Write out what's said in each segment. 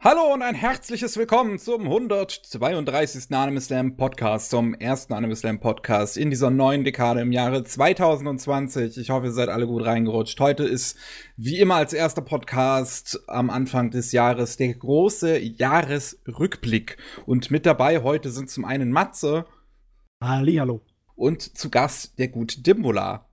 Hallo und ein herzliches Willkommen zum 132. Anime Slam Podcast, zum ersten Anime Slam Podcast in dieser neuen Dekade im Jahre 2020. Ich hoffe, ihr seid alle gut reingerutscht. Heute ist wie immer als erster Podcast am Anfang des Jahres der große Jahresrückblick. Und mit dabei heute sind zum einen Matze. Hallihallo. Und zu Gast der gute Dimbola.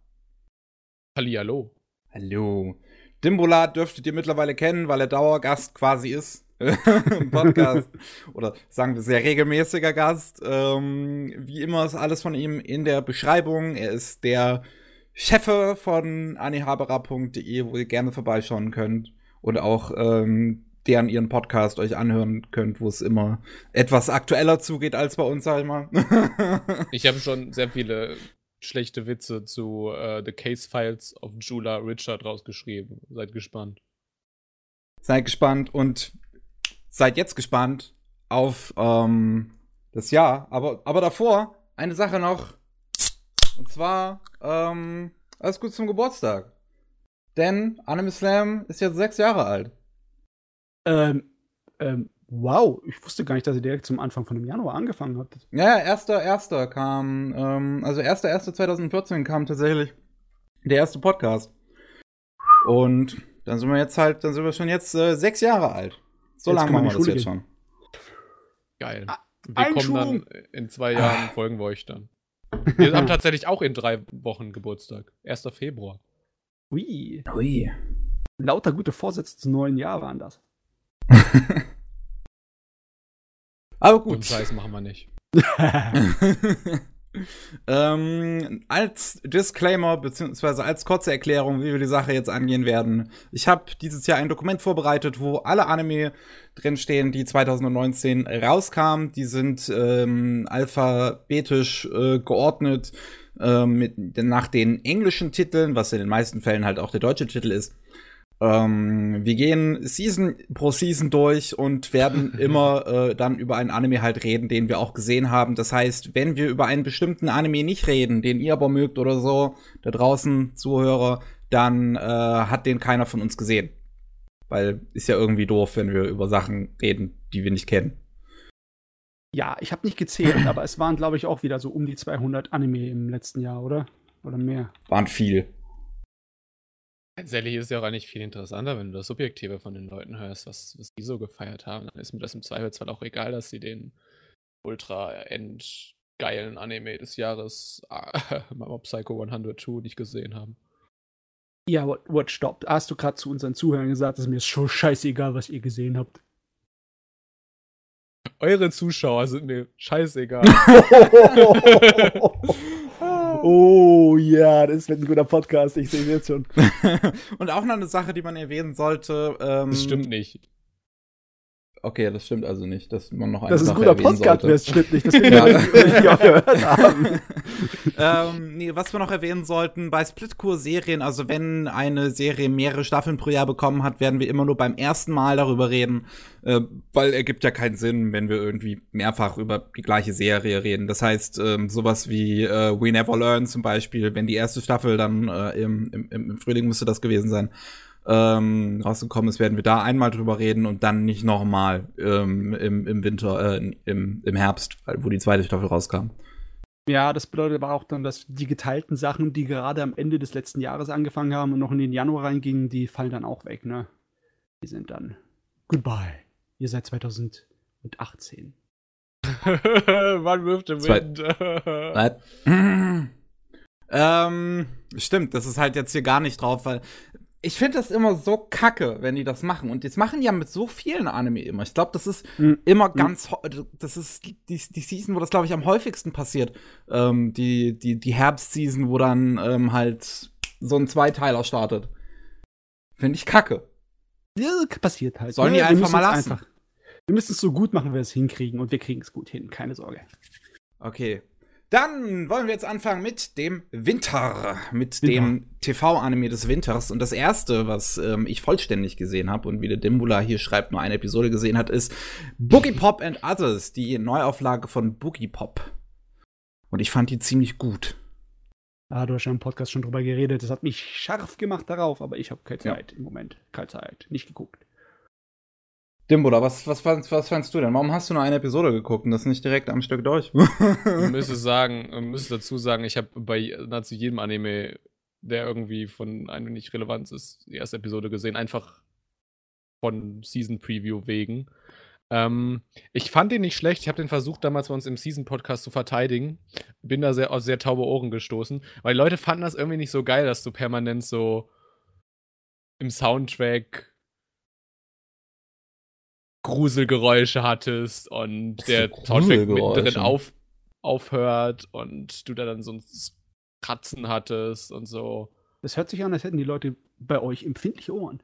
Hallihallo. Hallo. Dimbola dürftet ihr mittlerweile kennen, weil er Dauergast quasi ist im Podcast. Oder sagen wir sehr regelmäßiger Gast. Ähm, wie immer ist alles von ihm in der Beschreibung. Er ist der Chef von anihabera.de, wo ihr gerne vorbeischauen könnt. Und auch ähm, deren ihren Podcast euch anhören könnt, wo es immer etwas aktueller zugeht als bei uns, sag ich mal. ich habe schon sehr viele schlechte Witze zu uh, The Case Files of Jula Richard rausgeschrieben. Seid gespannt. Seid gespannt und seid jetzt gespannt auf ähm, das Jahr. Aber, aber davor eine Sache noch. Und zwar, ähm, alles gut zum Geburtstag. Denn Anime Slam ist jetzt sechs Jahre alt. Ähm, ähm, wow, ich wusste gar nicht, dass ihr direkt zum Anfang von dem Januar angefangen habt. Ja, erster, erster kam, ähm, also erster, erster 2014 kam tatsächlich der erste Podcast. Und dann sind wir jetzt halt, dann sind wir schon jetzt äh, sechs Jahre alt. So lange machen wir das jetzt schon. Geil. Ah, wir kommen dann in zwei Jahren, ah. folgen wir euch dann. Wir haben tatsächlich auch in drei Wochen Geburtstag. 1. Februar. Ui. Ui. Lauter gute Vorsätze zum neuen Jahr waren das. Aber gut. Und Scheiß machen wir nicht. ähm, als Disclaimer beziehungsweise als kurze Erklärung, wie wir die Sache jetzt angehen werden. Ich habe dieses Jahr ein Dokument vorbereitet, wo alle Anime drinstehen, die 2019 rauskamen. Die sind ähm, alphabetisch äh, geordnet äh, mit, nach den englischen Titeln, was in den meisten Fällen halt auch der deutsche Titel ist. Ähm, wir gehen Season pro Season durch und werden immer äh, dann über einen Anime halt reden, den wir auch gesehen haben. Das heißt, wenn wir über einen bestimmten Anime nicht reden, den ihr aber mögt oder so, da draußen Zuhörer, dann äh, hat den keiner von uns gesehen. Weil ist ja irgendwie doof, wenn wir über Sachen reden, die wir nicht kennen. Ja, ich habe nicht gezählt, aber es waren, glaube ich, auch wieder so um die 200 Anime im letzten Jahr, oder? Oder mehr? Waren viel. Tatsächlich ist ja auch eigentlich viel interessanter, wenn du das Subjektive von den Leuten hörst, was, was die so gefeiert haben. Dann ist mir das im Zweifelsfall auch egal, dass sie den ultra endgeilen Anime des Jahres Mama Psycho 102 nicht gesehen haben. Ja, what, what stopp? Hast du gerade zu unseren Zuhörern gesagt, dass mir ist schon scheißegal, was ihr gesehen habt? Eure Zuschauer sind mir scheißegal. Oh ja, das wird ein guter Podcast, ich sehe es jetzt schon. Und auch noch eine Sache, die man erwähnen sollte. Ähm, das stimmt nicht. Okay, das stimmt also nicht, dass man noch eine Das ist ein guter Podcast, wer es stimmt nicht, das wir ja. auch gehört haben. ähm, nee, was wir noch erwähnen sollten, bei Splitcore-Serien, also wenn eine Serie mehrere Staffeln pro Jahr bekommen hat, werden wir immer nur beim ersten Mal darüber reden, äh, weil ergibt ja keinen Sinn, wenn wir irgendwie mehrfach über die gleiche Serie reden. Das heißt, ähm, sowas wie äh, We Never Learn zum Beispiel, wenn die erste Staffel dann äh, im, im, im Frühling müsste das gewesen sein, ähm, rausgekommen ist, werden wir da einmal drüber reden und dann nicht nochmal ähm, im, im Winter, äh, im, im Herbst, wo die zweite Staffel rauskam. Ja, das bedeutet aber auch dann, dass die geteilten Sachen, die gerade am Ende des letzten Jahres angefangen haben und noch in den Januar reingingen, die fallen dann auch weg, ne? Die sind dann Goodbye. Ihr seid 2018. Wann wirft der Wind? ähm, stimmt, das ist halt jetzt hier gar nicht drauf, weil ich finde das immer so kacke, wenn die das machen. Und das machen die ja mit so vielen Anime immer. Ich glaube, das ist mhm. immer hm. ganz, das ist die, die Season, wo das, glaube ich, am häufigsten passiert. Ähm, die, die, die Herbstseason, wo dann ähm, halt so ein Zweiteiler startet. Finde ich kacke. Ja, passiert halt. Sollen die ja, einfach mal lassen? Einfach, wir müssen es so gut machen, wie wir es hinkriegen. Und wir kriegen es gut hin, keine Sorge. Okay. Dann wollen wir jetzt anfangen mit dem Winter, mit Winter. dem TV-Anime des Winters. Und das erste, was ähm, ich vollständig gesehen habe und wie der Dimbula hier schreibt, nur eine Episode gesehen hat, ist Boogie Pop and Others, die Neuauflage von Boogie Pop. Und ich fand die ziemlich gut. Ah, du hast ja im Podcast schon drüber geredet. Das hat mich scharf gemacht darauf, aber ich habe keine Zeit ja. im Moment. Keine Zeit. Nicht geguckt. Dimbola, was, was, was, was fandst du denn? Warum hast du nur eine Episode geguckt und das nicht direkt am Stück durch? ich müsste sagen, müsste dazu sagen, ich habe bei nahezu jedem Anime, der irgendwie von einem nicht relevant ist, die erste Episode gesehen, einfach von Season Preview wegen. Ähm, ich fand den nicht schlecht. Ich habe den versucht, damals bei uns im Season-Podcast zu verteidigen. Bin da sehr, aus sehr taube Ohren gestoßen. Weil die Leute fanden das irgendwie nicht so geil, dass du permanent so im Soundtrack Gruselgeräusche hattest und der Soundtrack mittendrin auf, aufhört und du da dann so ein Kratzen hattest und so. Das hört sich an, als hätten die Leute bei euch empfindliche Ohren.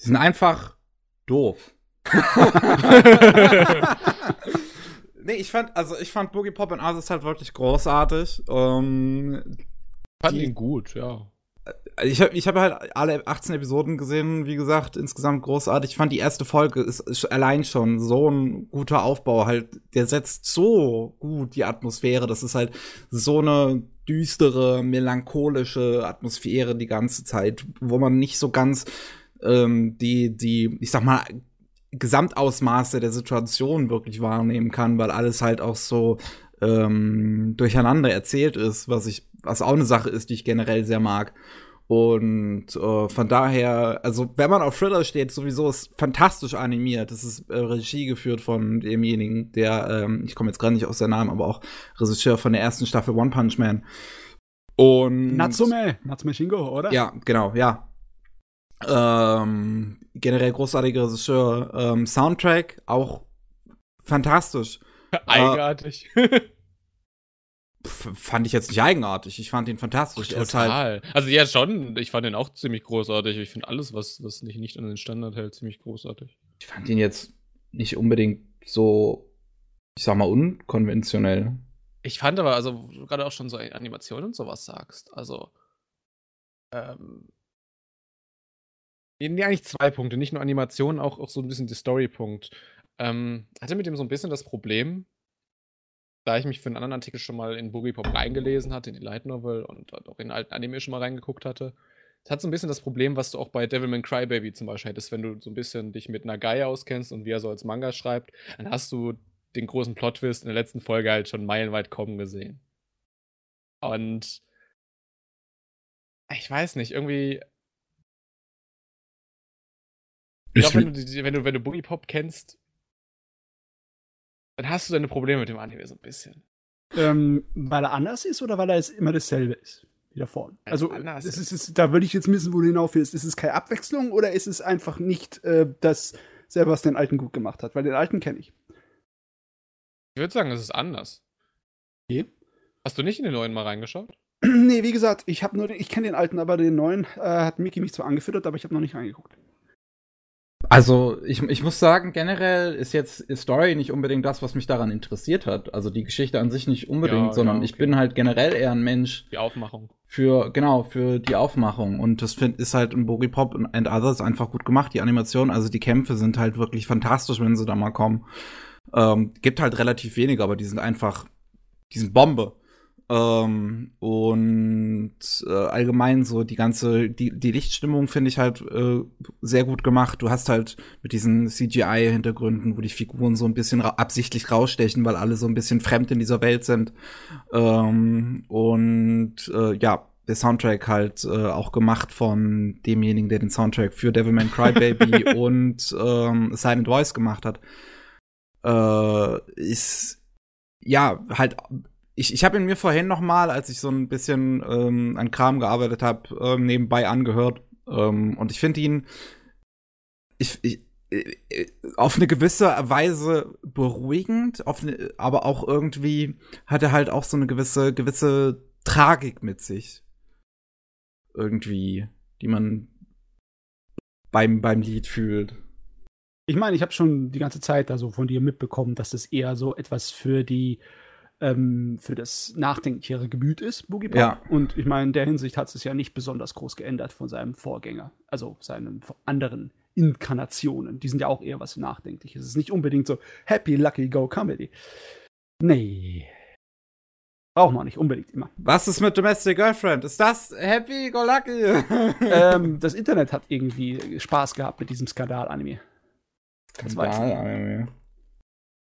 Die sind einfach doof. nee, ich fand, also ich fand Boogie Pop und Asis halt wirklich großartig. Ähm, fand ihn gut, ja. Ich habe ich hab halt alle 18 Episoden gesehen, wie gesagt, insgesamt großartig. Ich fand die erste Folge ist, ist allein schon so ein guter Aufbau, halt, der setzt so gut die Atmosphäre. Das ist halt so eine düstere, melancholische Atmosphäre die ganze Zeit, wo man nicht so ganz ähm, die, die, ich sag mal, Gesamtausmaße der Situation wirklich wahrnehmen kann, weil alles halt auch so ähm, durcheinander erzählt ist, was ich, was auch eine Sache ist, die ich generell sehr mag. Und äh, von daher, also wenn man auf Thriller steht, sowieso ist fantastisch animiert. Das ist äh, Regie geführt von demjenigen, der, ähm, ich komme jetzt gerade nicht aus der Namen, aber auch Regisseur von der ersten Staffel One Punch Man. Und Natsume, Natsume Shingo, oder? Ja, genau, ja. Ähm, generell großartiger Regisseur. Ähm, Soundtrack auch fantastisch. Eigenartig. Äh, fand ich jetzt nicht eigenartig. Ich fand ihn fantastisch. Ach, total. Halt also ja, schon. Ich fand ihn auch ziemlich großartig. Ich finde alles, was, was nicht, nicht an den Standard hält, ziemlich großartig. Ich fand ihn jetzt nicht unbedingt so, ich sag mal, unkonventionell. Ich fand aber, also gerade auch schon so Animationen und sowas sagst. Also, ähm, Nee, eigentlich zwei Punkte, nicht nur Animation, auch, auch so ein bisschen der Story-Punkt. Ähm, hatte mit dem so ein bisschen das Problem, da ich mich für einen anderen Artikel schon mal in Boogie Pop reingelesen hatte, in die Light Novel und auch in alten Anime schon mal reingeguckt hatte. Es hat so ein bisschen das Problem, was du auch bei Devilman Crybaby zum Beispiel hättest, wenn du so ein bisschen dich mit Nagai auskennst und wie er so als Manga schreibt, dann hast du den großen Plot-Twist in der letzten Folge halt schon meilenweit kommen gesehen. Und ich weiß nicht, irgendwie ich glaube, wenn du, wenn, du, wenn du Boogie Pop kennst, dann hast du deine Probleme mit dem Anime so ein bisschen. Ähm, weil er anders ist oder weil er immer dasselbe ist? Wie davor. Also, es ist, ist, da würde ich jetzt wissen, wo du hinauf willst. Ist es keine Abwechslung oder ist es einfach nicht äh, das selber, was den alten gut gemacht hat? Weil den alten kenne ich. Ich würde sagen, es ist anders. Okay. Hast du nicht in den neuen mal reingeschaut? nee, wie gesagt, ich habe nur, ich kenne den alten, aber den neuen äh, hat Miki mich zwar angefüttert, aber ich habe noch nicht reingeguckt. Also, ich, ich muss sagen, generell ist jetzt Story nicht unbedingt das, was mich daran interessiert hat. Also die Geschichte an sich nicht unbedingt, ja, sondern ja, okay. ich bin halt generell eher ein Mensch. Die Aufmachung. Für, genau, für die Aufmachung. Und das find, ist halt in Boogie Pop and Others einfach gut gemacht. Die Animation, also die Kämpfe sind halt wirklich fantastisch, wenn sie da mal kommen. Ähm, gibt halt relativ wenige, aber die sind einfach, die sind Bombe. Ähm, und äh, allgemein so die ganze, die, die Lichtstimmung finde ich halt äh, sehr gut gemacht. Du hast halt mit diesen CGI-Hintergründen, wo die Figuren so ein bisschen ra absichtlich rausstechen, weil alle so ein bisschen fremd in dieser Welt sind. Ähm, und äh, ja, der Soundtrack halt äh, auch gemacht von demjenigen, der den Soundtrack für Devilman Crybaby und ähm, Silent Voice gemacht hat. Äh, ist ja halt ich, ich habe ihn mir vorhin noch mal, als ich so ein bisschen ähm, an Kram gearbeitet habe, ähm, nebenbei angehört. Ähm, und ich finde ihn ich, ich, äh, auf eine gewisse Weise beruhigend, auf ne, aber auch irgendwie hat er halt auch so eine gewisse gewisse Tragik mit sich. Irgendwie, die man beim, beim Lied fühlt. Ich meine, ich habe schon die ganze Zeit da so von dir mitbekommen, dass es eher so etwas für die ähm, für das nachdenklichere Gemüt ist, Boogie Pop. Ja. Und ich meine, in der Hinsicht hat es ja nicht besonders groß geändert von seinem Vorgänger, also seinen anderen Inkarnationen. Die sind ja auch eher was Nachdenkliches. Es ist nicht unbedingt so Happy, Lucky, Go Comedy. Nee. Braucht man nicht unbedingt immer. Was ist mit Domestic Girlfriend? Ist das Happy Go Lucky? ähm, das Internet hat irgendwie Spaß gehabt mit diesem Skandal-Anime. Das weiß ich. Anime.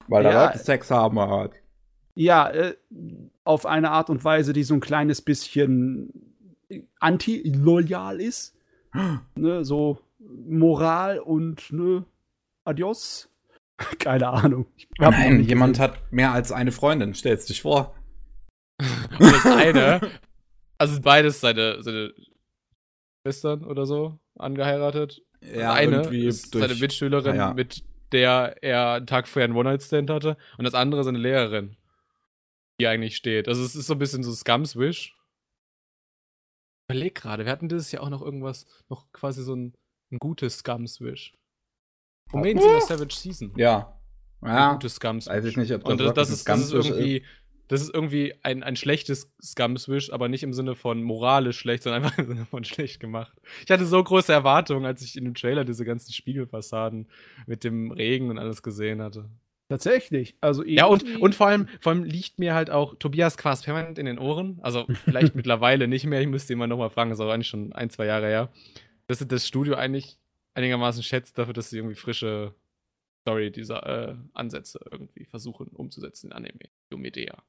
Weil da Ja. Leute Sex haben halt. Ja, äh, auf eine Art und Weise, die so ein kleines bisschen anti-loyal ist. ne, so Moral und ne, Adios. Keine Ahnung. Nein, nicht jemand gesehen. hat mehr als eine Freundin, stellst dich vor. Und das eine, also sind beides seine, seine Schwestern oder so angeheiratet. Ja, eine irgendwie ist durch- seine Mitschülerin, ja. mit der er einen Tag vorher einen One-Night-Stand hatte. Und das andere seine Lehrerin, die eigentlich steht. Also es ist so ein bisschen so Scums Wish. Ich überleg gerade, wir hatten dieses Jahr auch noch irgendwas, noch quasi so ein, ein gutes Scums Wish. Rumänen sind aus Savage Season. Ja. Ein Ja, gutes Scums weiß ich nicht, ob das, Und das, ein ist, das ist Scumswish irgendwie, das ist irgendwie ein, ein schlechtes Scum-Swish, aber nicht im Sinne von moralisch schlecht, sondern einfach im Sinne von schlecht gemacht. Ich hatte so große Erwartungen, als ich in dem Trailer diese ganzen Spiegelfassaden mit dem Regen und alles gesehen hatte. Tatsächlich. Also Ja, und, und vor allem, vor allem liegt mir halt auch Tobias Quast permanent in den Ohren. Also vielleicht mittlerweile nicht mehr, ich müsste ihn mal nochmal fragen, das ist auch eigentlich schon ein, zwei Jahre her. Dass das Studio eigentlich einigermaßen schätzt dafür, dass sie irgendwie frische Story dieser äh, Ansätze irgendwie versuchen umzusetzen in Anime. Medea.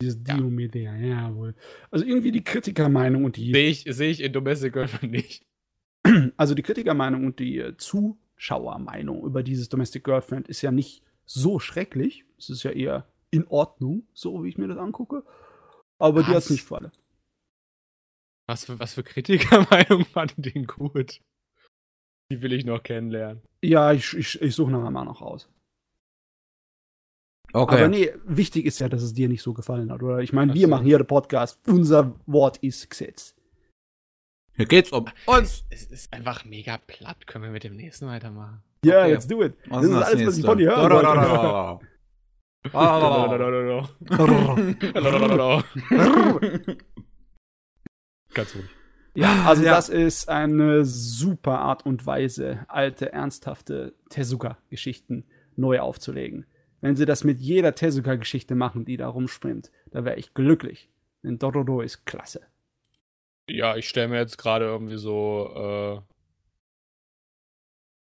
Dieses Ja. Diomedea, jawohl. Also irgendwie die Kritikermeinung und die Sehe ich, seh ich in Domestic Girlfriend nicht. also die Kritikermeinung und die äh, Zuschauermeinung über dieses Domestic Girlfriend ist ja nicht so schrecklich. Es ist ja eher in Ordnung, so wie ich mir das angucke. Aber die Was? hat es nicht für alle. Was für, was für Kritikermeinungen fanden den gut? Die will ich noch kennenlernen. Ja, ich, ich, ich suche nachher mal noch raus. Okay. Aber nee, wichtig ist ja, dass es dir nicht so gefallen hat, oder? Ich meine, wir so. machen hier den Podcast. Unser Wort ist Gesetz. Hier geht's um uns. Es, es ist einfach mega platt. Können wir mit dem nächsten weitermachen? Ja, Okay. let's do it. Was das ist alles, was ich von dir hören wollte. Ganz ruhig. Ja, also Ja. das ist eine super Art und Weise, alte, ernsthafte Tezuka-Geschichten neu aufzulegen. Wenn sie das mit jeder Tezuka-Geschichte machen, die da rumspringt, da wäre ich glücklich. Denn Dororo ist klasse. Ja, ich stelle mir jetzt gerade irgendwie so, äh,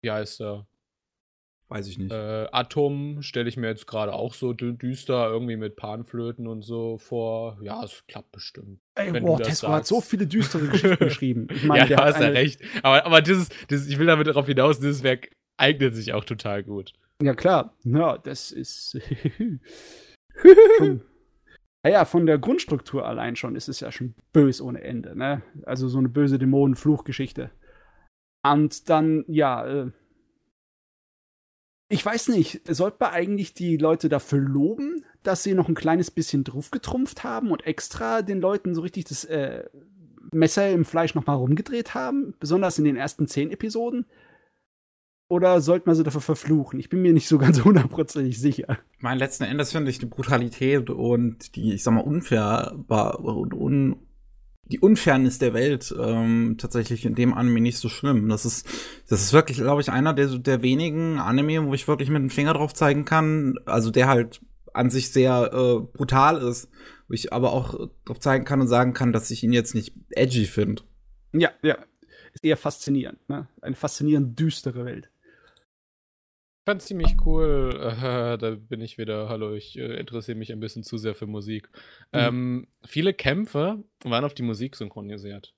wie heißt der? Weiß ich nicht. Äh, Atom stelle ich mir jetzt gerade auch so dü düster irgendwie mit Panflöten und so vor. Ja, es klappt bestimmt. Ey, boah, Tezuka hat so viele düstere Geschichten geschrieben. Ich meine, ja, der du hat hast ja eine, recht. Aber, aber dieses, dieses, ich will damit darauf hinaus, dieses Werk eignet sich auch total gut. Ja, klar. Ja, das ist. naja, von der Grundstruktur allein schon ist es ja schon bös ohne Ende, ne? Also so eine böse Dämonen-Fluchgeschichte. Und dann, ja, äh, ich weiß nicht, sollte man eigentlich die Leute dafür loben, dass sie noch ein kleines bisschen draufgetrumpft haben und extra den Leuten so richtig das äh, Messer im Fleisch nochmal rumgedreht haben? Besonders in den ersten zehn Episoden? Oder sollte man sie dafür verfluchen? Ich bin mir nicht so ganz hundertprozentig sicher. Ich meine, letzten Endes finde ich die Brutalität und die, ich sag mal, unfair und un, die Unfairness der Welt ähm, tatsächlich in dem Anime nicht so schlimm. Das ist, das ist wirklich, glaube ich, einer der, der wenigen Anime, wo ich wirklich mit dem Finger drauf zeigen kann, also der halt an sich sehr äh, brutal ist, wo ich aber auch drauf zeigen kann und sagen kann, dass ich ihn jetzt nicht edgy finde. Ja, ja. Ist eher faszinierend, ne? Eine faszinierend düstere Welt. Ich fand's ziemlich cool. Äh, da bin ich wieder. Hallo, ich äh, interessiere mich ein bisschen zu sehr für Musik. Ähm, viele Kämpfe waren auf die Musik synchronisiert.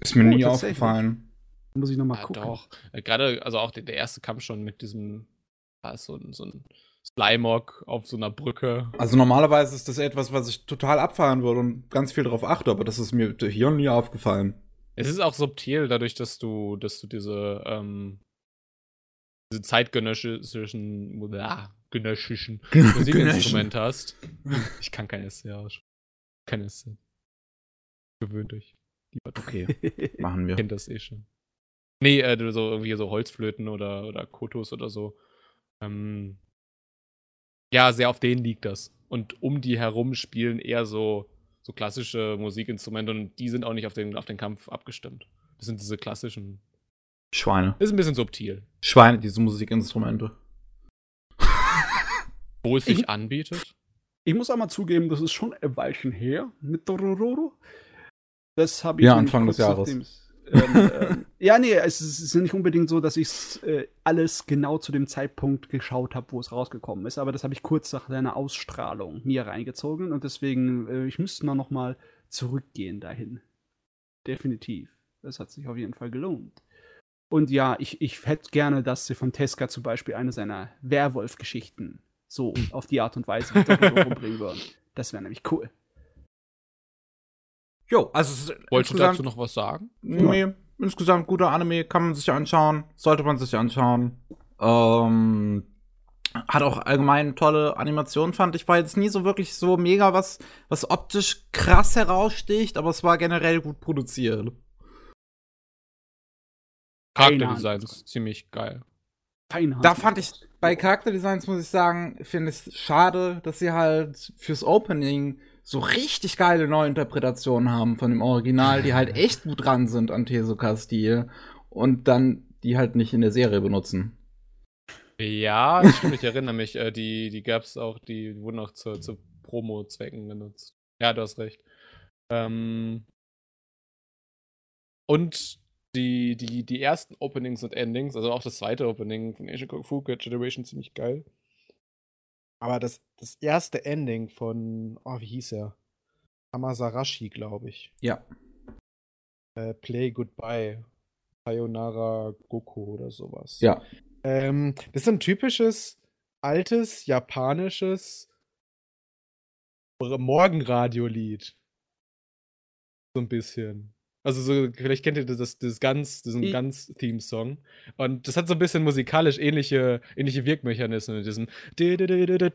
Ist mir Oh, nie aufgefallen. Muss ich noch mal Ja, gucken. doch. Äh, Gerade, also auch der, der erste Kampf schon mit diesem, war so ein, so ein Slymog auf so einer Brücke. Also normalerweise ist das etwas, was ich total abfahren würde und ganz viel darauf achte, aber das ist mir hier nie aufgefallen. Es ist auch subtil, dadurch, dass du, dass du diese, ähm, diese zeitgenössischen, ja, genössischen Musikinstrumente hast. Ich kann keine S aus. Keine S. Gewöhnt euch. Lieber Okay, machen wir. kennt das eh schon. Nee, äh, so irgendwie so Holzflöten oder, oder Kotos oder so. Ähm, ja, sehr auf denen liegt das. Und um die herum spielen eher so, so klassische Musikinstrumente und die sind auch nicht auf den, auf den Kampf abgestimmt. Das sind diese klassischen. Schweine. Ist ein bisschen subtil. Schweine, diese Musikinstrumente. Wo es sich Ich- anbietet. Ich muss aber zugeben, das ist schon ein Weilchen her mit Dororo. Das habe ich Ja, Anfang des Jahres. ähm, ähm, ja, nee, es ist, es ist nicht unbedingt so, dass ich äh, alles genau zu dem Zeitpunkt geschaut habe, wo es rausgekommen ist, aber das habe ich kurz nach seiner Ausstrahlung mir reingezogen und deswegen, äh, ich müsste noch mal zurückgehen dahin. Definitiv. Das hat sich auf jeden Fall gelohnt. Und ja, ich, ich hätte gerne, dass sie von Tesca zum Beispiel eine seiner Werwolf-Geschichten so auf die Art und Weise mit Dororo bringen würden. Das wäre nämlich cool. Jo, also es ist Wolltest du insgesamt- dazu noch was sagen? Nee, insgesamt guter Anime, kann man sich anschauen, sollte man sich anschauen. Ähm, hat auch allgemein tolle Animationen, fand ich. War jetzt nie so wirklich so mega was, was optisch krass heraussticht, aber es war generell gut produziert. Charakterdesign ist ziemlich geil. Fein Da fand ich bei Charakterdesigns, muss ich sagen, finde ich es schade, dass sie halt fürs Opening so richtig geile Neuinterpretationen haben von dem Original, die halt echt gut dran sind an Tezuka-Stil und dann die halt nicht in der Serie benutzen. Ja, das stimmt, ich erinnere mich. Äh, die die gab es auch, die wurden auch zu, zu Promo-Zwecken genutzt. Ja, du hast recht. Ähm, und die, die, die ersten Openings und Endings, also auch das zweite Opening von Asian Kung Fu Generation, ziemlich geil. Aber das, das erste Ending von, oh, wie hieß er? Amasarashi, glaube ich. Ja. Äh, Play Goodbye. Sayonara Goku oder sowas. Ja. Ähm, das ist ein typisches, altes, japanisches Morgenradio-Lied. So ein bisschen. Also so, vielleicht kennt ihr das, das ganz, diesen ganz Theme-Song. Und das hat so ein bisschen musikalisch ähnliche, ähnliche Wirkmechanismen mit diesem. Ir-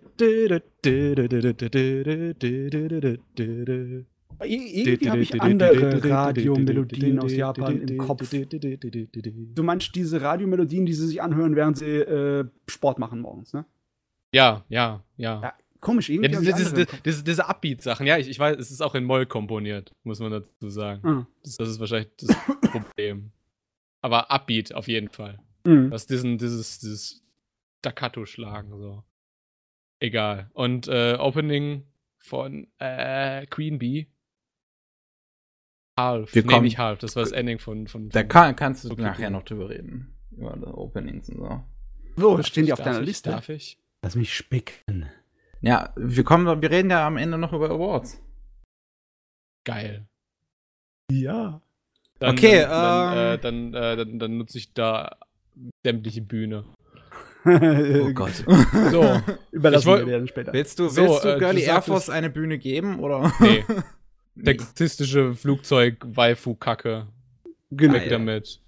Irgendwie habe ich andere Radiomelodien aus Japan im Kopf. Du meinst diese Radiomelodien, die sie sich anhören, während sie äh, Sport machen morgens, ne? Ja, ja, ja. Ja, Komisch, Ja, irgendwie. ich diese, diese, diese, diese Upbeat-Sachen, ja, ich, ich weiß, es ist auch in Moll komponiert, muss man dazu sagen. Ah. Das, das ist wahrscheinlich das Problem. Aber Upbeat auf jeden Fall. Mhm. Das diesen, dieses, dieses Staccato-Schlagen, so. Egal. Und äh, Opening von äh, Queen Bee. Half. Wir nee, kommen- nicht Half, das war das Ending von. von, Da von kann, kannst du Okay, nachher noch drüber reden. Über die Openings und so. So, stehen die auf deiner ich, Liste? Darf ich? Lass mich spicken. Ja, wir kommen, wir reden ja am Ende noch über Awards. Geil. Ja. Dann, Okay, dann, dann, ähm, äh, dann, äh, dann, dann nutze ich da sämtliche Bühne. Oh Gott. So, Überlassen Ich woll- wir dann später. Willst du, So, willst du äh, du Girly Air Force eine Bühne geben, oder? nee. Sexistische Flugzeug-Waifu-Kacke. Genau. Weg damit.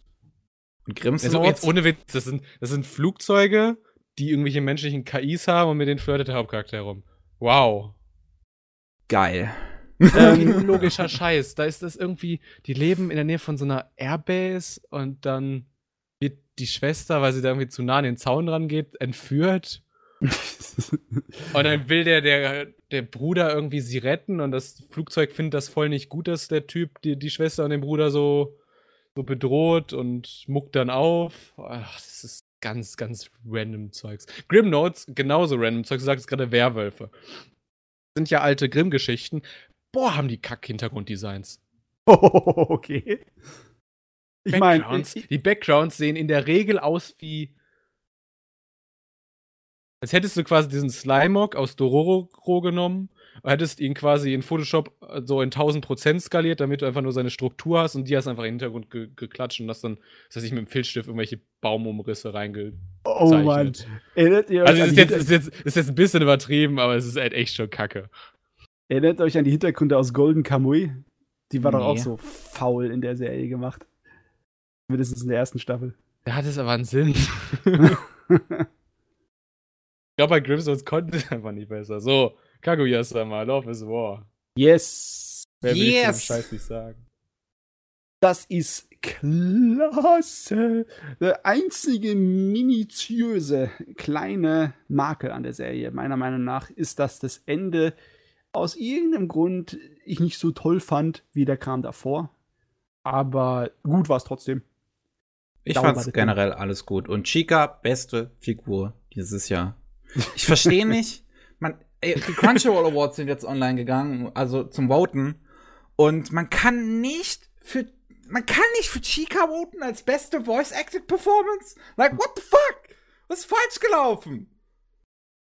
Und Grimms Also jetzt ohne Witz, das sind, das sind Flugzeuge, die irgendwelche menschlichen KIs haben und mit denen flirtet der Hauptcharakter herum. Wow. Geil. Ein unlogischer Scheiß. Da ist das irgendwie, die leben in der Nähe von so einer Airbase und dann wird die Schwester, weil sie da irgendwie zu nah an den Zaun rangeht, entführt. Und dann will der, der, der Bruder irgendwie sie retten und das Flugzeug findet das voll nicht gut, dass der Typ die, die Schwester und den Bruder so, so bedroht und muckt dann auf. Ach, das ist ganz, ganz random Zeugs. Grim Notes, genauso random Zeugs. Du sagst gerade Werwölfe. Sind ja alte Grimm-Geschichten. Boah, haben die Kack-Hintergrunddesigns. okay. Ich meine, die Backgrounds sehen in der Regel aus wie. Als hättest du quasi diesen Slimog aus Dororo genommen hättest ihn quasi in Photoshop äh, so in 1000% skaliert, damit du einfach nur seine Struktur hast und die hast einfach in den Hintergrund ge geklatscht und hast dann, das heißt, ich mit dem Filzstift irgendwelche Baumumrisse reingezeichnet. oh Mann. Erinnert ihr euch, Also, an es ist die jetzt, ist, jetzt, ist jetzt ein bisschen übertrieben, aber es ist halt echt schon kacke. erinnert euch an die Hintergründe aus Golden Kamuy? Die war doch auch Nee. so faul in der Serie gemacht. Mindestens in der ersten Staffel. Da hat es aber einen Sinn. Ich glaube, bei Grimstones konnte es einfach nicht besser. So, Kaguya-sama, Love is War. yes. Wer will yes. Yes. Scheiß nicht sagen? Das ist klasse. Der einzige minutiöse kleine Makel an der Serie, meiner Meinung nach, ist, dass das Ende aus irgendeinem Grund ich nicht so toll fand wie der Kram davor. Aber gut war es trotzdem. Ich Dauer fand's war das generell alles gut. Und Chica, beste Figur dieses Jahr. Ich verstehe nicht, man, ey, die Crunchyroll Awards sind jetzt online gegangen, also zum Voten. Und man kann nicht für man kann nicht für Chica voten als beste Voice Acting Performance. Like what the fuck? Was ist falsch gelaufen?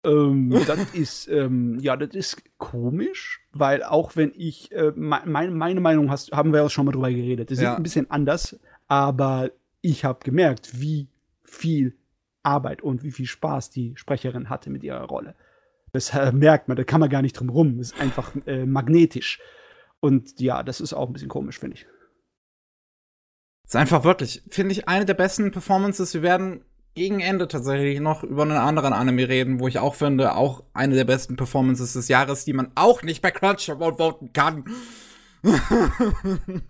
Ähm, das ist, ähm, ja, das ist komisch, weil auch wenn ich, äh, mein, meine Meinung hast, haben wir ja schon mal drüber geredet. Sind Ja. ein bisschen anders, aber ich habe gemerkt, wie viel Arbeit und wie viel Spaß die Sprecherin hatte mit ihrer Rolle. Das äh, merkt man, da kann man gar nicht drum rum. Ist einfach äh, magnetisch. Und ja, das ist auch ein bisschen komisch, finde ich. ist einfach wirklich, finde ich, eine der besten Performances. Wir werden gegen Ende tatsächlich noch über einen anderen Anime reden, wo ich auch finde, auch eine der besten Performances des Jahres, die man auch nicht bei Crunchyroll voten kann.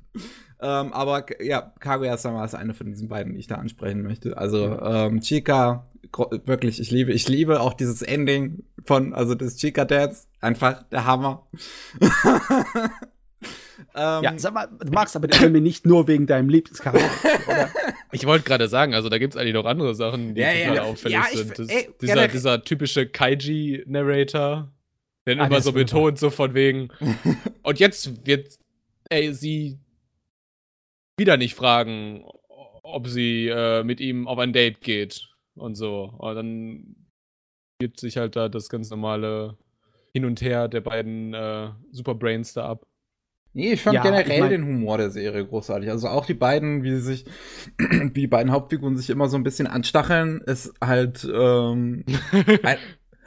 ähm, aber ja, Kaguya-sama ist eine von diesen beiden, die ich da ansprechen möchte. Also ähm, Chica, wirklich, ich liebe, ich liebe auch dieses Ending von, also das Chica Dance, einfach der Hammer. ähm, Ja, sag mal, du magst aber den Anime nicht nur wegen deinem Lieblingscharakter, oder? Ich wollte gerade sagen, also da gibt es eigentlich noch andere Sachen, die Ja, total ja. auffällig Ja, ich- sind. Das, ey, dieser, generell- dieser typische Kaiji-Narrator, der Ah, immer so betont, so von wegen. Und jetzt wird ey, sie wieder nicht fragen, ob sie äh, mit ihm auf ein Date geht und so. Und dann gibt sich halt da das ganz normale Hin und Her der beiden äh, Superbrains da ab. Nee, ich fand Ja, generell ich mein- den Humor der Serie großartig. Also auch die beiden, wie sie sich, wie die beiden Hauptfiguren sich immer so ein bisschen anstacheln, ist halt ähm, ein,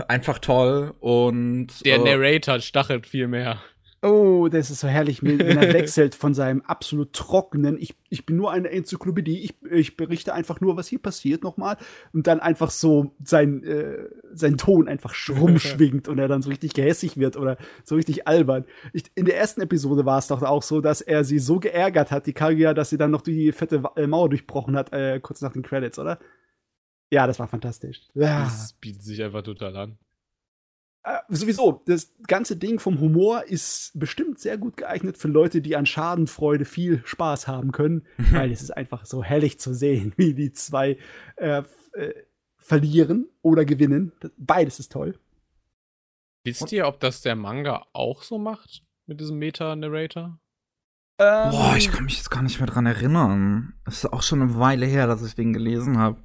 einfach toll und Der äh, Narrator stachelt viel mehr. Oh, das ist so herrlich, wenn er wechselt von seinem absolut trockenen, ich, ich bin nur eine Enzyklopädie, ich, ich berichte einfach nur, was hier passiert nochmal, und dann einfach so sein, äh, sein Ton einfach rumschwingt und er dann so richtig gehässig wird oder so richtig albern. Ich, in der ersten Episode war es doch auch so, dass er sie so geärgert hat, die Kaguya, dass sie dann noch die fette äh, Mauer durchbrochen hat, äh, kurz nach den Credits, oder? Ja, das war fantastisch. Ja. Das bietet sich einfach total an. Äh, sowieso, das ganze Ding vom Humor ist bestimmt sehr gut geeignet für Leute, die an Schadenfreude viel Spaß haben können, weil es ist einfach so herrlich zu sehen, wie die zwei äh, äh, verlieren oder gewinnen. Beides ist toll. Wisst ihr, ob das der Manga auch so macht? Mit diesem Meta-Narrator? Ähm, Boah, ich kann mich jetzt gar nicht mehr dran erinnern. Es ist auch schon eine Weile her, dass ich den gelesen habe.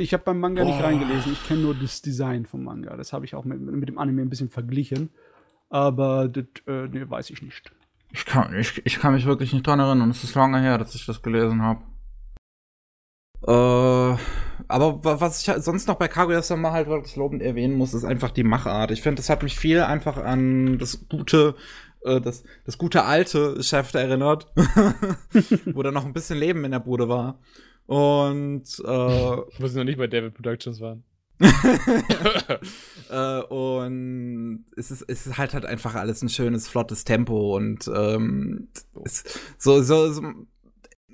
Ich habe beim Manga nicht Boah. reingelesen. Ich kenne nur das Design vom Manga. Das habe ich auch mit, mit dem Anime ein bisschen verglichen. Aber das äh, nee, weiß ich nicht. Ich kann, ich, ich kann mich wirklich nicht dran erinnern. Es ist lange her, dass ich das gelesen habe. Äh, aber wa- was ich halt sonst noch bei Kaguya-sama halt wirklich lobend erwähnen muss, ist einfach die Machart. Ich finde, das hat mich viel einfach an das gute, äh, das, das gute alte Chef erinnert, wo da noch ein bisschen Leben in der Bude war. Und äh, Wo sie noch nicht bei David Productions waren. äh, und es ist, es ist halt halt einfach alles ein schönes, flottes Tempo und ähm, es, so, so, so,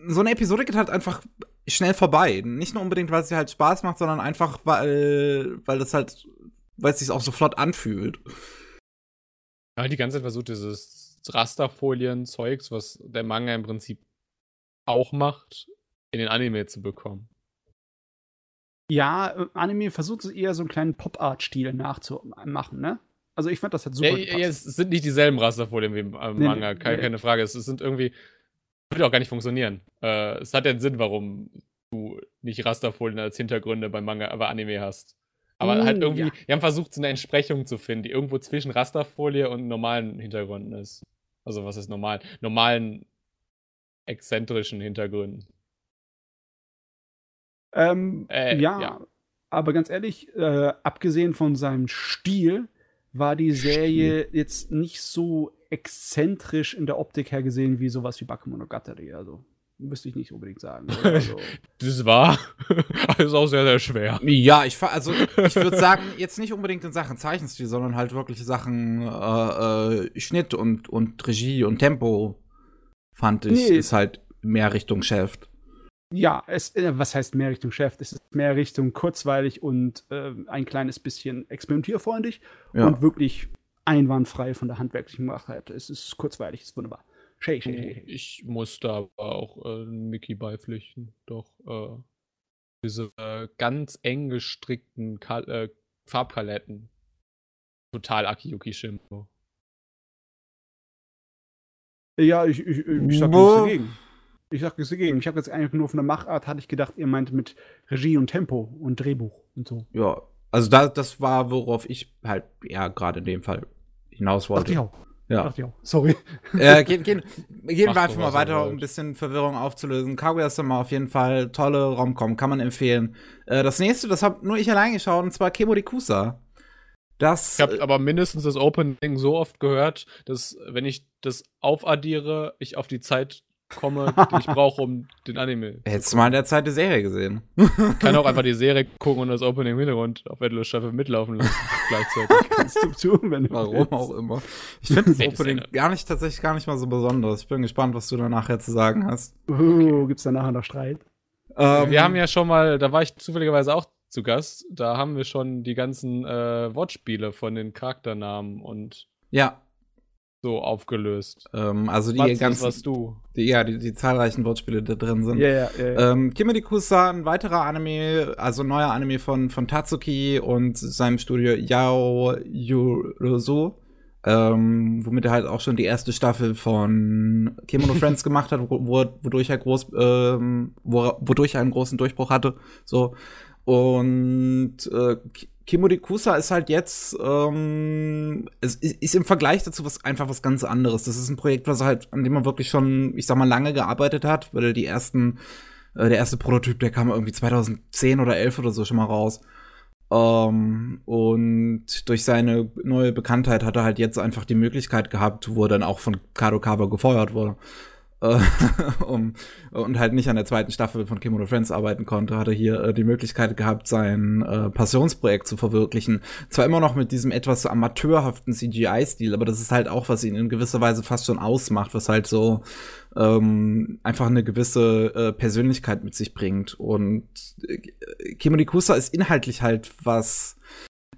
so eine Episode geht halt einfach schnell vorbei. Nicht nur unbedingt, weil es halt Spaß macht, sondern einfach, weil, weil das halt, weil es sich auch so flott anfühlt. Ja, die ganze Zeit versucht, dieses Rasterfolien-Zeugs, was der Manga im Prinzip auch macht, in den Anime zu bekommen. Ja, äh, Anime versucht es eher so einen kleinen Pop-Art-Stil nachzumachen, ne? Also ich fand das hat super Ja, gepasst. ja, es sind nicht dieselben Rasterfolien wie im äh, Nee, Manga, nee, keine, nee. Frage. Es, sind irgendwie. Würde auch gar nicht funktionieren. Äh, es hat ja einen Sinn, warum du nicht Rasterfolien als Hintergründe beim Manga, aber Anime hast. Aber Oh, halt irgendwie, ja. wir haben versucht, so eine Entsprechung zu finden, die irgendwo zwischen Rasterfolie und normalen Hintergründen ist. Also, was ist normal? Normalen, exzentrischen Hintergründen. Ähm, Äh, ja, ja. aber ganz ehrlich, äh, abgesehen von seinem Stil, war die Serie jetzt nicht so exzentrisch in der Optik her gesehen wie sowas wie Bakemonogatari. Also, müsste ich nicht unbedingt sagen. Also, Das war. ist auch sehr, sehr schwer. Ja, ich also ich würde sagen, jetzt nicht unbedingt in Sachen Zeichenstil, sondern halt wirklich Sachen äh, äh, Schnitt und, und Regie und Tempo fand ich, Nee. ist halt mehr Richtung Chef. Ja, es, äh, was heißt mehr Richtung Chef? Es ist mehr Richtung kurzweilig und äh, ein kleines bisschen experimentierfreundlich Ja. und wirklich einwandfrei von der handwerklichen Machheit. Es ist kurzweilig, es ist wunderbar. Shay, shay, shay. Ich muss da aber auch äh, Mickey beipflichten. Doch, äh, diese äh, ganz eng gestrickten Kal äh, Farbpaletten total Akiyuki Shimbo. Ja, ich, ich, ich sag nichts dagegen. Ich sag nichts dagegen. Ich habe jetzt eigentlich nur von der Machart, hatte ich gedacht, ihr meint mit Regie und Tempo und Drehbuch und so. Ja, also da, das war, worauf ich halt ja gerade in dem Fall hinaus Dachte ich wollte. auch. Ja. Dachte ich auch. Sorry. äh, gehen, gehen, gehen wir einfach mal weiter, um ein bisschen Verwirrung aufzulösen. Kaguya-sama auf jeden Fall tolle Romcom, kann man empfehlen. Äh, das nächste, das habe nur ich allein geschaut, und zwar Kemurikusa. Das Ich habe aber mindestens das Opening so oft gehört, dass wenn ich das aufaddiere, ich auf die Zeit komme, die ich brauche, um den Anime. hättest du mal in der Zeit die Serie gesehen. Ich kann auch einfach die Serie gucken und das Opening im Hintergrund auf Endless Staffel mitlaufen lassen gleichzeitig. Kannst du tun, wenn du Warum willst. auch immer. Ich finde das Opening gar nicht, tatsächlich gar nicht mal so besonders. Ich bin gespannt, was du da nachher zu sagen hast. Uh, gibt's da nachher noch Streit? Ähm, wir haben ja schon mal, da war ich zufälligerweise auch zu Gast, da haben wir schon die ganzen äh, Wortspiele von den Charakternamen und Ja, so aufgelöst. ähm, also die Was, das ganzen, warst du. die, ja, die, die zahlreichen Wortspiele, die da drin sind. Ja, ja, ja. Ähm, Kimerikusa, ein weiterer Anime, also ein neuer Anime von, von Tatsuki und seinem Studio Yao Yurosu, ähm, womit er halt auch schon die erste Staffel von Kemono Friends gemacht hat, wo, wo, wodurch er groß, ähm, wo, wodurch er einen großen Durchbruch hatte. So. Und äh, Kimurikusa ist halt jetzt, ähm, es ist, ist im Vergleich dazu was einfach was ganz anderes. Das ist ein Projekt, was halt, an dem man wirklich schon, ich sag mal, lange gearbeitet hat, weil die ersten, äh, der erste Prototyp, der kam irgendwie 2010 oder 11 oder so schon mal raus. Ähm, und durch seine neue Bekanntheit hat er halt jetzt einfach die Möglichkeit gehabt, wo er dann auch von Kadokawa gefeuert wurde. Um, und halt nicht an der zweiten Staffel von Kimono Friends arbeiten konnte, hat er hier äh, die Möglichkeit gehabt, sein äh, Passionsprojekt zu verwirklichen. Zwar immer noch mit diesem etwas amateurhaften CGI-Stil, aber das ist halt auch, was ihn in gewisser Weise fast schon ausmacht, was halt so ähm, einfach eine gewisse äh, Persönlichkeit mit sich bringt. Und äh, Kimurikusa ist inhaltlich halt was.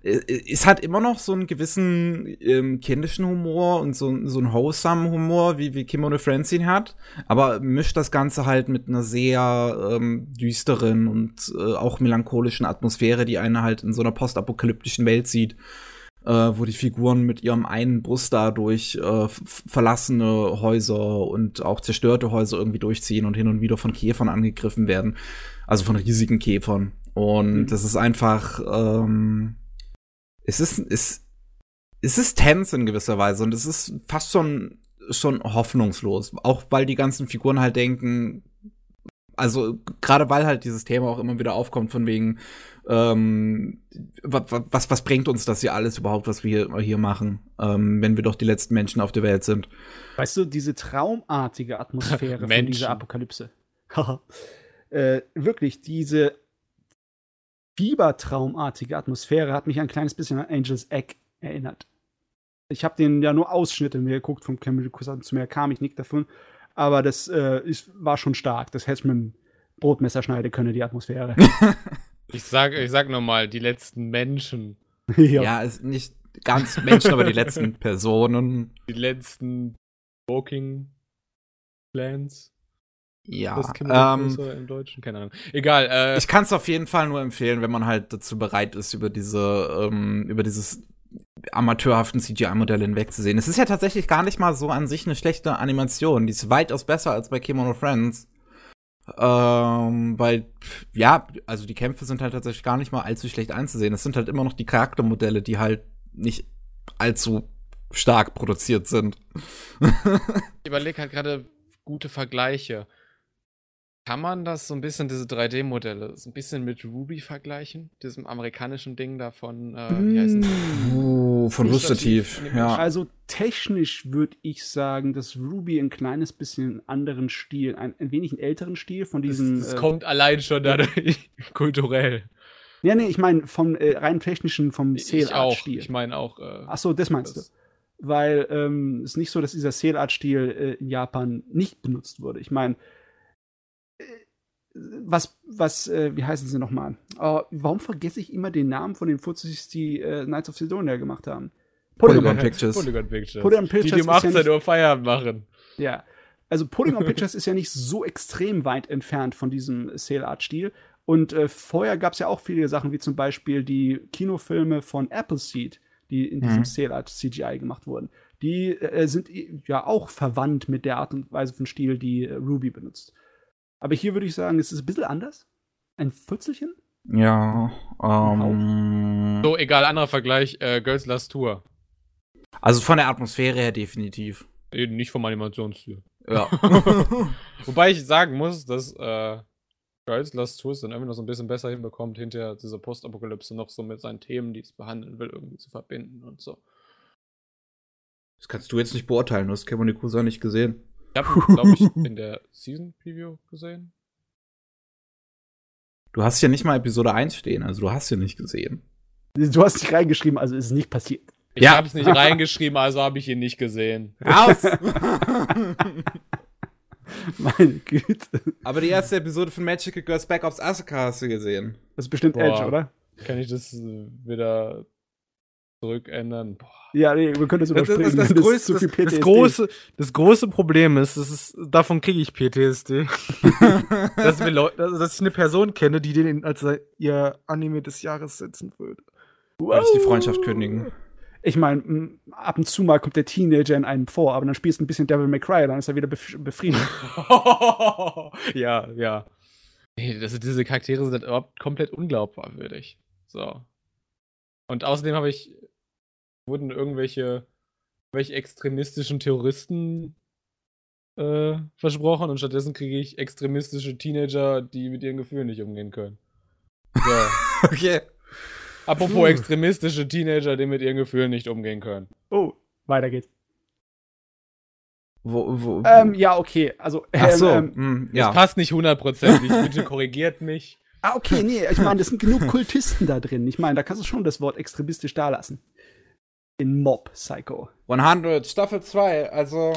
Äh, Es hat immer noch so einen gewissen ähm, kindischen Humor und so, so einen wholesome Humor, wie, wie Kimono ihn hat, aber mischt das Ganze halt mit einer sehr ähm, düsteren und äh, auch melancholischen Atmosphäre, die einen halt in so einer postapokalyptischen Welt sieht äh, wo die Figuren mit ihrem einen Bus da durch äh, verlassene Häuser und auch zerstörte Häuser irgendwie durchziehen und hin und wieder von Käfern angegriffen werden. Also von riesigen Käfern. Und Mhm. das ist einfach, ähm, es ist, es, es ist tense in gewisser Weise und es ist fast schon, schon hoffnungslos. Auch weil die ganzen Figuren halt denken, also gerade weil halt dieses Thema auch immer wieder aufkommt von wegen, ähm, wa- wa- was, was bringt uns das hier alles überhaupt, was wir hier, machen, ähm, wenn wir doch die letzten Menschen auf der Welt sind? Weißt du, diese traumartige Atmosphäre von dieser Apokalypse. Äh, wirklich, diese fiebertraumartige Atmosphäre hat mich ein kleines bisschen an Angel's Egg erinnert. Ich habe den ja nur Ausschnitte mir geguckt vom Camel Kusan, zu mir kam ich nicht davon. Aber das äh, ist, war schon stark. Das hätte ich mit einem Brotmesser schneiden können, die Atmosphäre. Ich sag, ich sag nochmal, die letzten Menschen, Ja, ist nicht ganz Menschen, aber die letzten Personen. die letzten Walking Plans. Ja, Das ähm, im Deutschen, keine Ahnung. Egal, äh, ich kann es auf jeden Fall nur empfehlen, wenn man halt dazu bereit ist, über diese, ähm, über dieses amateurhaften CGI-Modell hinwegzusehen. Es ist ja tatsächlich gar nicht mal so an sich eine schlechte Animation. Die ist weitaus besser als bei Kimono Friends. Ähm, weil, ja, also die Kämpfe sind halt tatsächlich gar nicht mal allzu schlecht einzusehen. Es sind halt immer noch die Charaktermodelle, die halt nicht allzu stark produziert sind. ich überlege halt gerade gute Vergleiche. Kann man das so ein bisschen, diese 3D-Modelle, so ein bisschen mit Ruby vergleichen? Diesem amerikanischen Ding da von, äh, wie heißen die? Uh, von. Rüstertief, ja. Also technisch würde ich sagen, dass Ruby ein kleines bisschen einen anderen Stil, ein, ein wenig einen älteren Stil von Das, diesen. das äh, kommt allein schon dadurch kulturell. Ja, nee, ich meine vom äh, rein technischen, vom. Sail-Art-Stil. Ich meine auch. Äh, Ach so, das meinst das- du. Weil ähm, es ist nicht so, dass dieser Sail-Art-Stil äh, in Japan nicht benutzt wurde. Ich meine, was, was, äh, wie heißen sie nochmal? Oh, warum vergesse ich immer den Namen von den Fuzis, die äh, Knights of Sidonia gemacht haben? Polygon Pictures. Polygon Pictures. Polygon die, Pictures die um ist ja 18 nicht- Uhr Feierabend machen. Ja. Also Polygon Pictures ist ja nicht so extrem weit entfernt von diesem Sail-Art-Stil. Und äh, vorher gab es ja auch viele Sachen, wie zum Beispiel die Kinofilme von Appleseed, die in diesem Mhm. Sale Art CGI gemacht wurden. Die äh, sind i- ja auch verwandt mit der Art und Weise von Stil, die äh, Ruby benutzt. Aber hier würde ich sagen, es ist ein bisschen anders. Ein Futzelchen? Ja, ähm, So, egal, anderer Vergleich, äh, Girls Last Tour. also von der Atmosphäre her definitiv. Eh, Nicht vom Animationsstil. Ja. Wobei ich sagen muss, dass äh, Girls Last Tour es dann irgendwie noch so ein bisschen besser hinbekommt, hinter dieser Postapokalypse noch so mit seinen Themen, die es behandeln will, irgendwie zu verbinden und so. Das kannst du jetzt nicht beurteilen, du hast Kemonikusa nicht gesehen. Ich habe, glaube ich, in der Season Preview gesehen. Du hast ja nicht mal Episode 1 stehen, also du hast sie nicht gesehen. Du hast nicht reingeschrieben, also ist es nicht passiert. Ich Ja. habe es nicht reingeschrieben, also habe ich ihn nicht gesehen. Raus! Meine Güte. Aber die erste Episode von Magical Girls Back Ops Asuka hast du gesehen. Das ist bestimmt Boah. Edge, oder? Kann ich das äh, wieder zurückändern? Boah. Ja, nee, wir können das Das, überspringen. ist das, wenn größte, das, das, große, das große Problem ist, das ist davon kriege ich PTSD. dass, wir Leu also, dass ich eine Person kenne, die den als ihr Anime des Jahres setzen würde. Wollte ich die Freundschaft kündigen. Ich meine, ab und zu mal kommt der Teenager in einem vor, aber dann spielst du ein bisschen Devil May Cry, dann ist er wieder bef befriedigt. ja, ja. Nee, das, diese Charaktere sind überhaupt komplett unglaubwürdig. So. Und außerdem habe ich. Wurden irgendwelche, welche extremistischen Terroristen äh, versprochen und stattdessen kriege ich extremistische Teenager, die mit ihren Gefühlen nicht umgehen können. So. Okay. Apropos Puh. extremistische Teenager, die mit ihren Gefühlen nicht umgehen können. Oh, weiter geht's. Wo, wo, Ähm, ja, okay. Also, Ach so, ähm, hm, Das ja. passt nicht hundertprozentig. Bitte korrigiert mich. ah, okay, nee, ich meine, es sind genug Kultisten da drin. Ich meine, da kannst du schon das Wort extremistisch da lassen. In Mob Psycho. 100, Staffel 2, also.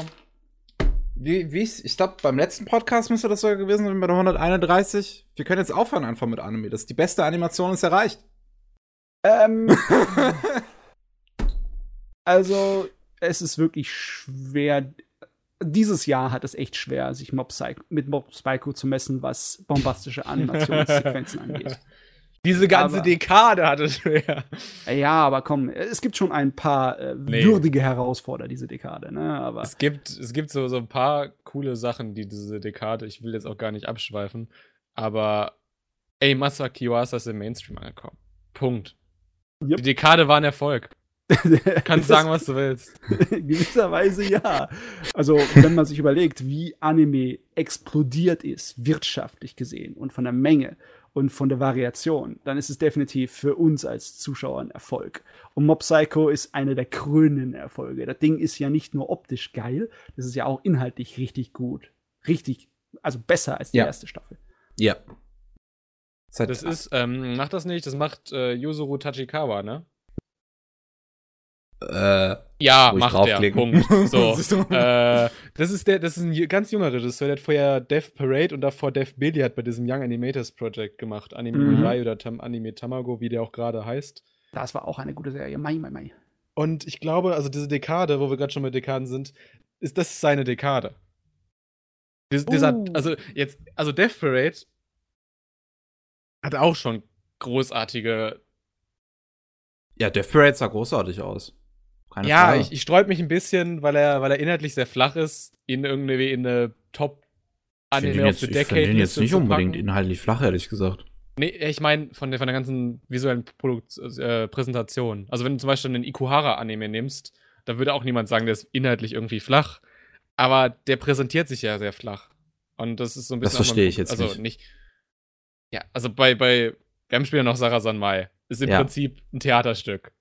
Wie, wie ich, ich glaube, beim letzten Podcast müsste das sogar gewesen sein, bei der 131. Wir können jetzt aufhören einfach mit Anime. Das die beste Animation ist erreicht. Ähm, also, es ist wirklich schwer. Dieses Jahr hat es echt schwer, sich Mob Psycho, mit Mob Psycho zu messen, was bombastische Animationssequenzen angeht. Diese ganze Aber- Dekade hatte schwer. Ja, aber komm, es gibt schon ein paar äh, Nee. würdige Herausforderer diese Dekade, ne? Aber Es gibt, es gibt so, so ein paar coole Sachen, die diese Dekade, ich will jetzt auch gar nicht abschweifen, aber ey, Masaki Yuasa ist im Mainstream angekommen. Punkt. Yep. Die Dekade war ein Erfolg. Du kannst sagen, was du willst. In gewisser Weise ja. Also, wenn man sich überlegt, wie Anime explodiert ist, wirtschaftlich gesehen und von der Menge und von der Variation, dann ist es definitiv für uns als Zuschauer ein Erfolg. Und Mob Psycho ist einer der krönenden Erfolge. Das Ding ist ja nicht nur optisch geil, das ist ja auch inhaltlich richtig gut. Richtig, also besser als die Ja. erste Staffel. Ja. Seit, Das ist, ähm, macht das nicht, das macht äh, Yuzuru Tachikawa, ne? Äh, Ja, Wo ich macht der. draufklicken. Punkt. So. Äh, das ist der, das ist ein ganz junger Regisseur, der hat vorher Death Parade und davor Death Billy hat bei diesem Young Animators Project gemacht. Anime Mhm. Mirai oder Tam Anime Tamago, wie der auch gerade heißt. Das war auch eine gute Serie. Mai, mai, mai. Und ich glaube, also diese Dekade, wo wir gerade schon bei Dekaden sind, ist das seine Dekade. Dies, dieser, Uh. also jetzt, also Death Parade hat auch schon großartige. ja, Death Parade sah großartig aus. Keine ja, Frage. ich, ich sträub mich ein bisschen, weil er, weil er inhaltlich sehr flach ist, ihn irgendwie in eine Top Ich finde Anime of the ich find Decade ihn jetzt nicht unbedingt inhaltlich flach, ehrlich gesagt. Nee, ich meine von der, von der ganzen visuellen Produkt äh, Präsentation. Also wenn du zum Beispiel einen Ikuhara-Anime nimmst, da würde auch niemand sagen, der ist inhaltlich irgendwie flach. Aber der präsentiert sich ja sehr flach. Und das ist so ein Das bisschen. verstehe ich jetzt also nicht. nicht. Ja, also bei, bei wir haben später noch Sarah Sanmai. Ist im Ja. Prinzip ein Theaterstück.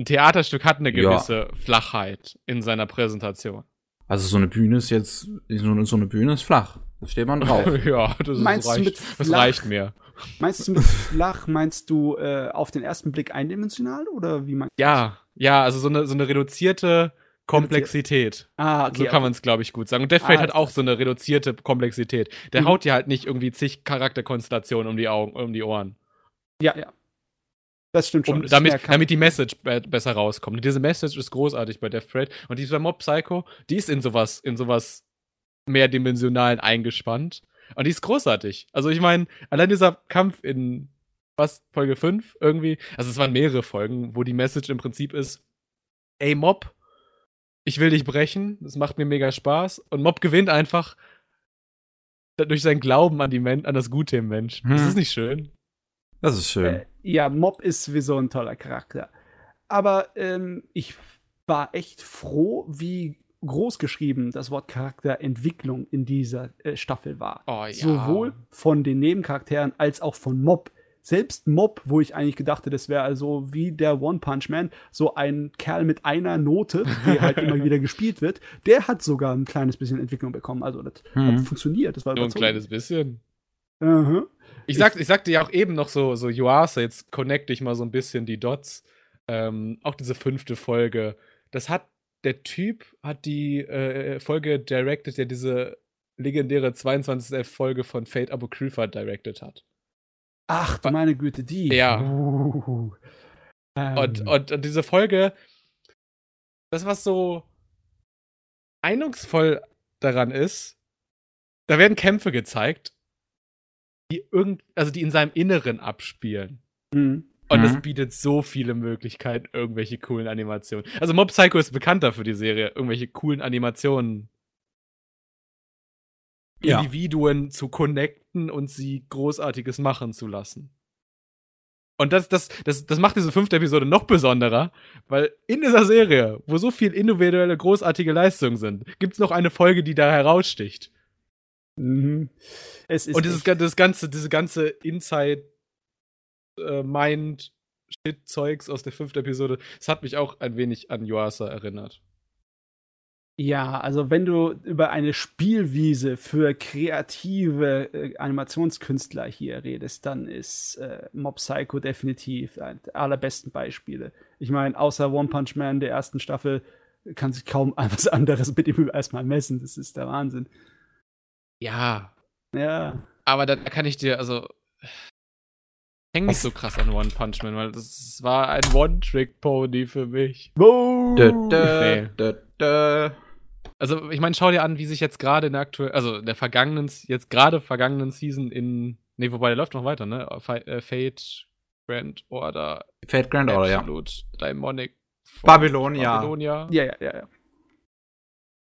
Ein Theaterstück hat eine Ja. gewisse Flachheit in seiner Präsentation. Also so eine Bühne ist jetzt, so eine, Bühne ist flach. Da steht man drauf. ja, das, ist, Meinst du reicht, mit das flach? reicht mir. Meinst du mit flach, meinst du äh, auf den ersten Blick eindimensional oder wie meinst Ja, ja, also so eine, so eine reduzierte Komplexität. Ah, okay. so kann man es, glaube ich, gut sagen. Und Death Fate Ah, hat auch so eine reduzierte Komplexität. Der Mhm. haut dir halt nicht irgendwie zig Charakterkonstellationen um die Augen, um die Ohren. Ja, ja. Das stimmt schon. Um, ist damit, damit die Message be besser rauskommt. Und diese Message ist großartig bei Death Parade. Und dieser Mob Psycho, die ist in sowas, in sowas mehrdimensionalen eingespannt. Und die ist großartig. Also ich meine, allein dieser Kampf in was, Folge 5 irgendwie, also es waren mehrere Folgen, wo die Message im Prinzip ist, ey Mob, ich will dich brechen, das macht mir mega Spaß. Und Mob gewinnt einfach durch seinen Glauben an, die Men an das Gute im Mensch. Hm. Ist das nicht schön? Das ist schön. Äh, ja, Mob ist sowieso ein toller Charakter. Aber ähm, ich war echt froh, wie groß geschrieben das Wort Charakterentwicklung in dieser äh, Staffel war. Oh ja. Sowohl von den Nebencharakteren als auch von Mob. Selbst Mob, wo ich eigentlich gedachte, das wäre also wie der One Punch Man, so ein Kerl mit einer Note, die halt immer wieder gespielt wird, der hat sogar ein kleines bisschen Entwicklung bekommen. Also das Mhm. hat funktioniert. Das war Nur ein kleines bisschen. Ich, sag, ich sagte ja auch eben noch so, so Yuasa, jetzt connecte ich mal so ein bisschen die Dots. Ähm, auch diese fünfte Folge. Das hat, der Typ hat die äh, Folge directed, der diese legendäre 22. Folge von Fate Apocrypha directed hat. Ach du meine Güte, die. Ja. Uh. Ähm, Und, und, und diese Folge, das, was so eindrucksvoll daran ist, da werden Kämpfe gezeigt, die irgend, also die in seinem Inneren abspielen. mhm. Und Mhm. es bietet so viele Möglichkeiten, irgendwelche coolen Animationen. Also Mob Psycho ist bekannt dafür, die Serie, irgendwelche coolen Animationen. Ja. Individuen zu connecten und sie Großartiges machen zu lassen. Und das, das, das, das macht diese fünfte Episode noch besonderer, weil in dieser Serie, wo so viel individuelle, großartige Leistungen sind, gibt es noch eine Folge, die da heraussticht. Mhm. Es ist Und dieses, das ganze, diese ganze Inside äh, Mind Shit Zeugs aus der fünften Episode, das hat mich auch ein wenig an Yuasa erinnert. Ja, also wenn du über eine Spielwiese für kreative äh, Animationskünstler hier redest, dann ist äh, Mob Psycho definitiv ein der allerbesten Beispiele. Ich meine, außer One Punch Man der ersten Staffel kann sich kaum was anderes mit ihm erstmal messen. Das ist der Wahnsinn. Ja, Ja. aber da kann ich dir, also. Häng nicht so krass an One Punch Man, weil das war ein One-Trick-Pony für mich. Wow. Dö, Nee. dö, dö. Also, ich meine, schau dir an, wie sich jetzt gerade in der aktuellen, also in der vergangenen, jetzt gerade vergangenen Season in, nee, wobei der läuft noch weiter, ne? Äh, Fate, Grand Order, Fate Grand Order, ja. Absolute, Daimonic, Babylonia. Babylonia. Ja, ja, ja, ja.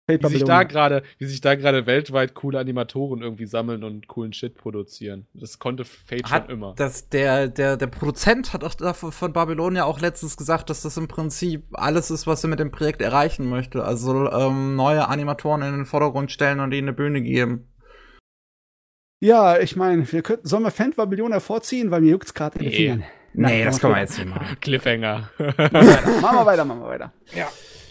Fate Wie sich da gerade, wie sich da gerade weltweit coole Animatoren irgendwie sammeln und coolen Shit produzieren. Das konnte Fate Hat schon immer. das, der, der, der Produzent hat auch davon- von Babylonia auch letztens gesagt, dass das im Prinzip alles ist, was er mit dem Projekt erreichen möchte. Also ähm, neue Animatoren in den Vordergrund stellen und ihnen eine Bühne geben. Ja, ich meine, wir könnten, sollen wir Fan Babylonia vorziehen, weil mir juckt's gerade in den Nee. Fingern. Nee, Nein, das machen kann man jetzt nicht machen. Cliffhanger. Machen wir weiter, machen wir weiter.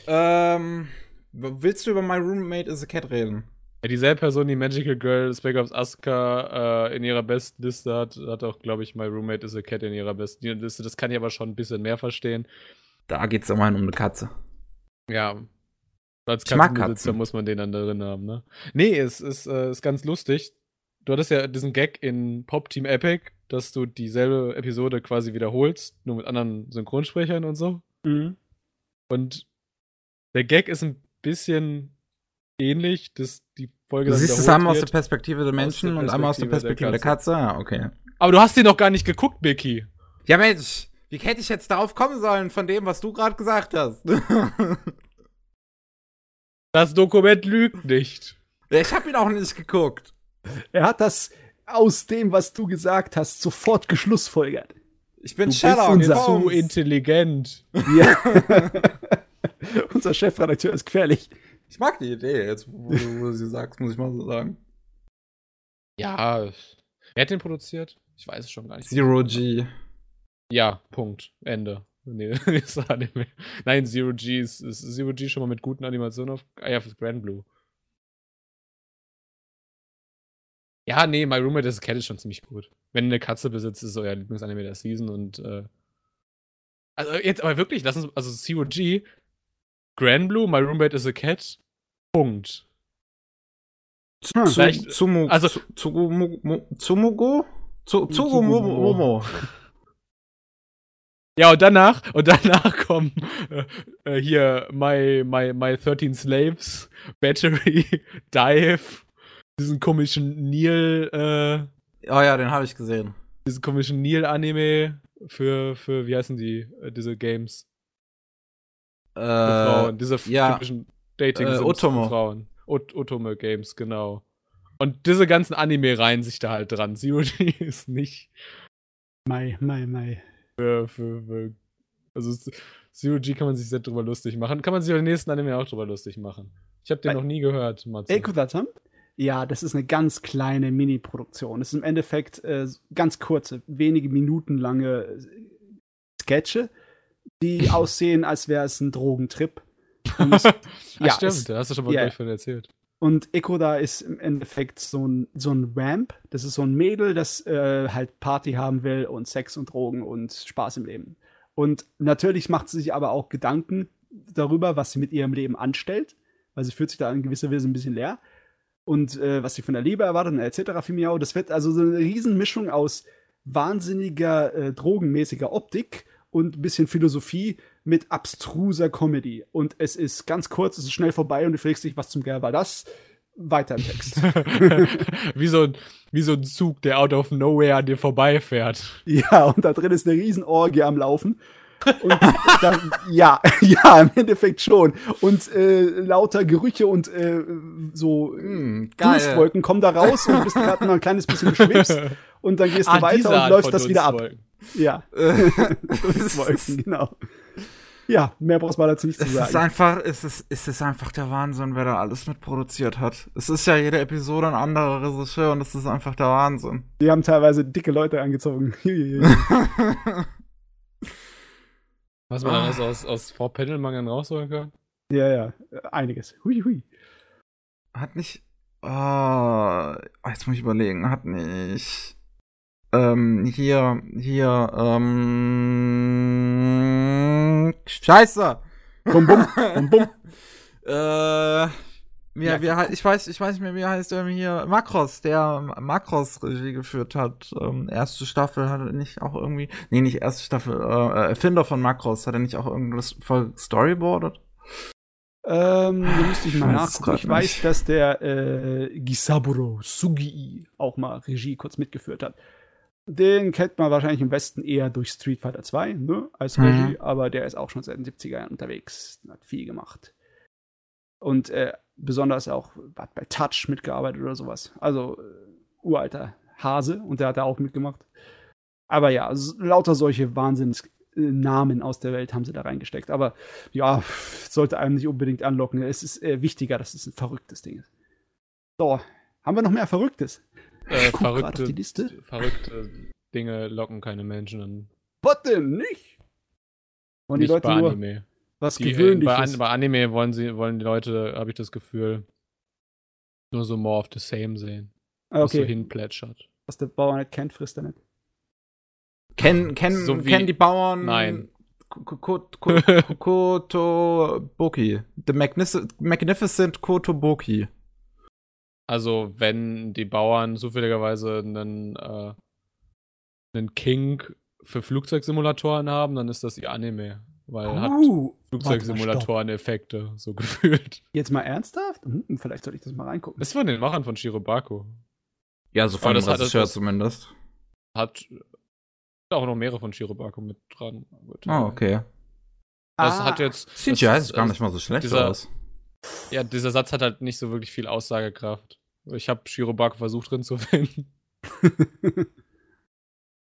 ähm, willst du über My Roommate is a Cat reden? Ja, dieselbe Person, die Magical Girl Spec Ops Asuka äh, in ihrer besten Liste hat, hat auch, glaube ich, My Roommate is a Cat in ihrer besten Liste. Das kann ich aber schon ein bisschen mehr verstehen. Da geht's immerhin um eine Katze. Ja. Als Katzenbesitzer Katzen. muss man den dann drin haben, ne? Nee, es ist, äh, ist ganz lustig. Du hattest ja diesen Gag in Pop Team Epic, dass du dieselbe Episode quasi wiederholst, nur mit anderen Synchronsprechern und so. Mhm. Und der Gag ist ein bisschen ähnlich, dass die Folge Du siehst es einmal aus der. Perspektive der Menschen der und einmal aus der Perspektive der Perspektive der Katze. Ja, okay. Aber du hast den noch gar nicht geguckt, Becky. Ja, Mensch, wie hätte ich jetzt darauf kommen sollen von dem, was du gerade gesagt hast? Das Dokument lügt nicht. ich habe ihn auch nicht geguckt. Er hat das aus dem, was du gesagt hast, sofort geschlussfolgert. Ich bin Du bist Sherlock unser- Zu intelligent. Ja. Unser Chefredakteur ist gefährlich. Ich mag die Idee, jetzt wo du wo du sie sagst, muss ich mal so sagen. Ja, Wer hat den produziert? Ich weiß es schon gar nicht. Zero G. Ja, Punkt. Ende. Nee. Nein, Zero G ist, ist Zero G schon mal mit guten Animationen auf. Ah ja, fürs Grand Blue. Ja, nee, My Roommate is a Cat ist schon ziemlich gut. Wenn eine Katze besitzt, ist es euer Lieblingsanime der Season und äh, also jetzt aber wirklich, lass uns, also Zero G, Grand Blue, My Roommate is a Cat, Punkt. Hm. Vielleicht- Zumu, also- Zu- Tsugumu- Mo- Tsumugo? Zu- Tsugumomo. Tsugumomo. Ja, und danach, und danach kommen äh, äh, hier My, My, My 13 Slaves, Battery, Dive, diesen komischen Neil, äh, Oh ja, den habe ich gesehen. diesen komischen Neil-Anime für, für, wie heißen die, äh, diese Games? Äh, Frauen, diese ja, typischen dating äh, Otomo. Frauen. Ot Otome Games, genau. Und diese ganzen Anime reihen sich da halt dran. COD ist nicht Mai, Mai, Mai. für, für, für also es- COG kann man sich sehr drüber lustig machen. Kann man sich über den nächsten Anime auch drüber lustig machen. Ich habe den Bei- noch nie gehört, Matze. Ekudatam? Ja, das ist eine ganz kleine Mini-Produktion. Das ist im Endeffekt äh, ganz kurze, wenige Minuten lange äh, Sketche, die aussehen, als wäre es ein Drogentrip. Und, Ach, ja, stimmt, es- da hast du schon mal gleich von erzählt. und Ekoda ist im Endeffekt so ein, so ein Ramp. Das ist so ein Mädel, das äh, halt Party haben will und Sex und Drogen und Spaß im Leben. Und natürlich macht sie sich aber auch Gedanken darüber, was sie mit ihrem Leben anstellt, weil sie fühlt sich da in gewisser Weise ein bisschen leer. Und äh, was sie von der Liebe erwartet, etc. Fimiao. Das wird also so eine Riesenmischung aus wahnsinniger, äh, drogenmäßiger Optik und ein bisschen Philosophie mit abstruser Comedy. Und es ist ganz kurz, es ist schnell vorbei und du fragst dich, was zum Geier war das? Weiter im Text. wie, so ein, wie so ein Zug, der out of nowhere an dir vorbeifährt. ja, und da drin ist eine Riesenorgie am Laufen. Und dann, ja, ja, im Endeffekt schon. Und äh, lauter Gerüche und äh, so Dunstwolken kommen da raus und du bist gerade noch ein kleines bisschen beschwipst. Und dann gehst du Ah, weiter diese und läufst das wieder ab. Ja, Dunstwolken, genau. Ja, mehr brauchst du dazu nicht zu Es ist sagen. einfach, es ist, es ist einfach der Wahnsinn, wer da alles mitproduziert hat. Es ist ja jede Episode ein anderer Regisseur und es ist einfach der Wahnsinn. Die haben teilweise dicke Leute angezogen. Was man Ah. also aus, aus Four-Panel-Mangeln rausholen kann? ja, ja, einiges. Hui, hui. Hat nicht. Oh, jetzt muss ich überlegen. Hat nicht. Ähm, hier, hier, ähm. Scheiße! Bum, bum, bum, bum. Äh. Wie, wie, hei- ich weiß, ich weiß nicht mehr, wie heißt der hier Makros, der Makros Regie geführt hat. Ähm, erste Staffel hat er nicht auch irgendwie, nee, nicht erste Staffel, äh, Erfinder von Makros, hat er nicht auch irgendwas voll storyboardet? Ähm, da müsste ich mal Ich weiß es nachgucken. Ich weiß, nicht. dass der äh, Gisaburo Sugii auch mal Regie kurz mitgeführt hat. Den kennt man wahrscheinlich im Westen eher durch Street Fighter 2, ne, als Mhm. Regie, aber der ist auch schon seit den 70er Jahren unterwegs, hat viel gemacht. Und äh, besonders auch hat bei Touch mitgearbeitet oder sowas. Also äh, uralter Hase und der hat da auch mitgemacht. Aber ja, lauter solche Wahnsinnsnamen aus der Welt haben sie da reingesteckt. Aber ja, sollte einem nicht unbedingt anlocken. Es ist äh, wichtiger, dass es ein verrücktes Ding ist. So, haben wir noch mehr Verrücktes? Äh, verrückte, auf die Liste. verrückte Dinge locken keine Menschen an. Was denn nicht? Und die Nicht Leute bei nur Anime. was Die, äh, Gewöhnliches. bei, An bei Anime wollen sie, wollen die Leute, habe ich das Gefühl, nur so more of the same sehen. Ah, Was so okay, hinplätschert. was der Bauer nicht kennt, frisst er nicht. Kennen, kennen, So kennen die Bauern. Nein. Ko- Ko- Ko- Ko- Kotoboki. The Magnific Magnificent Kotoboki. Also, wenn die Bauern zufälligerweise einen, äh, einen King für Flugzeugsimulatoren haben, dann ist das ihr Anime. Weil hat Uh, Flugzeugsimulatoren Effekte, so gefühlt. Jetzt mal ernsthaft? Hm, vielleicht sollte ich das mal reingucken. Das ist von den Machern von Shirobako. Ja, so von dem das hat- Regisseur zumindest. Hat auch noch mehrere von Shirobako mit dran. Gut, Oh, okay. Das Ah, hat jetzt. Sieht das ja ist- ist gar nicht mal so schlecht dieser- aus. Ja, dieser Satz hat halt nicht so wirklich viel Aussagekraft. Ich habe Shirobako versucht drin zu finden.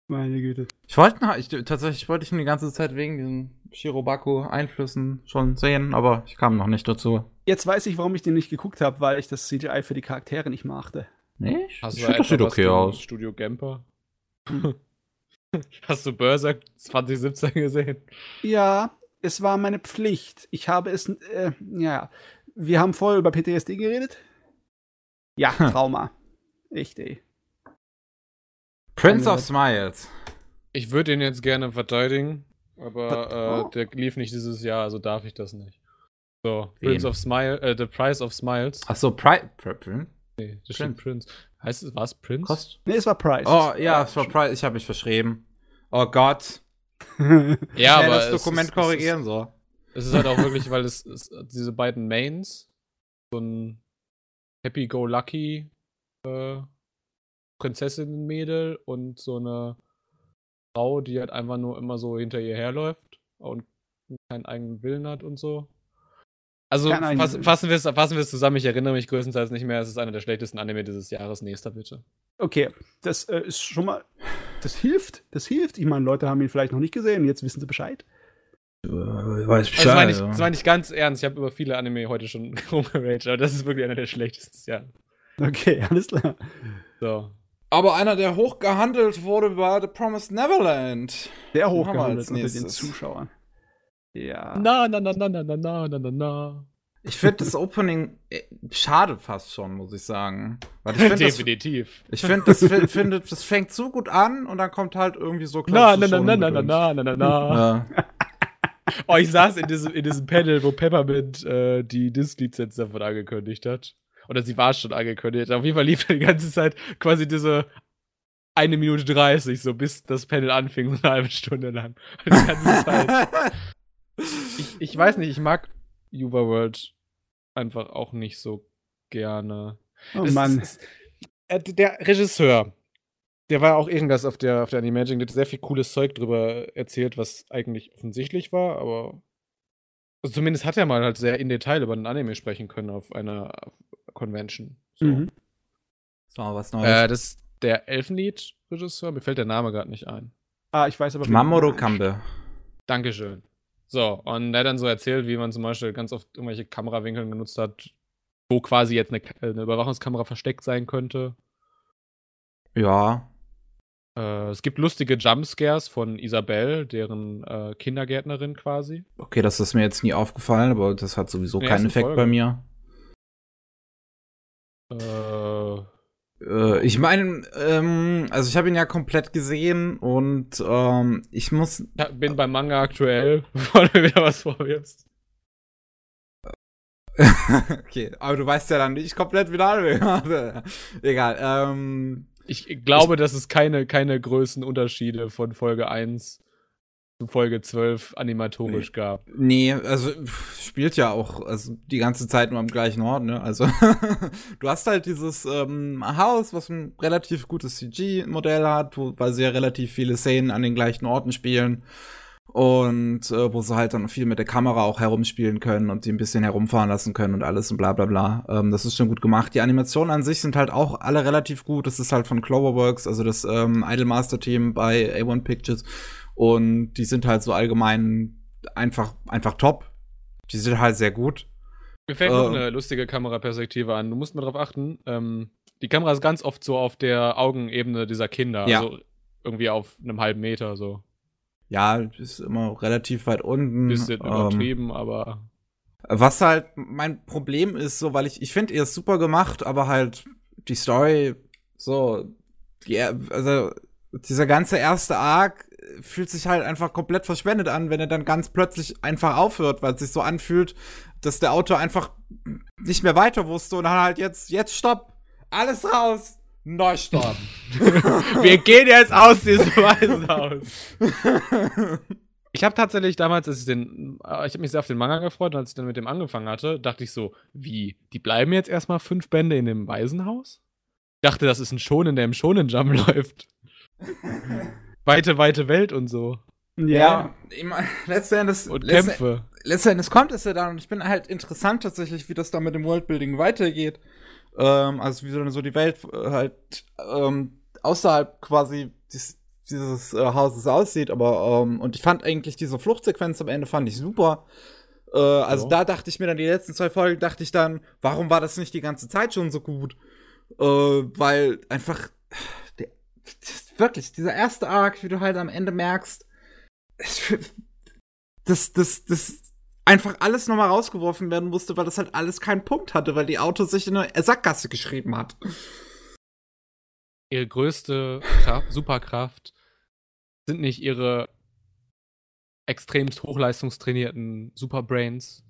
Meine Güte. Ich wollte noch- ich, tatsächlich wollte ich ihn die ganze Zeit wegen diesen Shirobako-Einflüssen schon sehen, aber ich kam noch nicht dazu. Jetzt weiß ich, warum ich den nicht geguckt habe, weil ich das CGI für die Charaktere nicht machte. Nee, Hast ich du finde, das sieht okay aus. Studio Gamper? Hast du Berserk 2017 gesehen? Ja, es war meine Pflicht. Ich habe es, äh, ja, wir haben voll über PTSD geredet. Ja, Hm. Trauma. Echt, ey. Prince of Smiles. Ich würde ihn jetzt gerne verteidigen, aber äh, Oh. der lief nicht dieses Jahr, also darf ich das nicht. So, Wen? Prince of Smile, äh, The Price of Smiles. Achso, Pri Pri Prince? Nee, das steht Prince. Heißt es, war es Prince? Kost? Nee, es war Price. Oh, ja, es war Price. Ich habe mich verschrieben. Oh Gott. Ja, aber das es Dokument ist, korrigieren so. Es ist, halt auch wirklich, weil es, es diese beiden Mains, so ein Happy-Go-Lucky äh, Prinzessin-Mädel und so eine Frau, die halt einfach nur immer so hinter ihr herläuft und keinen eigenen Willen hat und so. Also fass, fassen wir es fassen wir es zusammen. Ich erinnere mich größtenteils nicht mehr. Es ist einer der schlechtesten Anime dieses Jahres. Nächster bitte. Okay, das äh, ist schon mal. Das hilft. Das hilft. Ich meine, Leute haben ihn vielleicht noch nicht gesehen. Jetzt wissen sie Bescheid. Äh, weiß Also, das meine ich, das meine ich ganz ernst. Ich habe über viele Anime heute schon rumgeraged, aber das ist wirklich einer der schlechtesten des Jahres. Okay, alles klar. So. Aber einer, der hoch gehandelt wurde, war The Promised Neverland. Sehr haben wir hochgehandelt unter den. Zuschauern. Ja. Na, na, na, na, na, na, na, na, na, na. Ich finde das Opening äh, schade fast schon, muss ich sagen. Weil ich finde, das, Definitiv. ich find, das, fi- finde, das fängt so gut an und dann kommt halt irgendwie so Na, klassisches na, na, na, na, na, Shonengedöns. na, na, na, na. Oh, ich saß in diesem, in diesem Panel, wo Peppermint äh, die Disk-Lizenz davon angekündigt hat. Oder sie war schon angekündigt. Auf jeden Fall lief die ganze Zeit quasi diese eine Minute 30, so bis das Panel anfing, so eine halbe Stunde lang. Die ganze Zeit. Ich, ich weiß nicht, ich mag Yuba World einfach auch nicht so gerne. Oh Es Mann. Ist, äh, der Regisseur, der war auch Ehrengast auf der, auf der Animaging, der hat sehr viel cooles Zeug drüber erzählt, was eigentlich offensichtlich war, aber also zumindest hat er mal halt sehr in Detail über einen Anime sprechen können auf einer Convention. So. Mhm. So, was Neues. Äh, das ist der Elfenlied-Regisseur, mir fällt der Name gerade nicht ein. Ah, ich weiß aber. Mamoru Kambe. Dankeschön. So, und er hat dann so erzählt, wie man zum Beispiel ganz oft irgendwelche Kamerawinkeln genutzt hat, wo quasi jetzt eine, eine Überwachungskamera versteckt sein könnte. Ja. Äh, es gibt lustige Jumpscares von Isabelle, deren äh, Kindergärtnerin quasi. Okay, das ist mir jetzt nie aufgefallen, aber das hat sowieso der keinen Effekt Folge. bei mir. Äh, Äh, ich meine, ähm, also ich habe ihn ja komplett gesehen und ähm, ich muss. ja, bin beim Manga aktuell, bevor du wieder was vorwirfst. okay, aber du weißt ja dann nicht komplett wie der Anime. Egal. Ähm, Ich glaube, dass es keine, keine Größenunterschiede von Folge 1 zu Folge 12 animatorisch gab. nee, also spielt ja auch also die ganze Zeit nur am gleichen Ort, ne? Also du hast halt dieses ähm, Haus, was ein relativ gutes CG-Modell hat, wo, weil sie ja relativ viele Szenen an den gleichen Orten spielen. Und äh, wo sie halt dann viel mit der Kamera auch herumspielen können und die ein bisschen herumfahren lassen können und alles und bla bla bla. Ähm, das ist schon gut gemacht. Die Animationen an sich sind halt auch alle relativ gut. Das ist halt von Cloverworks, also das ähm, Idolmaster Team bei A1 Pictures. Und die sind halt so allgemein einfach, einfach top. Die sind halt sehr gut. Mir fällt noch Ähm. eine lustige Kameraperspektive an. Du musst mal drauf achten. Ähm, die Kamera ist ganz oft so auf der Augenebene dieser Kinder. Ja. Also irgendwie auf einem halben Meter so. Ja, ist immer relativ weit unten. Bisschen Ähm, übertrieben, aber. Was halt mein Problem ist, so, weil ich, ich finde, ihr ist super gemacht, aber halt die Story, so, die, also, dieser ganze erste Arc fühlt sich halt einfach komplett verschwendet an, wenn er dann ganz plötzlich einfach aufhört, weil es sich so anfühlt, dass der Autor einfach nicht mehr weiter wusste und dann halt jetzt, jetzt stopp, alles raus, Neustart. Wir gehen jetzt aus diesem Waisenhaus. Ich habe tatsächlich damals, als ich den, äh, ich habe mich sehr auf den Manga gefreut, und als ich dann mit dem angefangen hatte, dachte ich so, wie, die bleiben jetzt erstmal fünf Bände in dem Waisenhaus? Ich dachte, das ist ein Shonen, der im Shonen Jump läuft. weite, weite Welt und so. Ja. ich mein, letzten Endes, Und letzten- Kämpfe. letzten Endes kommt es ja dann und ich bin halt interessant tatsächlich, wie das da mit dem Worldbuilding weitergeht. Ähm, also wie so, so die Welt äh, halt ähm, außerhalb quasi dies, dieses äh, Hauses aussieht, aber ähm, und ich fand eigentlich diese Fluchtsequenz am Ende fand ich super. Äh, also Ja. da dachte ich mir dann die letzten zwei Folgen dachte ich dann, warum war das nicht die ganze Zeit schon so gut? Äh, weil einfach der, wirklich dieser erste Arc, wie du halt am Ende merkst, das, das, das einfach alles nochmal rausgeworfen werden musste, weil das halt alles keinen Punkt hatte, weil die Auto sich in eine Sackgasse geschrieben hat. Ihre größte Kraft, Superkraft sind nicht ihre extremst hochleistungstrainierten Superbrains,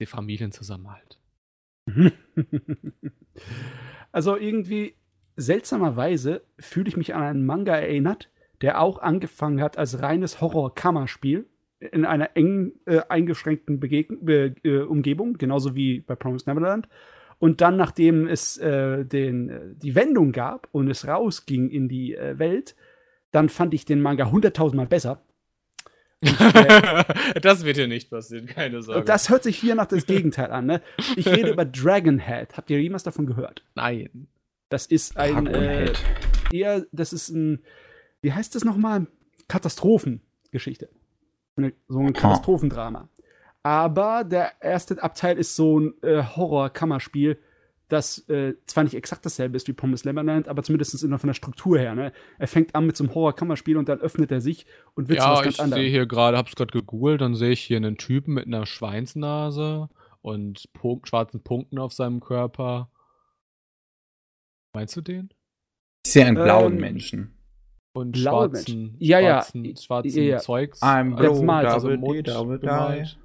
der Familienzusammenhalt. Also irgendwie seltsamerweise fühle ich mich an einen Manga erinnert, der auch angefangen hat als reines Horror-Kammerspiel in einer eng äh, eingeschränkten Begeg Be äh, Umgebung, genauso wie bei Promised Neverland. Und dann, nachdem es äh, den, äh, die Wendung gab und es rausging in die äh, Welt, dann fand ich den Manga hunderttausendmal besser. das wird hier nicht passieren, keine Sorge. Das hört sich hier nach das Gegenteil an. Ne? Ich rede über Dragonhead. Habt ihr jemals davon gehört? Nein. Das ist ein äh, eher, das ist ein, wie heißt das nochmal? Katastrophengeschichte. Eine- So ein Katastrophendrama. Aber der erste Abteil ist so ein äh, Horror-Kammerspiel, das äh, zwar nicht exakt dasselbe ist wie Promised Neverland, aber zumindest in, von der Struktur her. Ne? Er fängt an mit so einem Horror-Kammerspiel und dann öffnet er sich und wird zu was Ja, ganz ich anderem. sehe hier gerade, hab's gerade gegoogelt, dann sehe ich hier einen Typen mit einer Schweinsnase und Punkt, schwarzen Punkten auf seinem Körper. Meinst du den? Ich sehe einen blauen Ähm, Menschen. Und Blaue schwarzen, Menschen. Ja, ja. schwarzen, schwarzen Ja, ja. Zeugs. I'm bemalt, also D, Mund double bemalt.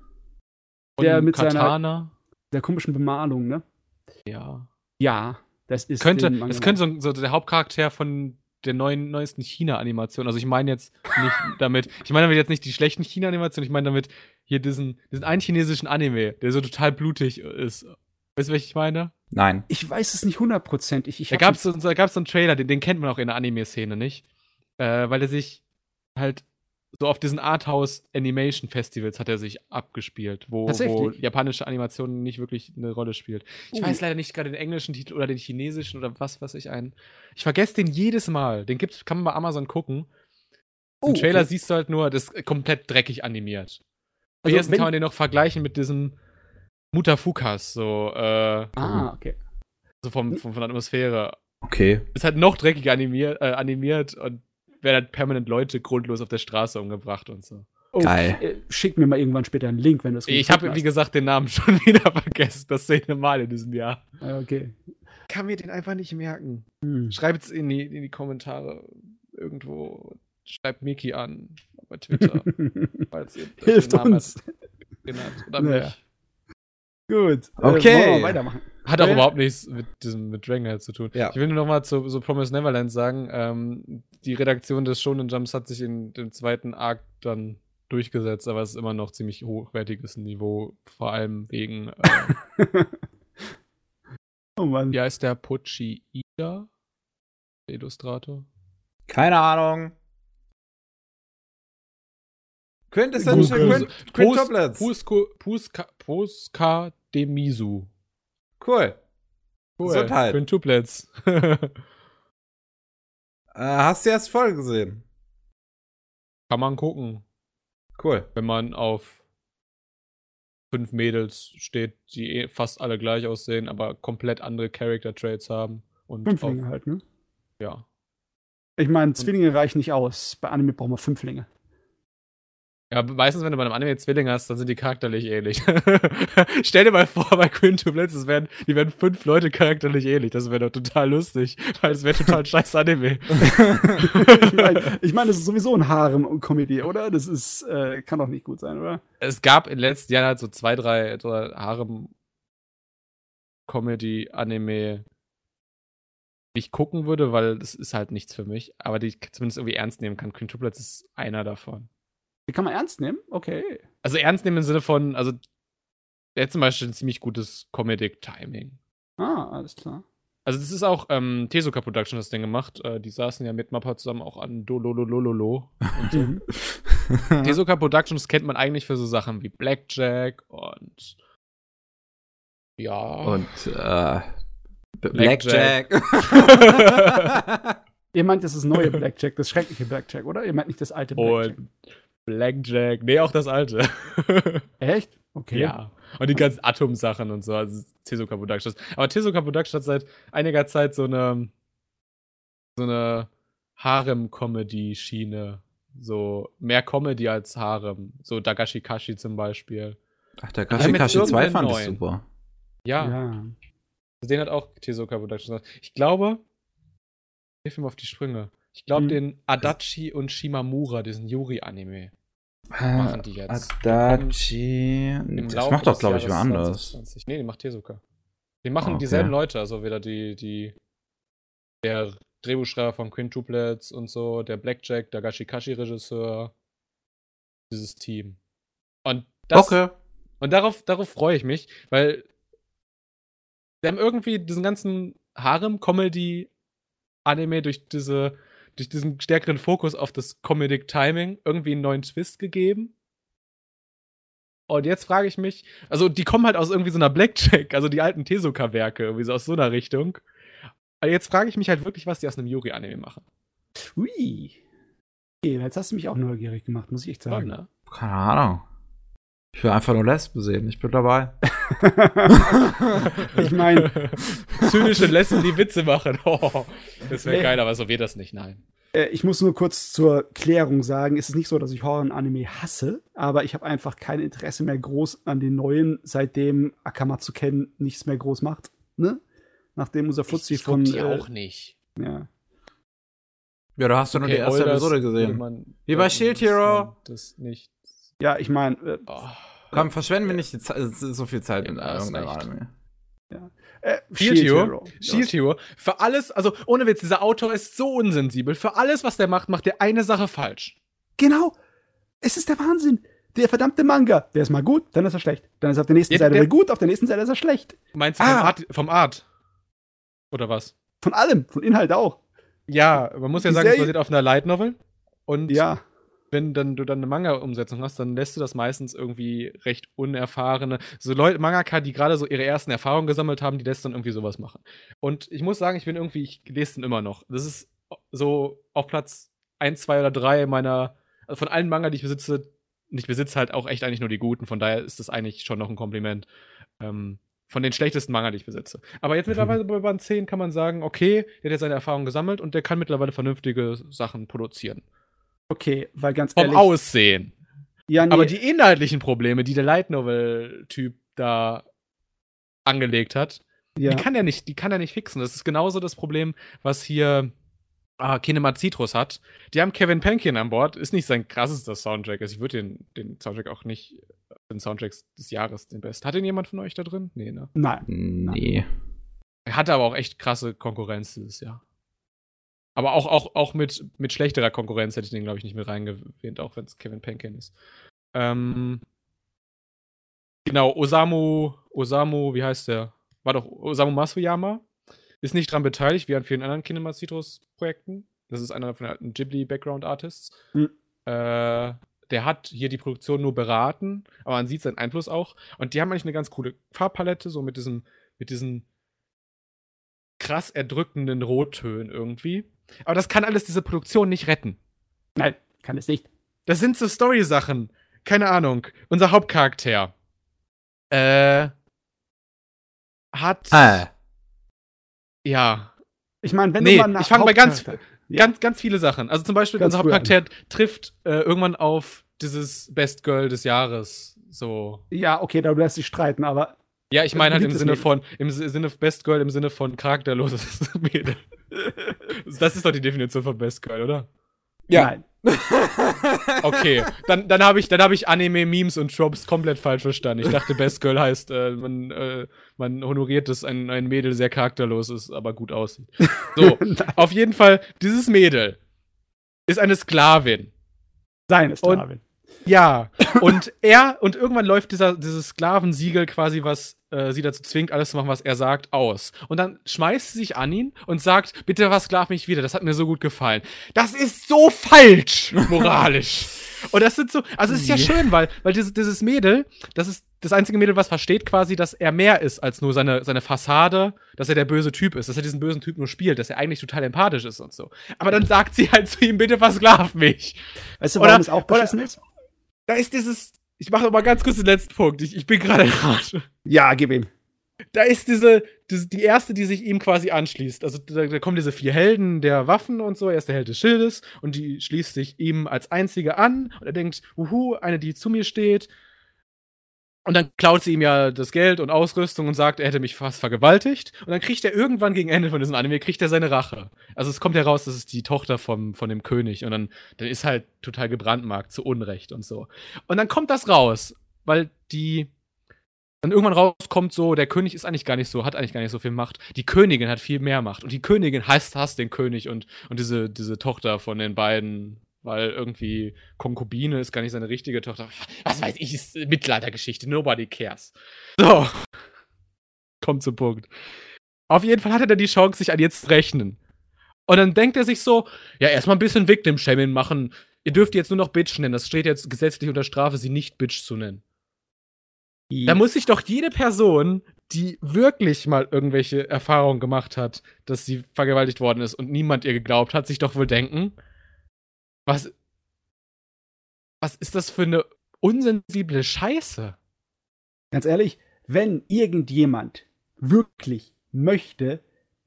Der mit seiner- Katana. Der komischen Bemalung, ne? Ja. Ja, das ist. könnte, es könnte so, so der Hauptcharakter von der neuen, neuesten China-Animation. Also ich meine jetzt nicht damit, ich meine damit jetzt nicht die schlechten China-Animationen, ich meine damit hier diesen, diesen einen chinesischen Anime, der so total blutig ist. Weißt du, was ich meine? Nein. Ich weiß es nicht hundertprozentig. Ich Da gab es so, da gab's so einen Trailer, den, den kennt man auch in der Anime-Szene, nicht? Äh, weil er sich halt so auf diesen Arthouse-Animation-Festivals hat er sich abgespielt, wo, wo japanische Animation nicht wirklich eine Rolle spielt. Ich Oh. weiß leider nicht gerade den englischen Titel oder den chinesischen oder was weiß ich einen. Ich vergesse den jedes Mal. Den gibt's, kann man bei Amazon gucken. Oh, Im Trailer okay. siehst du halt nur, das ist komplett dreckig animiert. Am Also, wenn- kann man den noch vergleichen mit diesem Mutafukas, so, äh, Ah, okay. so vom, vom, von der Atmosphäre Okay. ist halt noch dreckiger animiert, äh, animiert und werden halt permanent Leute grundlos auf der Straße umgebracht und so. Geil. Äh, Schick mir mal irgendwann später einen Link, wenn du es Ich habe, wie gesagt, den Namen schon wieder vergessen. Das zehnte Mal in diesem Jahr. Ah, Okay. Kann mir den einfach nicht merken. Hm. Schreibt's in die, in die Kommentare irgendwo. Schreibt Miki an bei Twitter, falls ihr Hilft den Namen uns. genannt oder Naja. mich. Gut. Okay. Äh, wollen wir weitermachen. Hat auch Ja. überhaupt nichts mit diesem mit Dragonhead zu tun. Ja. Ich will nur noch mal zu so Promise Neverland sagen, ähm, die Redaktion des Shonen Jumps hat sich in dem zweiten Arc dann durchgesetzt, aber es ist immer noch ziemlich hochwertiges Niveau, vor allem wegen, äh, oh Mann. wie heißt der Pucci Ida? Der Illustrator? Keine Ahnung. Quintessential. Quint Pus- Quintuplets. Pusko- Puska Puska Misu. Cool. Gesundheit. Quintuplets. Äh, hast du erst voll gesehen? Kann man gucken, Cool. wenn man auf fünf Mädels steht, die eh fast alle gleich aussehen, aber komplett andere Character Traits haben. Und Fünflinge auf, halt, ne? ja. Ich meine, Zwillinge reichen nicht aus. Bei Anime brauchen wir Fünflinge. Ja, meistens, wenn du bei einem Anime Zwillinge hast, dann sind die charakterlich ähnlich. Stell dir mal vor, bei Quintuplets, es werden, die werden fünf Leute charakterlich ähnlich. Das wäre doch total lustig, weil es wäre total scheiß Anime. ich meine, ich mein, das ist sowieso ein Harem-Comedy, oder? Das ist, äh, kann doch nicht gut sein, oder? es gab in den letzten Jahren halt so zwei, drei Harem-Comedy-Anime, die ich gucken würde, weil das ist halt nichts für mich, aber die ich zumindest irgendwie ernst nehmen kann. Quintuplets ist einer davon. Die kann man ernst nehmen? Okay. Also ernst nehmen im Sinne von, also der hat zum Beispiel ein ziemlich gutes Comedic-Timing. Ah, alles klar. Also das ist auch ähm, Tezuka Production das Ding gemacht. Äh, die saßen ja mit Mappa zusammen auch an Dolololololo und so. Mhm. Tezuka Productions kennt man eigentlich für so Sachen wie Blackjack und ja. Und äh, Blackjack. Blackjack. Ihr meint, das ist das neue Blackjack, das schreckliche Blackjack, oder? Ihr meint nicht das alte Blackjack. und Blackjack. Nee, auch das alte. Echt? Okay. Ja. Und die ganzen Atom-Sachen und so. Also Tezuka Productions. Aber Tezuka Productions hat seit einiger Zeit so eine so eine Harem-Comedy-Schiene. So mehr Comedy als Harem. So Dagashi Kashi zum Beispiel. Ach, jetzt Kashi 2 irgendeinen fand ich super. Ja, Ja. den hat auch Tezuka Productions. gemacht. Ich glaube, hilf mir auf die Sprünge. Ich glaube, Hm. den Adachi und Shimamura, diesen Yuri-Anime, machen die jetzt. Adachi. Im Das macht doch, glaube ich, wer anders. 2020. Nee, die macht Tezuka. Die machen Okay. dieselben Leute, also wieder die, die, der Drehbuchschreiber von Quintuplets und so, der Blackjack, der Gashikashi-Regisseur, dieses Team. Und das, okay. und darauf, darauf freue ich mich, weil sie haben irgendwie diesen ganzen Harem-Comedy-Anime durch diese, durch diesen stärkeren Fokus auf das Comedic Timing irgendwie einen neuen Twist gegeben. Und jetzt frage ich mich, also die kommen halt aus irgendwie so einer Blackjack, also die alten Tezuka-Werke, irgendwie so aus so einer Richtung. Aber jetzt frage ich mich halt wirklich, was die aus einem Yuri-Anime machen. Ui. Okay, jetzt hast du mich auch neugierig gemacht, muss ich echt sagen. ne? Keine Ahnung. Ich will einfach nur Lesben sehen. Ich bin dabei. ich meine, Zynische Lesben, die Witze machen. Oh, das wäre Nee. geil, aber so wird das nicht, nein. äh, ich muss nur kurz zur Klärung sagen, es ist nicht so, dass ich Horror-Anime hasse, aber ich habe einfach kein Interesse mehr groß an den neuen, seitdem Akamatsu Ken nichts mehr groß macht. Ne? Nachdem unser Fuzzi ich guck von. die äh, auch nicht. Ja. Ja, du hast ja nur die erste Episode gesehen. man- Wie bei äh, Shield Hero. Das nicht. Ja, ich meine, äh, Oh. Komm, verschwenden wir nicht die Ze so viel Zeit mit Ja, recht. Anime. äh, Shield Hero. Shield Hero. Für alles, also ohne Witz, dieser Autor ist so unsensibel. Für alles, was der macht, macht er eine Sache falsch. Genau. Es ist der Wahnsinn. Der verdammte Manga. Der ist mal gut, dann ist er schlecht. Dann ist er auf der nächsten Ja, Seite der- gut, auf der nächsten Seite ist er schlecht. Meinst du Ah. vom, Art, vom Art? Oder was? Von allem, von Inhalt auch. Ja, man muss ja Die sagen, es Serie- basiert auf einer Light Novel. Und Ja. Wenn dann du dann eine Manga-Umsetzung hast, dann lässt du das meistens irgendwie recht unerfahrene, so Leute, Mangaka, die gerade so ihre ersten Erfahrungen gesammelt haben, die lässt dann irgendwie sowas machen. Und ich muss sagen, ich bin irgendwie, ich lese den immer noch. Das ist so auf Platz 1, 2 oder 3 meiner, also von allen Manga, die ich besitze, und ich besitze halt auch echt eigentlich nur die guten, von daher ist das eigentlich schon noch ein Kompliment. Ähm, von den schlechtesten Manga, die ich besitze. Aber jetzt mittlerweile bei Band 10 kann man sagen, okay, der hat jetzt seine Erfahrungen gesammelt und der kann mittlerweile vernünftige Sachen produzieren. Okay, weil ganz Vom ehrlich. Aussehen. Ja, nee, Aber die inhaltlichen Probleme, die der Light Novel-Typ da angelegt hat, ja. die kann er nicht, die kann er nicht fixen. Das ist genauso das Problem, was hier ah, Kinema Citrus hat. Die haben Kevin Penkin an Bord, ist nicht sein krassester Soundtrack. Also ich würde den, den Soundtrack auch nicht, den Soundtracks des Jahres den besten. Hat den jemand von euch da drin? Nee, ne? Nein. Nee. Er hatte aber auch echt krasse Konkurrenz dieses Jahr. Aber auch, auch, auch mit, mit schlechterer Konkurrenz hätte ich den, glaube ich, nicht mit reingewählt, auch wenn es Kevin Penkin ist. Ähm, genau, Osamu, Osamu, wie heißt der? War doch Osamu Masuyama. Ist nicht dran beteiligt, wie an vielen anderen Kinema Citrus-Projekten. Das ist einer von den Ghibli-Background-Artists. Hm. Äh, der hat hier die Produktion nur beraten, aber man sieht seinen Einfluss auch. Und die haben eigentlich eine ganz coole Farbpalette, so mit diesem, mit diesen krass erdrückenden Rottönen irgendwie. Aber das kann alles diese Produktion nicht retten. Nein, kann es nicht. Das sind so Story-Sachen. Keine Ahnung. Unser Hauptcharakter. Äh. Hat. Äh. Ja. Ich meine, wenn Nee, du mal nach ich fang bei ganz- Ja. Ganz, ganz viele Sachen. Also zum Beispiel, Ganz unser Hauptcharakter trifft äh, irgendwann auf dieses Best Girl des Jahres. So. ja, okay, da lässt sich streiten, aber Ja, ich meine halt im Sinne von, im Si- Sinne Best Girl, im Sinne von charakterloses Mädel. Das ist doch die Definition von Best Girl, oder? Ja. nein. Okay, dann, dann habe ich, dann hab ich Anime, Memes und Tropes komplett falsch verstanden. Ich dachte, Best Girl heißt, äh, man, äh, man honoriert, dass ein, ein Mädel sehr charakterlos ist, aber gut aussieht. So, auf jeden Fall, dieses Mädel ist eine Sklavin. Seine Sklavin. Ja, und er, und irgendwann läuft dieser, dieses Sklavensiegel quasi, was äh, sie dazu zwingt, alles zu machen, was er sagt, aus. Und dann schmeißt sie sich an ihn und sagt, bitte versklav mich wieder, das hat mir so gut gefallen. Das ist so falsch, moralisch. und das sind so, also es ist ja schön, weil, weil dieses, dieses Mädel, das ist das einzige Mädel, was versteht quasi, dass er mehr ist als nur seine, seine Fassade, dass er der böse Typ ist, dass er diesen bösen Typ nur spielt, dass er eigentlich total empathisch ist und so. Aber dann sagt sie halt zu ihm, bitte versklav mich. Weißt du, oder- warum es auch oder- beschissen ist? Da ist dieses. Ich mache mal ganz kurz den letzten Punkt. Ich, ich bin gerade in Rage. Ja, gib ihm. Da ist diese, diese, die erste, die sich ihm quasi anschließt. Also da, da kommen diese vier Helden der Waffen und so. Er ist der Held des Schildes und die schließt sich ihm als einzige an. Und er denkt, uhu, eine, die zu mir steht. Und dann klaut sie ihm ja das Geld und Ausrüstung und sagt, er hätte mich fast vergewaltigt. Und dann kriegt er irgendwann gegen Ende von diesem Anime, kriegt er seine Rache. Also es kommt heraus, das ist die Tochter vom, von dem König. Und dann, dann ist halt total gebrandmarkt, zu Unrecht und so. Und dann kommt das raus, weil die dann irgendwann rauskommt so, der König ist eigentlich gar nicht so, hat eigentlich gar nicht so viel Macht. Die Königin hat viel mehr Macht. Und die Königin hasst, hasst den König und, und diese, diese Tochter von den beiden, weil irgendwie Konkubine ist gar nicht seine richtige Tochter. Was weiß ich, ist Mittelaltergeschichte. Nobody cares. So. Kommt zum Punkt. Auf jeden Fall hat er dann die Chance, sich an jetzt zu rechnen. Und dann denkt er sich so, ja, erstmal ein bisschen Victim-Shaming machen. Ihr dürft jetzt nur noch Bitch nennen. Das steht jetzt gesetzlich unter Strafe, sie nicht Bitch zu nennen. Da muss sich doch jede Person, die wirklich mal irgendwelche Erfahrungen gemacht hat, dass sie vergewaltigt worden ist und niemand ihr geglaubt hat, sich doch wohl denken, was, was ist das für eine unsensible Scheiße? Ganz ehrlich, wenn irgendjemand wirklich möchte,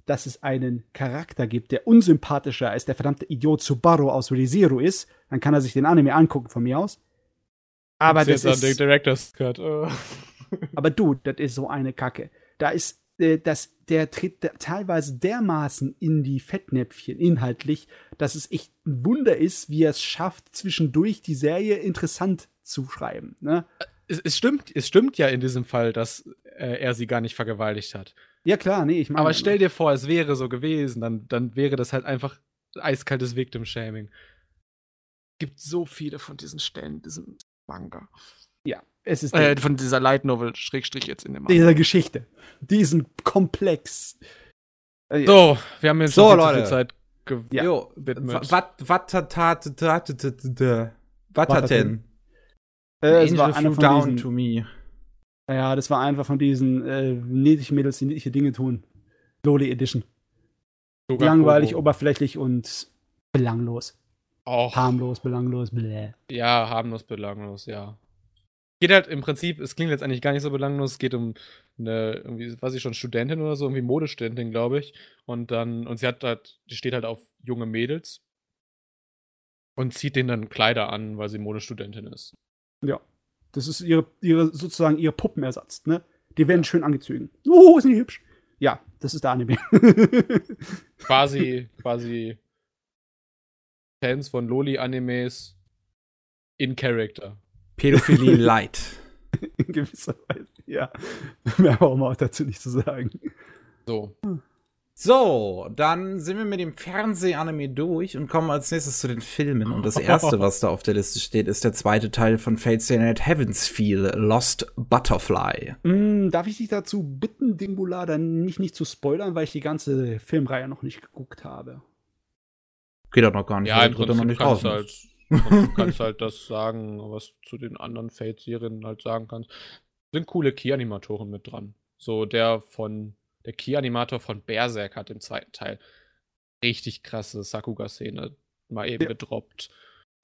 dass es einen Charakter gibt, der unsympathischer als der verdammte Idiot Subaru aus ReZero ist, dann kann er sich den Anime angucken von mir aus. Aber das Jetzt an den ist, Director's Cut. Oh. aber du, das ist so eine Kacke. Da ist äh, das, der tritt da teilweise dermaßen in die Fettnäpfchen inhaltlich, dass es echt ein Wunder ist, wie er es schafft, zwischendurch die Serie interessant zu schreiben. Ne? Es, es, stimmt, es stimmt ja in diesem Fall, dass äh, er sie gar nicht vergewaltigt hat. Ja klar, nee, ich meine. Aber stell dir vor, es wäre so gewesen, dann, dann wäre das halt einfach eiskaltes Victim-Shaming. Gibt so viele von diesen Stellen in diesem Manga. ja, es ist Äh, von dieser Light Novel, Schrägstrich jetzt in dem dieser Geschichte, diesen Komplex. Äh, So, wir haben jetzt So, schon viel Zeit ge Ja. Jo, Widmet. wat, wat, tat, tat, tat, tat, tat, was hat denn? äh, es war einer von down diesen, to me. Ja, das war einfach von diesen äh, niedlichen Mädels, die niedliche Dinge tun. Loli Edition. Sogar Langweilig, Kobo. oberflächlich und belanglos. Auch. Harmlos, belanglos, bläh. Ja, harmlos, belanglos, ja. Geht halt im Prinzip, es klingt jetzt eigentlich gar nicht so belanglos, es geht um eine, irgendwie, weiß ich schon, Studentin oder so, irgendwie Modestudentin, glaube ich. Und dann, und sie hat halt, die steht halt auf junge Mädels und zieht denen dann Kleider an, weil sie Modestudentin ist. Ja. Das ist ihre, ihre, sozusagen ihr Puppenersatz, ne? Die werden schön angezogen. Oh, sind die hübsch. Ja, das ist der Anime. Quasi, quasi Fans von Loli-Animes in Character. Pädophilie light. In gewisser Weise, ja. Mehr brauchen wir auch dazu nicht zu sagen. So. So, dann sind wir mit dem Fernsehanime durch und kommen als nächstes zu den Filmen. Und das erste, was da auf der Liste steht, ist der zweite Teil von Fate Stay Night Heaven's Feel, Lost Butterfly. Mm, darf ich dich dazu bitten, Dingula, dann mich nicht zu spoilern, weil ich die ganze Filmreihe noch nicht geguckt habe? Geht doch noch gar nicht. Ja, im Prinzip kannst du draußen halt, ist. du kannst halt das sagen, was du zu den anderen Fate-Serien halt sagen kannst. Sind coole Key-Animatoren mit dran. So der von, der Key-Animator von Berserk hat im zweiten Teil richtig krasse Sakuga-Szene mal eben Ja. gedroppt.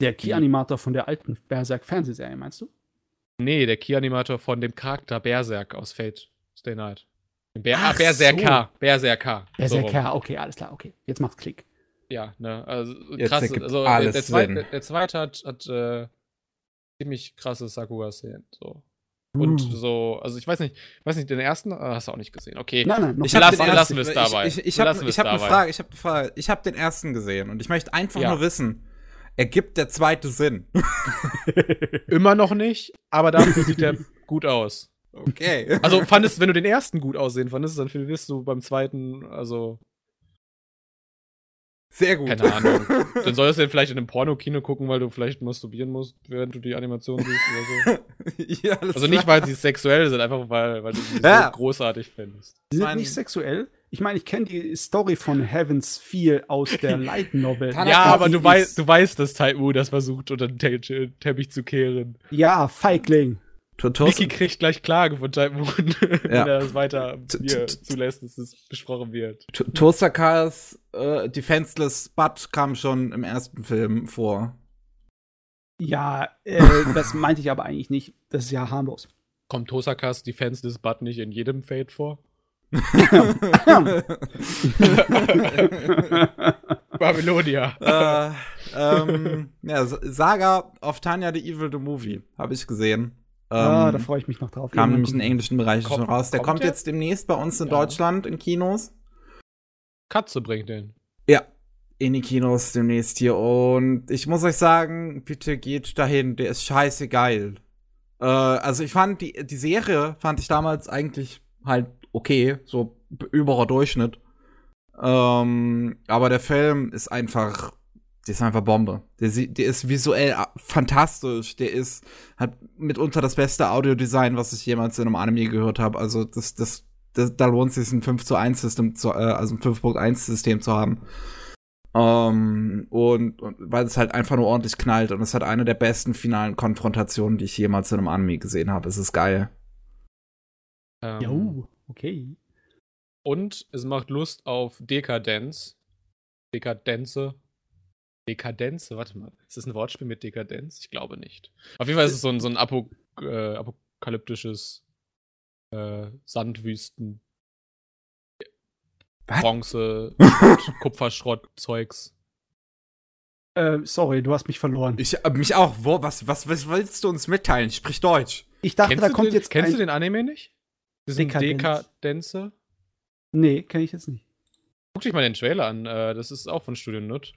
Der Key-Animator von der alten Berserk-Fernsehserie, meinst du? Nee, der Key-Animator von dem Charakter Berserk aus Fate Stay Night. Ber Ach ah, Berserker, Berserker. so rum. Berserker, okay, alles klar, okay. Jetzt macht's Klick. Ja, ne, also Jetzt krass. Also der, alles der, zweite, der zweite hat, hat äh, ziemlich krasse Sakuga-Szenen. So. Und Uh. so, also ich weiß nicht, ich weiß nicht, den ersten ah, hast du auch nicht gesehen. Okay. Nein, nein, noch Ich Lassen- den lassen ersten- wir es dabei. Ich, ich, ich habe hab eine. Frage. Ich habe eine Frage. Ich habe den ersten gesehen und ich möchte einfach Ja. nur wissen, ergibt der zweite Sinn? Immer noch nicht, aber dafür sieht er gut aus. Okay. Also fandest, wenn du den ersten gut aussehen fandest, dann wirst du beim zweiten, also Sehr gut. keine Ahnung. dann solltest du den vielleicht in einem Pornokino gucken, weil du vielleicht masturbieren musst, während du die Animation siehst oder so. ja, Also nicht, weil sie sexuell sind, einfach weil, weil du sie Ja. so großartig findest. Die sind nicht sexuell. Ich meine, ich kenne die Story von Heaven's Feel aus der Light Novel. Ja, aber du, weißt, du weißt, dass Taimu das versucht, unter den Te Te Teppich zu kehren. Ja, Feigling. Niki kriegt gleich Klage von wenn Ja. er das weiter hier zulässt, dass es besprochen wird. To- Tosakas äh, Defenseless Butt kam schon im ersten Film vor. Ja, äh, das meinte ich aber eigentlich nicht. Das ist ja harmlos. Kommt Tosakas Defenseless Butt nicht in jedem Fate vor? Babylonia. äh, ähm, ja, Saga of Tanya the Evil the Movie habe ich gesehen. Ähm, ah, da freue ich mich noch drauf. kam nämlich im gucken. englischen Bereich Kommt- schon raus. Der kommt kommt der? jetzt demnächst bei uns in Ja. Deutschland in Kinos. Katze bringt den. Ja, in die Kinos demnächst hier. Und ich muss euch sagen, bitte geht dahin, der ist scheiße geil. Äh, also ich fand die, die Serie fand ich damals eigentlich halt okay, so überer Durchschnitt. Ähm, aber der Film ist einfach, der ist einfach Bombe. Der, der ist visuell a- fantastisch. Der ist hat mitunter das beste Audiodesign, was ich jemals in einem Anime gehört habe. Also das, das, das, da lohnt es sich ein 5 zu 1 System zu, äh, also ein 5.1 System zu haben. Ähm, und, und weil es halt einfach nur ordentlich knallt und es hat eine der besten finalen Konfrontationen, die ich jemals in einem Anime gesehen habe. Es ist geil. Ähm, Jo, okay. Und es macht Lust auf Dekadenz. Dekadenze. Dekadenze, warte mal. Ist das ein Wortspiel mit Dekadenz? Ich glaube nicht. Auf jeden Fall ist es so ein, so ein Apo, äh, apokalyptisches äh, Sandwüsten, Was? Bronze, Schrott, Kupferschrott-Zeugs. Äh, sorry, du hast mich verloren. Ich, Ich äh, mich auch. Wo, was, was, was willst du uns mitteilen? Sprich Deutsch. dachte, Kennst da kommt den, jetzt Kennst du den Anime nicht? Diesen Dekadenz. Dekadenze? Nee, kenne ich jetzt nicht. Guck dich mal den Trailer an. Äh, das ist auch von Studio Nut.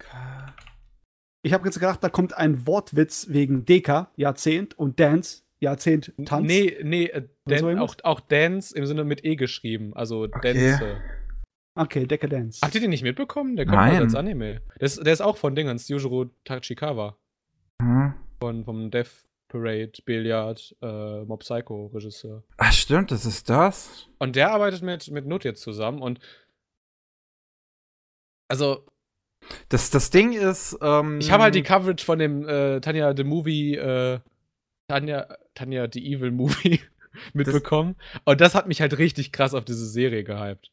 Ich habe jetzt gedacht, da kommt ein Wortwitz wegen Deka, Jahrzehnt, und Dance, Jahrzehnt, Tanz. Nee, nee, äh, so Dan, irgendwas? auch, auch Dance im Sinne mit E geschrieben. Also Dance. Okay, Decadence. Habt ihr den nicht mitbekommen? Der kommt Nein. halt als Anime. Der ist, der ist auch von Dingens, Yujiro Tachikawa. Hm. Von, vom Death Parade, Billiard, äh, Mob Psycho Regisseur. Ach, stimmt, das ist das. Und der arbeitet mit, mit Nut jetzt zusammen und also, Das, das Ding ist, ähm, ich habe halt die Coverage von dem äh, Tanja the Movie, äh, Tanja, Tanja the Evil Movie mitbekommen. und das hat mich halt richtig krass auf diese Serie gehypt.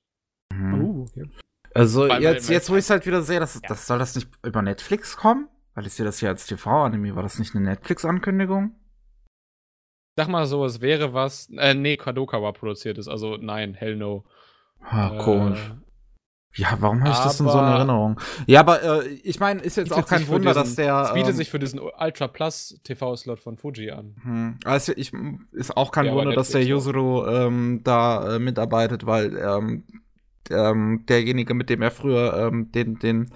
Mhm. Oh, okay. Also Weil- jetzt, weil- jetzt, wo ich es halt wieder sehe, das, das soll das nicht über Netflix kommen? Weil ich sehe das hier als TV-Anime. War das nicht eine Netflix-Ankündigung? Sag mal so, es wäre was. Äh, nee, Kadokawa produziert ist, also nein, hell no. Ah, Äh, komisch. Ja, warum habe ich das in so in aber- Erinnerung? Ja, aber äh, ich meine, ist jetzt auch kein Wunder, diesen- dass der. Es bietet ähm, sich für diesen Ultra Plus TV-Slot von Fuji an. Hm. Also ich, ist auch kein Ja, aber Wunder, dass der. Yuzuru ähm, da äh, mitarbeitet, weil ähm, ähm, derjenige, mit dem er früher ähm, den, den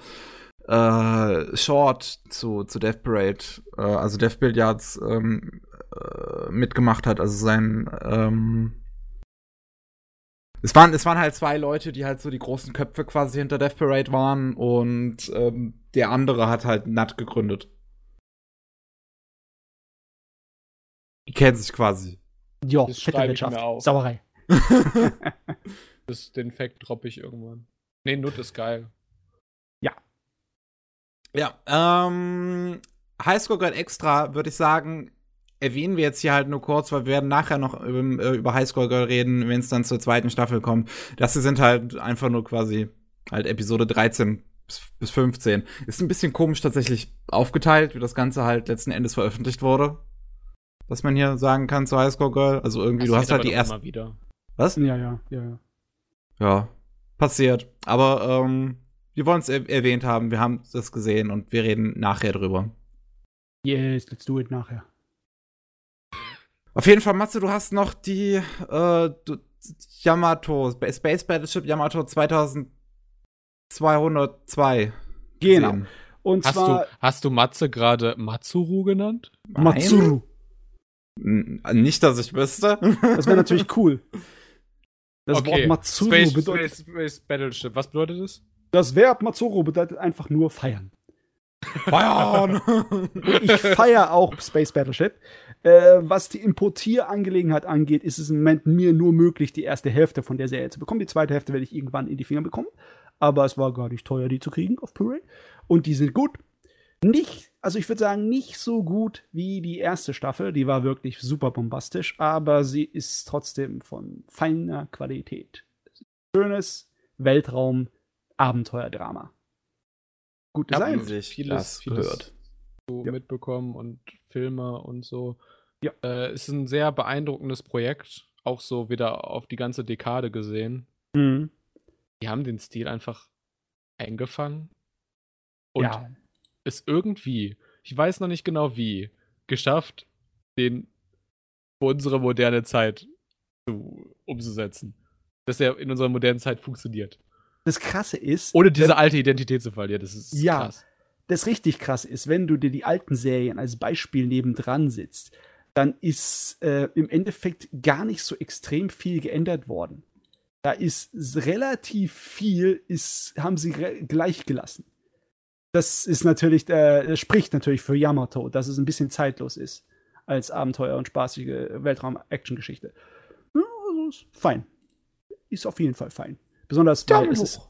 äh, Short zu, zu Death Parade, äh, also Death Billiards, ähm, äh, mitgemacht hat, also sein ähm, es waren, es waren halt zwei Leute, die halt so die großen Köpfe quasi hinter Death Parade waren und ähm, der andere hat halt Nut gegründet. Die kennen sich quasi. Ja, auf. Sauerei. Das, den Fact droppe ich irgendwann. Nee, Nut ist geil. Ja, ähm, Highscore Girl Extra, würde ich sagen, erwähnen wir jetzt hier halt nur kurz, weil wir werden nachher noch über, äh, über Highscore Girl reden, wenn es dann zur zweiten Staffel kommt. Das hier sind halt einfach nur quasi halt Episode 13 bis, bis 15. Ist ein bisschen komisch tatsächlich aufgeteilt, wie das Ganze halt letzten Endes veröffentlicht wurde. Was man hier sagen kann zu Highscore Girl. Also irgendwie, du hast halt die wieder. Was? Ja, ja, ja, ja. Ja, passiert. Aber ähm, wir wollen es er erwähnt haben, wir haben das gesehen und wir reden nachher drüber. Yes, let's do it nachher. Auf jeden Fall, Matze, du hast noch die äh, Yamato, Space Battleship Yamato 2202. Genau. gesehen. Und Hast zwar du, hast du Matze gerade Matsuru genannt? Matsuru. Nein? N- Nicht, dass ich wüsste. Das wäre natürlich cool. Das Wort Matsuru Space, bedeutet. Space, Space Battleship. Was bedeutet das? Das Verb Matsuru bedeutet einfach nur feiern. Feiern! Ich feiere auch Space Battleship. Äh, was die Importierangelegenheit angeht, ist es im Moment mir nur möglich, die erste Hälfte von der Serie zu bekommen. Die zweite Hälfte werde ich irgendwann in die Finger bekommen. Aber es war gar nicht teuer, die zu kriegen auf Blu-ray. Und die sind gut. Nicht, also ich würde sagen, nicht so gut wie die erste Staffel. Die war wirklich super bombastisch, aber sie ist trotzdem von feiner Qualität. Schönes Weltraum-Abenteuerdrama. Gut Ja, Design. sich vieles, das vieles gehört. so Ja. mitbekommen und Filme und so. Ja. Äh, ist ein sehr beeindruckendes Projekt. Auch so wieder auf die ganze Dekade gesehen. Mhm. Die haben den Stil einfach eingefangen und ja, es irgendwie, ich weiß noch nicht genau wie, geschafft, den für unsere moderne Zeit zu, umzusetzen. Dass er in unserer modernen Zeit funktioniert. das Krasse ist, Ohne diese alte Identität zu verlieren. Das ist Ja. krass. das richtig krass ist, wenn du dir die alten Serien als Beispiel nebendran sitzt, dann ist äh, im Endeffekt gar nicht so extrem viel geändert worden. Da ist relativ viel, ist, haben sie gleich gelassen. Das ist natürlich, äh, spricht natürlich für Yamato, dass es ein bisschen zeitlos ist als Abenteuer und spaßige Weltraum-Action-Geschichte. Ja, also ist fein. Ist auf jeden Fall fein. Besonders, weil es ist,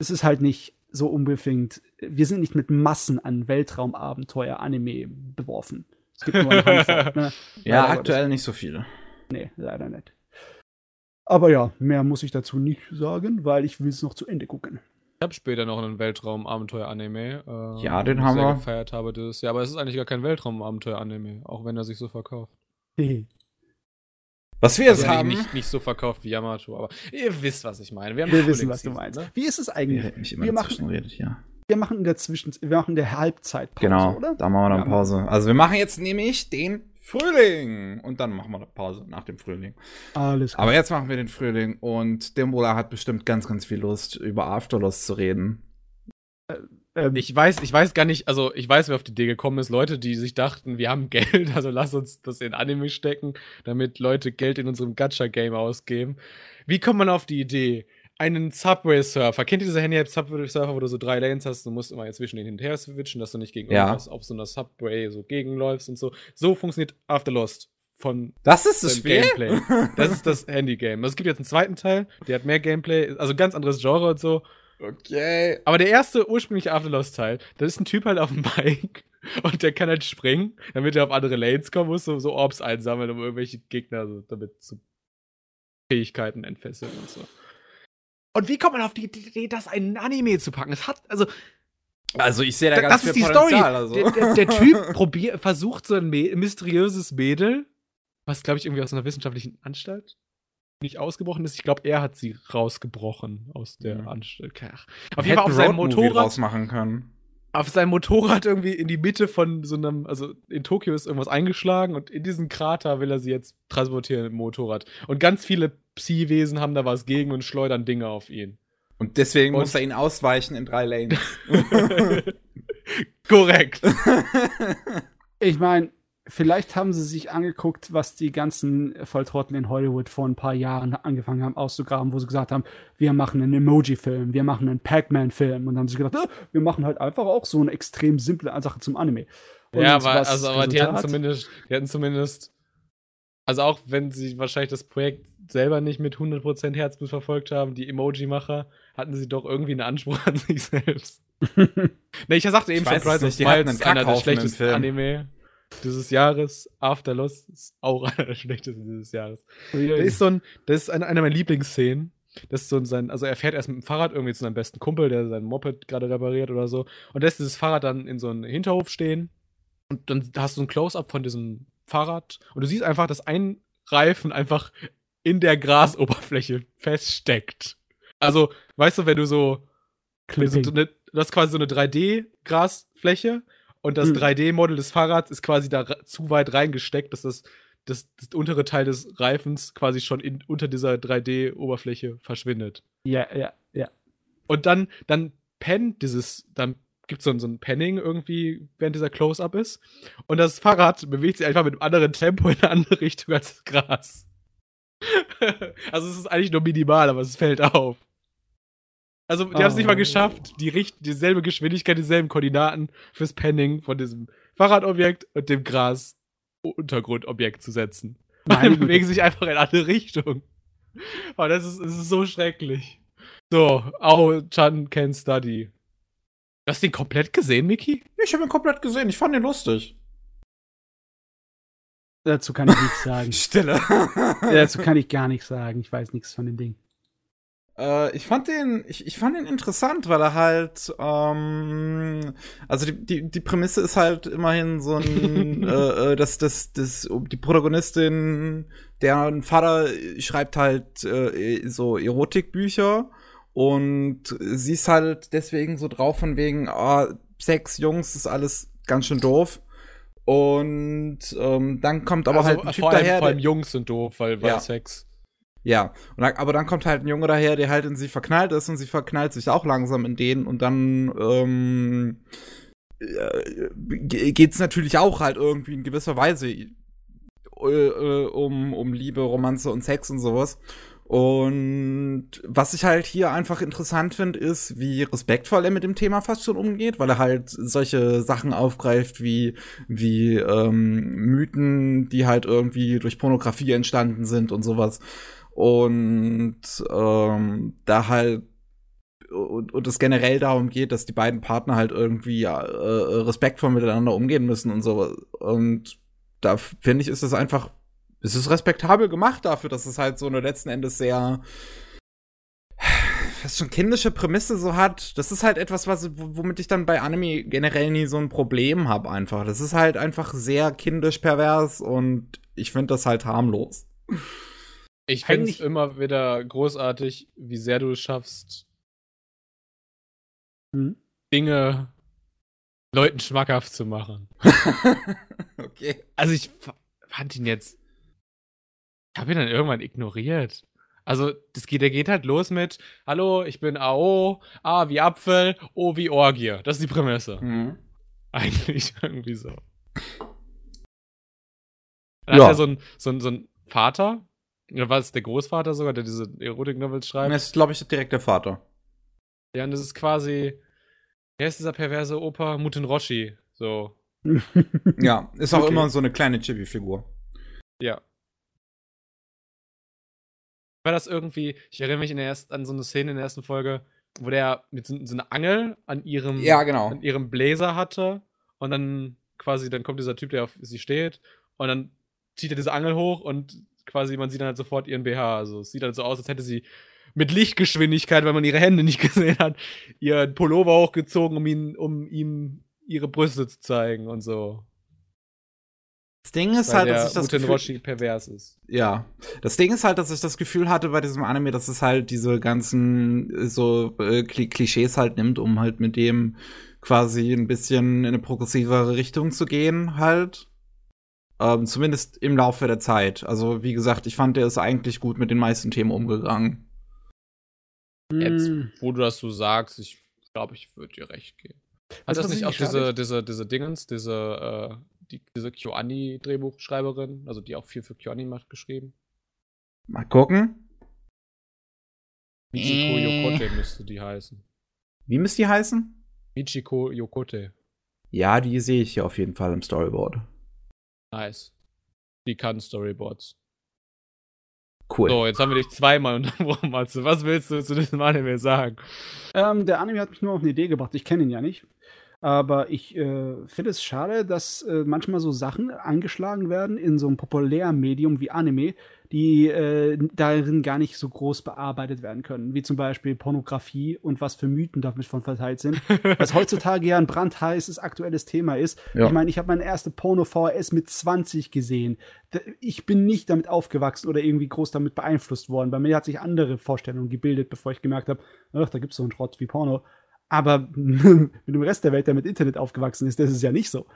es ist halt nicht so unbedingt, wir sind nicht mit Massen an Weltraumabenteuer-Anime beworfen. Gibt nur eine Handvoll. Ne? Ja, Leider aktuell nicht so viele. Nee, leider nicht. Aber ja, mehr muss ich dazu nicht sagen, weil ich will es noch zu Ende gucken. Ich habe später noch einen Weltraum-Abenteuer-Anime. Äh, Ja, den haben sehr wir. gefeiert habe dieses Jahr. Aber es ist eigentlich gar kein Weltraum-Abenteuer-Anime, auch wenn er sich so verkauft. Hehe. Was wir jetzt Also haben. nicht, nicht so verkauft wie Yamato, aber ihr wisst, was ich meine. haben Wir eine wissen, was du meinst. Wie ist es eigentlich? mich immer Wir machen, redet, ja. Wir machen in der Zwischen, wir machen in der Halbzeitpause, Genau, oder? da machen wir dann Ja. Pause. Also wir machen jetzt nämlich den Frühling und dann machen wir eine Pause nach dem Frühling. Alles Aber jetzt machen wir den Frühling und Dembola hat bestimmt ganz, ganz viel Lust, über Afterlost zu reden. Ähm, Ich weiß, ich weiß gar nicht, also ich weiß, wer auf die Idee gekommen ist. Leute, die sich dachten, wir haben Geld, also lass uns das in Anime stecken, damit Leute Geld in unserem Gacha-Game ausgeben. Wie kommt man auf die Idee? Einen Subway-Surfer. Kennt ihr diese Handy-App-Subway-Surfer, wo du so drei Lanes hast? Du musst immer zwischen denen hin und her switchen, dass du nicht gegen Ja. irgendwas auf so einer Subway so gegenläufst und so. So funktioniert Afterlost von Das ist das Spiel? Gameplay. Das ist das Handy-Game. Also es gibt jetzt einen zweiten Teil, der hat mehr Gameplay, also ganz anderes Genre und so. Okay. Aber der erste ursprüngliche Afterlost-Teil, da ist ein Typ halt auf dem Bike und der kann halt springen, damit er auf andere Lanes kommen muss, so, so Orbs einsammeln, um irgendwelche Gegner so damit zu Fähigkeiten entfesseln und so. Und wie kommt man auf die Idee, das in ein Anime zu packen? Es hat, also, Also ich sehe da ganz das ist viel die Story. Potenzial, Also. Der, der, der Typ probier, versucht so ein mysteriöses Mädel, was glaube ich irgendwie aus einer wissenschaftlichen Anstalt nicht ausgebrochen ist. Ich glaube, er hat sie rausgebrochen aus der Mhm. Anstalt. Ach. Auf jeden Fall auf seinem Motorrad draus machen können. Auf seinem Motorrad irgendwie in die Mitte von so einem, also in Tokio ist irgendwas eingeschlagen und in diesen Krater will er sie jetzt transportieren mit dem Motorrad. Und ganz viele Psi-Wesen haben da was gegen und schleudern Dinge auf ihn. Und deswegen Und- muss er ihn ausweichen in drei Lanes. Korrekt. Ich meine, vielleicht haben sie sich angeguckt, was die ganzen Volltrottel in Hollywood vor ein paar Jahren angefangen haben auszugraben, wo sie gesagt haben, wir machen einen Emoji-Film, wir machen einen Pac-Man-Film. Und dann haben sie gedacht, ah, wir machen halt einfach auch so eine extrem simple Sache zum Anime. Und ja, aber, also, aber die hatten zumindest, die hatten zumindest, also auch wenn sie wahrscheinlich das Projekt selber nicht mit 100% Herzblut verfolgt haben, die Emoji-Macher, hatten sie doch irgendwie einen Anspruch an sich selbst. Ne, ich sagte eben Ich Price of nicht, die hatten Smiles einen ist einer der schlechtesten Film. Anime dieses Jahres. After Lost ist auch einer der schlechtesten dieses Jahres. Da Uiui. ist so ein, das ist eine, eine meiner Lieblingsszenen. Das ist so ein, sein, also er fährt erst mit dem Fahrrad irgendwie zu seinem besten Kumpel, der sein Moped gerade repariert oder so, und lässt dieses Fahrrad dann in so einem Hinterhof stehen. Und dann hast du ein Close-up von diesem Fahrrad und du siehst einfach, dass ein Reifen einfach in der Grasoberfläche feststeckt. Also, weißt du, wenn du so so eine, du hast quasi so eine 3D-Grasfläche und das Hm. 3D-Model des Fahrrads ist quasi da zu weit reingesteckt, dass das, das, das untere Teil des Reifens quasi schon in, unter dieser 3D-Oberfläche verschwindet. Ja, ja, ja. Und dann, dann pennt dieses, dann gibt es so, ein- so ein Penning irgendwie, während dieser Close-Up ist. Und das Fahrrad bewegt sich einfach mit einem anderen Tempo in eine andere Richtung als das Gras. also es ist eigentlich nur minimal, aber es fällt auf. Also die haben es nicht mal Oh. geschafft, die richt dieselbe Geschwindigkeit, dieselben Koordinaten fürs Penning von diesem Fahrradobjekt und dem Gras-Untergrundobjekt zu setzen. Meine Die bewegen sich einfach in alle Richtungen. Oh, das ist, das ist so schrecklich. So, Ao Chan Can Study. Du hast den komplett gesehen, Miki? Ich habe ihn komplett gesehen. Ich fand ihn lustig. Dazu kann ich nichts sagen. Stille. Dazu kann ich gar nichts sagen. Ich weiß nichts von dem Ding. Äh, ich fand den, ich, ich fand den interessant, weil er halt, ähm, also die, die, die Prämisse ist halt immerhin so ein, äh, äh, dass das, das, die Protagonistin, deren Vater schreibt halt äh, so Erotikbücher und sie ist halt deswegen so drauf von wegen, ah, Sex, Jungs, ist alles ganz schön doof. Und ähm, dann kommt aber halt ein Typ vor, allem, daher, vor allem Jungs sind doof, weil, weil Ja. Sex. Ja, und aber dann kommt halt ein Junge daher, der halt in sie verknallt ist und sie verknallt sich auch langsam in den und dann ähm, äh, ge- geht's natürlich auch halt irgendwie in gewisser Weise äh, äh, um, um Liebe, Romanze und Sex und sowas. Und was ich halt hier einfach interessant finde, ist, wie respektvoll er mit dem Thema fast schon umgeht, weil er halt solche Sachen aufgreift wie, wie ähm, Mythen, die halt irgendwie durch Pornografie entstanden sind und sowas. Und ähm, da halt und, und es generell darum geht, dass die beiden Partner halt irgendwie äh, respektvoll miteinander umgehen müssen und so. Und da finde ich, ist es einfach, es ist respektabel gemacht dafür, dass es halt so eine letzten Endes sehr fast schon kindische Prämisse so hat. Das ist halt etwas, was, womit ich dann bei Anime generell nie so ein Problem habe einfach. Das ist halt einfach sehr kindisch pervers und ich finde das halt harmlos. Ich finde es immer wieder großartig, wie sehr du es schaffst, Hm? Dinge Leuten schmackhaft zu machen. okay. Also ich fand ihn jetzt. Ich habe ihn dann irgendwann ignoriert. Also, das geht, der geht halt los mit: Hallo, ich bin AO, A wie Apfel, O wie Orgie. Das ist die Prämisse. Mhm. Eigentlich irgendwie so. Dann Ja. hat er so ein, so ein, so ein Vater, oder war es der Großvater sogar, der diese Erotik-Novels schreibt? Das ist, glaube ich, direkt der Vater. Ja, und das ist quasi, wer ist dieser perverse Opa? Muten Roshi. So, Ja, ist auch Okay. immer so eine kleine Chibi-Figur. ja. War das irgendwie, ich erinnere mich in der ersten, an so eine Szene in der ersten Folge, wo der mit so, so einer Angel an ihrem, Ja, genau. an ihrem Bläser hatte und dann quasi, dann kommt dieser Typ, der auf sie steht und dann zieht er diese Angel hoch und quasi, man sieht dann halt sofort ihren BH. Also es sieht halt so aus, als hätte sie mit Lichtgeschwindigkeit, weil man ihre Hände nicht gesehen hat, ihren Pullover hochgezogen, um ihn, um ihm ihre Brüste zu zeigen und so. Das Ding ist Weil halt, dass ich das Gefühl, Roshi pervers ist. Ja. Das Ding ist halt, dass ich das Gefühl hatte bei diesem Anime, dass es halt diese ganzen äh, so äh, Kli- Klischees halt nimmt, um halt mit dem quasi ein bisschen in eine progressivere Richtung zu gehen, halt. Ähm, zumindest im Laufe der Zeit. Also, wie gesagt, ich fand, der ist eigentlich gut mit den meisten Themen umgegangen. Jetzt, Hm. wo du das so sagst, ich glaube, ich würde dir recht geben. Hat das was nicht ich auch diese, diese, diese Dingens, diese, äh, die, diese KyoAni-Drehbuchschreiberin, also die auch viel für KyoAni macht, geschrieben? Mal gucken. Michiko Äh. Yokote müsste die heißen. Wie müsst die heißen? Michiko Yokote. Ja, die sehe ich hier auf jeden Fall im Storyboard. Nice. Die kann Storyboards. Cool. So, jetzt haben wir dich zweimal unterbrochen, Matze. Was willst du zu diesem Anime sagen? Ähm, der Anime hat mich nur auf eine Idee gebracht. Ich kenne ihn ja nicht. Aber ich äh, finde es schade, dass äh, manchmal so Sachen angeschlagen werden in so einem populären Medium wie Anime, die äh, darin gar nicht so groß bearbeitet werden können. Wie zum Beispiel Pornografie und was für Mythen damit von verteilt sind. was heutzutage ja ein brandheißes aktuelles Thema ist. Ja. Ich meine, ich habe meine erste Porno-VHS mit 20 gesehen. Ich bin nicht damit aufgewachsen oder irgendwie groß damit beeinflusst worden. Bei mir hat sich andere Vorstellungen gebildet, bevor ich gemerkt habe, ach, da gibt es so einen Schrott wie Porno. Aber mit dem Rest der Welt, der mit Internet aufgewachsen ist, das ist ja nicht so.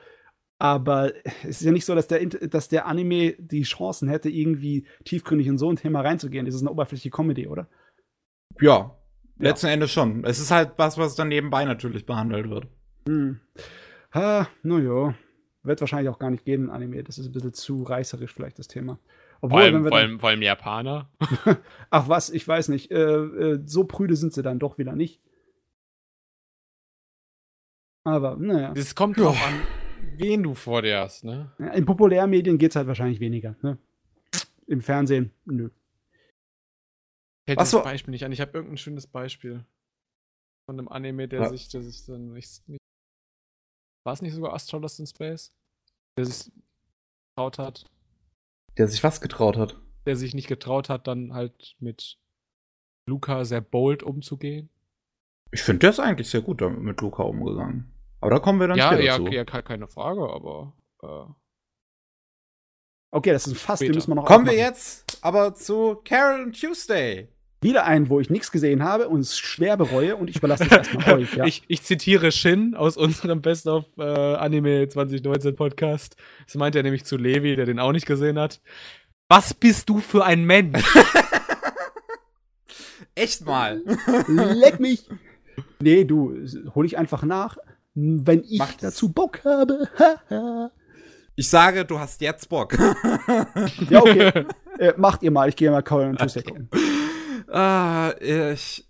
Aber es ist ja nicht so, dass der, dass der Anime die Chancen hätte, irgendwie tiefgründig in so ein Thema reinzugehen. Das ist eine oberflächliche Comedy, oder? Ja, letzten Endes schon. Es ist halt was, was dann nebenbei natürlich behandelt wird. Hm. Ha, naja. Wird wahrscheinlich auch gar nicht gehen, ein Anime. Das ist ein bisschen zu reißerisch, vielleicht, das Thema. Vor Obwohl, wenn allem, wir vor allem, vor allem Japaner. ach was, ich weiß nicht. Äh, äh, so prüde sind sie dann doch wieder nicht. Aber, naja. Es kommt drauf an, wen du vor dir hast, ne? In Populärmedien geht es halt wahrscheinlich weniger. Ne? Im Fernsehen, nö. Fällt das Beispiel nicht an. Ich habe irgendein schönes Beispiel von einem Anime, der Ja. sich, der sich dann nicht, nicht war es nicht sogar Astro Lost in Space, der sich getraut hat, Der sich was getraut hat. der sich nicht getraut hat, dann halt mit Luca sehr bold umzugehen. Ich finde, der ist eigentlich sehr gut damit mit Luca umgegangen. Aber da kommen wir dann Ja, später ja, zu. ja, ke- keine Frage, aber äh, Okay, das ist ein Fass, den müssen wir noch Kommen wir aufmachen. jetzt aber zu Carol Tuesday. Wieder einen, wo ich nichts gesehen habe und es schwer bereue und ich überlasse das erstmal euch. Ja. ich, ich zitiere Shin aus unserem Best of äh, Anime 2019 Podcast. Das meint er nämlich zu Levi, der den auch nicht gesehen hat. Was bist du für ein Mensch? Echt mal. Leck mich! Nee, du, hol ich einfach nach, wenn ich Mach das. dazu Bock habe. Ich sage, du hast jetzt Bock. ja, okay. äh, macht ihr mal, ich gehe mal Call und Tuesday gucken. ah, ich.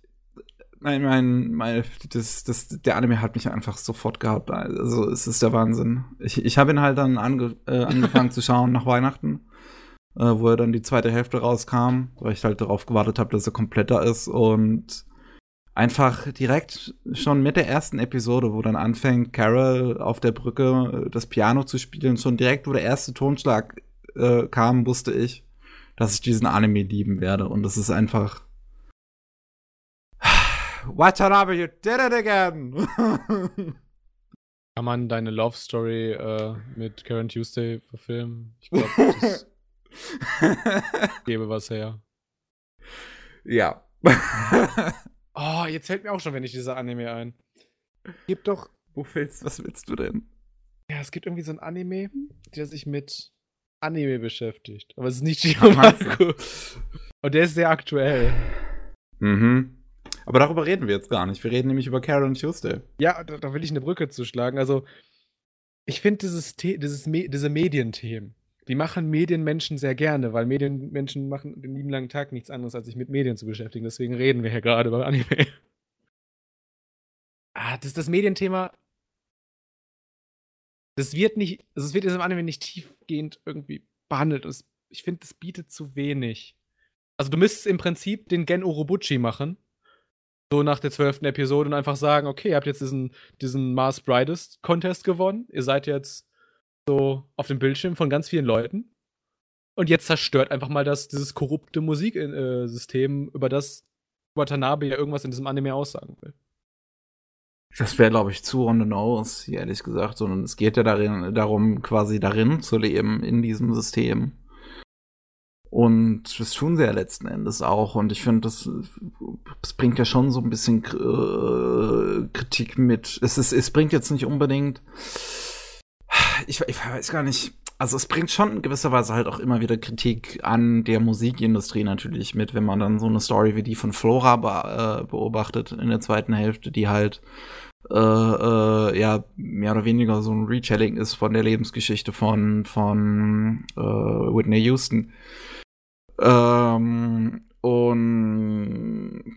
Mein, mein, mein, das, das, der Anime hat mich einfach sofort gehabt. Also, es ist der Wahnsinn. Ich, ich habe ihn halt dann ange, äh, angefangen zu schauen nach Weihnachten, äh, wo er dann die zweite Hälfte rauskam, weil ich halt darauf gewartet habe, dass er kompletter ist. Und einfach direkt schon mit der ersten Episode, wo dann anfängt, Carol auf der Brücke äh, das Piano zu spielen, schon direkt, wo der erste Tonschlag äh, kam, wusste ich, dass ich diesen Anime lieben werde. Und das ist einfach. Watanabe, you did it again! Kann man deine Love Story äh, mit Karen Tuesday verfilmen? Ich glaube, das gäbe was her. ja. Oh, jetzt fällt mir auch schon, wenn ich dieser Anime ein. Gibt doch, Wo willst, was willst du denn? Ja, es gibt irgendwie so ein Anime, der sich mit Anime beschäftigt. Aber es ist nicht? Shiomaku. Und der ist sehr aktuell. Mhm. Aber darüber reden wir jetzt gar nicht. Wir reden nämlich über Carol und Tuesday. Ja, da, da will ich eine Brücke zuschlagen. Also, ich finde dieses, The dieses Me diese Medienthemen, die machen Medienmenschen sehr gerne, weil Medienmenschen machen den lieben langen Tag nichts anderes, als sich mit Medien zu beschäftigen. Deswegen reden wir hier gerade über Anime. Ah, das das Medienthema. Das wird nicht, also es wird in diesem Anime nicht tiefgehend irgendwie behandelt. Es, ich finde, das bietet zu wenig. Also, du müsstest im Prinzip den Gen Urobuchi machen. So nach der zwölften Episode und einfach sagen, okay, ihr habt jetzt diesen, diesen Mars Brightest Contest gewonnen. Ihr seid jetzt so auf dem Bildschirm von ganz vielen Leuten. Und jetzt zerstört einfach mal das, dieses korrupte Musiksystem, über das Watanabe ja irgendwas in diesem Anime aussagen will. Das wäre, glaube ich, zu on the nose, ehrlich gesagt. Sondern es geht ja darin, darum, quasi darin zu leben, in diesem System. Und das tun sie ja letzten Endes auch. Und ich finde, das, das bringt ja schon so ein bisschen äh, Kritik mit. Es, ist, es bringt jetzt nicht unbedingt. Ich, ich weiß gar nicht. Also es bringt schon in gewisser Weise halt auch immer wieder Kritik an der Musikindustrie natürlich mit, wenn man dann so eine Story wie die von Flora be äh, beobachtet in der zweiten Hälfte, die halt äh, äh, ja mehr oder weniger so ein Retelling ist von der Lebensgeschichte von von äh, Whitney Houston. Ähm, und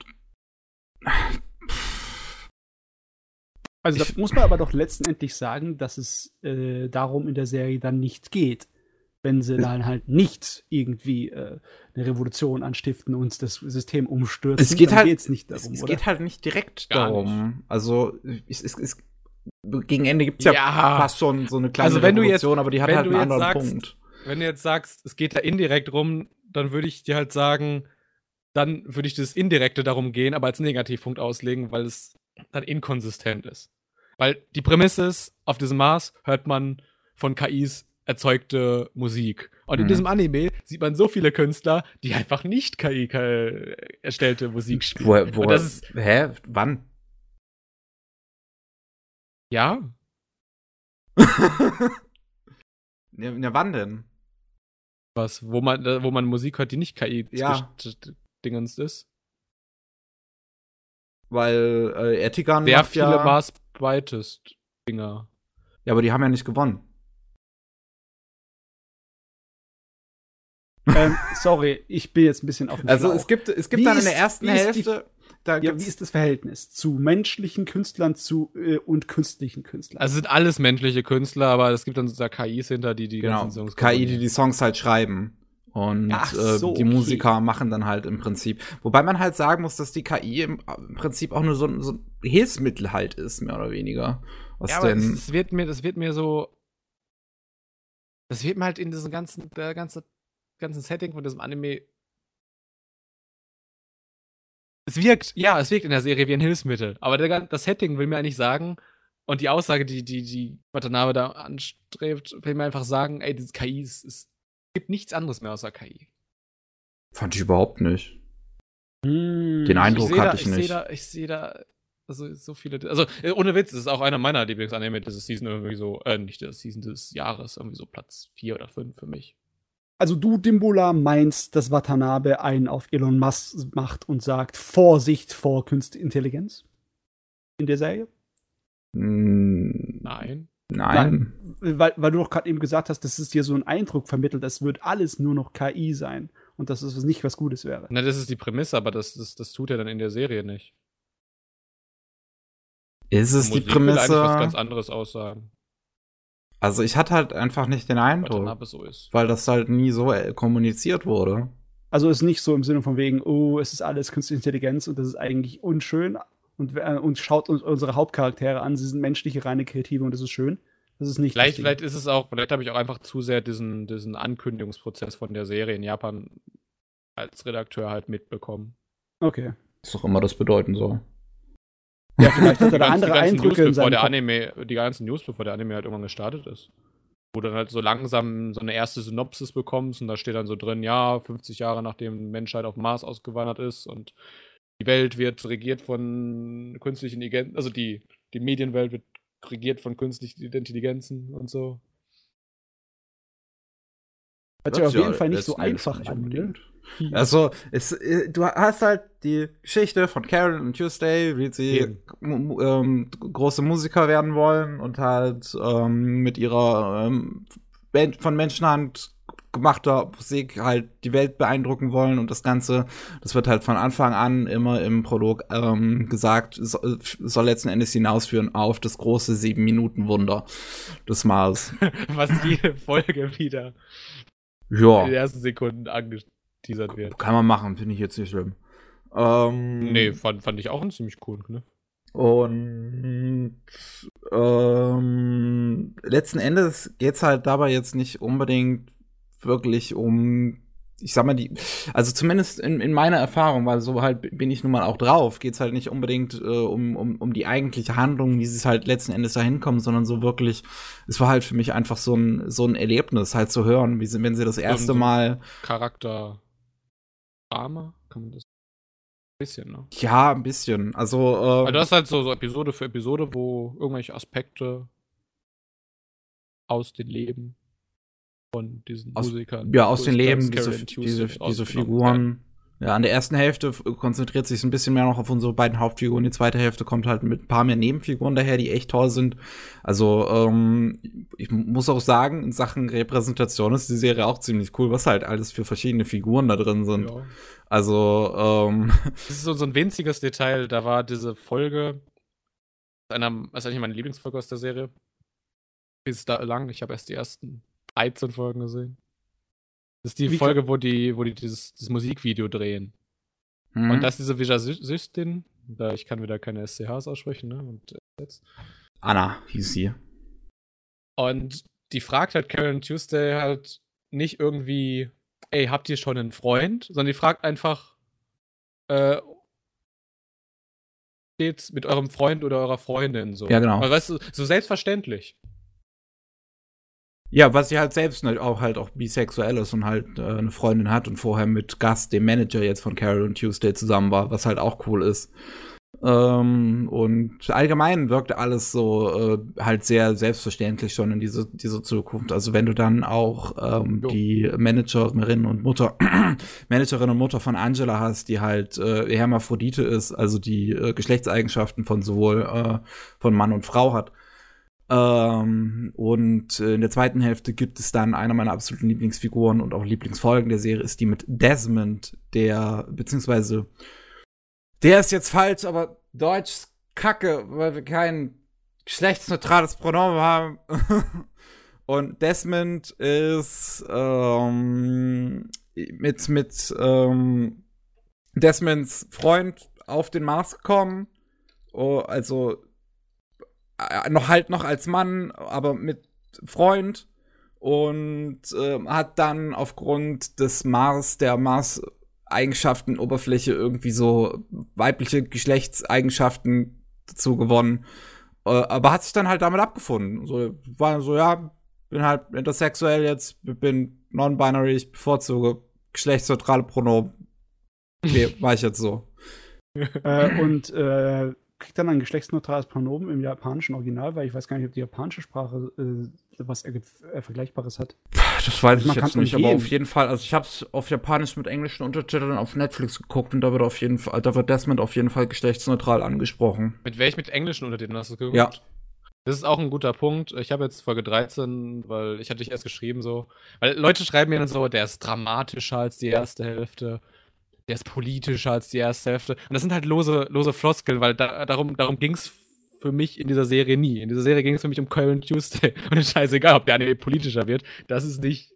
Also da Ich- muss man aber doch letztendlich sagen, dass es äh, darum in der Serie dann nicht geht. Wenn sie dann halt nicht irgendwie äh, eine Revolution anstiften und das System umstürzen, Es geht dann halt- geht's nicht darum, es, es oder? geht halt nicht direkt Gar darum. Also es, es, es, gegen Ende gibt's ja, Ja. fast schon so eine kleine Also wenn du jetzt- Revolution, aber die hat halt einen anderen sagst- Punkt. Wenn du jetzt sagst, es geht da indirekt rum, dann würde ich dir halt sagen, dann würde ich das Indirekte darum gehen, aber als Negativpunkt auslegen, weil es dann inkonsistent ist. Weil die Prämisse ist, auf diesem Mars hört man von KIs erzeugte Musik. Und in Mhm. diesem Anime sieht man so viele Künstler, die einfach nicht KI äh, erstellte Musik spielen. Wo, wo, Und das ist, hä? Wann? ja, ja, ja, wann denn? was, wo man, äh, wo man Musik hört, die nicht KI Ja. dingens ist. Weil äh, Etigan Sehr macht viele ja, Mars Brightest Dinger. Ja, aber die haben ja nicht gewonnen. ähm, sorry, ich bin jetzt ein bisschen auf dem Also Schlauch. es gibt, es gibt Wie dann in ist- der ersten wie ist die- Hälfte, da ja, wie ist das Verhältnis zu menschlichen Künstlern zu, äh, und künstlichen Künstlern? Also es sind alles menschliche Künstler, aber es gibt dann so da KIs hinter, die die genau, ganzen Songs KI, die die Songs halt schreiben. Und äh, so, die okay. Musiker machen dann halt im Prinzip. Wobei man halt sagen muss, dass die KI im, im Prinzip auch nur so, ein- so ein Hilfsmittel halt ist, mehr oder weniger. Was ja, aber es, denn? es wird mir, das wird mir so. Das wird mir halt in diesem ganzen, der ganze, ganzen Setting von diesem Anime. Es wirkt, ja, es wirkt in der Serie wie ein Hilfsmittel. Aber der, das Setting will mir eigentlich sagen, und die Aussage, die, die, die Watanabe da anstrebt, will mir einfach sagen, ey, dieses KI ist, es gibt nichts anderes mehr außer KI. Fand ich überhaupt nicht. Hm. Den Eindruck da, hatte ich ich nicht. Da, ich sehe da, also so viele, also äh, ohne Witz, das ist auch einer meiner Lieblingsanime dieses Season irgendwie so, äh, nicht des Season des Jahres, irgendwie so Platz 4 oder 5 für mich. Also du, Dimbula, meinst, dass Watanabe einen auf Elon Musk macht und sagt, Vorsicht vor Künstliche Intelligenz? In der Serie? Hm, Nein. Nein. Weil, weil du doch gerade eben gesagt hast, dass es dir so einen Eindruck vermittelt, es wird alles nur noch KI sein und dass es nicht was Gutes wäre. Na, das ist die Prämisse, aber das, das, das tut er dann in der Serie nicht. Ist es die Musik will eigentlich was ganz Prämisse? anderes aussagen, Also ich hatte halt einfach nicht den Eindruck, so ist. weil das halt nie so äh, kommuniziert wurde. Also ist nicht so im Sinne von wegen, oh, es ist alles künstliche Intelligenz und das ist eigentlich unschön und, äh, und schaut uns unsere Hauptcharaktere an, sie sind menschliche, reine Kreative und das ist schön. Das ist nicht. Vielleicht, vielleicht ist es auch, vielleicht habe ich auch einfach zu sehr diesen, diesen Ankündigungsprozess von der Serie in Japan als Redakteur halt mitbekommen. Okay. Was auch immer das bedeuten soll. Ja, vielleicht hat er da ganzen- andere Eindrücke News, in bevor der. Anime, die ganzen News, bevor der Anime halt irgendwann gestartet ist. Wo du dann halt so langsam so eine erste Synopsis bekommst und da steht dann so drin, ja, 50 Jahre nachdem Menschheit auf Mars ausgewandert ist und die Welt wird regiert von künstlichen Intelligenzen, also die, die Medienwelt wird regiert von künstlichen Intelligenzen und so. Hört sich auf Ja, jeden Fall nicht so einfach nicht an. Ne? unbedingt. Also, es, äh, du hast halt die Geschichte von Carol und Tuesday, wie sie ähm, große Musiker werden wollen und halt ähm, mit ihrer ähm, von Menschenhand gemachter Musik halt die Welt beeindrucken wollen und das Ganze, das wird halt von Anfang an immer im Prolog ähm, gesagt, so, soll letzten Endes hinausführen auf das große Sieben-Minuten-Wunder des Mars. Was jede Folge wieder Ja. in den ersten Sekunden angeteasert wird. Kann man machen, finde ich jetzt nicht schlimm. Ähm, Nee, fand, fand ich auch einen ziemlich coolen Kniff. Und ähm, letzten Endes geht's halt dabei jetzt nicht unbedingt wirklich um, ich sag mal, die, also zumindest in, in meiner Erfahrung, weil so halt bin ich nun mal auch drauf, geht's halt nicht unbedingt äh, um, um, um die eigentliche Handlung, wie sie es halt letzten Endes da hinkommen, sondern so wirklich, es war halt für mich einfach so ein, so ein Erlebnis, halt zu hören, wie sie, wenn sie das erste Mal Charakter Drama, kann man das ein bisschen, ne? Ja, ein bisschen. Also, ähm, du hast halt so, so Episode für Episode, wo irgendwelche Aspekte aus den Leben von diesen Aus- Musikern. ja, aus den Leben, diese, diese, diese Figuren. Ja, an der ersten Hälfte konzentriert sich ein bisschen mehr noch auf unsere beiden Hauptfiguren. Die zweite Hälfte kommt halt mit ein paar mehr Nebenfiguren daher, die echt toll sind. Also, ähm, ich muss auch sagen, in Sachen Repräsentation ist die Serie auch ziemlich cool, was halt alles für verschiedene Figuren da drin sind. Ja. Also, ähm, Das ist so, so ein winziges Detail. Da war diese Folge, einer, das ist eigentlich meine Lieblingsfolge aus der Serie. Bis da lang. Ich habe erst die ersten 13 Folgen gesehen. Das ist die Wie Folge, wo die, wo die dieses, dieses Musikvideo drehen. hm. Und das ist diese Visagistin, da ich kann wieder keine SCHs aussprechen, ne? Und, äh, Anna hieß sie. und die fragt halt Karen Tuesday halt nicht irgendwie, ey, habt ihr schon einen Freund? Sondern die fragt einfach, äh, steht's mit eurem Freund oder eurer Freundin so. Ja, genau. Aber weißt du, so selbstverständlich. Ja, was sie halt selbst auch halt auch bisexuell ist und halt äh, eine Freundin hat und vorher mit Gast, dem Manager jetzt von Carol und Tuesday zusammen war, was halt auch cool ist. Ähm, und allgemein wirkte alles so äh, halt sehr selbstverständlich schon in diese, diese Zukunft. Also wenn du dann auch ähm, die Managerin und Mutter, Managerin und Mutter von Angela hast, die halt äh, Hermaphrodite ist, also die äh, Geschlechtseigenschaften von sowohl äh, von Mann und Frau hat. Ähm, und äh, in der zweiten Hälfte gibt es dann einer meiner absoluten Lieblingsfiguren und auch Lieblingsfolgen der Serie ist die mit Desmond, der beziehungsweise der ist jetzt falsch, aber Deutsch Kacke, weil wir kein geschlechtsneutrales Pronomen haben. und Desmond ist ähm, mit mit ähm, Desmonds Freund auf den Mars gekommen. Oh, also noch halt noch als Mann, aber mit Freund und ähm, hat dann aufgrund des Mars, der Mars-Eigenschaften, Oberfläche irgendwie so weibliche Geschlechtseigenschaften dazu gewonnen. Äh, aber hat sich dann halt damit abgefunden. So, war so, ja, bin halt intersexuell jetzt, bin non-binary, ich bevorzuge geschlechtsneutrale Pronomen. Okay, war ich jetzt so. äh, und äh, kriegt dann ein geschlechtsneutrales Pronomen im japanischen Original, weil ich weiß gar nicht, ob die japanische Sprache äh, was er, äh, Vergleichbares hat. Das weiß ich Man jetzt nicht, aber auf jeden Fall, also ich hab's auf Japanisch mit englischen Untertiteln auf Netflix geguckt und da wird auf jeden Fall, da wird Desmond auf jeden Fall geschlechtsneutral angesprochen. Mit welch mit englischen Untertiteln hast du geguckt? Ja. Das ist auch ein guter Punkt. Ich habe jetzt Folge 13, weil ich hatte dich erst geschrieben so. Weil Leute schreiben mir dann so, der ist dramatischer als die erste Hälfte. Der ist politischer als die erste Hälfte. Und das sind halt lose, lose Floskeln, weil da, darum, darum ging es für mich in dieser Serie nie. In dieser Serie ging es für mich um Karen Tuesday. Und es ist scheißegal, ob der Anime politischer wird. Das ist nicht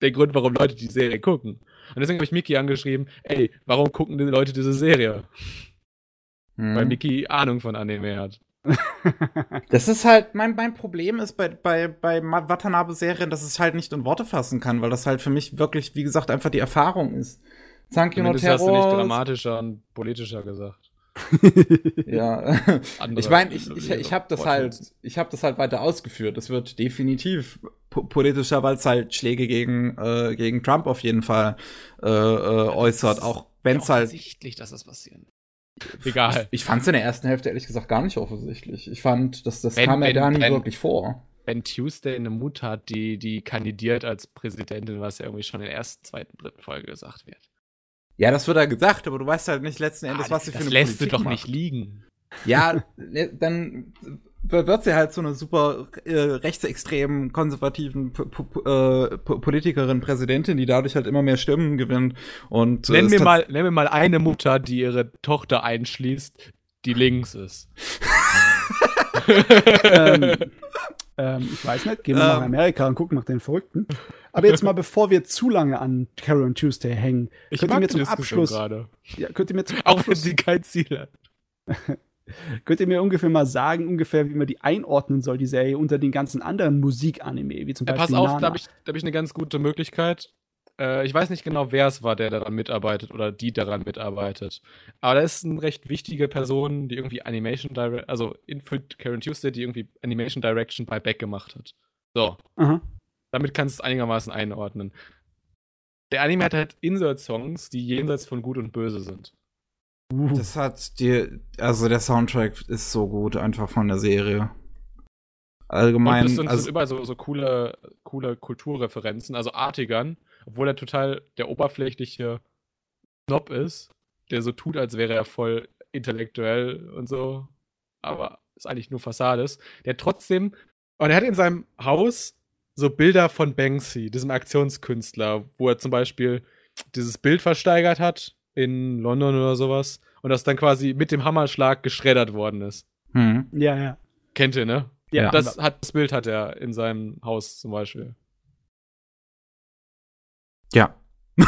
der Grund, warum Leute die Serie gucken. Und deswegen habe ich Mickey angeschrieben, ey, warum gucken die Leute diese Serie? Hm. Weil Mickey Ahnung von Anime hat. Das ist halt, mein, mein Problem ist bei, bei, bei Watanabe-Serien, dass es halt nicht in Worte fassen kann, weil das halt für mich wirklich, wie gesagt, einfach die Erfahrung ist. Sankyo no Zumindest hast du nicht Terror. dramatischer und politischer gesagt. Ja. Andere ich meine, ich, ich, ich habe das halt, ich habe das halt weiter ausgeführt. Es wird definitiv po politischer, weil es halt Schläge gegen, äh, gegen Trump auf jeden Fall äh, äh, äußert, auch wenn es Ja, halt offensichtlich, dass das passieren. Egal. Ich fand es in der ersten Hälfte ehrlich gesagt gar nicht offensichtlich. Ich fand, dass das Wenn- kam ja nie wenn- wirklich vor. Wenn Tuesday eine Mutter hat, die, die kandidiert als Präsidentin, was ja irgendwie schon in der ersten, zweiten, dritten Folge gesagt wird. Ja, das wird ja gesagt, aber du weißt halt nicht letzten Endes, Ah, was sie für das eine lässt Politik du doch macht. nicht liegen. Ja, ne, dann wird sie halt so eine super äh, rechtsextremen, konservativen P P äh, P Politikerin, Präsidentin, die dadurch halt immer mehr Stimmen gewinnt. Und, äh, Nenn mir, mal, nenn mir mal eine Mutter, die ihre Tochter einschließt, die links ist. ähm, ähm, ich weiß nicht, gehen wir nach Ähm. Amerika und gucken nach den Verrückten. Aber jetzt mal, bevor wir zu lange an Carol und Tuesday hängen, Ich könnt ihr mir zum Abschluss, gerade. ja, könnt ihr mir zum Auch wenn sie kein Ziel hat. könnt ihr mir ungefähr mal sagen, ungefähr, wie man die einordnen soll, die Serie, unter den ganzen anderen Musikanime, wie zum Ja, Beispiel pass auf, Nana. da habe ich, da hab ich eine ganz gute Möglichkeit. Äh, ich weiß nicht genau, wer es war, der daran mitarbeitet oder die daran mitarbeitet. Aber da ist eine recht wichtige Person, die irgendwie Animation Direct, also für Karen Tuesday, die irgendwie Animation Direction bei Beck gemacht hat. So, Aha. Damit kannst du es einigermaßen einordnen. Der Anime hat halt Insert-Songs, die jenseits von Gut und Böse sind. Uh, das hat die, also der Soundtrack ist so gut einfach von der Serie. Allgemein, und es sind, also, sind überall so, so coole, coole Kulturreferenzen. Also Artigan, obwohl er total der oberflächliche Snob ist, der so tut, als wäre er voll intellektuell und so, aber ist eigentlich nur Fassades, der trotzdem, und er hat in seinem Haus so Bilder von Banksy, diesem Aktionskünstler, wo er zum Beispiel dieses Bild versteigert hat in London oder sowas und das dann quasi mit dem Hammerschlag geschreddert worden ist. hm. ja, ja. Kennt ihr, ne? Ja. Das, hat, das Bild hat er in seinem Haus zum Beispiel. ja.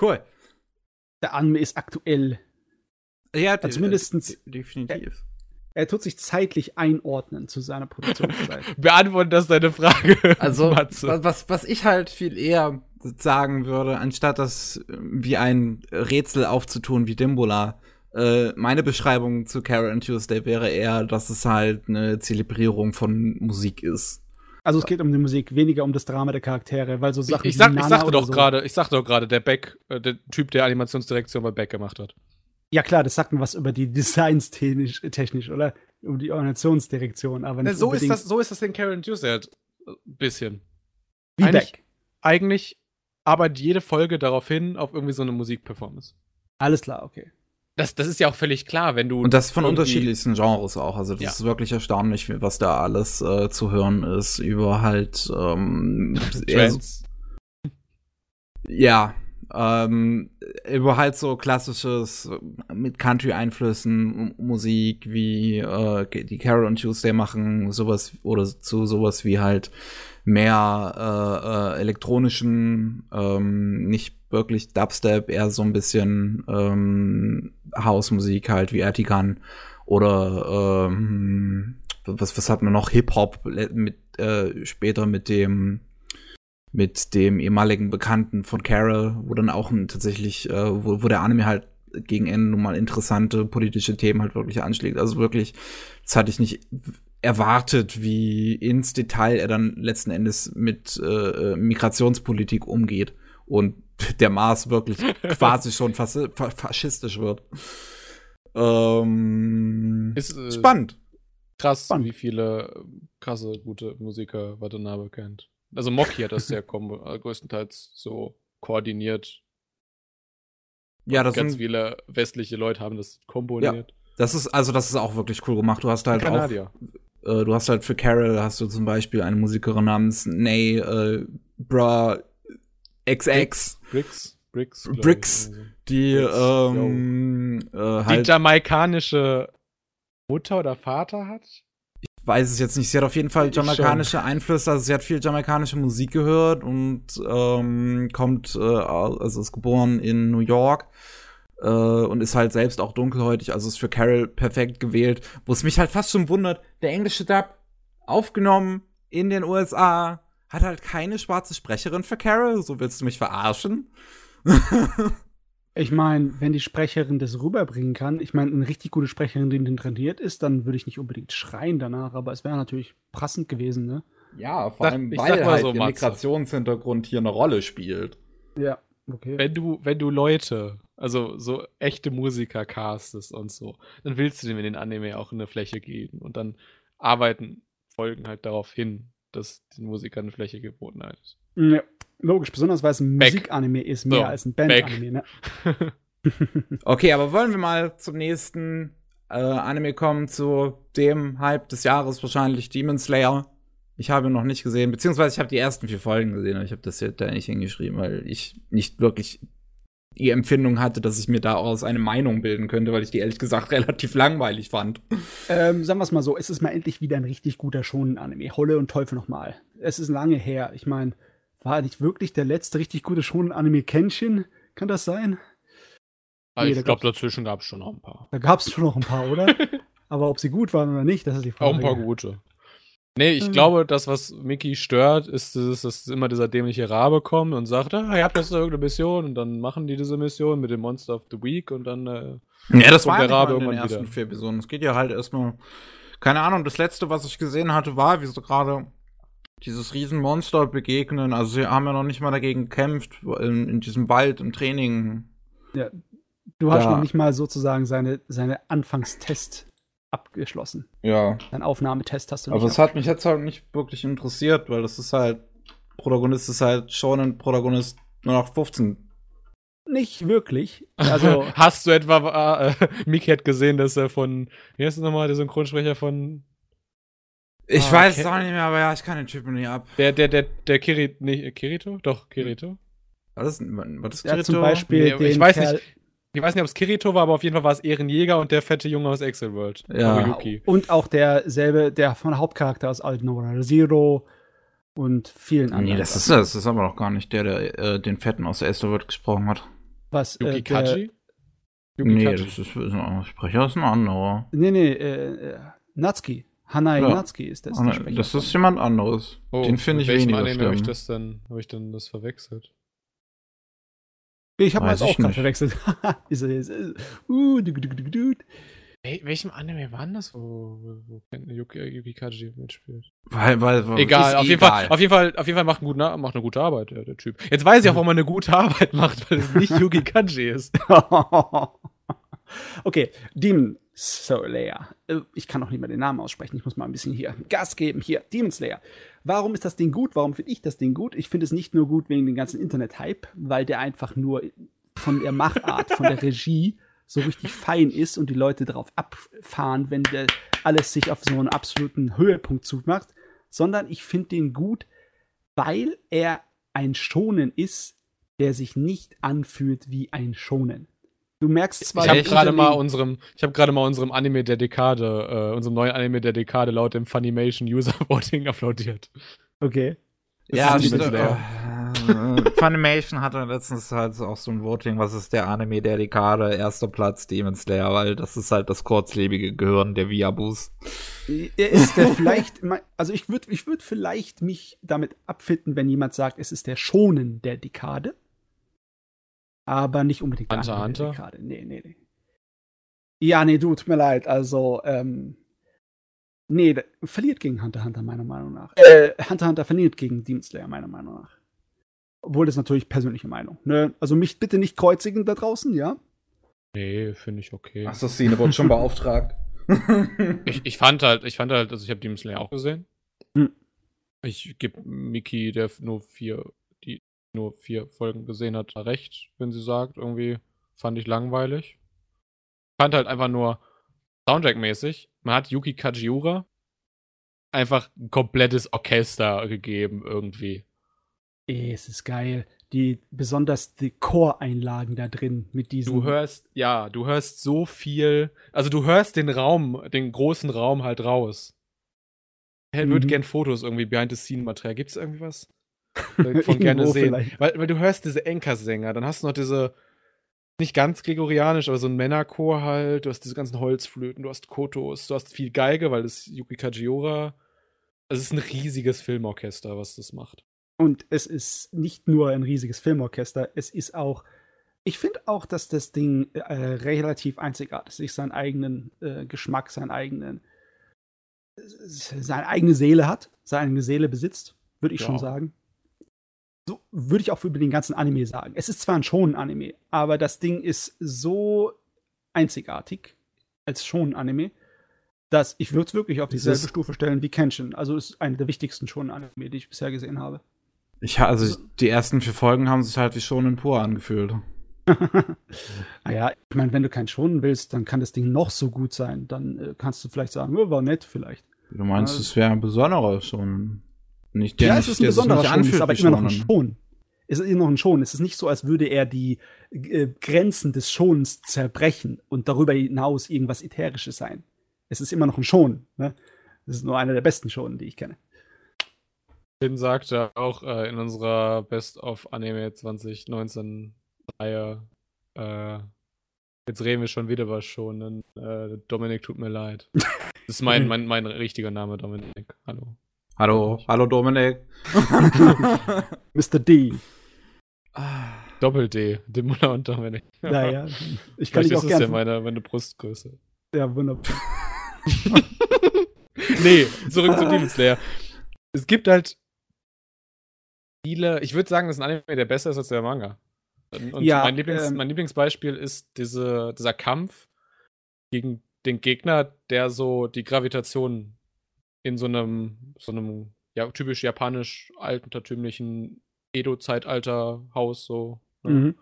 cool. Der Anime ist aktuell. Ja, zumindestens- de- definitiv. Er tut sich zeitlich einordnen zu seiner Produktionszeit. Beantworten das deine Frage. Also, Matze. was, was ich halt viel eher sagen würde, anstatt das äh, wie ein Rätsel aufzutun wie Dimbula, äh, meine Beschreibung zu Carol and Tuesday wäre eher, dass es halt eine Zelebrierung von Musik ist. Also es geht um die Musik, weniger um das Drama der Charaktere, weil so Ich, Sachen ich, wie sag, ich Nana sagte doch so- gerade, ich sagte doch gerade, der Beck, äh, der Typ, der Animationsdirektion bei Beck gemacht hat. Ja klar, das sagt mir was über die Designs technisch, technisch oder? Um die Organisationsdirektion, aber nicht Ne, so, ist das, so ist das in Karen Tuesday halt ein bisschen. wie eigentlich-. Eigentlich arbeitet jede Folge darauf hin, auf irgendwie so eine Musikperformance. Alles klar, okay. Das, das ist ja auch völlig klar, wenn du. Und das von unterschiedlichsten Genres auch. Also das Ja. ist wirklich erstaunlich, was da alles äh, zu hören ist über halt ähm, eher so- Trends. Ja, ähm, über halt so klassisches mit Country-Einflüssen Musik wie äh, die Carol und Tuesday machen, sowas oder zu sowas wie halt mehr äh, äh, elektronischen, ähm, nicht wirklich Dubstep, eher so ein bisschen ähm, Hausmusik halt wie Ertigan oder ähm, was, was hat man noch? Hip-Hop mit äh, später mit dem mit dem ehemaligen Bekannten von Carol, wo dann auch ein, tatsächlich, äh, wo, wo der Anime halt gegen Ende nun mal interessante politische Themen halt wirklich anschlägt. Also wirklich, das hatte ich nicht erwartet, wie ins Detail er dann letzten Endes mit äh, Migrationspolitik umgeht und der Mars wirklich quasi schon fas fa faschistisch wird. Ähm, Ist, äh, spannend. krass, Spannend. wie viele äh, krasse, gute Musiker Watanabe kennt. Also Moki hat das ja kom- äh, größtenteils so koordiniert. Ja, das Ganz sind, viele westliche Leute haben das komponiert. das ist also das ist auch wirklich cool gemacht. Du hast halt auch äh, du hast halt für Carol hast du zum Beispiel eine Musikerin namens Nay äh, Bra XX, Bricks. Bricks. Bricks. die Bricks, ähm, äh, Die halt, jamaikanische Mutter oder Vater hat? Weiß es jetzt nicht. Sie hat auf jeden Fall jamaikanische Einflüsse, also sie hat viel jamaikanische Musik gehört und ähm, kommt, äh, also ist geboren in New York äh, und ist halt selbst auch dunkelhäutig, also ist für Carol perfekt gewählt. Wo es mich halt fast schon wundert, der englische Dub aufgenommen in den USA hat halt keine schwarze Sprecherin für Carol. So willst du mich verarschen? Ich meine, wenn die Sprecherin das rüberbringen kann, ich meine, eine richtig gute Sprecherin, die trainiert ist, dann würde ich nicht unbedingt schreien danach, aber es wäre natürlich passend gewesen, ne? Ja, vor allem, ich weil halt so, der. Migrationshintergrund hier eine Rolle spielt. Ja, okay. Wenn du, wenn du Leute, also so echte Musiker castest und so, dann willst du dem in den Anime auch eine Fläche geben. Und dann arbeiten Folgen halt darauf hin, dass den Musikern eine Fläche geboten wird. Ja, logisch, besonders weil es ein. Musikanime ist, mehr So, als ein. Bandanime, ne? Okay, aber wollen wir mal zum nächsten äh, Anime kommen, zu dem Hype des Jahres wahrscheinlich, Demon Slayer. Ich habe ihn noch nicht gesehen, beziehungsweise ich habe die ersten vier Folgen gesehen, aber ich habe das jetzt da nicht hingeschrieben, weil ich nicht wirklich die Empfindung hatte, dass ich mir daraus eine Meinung bilden könnte, weil ich die ehrlich gesagt relativ langweilig fand. Ähm, sagen wir es mal so, es ist mal endlich wieder ein richtig guter Shonen-Anime. Holle und Teufel nochmal. Es ist lange her. Ich meine, war nicht wirklich der letzte richtig gute Shonen-Anime Kenshin? Kann das sein? Aber Nee, ich da glaube, dazwischen gab es schon noch ein paar. Da gab es schon noch ein paar, oder? Aber ob sie gut waren oder nicht, das ist die Frage. Auch ein paar gute. Nee, ich Ähm. glaube, das, was Mickey stört, ist, dieses, dass immer dieser dämliche Rabe kommt und sagt, ah, ihr habt jetzt irgendeine Mission und dann machen die diese Mission mit dem Monster of the Week und dann äh, Ja, das Kommt war der Rabe in den ersten wieder. vier Episoden. Es geht ja halt erstmal, keine Ahnung, das letzte, was ich gesehen hatte, war, wie so gerade dieses Riesenmonster begegnen. Also sie haben ja noch nicht mal dagegen gekämpft in, in diesem Wald im Training. Du hast Ja. noch nicht mal sozusagen seine, seine Anfangstest abgeschlossen. Ja. Dein Aufnahmetest hast du nicht. Aber es hat mich jetzt halt nicht wirklich interessiert, weil das ist halt, Protagonist ist halt schon ein Protagonist nur noch 15. nicht wirklich. Also, Hast du etwa, äh, Miki hat gesehen, dass er von, wie heißt das nochmal, der Synchronsprecher von, Ich Ah, weiß okay. es auch nicht mehr, aber ja, ich kann den Typen nicht ab. der, der, der, der Kiri, nee, Kirito? Doch, Kirito. Was ist, was ist er hat zum Kirito? Beispiel Nee, den ich weiß Kerl, nicht. Ich weiß nicht, ob es Kirito war, aber auf jeden Fall war es Ehrenjäger und der fette Junge aus Excel World. Ja. Haruyuki. Und auch derselbe, der von der Hauptcharakter aus Alten Nora Zero und vielen anderen. Nee, das ist das. Das ist aber noch gar nicht der, der äh, den Fetten aus der Esther wird gesprochen hat. was. Äh, Yuki der, Kaji? Yuki Nee, Kaji. das ist, ist ein Sprecher ist ein anderer. nee, nee, äh, äh, Natsuki. Hanai Ja. Natsuki ist das. der Sprecher Das ist jemand anderes. Oh, den finde ich weniger Anime habe ich schlimm. das dann, habe ich dann das verwechselt? Ich habe das auch gerade verwechselt. ist er jetzt. Uh, du, du, du, du, du. Wel welchem Anime war denn das, wo, wo, wo Yuki, Yuki Kaji mitspielt? Weil, weil, weil Egal, auf jeden, egal. Fall, auf jeden Fall, auf jeden Fall macht, einen guten, macht eine gute Arbeit, der, der Typ. Jetzt weiß ich auch, warum er eine gute Arbeit macht, weil es nicht Yuki Kanji ist. Okay, Demon Slayer. Äh, Ich kann auch nicht mehr den Namen aussprechen. Ich muss mal ein bisschen hier Gas geben. Hier, Demon Slayer. Warum ist das Ding gut? Warum finde ich das Ding gut? Ich finde es nicht nur gut wegen dem ganzen Internet-Hype, weil der einfach nur von der Machart, von der Regie so richtig fein ist und die Leute darauf abfahren, wenn der alles sich auf so einen absoluten Höhepunkt zumacht, sondern ich finde den gut, weil er ein Schonen ist, der sich nicht anfühlt wie ein Schonen. Du merkst zwar Ich habe gerade mal unserem, ich habe gerade mal unserem Anime der Dekade, äh, unserem neuen Anime der Dekade laut dem Funimation User Voting applaudiert. Okay. ja, ist stimmt. Demon Äh, Funimation hatte letztens halt auch so ein Voting, was ist der Anime der Dekade, erster Platz Demon Slayer, weil das ist halt das kurzlebige Gehirn der Viabus. Er ist der vielleicht, also ich würde ich würd vielleicht mich damit abfinden, wenn jemand sagt, es ist der Schonen der Dekade. Aber nicht unbedingt Hunter, Hunter? Dekade. Nee, nee, nee. Ja, nee, du, tut mir leid. Also, ähm, nee, der verliert gegen Hunter Hunter, meiner Meinung nach. Äh, Hunter Hunter verliert gegen Demon Slayer, meiner Meinung nach. Obwohl das natürlich persönliche Meinung. Ne? Also mich bitte nicht kreuzigen da draußen, ja? Nee, finde ich okay. Ach, so, Szene wurde schon beauftragt. Ich, ich fand halt, ich fand halt, also ich habe Demon Slayer auch gesehen. Hm. Ich gebe Miki, der nur vier, nur vier Folgen gesehen hat, recht, wenn sie sagt, irgendwie fand ich langweilig. Fand halt einfach nur Soundtrack-mäßig. Man hat Yuki Kajiura einfach ein komplettes Orchester gegeben, irgendwie. Ey, es ist geil. Die, besonders die Choreinlagen da drin mit diesen. Du hörst, ja, du hörst so viel, also du hörst den Raum, den großen Raum halt raus. Ich würde Mhm. gern Fotos irgendwie, Behind-the-Scene-Material. Gibt es irgendwie was? Ich von gerne sehen. vielleicht. Weil, weil du hörst diese Enker-Sänger, dann hast du noch diese, nicht ganz gregorianisch, aber so ein Männerchor halt, du hast diese ganzen Holzflöten, du hast Kotos, du hast viel Geige, weil das Yuki Kajiura. Also es ist ein riesiges Filmorchester, was das macht. Und es ist nicht nur ein riesiges Filmorchester, es ist auch, ich finde auch, dass das Ding äh, relativ einzigartig ist, seinen eigenen äh, Geschmack, seinen eigenen, seine eigene Seele hat, seine eigene Seele besitzt, würde ich Ja. schon sagen. So würde ich auch über den ganzen Anime sagen. Es ist zwar ein Shonen-Anime, aber das Ding ist so einzigartig als Shonen-Anime, dass ich würde es wirklich auf Es dieselbe Stufe stellen wie Kenshin. Also es ist einer der wichtigsten Shonen-Anime, die ich bisher gesehen habe. Ich, also die ersten vier Folgen haben sich halt wie schon in pur angefühlt. naja, ich meine, wenn du keinen schonen willst, dann kann das Ding noch so gut sein. Dann äh, kannst du vielleicht sagen, oh, war nett vielleicht. Du meinst, es wäre ein besonderer schon. Nicht der ja, es ist ein besonderer Schon, es ist aber immer noch ein. Schon. Es ist immer noch ein Schon. Es ist nicht so, als würde er die äh, Grenzen des Schonens zerbrechen und darüber hinaus irgendwas Ätherisches sein. Es ist immer noch ein Schon. Ne? Das ist nur einer der besten Schonen, die ich kenne. Finn sagte auch äh, in unserer Best of Anime 2019 Reihe, äh, jetzt reden wir schon wieder über Shonen. Äh, Dominik, tut mir leid. Das ist mein, mein, mein richtiger Name, Dominik. Hallo. Hallo, hallo Dominik. Mr. D. Doppel-D, Dimula und Dominik. Naja, ich kann Vielleicht dich auch ist es ja gerne. meine, meine Brustgröße. Ja, wunderbar. nee, zurück zu Demon Slayer. Es gibt halt viele, ich würde sagen, dass ein Anime, der besser ist als der Manga. Und und Ja, mein, Lieblings, ähm, mein Lieblingsbeispiel ist diese, dieser Kampf gegen den Gegner, der so die Gravitation in so einem, so einem ja, typisch japanisch altertümlichen Edo-Zeitalter-Haus so ne, Mhm.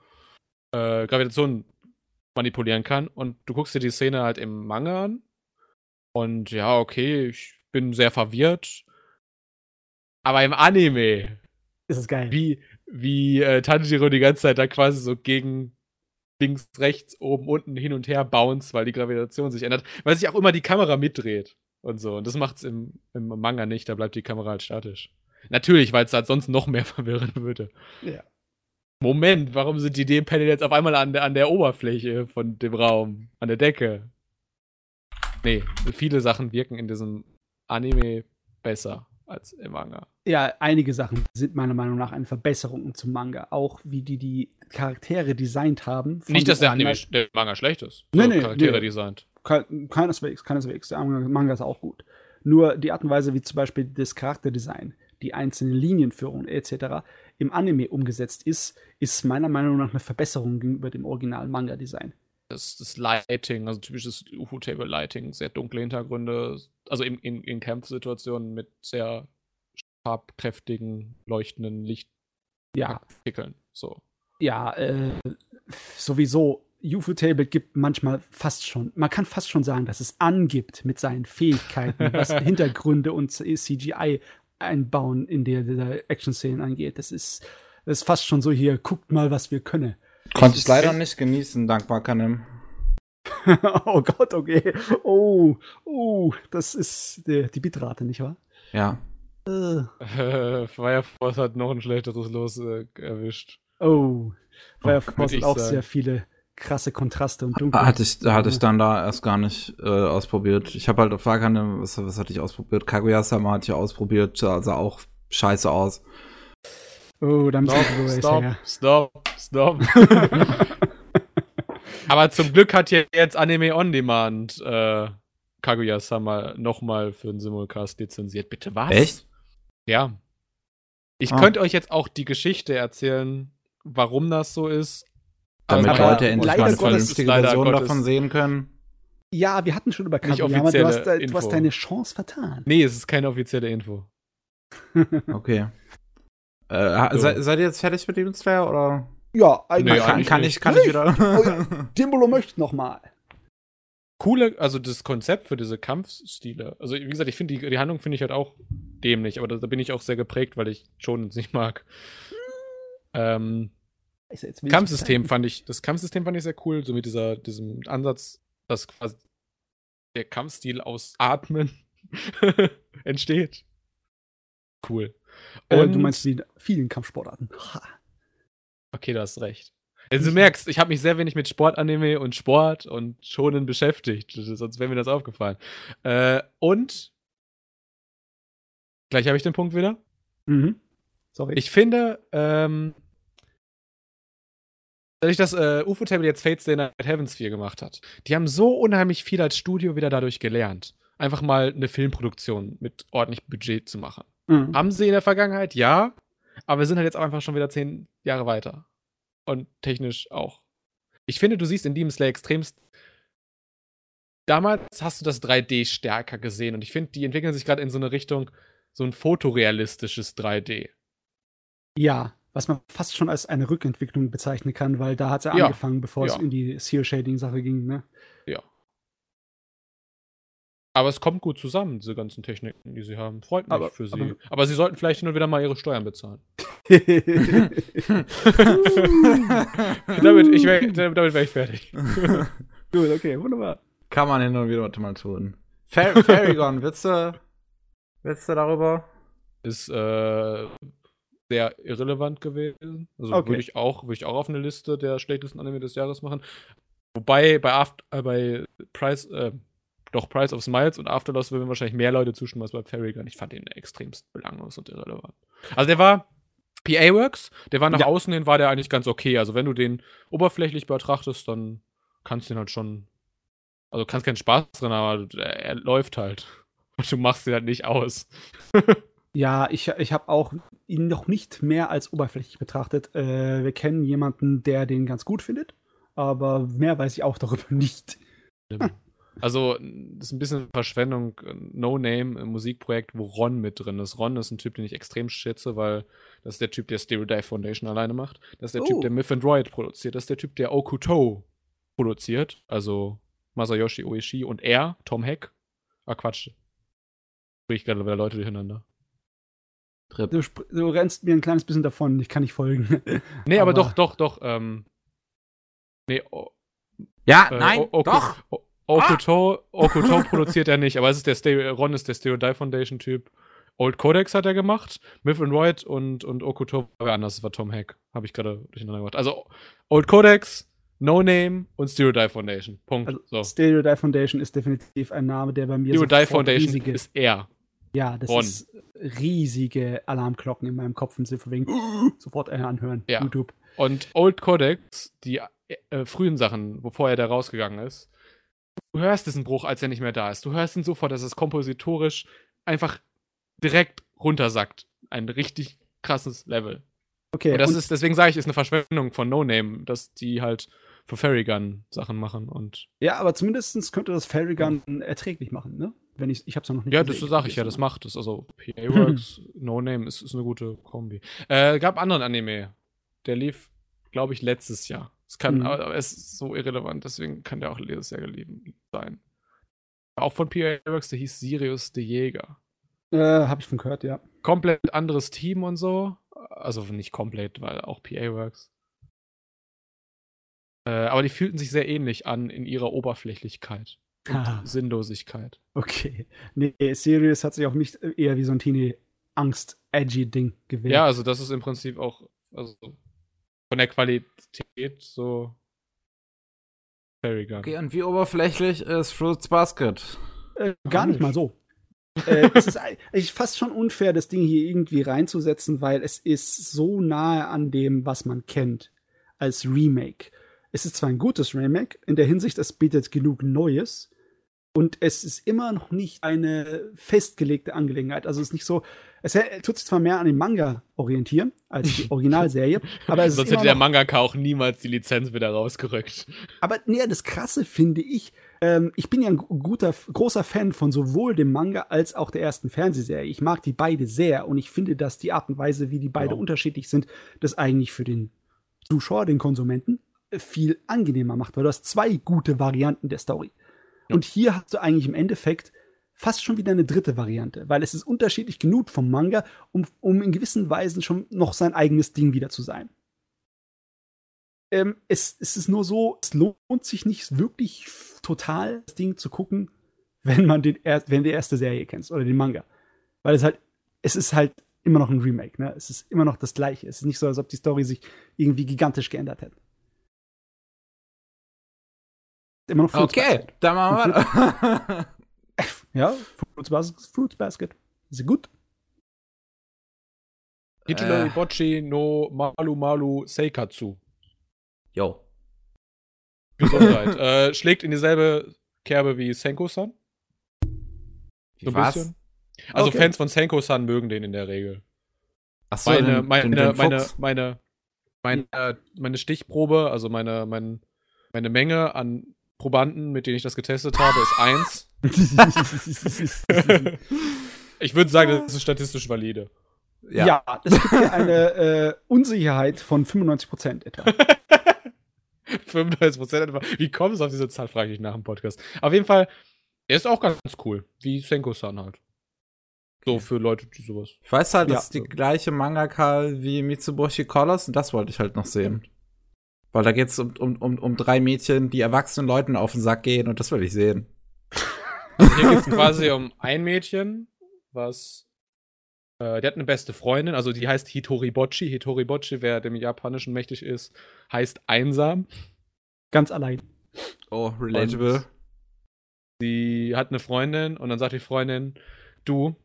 äh, Gravitation manipulieren kann. Und du guckst dir die Szene halt im Manga an. Und ja, okay, ich bin sehr verwirrt. Aber im Anime, Ist es geil. wie, wie äh, Tanjiro die ganze Zeit da quasi so gegen links, rechts, oben, unten, hin und her bounce, weil die Gravitation sich ändert, weil sich auch immer die Kamera mitdreht und so. Und das macht's im, im Manga nicht, da bleibt die Kamera halt statisch. Natürlich, weil es halt sonst noch mehr verwirren würde. Ja. Moment, warum sind die D-Panel jetzt auf einmal an der, an der Oberfläche von dem Raum, an der Decke? Nee, viele Sachen wirken in diesem Anime besser als im Manga. Ja, einige Sachen sind meiner Meinung nach eine Verbesserung zum Manga. Auch wie die die Charaktere designt haben. Nicht, dass der, Anime, der Manga schlecht ist. Nee, So nee, Charaktere nee. designt. Ke- Keineswegs, keineswegs. Der Manga ist auch gut. Nur die Art und Weise, wie zum Beispiel das Charakterdesign, die einzelnen Linienführungen etc. im Anime umgesetzt ist, ist meiner Meinung nach eine Verbesserung gegenüber dem Original-Manga-Design. Das, das Lighting, also typisches UFO-Table-Lighting, sehr dunkle Hintergründe, also in, in, in Kampfsituationen mit sehr farbkräftigen, leuchtenden Ja, Lichtartikeln. So. ja, äh, sowieso. UFO-Table gibt manchmal fast schon, man kann fast schon sagen, dass es angibt mit seinen Fähigkeiten, was Hintergründe und CGI einbauen in der, der Action-Szenen angeht. Das ist, das ist fast schon so hier, guckt mal, was wir können. Konnte ich leider nicht genießen, dankbar Kanem. oh Gott, okay. Oh, oh, das ist die, die Bitrate, nicht wahr? Ja. Äh, Äh, Fire Force hat noch ein schlechteres Los äh, erwischt. oh, Fire Würd Force hat auch sagen. sehr viele krasse Kontraste und Dunkelheit. Hatte ich, hatte ich dann da erst gar nicht äh, ausprobiert. Ich habe halt auf Fahrkante, was, was hatte ich ausprobiert? Kaguya-sama hatte ich ausprobiert, sah, sah auch scheiße aus. Oh, da müssen Stop, wir stop, her. stop, stop. Aber zum Glück hat hier jetzt Anime On Demand äh, Kaguya-sama nochmal für den Simulcast lizenziert. Bitte was? Echt? Ja. Ich Ah. könnte euch jetzt auch die Geschichte erzählen, warum das so ist. Damit Aber Leute endlich mal eine vernünftige Version Gottes- davon sehen können. Ja, wir hatten schon über Nicht Kageyama, du hast, äh, du hast deine Chance vertan. Nee, es ist keine offizielle Info. Okay. Äh, So. sei, seid ihr jetzt fertig mit Demon Slayer oder Ja, Nee, eigentlich. kann, eigentlich kann nicht. ich kann ich Nicht? wieder? Oh ja. Dimbolo möchte noch mal. Coole, also das Konzept für diese Kampfstile. Also, wie gesagt, ich finde die, die Handlung finde ich halt auch dämlich, aber da, da bin ich auch sehr geprägt, weil ich schon nicht mag. Ähm, Wenig Kampfsystem fand ich, das Kampfsystem fand ich sehr cool, so mit dieser, diesem Ansatz, dass quasi der Kampfstil aus Atmen entsteht. Cool. Äh, Und du meinst die vielen Kampfsportarten. Okay, du hast recht. Also du merkst, ich habe mich sehr wenig mit Sportanime und Sport und Schonen beschäftigt. Sonst wäre mir das aufgefallen. Äh, und gleich habe ich den Punkt wieder. Mhm. Sorry. Ich finde, ähm, dadurch, dass äh, UFO-Table jetzt Fates Day Night Heavens 4 gemacht hat, die haben so unheimlich viel als Studio wieder dadurch gelernt. Einfach mal eine Filmproduktion mit ordentlichem Budget zu machen. Mhm. Haben sie in der Vergangenheit? Ja. Aber wir sind halt jetzt auch einfach schon wieder zehn Jahre weiter. Und technisch auch. Ich finde, du siehst in Demon Slayer extremst. Damals hast du das 3D stärker gesehen und ich finde, die entwickeln sich gerade in so eine Richtung, so ein fotorealistisches 3D. Ja, was man fast schon als eine Rückentwicklung bezeichnen kann, weil da hat es ja, angefangen, bevor es Ja. in die Seal-Shading-Sache ging, ne? Ja. Aber es kommt gut zusammen, diese ganzen Techniken, die sie haben. Freut mich Aber- für sie. aber- Aber, sie sollten vielleicht hin und wieder mal ihre Steuern bezahlen. damit ich wär, damit wäre ich fertig. Gut, okay, wunderbar. Kann man hin und wieder mal tun. Fa Faragon, willst du, willst du darüber? Ist äh, sehr irrelevant gewesen. Also Okay. würde ich auch, würde ich auch auf eine Liste der schlechtesten Anime des Jahres machen. Wobei bei Aft äh, bei Price, äh, doch Price of Smiles und Afterloss würden wahrscheinlich mehr Leute zustimmen als bei Fairygun. Ich fand den extremst belanglos und irrelevant. Also der war PA Works, der war nach Ja. außen hin, war der eigentlich ganz okay. Also wenn du den oberflächlich betrachtest, dann kannst du ihn halt schon. Also kannst keinen Spaß drin, aber er, er läuft halt. Und du machst ihn halt nicht aus. Ja, ich, ich habe auch ihn noch nicht mehr als oberflächlich betrachtet. Äh, wir kennen jemanden, der den ganz gut findet, aber mehr weiß ich auch darüber nicht. Also, das ist ein bisschen Verschwendung. No Name im Musikprojekt, wo Ron mit drin ist. Ron ist ein Typ, den ich extrem schätze, weil das ist der Typ, der Stereo Dive Foundation alleine macht. Das ist der Oh. Typ, der Myth and Droid produziert. Das ist der Typ, der Okuto produziert. Also Masayoshi Oishi und er, Tom Heck. Ah, Quatsch. Sprich gerade wieder Leute durcheinander. Trip. Du, du rennst mir ein kleines bisschen davon, ich kann nicht folgen. Nee, aber, Aber- doch, doch, doch. Ähm, nee, o, Ja, äh, nein, O- Oku- doch. O- Okuto, Okuto produziert er nicht, aber es ist der Stereo, Ron ist der Stereo Die Foundation Typ. Old Codex hat er gemacht, Myth and Void und, und Okuto war wer anders, das war Tom Hack. Habe ich gerade durcheinander gemacht. Also Old Codex, No Name und Stereo Die Foundation. Punkt. Also, so. Stereo Die Foundation ist definitiv ein Name, der bei mir Stereo Die Foundation riesige, ist er. Ja, das Ron. ist riesige Alarmglocken in meinem Kopf und sind von wegen sofort äh, anhören. Ja. YouTube. Und Old Codex, die äh, frühen Sachen, wo vorher der rausgegangen ist, du hörst diesen Bruch, als er nicht mehr da ist. Du hörst ihn sofort, dass es kompositorisch einfach direkt runtersackt. Ein richtig krasses Level. Okay, und das und- ist, deswegen sage ich, ist eine Verschwendung von No Name, dass die halt für Fairygun Sachen machen und. ja, aber zumindest könnte das Fairygun erträglich machen, ne? Wenn ich, ich hab's noch nicht Ja, das sage ich ja, das macht es. Also PA Works, No Name ist, ist eine gute Kombi. Äh, gab anderen Anime. Der lief, glaube ich, letztes Jahr. Es kann, Mhm. aber es ist so irrelevant, deswegen kann der auch letztes Jahr geliebt sein. Auch von PA Works, der hieß Sirius the Jäger. Äh, hab ich von gehört, ja. Komplett anderes Team und so. Also nicht komplett, weil auch PA Works. Äh, aber die fühlten sich sehr ähnlich an in ihrer Oberflächlichkeit Ah. und Sinnlosigkeit. Okay. Nee, Sirius hat sich auf mich eher wie so ein Teenie-Angst-Edgy-Ding gewählt. Ja, also das ist im Prinzip auch also von der Qualität so Fairygun. Okay, und wie oberflächlich ist Fruits Basket? Äh, gar nicht mal so. äh, es ist eigentlich fast schon unfair, das Ding hier irgendwie reinzusetzen, weil es ist so nahe an dem, was man kennt, als Remake. Es ist zwar ein gutes Remake, in der Hinsicht, es bietet genug Neues. Und es ist immer noch nicht eine festgelegte Angelegenheit. Also es ist nicht so, es tut sich zwar mehr an den Manga orientieren als die Originalserie, aber es Sonst hätte der Mangaka auch niemals die Lizenz wieder rausgerückt. aber nee, das Krasse finde ich, ähm, ich bin ja ein gu- guter, großer Fan von sowohl dem Manga als auch der ersten Fernsehserie. Ich mag die beide sehr und ich finde, dass die Art und Weise, wie die beide Ja. unterschiedlich sind, das eigentlich für den Zuschauer, den Konsumenten, viel angenehmer macht, weil du hast zwei gute Varianten der Story. Und hier hast du eigentlich im Endeffekt fast schon wieder eine dritte Variante, weil es ist unterschiedlich genug vom Manga, um, um in gewissen Weisen schon noch sein eigenes Ding wieder zu sein. Ähm, es, es ist nur so, es lohnt sich nicht wirklich total, das Ding zu gucken, wenn man den er wenn die erste Serie kennst oder den Manga. Weil es halt, es ist halt immer noch ein Remake, ne? Es ist immer noch das gleiche. Es ist nicht so, als ob die Story sich irgendwie gigantisch geändert hätte. Immer noch Fruits Okay, Basket. dann machen wir. Ja, Fruits Basket, Fruits Basket. Ist gut. Hitler Äh. Ibochi no Malu Malu Seikatsu. Jo. Gesundheit. äh, schlägt in dieselbe Kerbe wie Senko-san. So ein Was? bisschen. Also Okay. Fans von Senko-san mögen den in der Regel. Achso, meine, den- meine, den- den meine, Fuchs. meine, meine, meine Stichprobe, also meine, mein, meine Menge an Probanden, mit denen ich das getestet habe, ist 1. Ich würde sagen, das ist statistisch valide. Ja. ja. es gibt hier eine äh, Unsicherheit von 95% etwa. 95% etwa. Wie kommst du auf diese Zahl, frage ich nach dem Podcast. Auf jeden Fall, er ist auch ganz cool. Wie Senko-san halt. So für Leute, die sowas. Ich weiß halt, Ja. das ist die gleiche Mangaka wie Mitsubishi Colors und das wollte ich halt noch sehen. Weil da geht es um, um, um, um drei Mädchen, die erwachsenen Leuten auf den Sack gehen und das will ich sehen. Also hier geht es quasi um ein Mädchen, was. Äh, die hat eine beste Freundin, also die heißt Hitoribochi. Hitoribochi, wer dem Japanischen mächtig ist, heißt einsam. Ganz allein. Oh, relatable. Sie hat eine Freundin und dann sagt die Freundin: Du,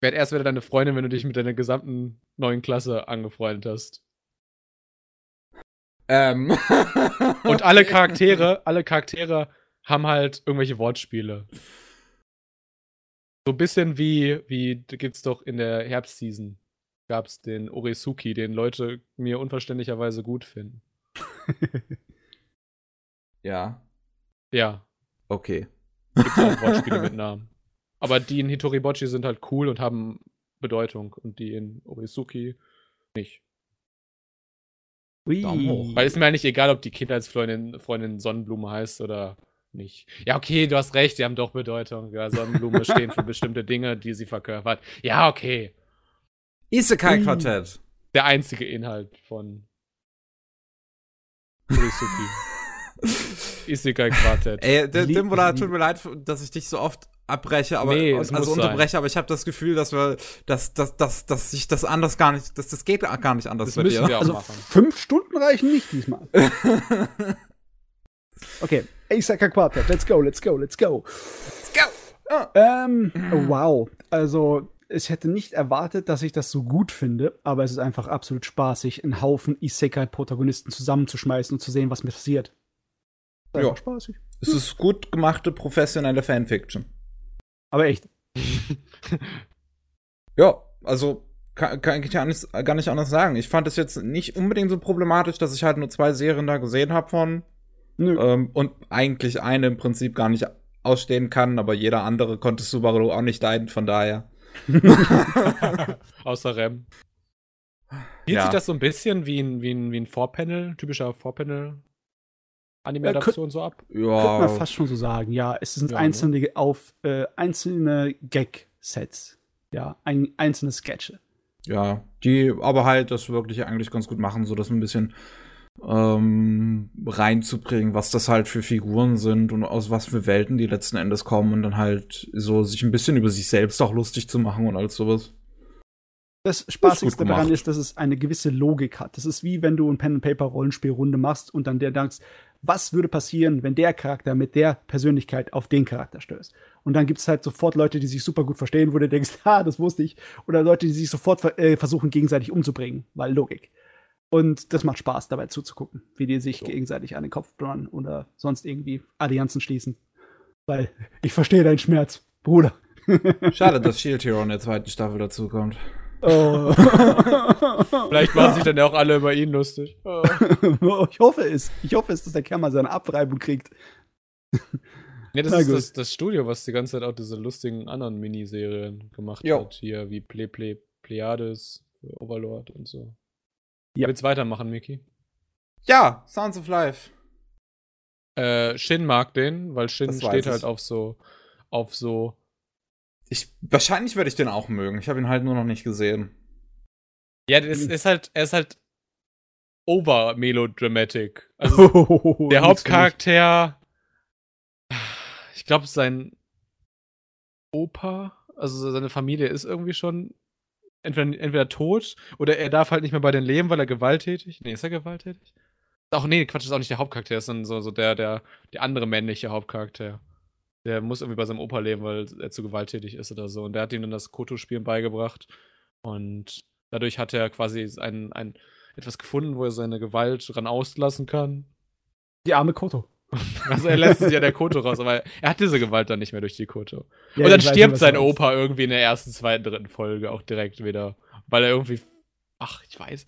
werd erst wieder deine Freundin, wenn du dich mit deiner gesamten neuen Klasse angefreundet hast. Ähm. Und alle Charaktere, alle Charaktere haben halt irgendwelche Wortspiele. So ein bisschen wie, wie gibt's doch in der Herbstseason gab's den Oresuki, den Leute mir unverständlicherweise gut finden. Ja, Ja, okay. gibt's auch Wortspiele mit Namen. Aber die in Hitoribochi sind halt cool und haben Bedeutung und die in Oresuki nicht. Ui. Daumen hoch. Weil ist mir eigentlich egal, ob die Kindheitsfreundin Freundin Sonnenblume heißt oder nicht. Ja, okay, du hast recht, die haben doch Bedeutung. Ja, Sonnenblume stehen für bestimmte Dinge, die sie verkörpert. Ja, okay. Isekai-Quartett. Der einzige Inhalt von Kurisuki. Isekai Quartett. Ey, Dimbola, tut mir leid, dass ich dich so oft abbreche, aber Nee, also sein. unterbreche, aber ich habe das Gefühl, dass wir, dass, dass, dass, dass sich das anders gar nicht, dass das geht gar nicht anders Das bei müssen dir. wir auch Also machen. fünf Stunden reichen nicht diesmal. Okay, Asaka Quartet, let's go, let's go, let's go. Let's go. Ähm, wow. Also, ich hätte nicht erwartet, dass ich das so gut finde, aber es ist einfach absolut spaßig, einen Haufen Isekai-Protagonisten zusammenzuschmeißen und zu sehen, was mir passiert. Ist Ja. spaßig. Es ist gut gemachte professionelle Fanfiction. Aber echt. Ja, also kann, kann ich ja nicht, gar nicht anders sagen. Ich fand es jetzt nicht unbedingt so problematisch, dass ich halt nur zwei Serien da gesehen habe von Nö. ähm, und eigentlich eine im Prinzip gar nicht ausstehen kann, aber jeder andere konnte Subaru auch nicht leiden, von daher. Außer Rem. Spielt Ja. sich das so ein bisschen wie ein, wie ein, wie ein Vorpanel, typischer Vorpanel Anime-Adaption so ab? Könnte man Ja, fast schon so sagen. Ja, es sind Ja, ne? einzelne auf äh, einzelne Gag-Sets. Ja, ein, einzelne Sketche. ja, die aber halt das wirklich eigentlich ganz gut machen, so das ein bisschen ähm, reinzubringen, was das halt für Figuren sind und aus was für Welten die letzten Endes kommen und dann halt so sich ein bisschen über sich selbst auch lustig zu machen und alles sowas. Das Spaßigste daran ist, dass es eine gewisse Logik hat. Das ist wie wenn du ein Pen-and-Paper-Rollenspielrunde machst und dann der denkst, was würde passieren, wenn der Charakter mit der Persönlichkeit auf den Charakter stößt. Und dann gibt es halt sofort Leute, die sich super gut verstehen, wo du denkst, ha, das wusste ich. Oder Leute, die sich sofort äh, versuchen, gegenseitig umzubringen, weil Logik. Und das macht Spaß, dabei zuzugucken, wie die sich So. gegenseitig an den Kopf donnern oder sonst irgendwie Allianzen schließen. Weil ich verstehe deinen Schmerz, Bruder. Schade, dass Shield Hero in der zweiten Staffel dazukommt. Oh. Vielleicht machen sich dann ja auch alle über ihn lustig. ich hoffe es. Ich hoffe es, dass der Kerl mal seine Abreibung kriegt. Ja, das Na ist das, das Studio, was die ganze Zeit auch diese lustigen anderen Miniserien gemacht Jo. hat. Hier wie Ple Ple Pleiades, Overlord und so. Ja. Willst weitermachen, Miki? Ja, Sounds of Life. Äh, Shin mag den, weil Shin Das steht ich. halt auf so, auf so. Ich, wahrscheinlich würde ich den auch mögen. Ich habe ihn halt nur noch nicht gesehen. Ja, das ist halt, er ist halt over melodramatic. Also der Hauptcharakter, ich glaube, sein Opa, also seine Familie ist irgendwie schon entweder, entweder tot oder er darf halt nicht mehr bei denen leben, weil er gewalttätig. Nee, ist er gewalttätig? Ach nee, Quatsch, ist auch nicht der Hauptcharakter, ist dann so, so der, der, der andere männliche Hauptcharakter. Der muss irgendwie bei seinem Opa leben, weil er zu gewalttätig ist oder so. Und der hat ihm dann das Koto-Spielen beigebracht. Und dadurch hat er quasi ein, ein, etwas gefunden, wo er seine Gewalt dran auslassen kann. Die arme Koto. Also er lässt es ja der Koto raus, aber er hat diese Gewalt dann nicht mehr durch die Koto. Ja, und dann stirbt sein. Opa irgendwie in der ersten, zweiten, dritten Folge auch direkt wieder. Weil er irgendwie. Ach, ich weiß.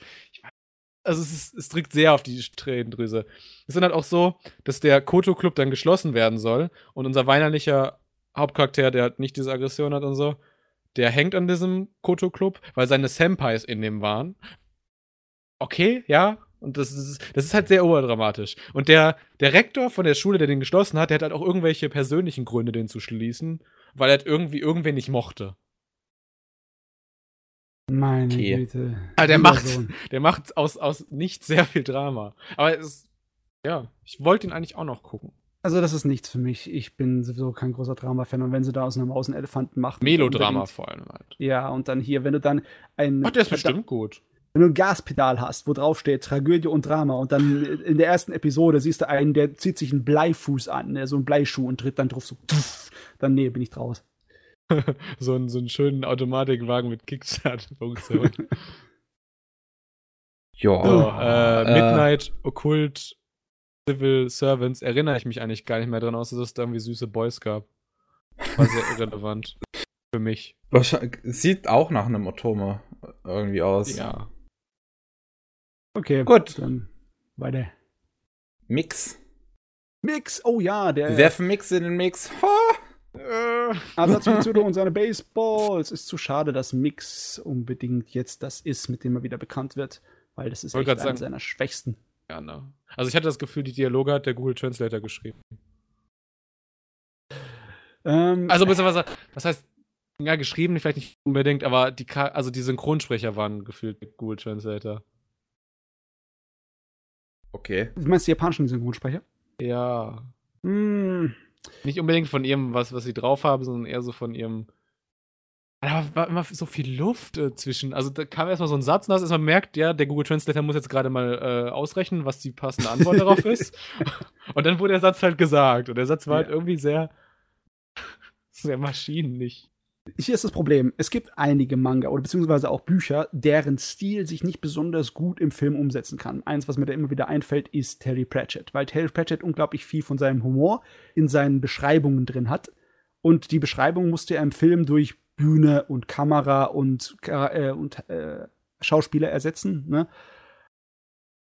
Also es, ist, es drückt sehr auf die Tränendrüse. Es ist halt auch so, dass der Koto-Club dann geschlossen werden soll und unser weinerlicher Hauptcharakter, der halt nicht diese Aggression hat und so, der hängt an diesem Koto-Club, weil seine Senpais in dem waren. Okay, ja. Und das ist, das ist halt sehr oberdramatisch. Und der, der Rektor von der Schule, der den geschlossen hat, der hat halt auch irgendwelche persönlichen Gründe, den zu schließen, weil er halt irgendwie irgendwen nicht mochte. Meine Okay. Güte. Ah, der macht-. Der macht aus, aus nicht sehr viel Drama. Aber es, ja, ich wollte ihn eigentlich auch noch gucken. Also, das ist nichts für mich. Ich bin sowieso kein großer Drama-Fan. Und wenn sie da aus einer Maus einen Elefanten machen. Melodrama vor allem halt. Ja, und dann hier, wenn du dann ein. Ach, der ist bestimmt gut. Wenn du ein Gaspedal hast, wo drauf steht Tragödie und Drama und dann in der ersten Episode siehst du einen, der zieht sich einen Bleifuß an, ne, so einen Bleischuh und tritt dann drauf so, tuff, dann nee, bin ich draus. So, einen, so einen schönen Automatikwagen mit Kickstart-Funktion. Ja. So, äh, Äh. Midnight, Okkult, Civil Servants, erinnere ich mich eigentlich gar nicht mehr dran, außer dass es da irgendwie süße Boys gab. War sehr irrelevant. Für mich. Wahrscheinlich, sieht auch nach einem Otome irgendwie aus. Ja. Okay, Gut. dann weiter. Mix. Mix, oh ja, der Wir werfen Mix in den Mix. Ha! Äh, Ansatz Mitsudo und seine Baseballs. Es ist zu schade, dass Mix unbedingt jetzt das ist, mit dem er wieder bekannt wird, weil das ist echt einer seiner schwächsten. ja, ne. Also ich hatte das Gefühl, die Dialoge hat der Google Translator geschrieben. Ähm, Also beziehungsweise, was heißt, ja, geschrieben vielleicht nicht unbedingt, aber die, also die Synchronsprecher waren gefühlt mit Google Translator. Okay. du meinst die japanischen Synchronsprecher? Ja. Hm, Nicht unbedingt von ihrem, was, was sie drauf haben, sondern eher so von ihrem. Da war immer so viel Luft äh, zwischen. Also da kam erstmal so ein Satz und hast erstmal merkt, ja, der Google Translator muss jetzt gerade mal äh, ausrechnen, was die passende Antwort darauf ist. Und dann wurde der Satz halt gesagt. Und der Satz war halt Ja. irgendwie sehr, sehr maschinenlich. Hier ist das Problem. Es gibt einige Manga oder beziehungsweise auch Bücher, deren Stil sich nicht besonders gut im Film umsetzen kann. Eins, was mir da immer wieder einfällt, ist Terry Pratchett, weil Terry Pratchett unglaublich viel von seinem Humor in seinen Beschreibungen drin hat. Und die Beschreibung musste er im Film durch Bühne und Kamera und, äh, und äh, Schauspieler ersetzen. Ne?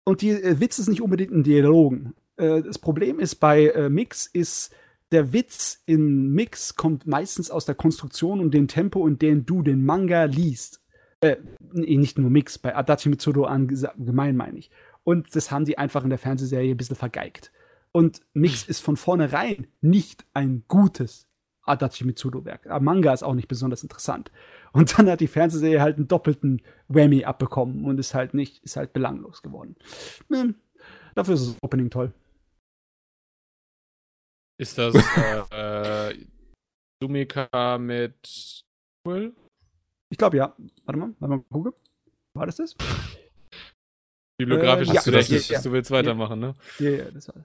Und die äh, Witz ist nicht unbedingt in Dialogen. Äh, das Problem ist bei äh, Mix ist, der Witz in Mix kommt meistens aus der Konstruktion und dem Tempo, in dem du den Manga liest. Äh, nicht nur Mix, bei Adachi Mitsudo allgemein meine ich. Und das haben die einfach in der Fernsehserie ein bisschen vergeigt. Und Mix ist von vornherein nicht ein gutes Adachi Mitsudo-Werk. Manga ist auch nicht besonders interessant. Und dann hat die Fernsehserie halt einen doppelten Whammy abbekommen und ist halt nicht, ist halt belanglos geworden. Hm, dafür ist das Opening toll. Ist das äh, äh, Sumika mit Will? Ich glaube ja. Warte mal, warte mal gucken. War das das? Bibliografisches Äh, ja, Gedächtnis, ja, du willst weitermachen, ne? Ja, ja, das war.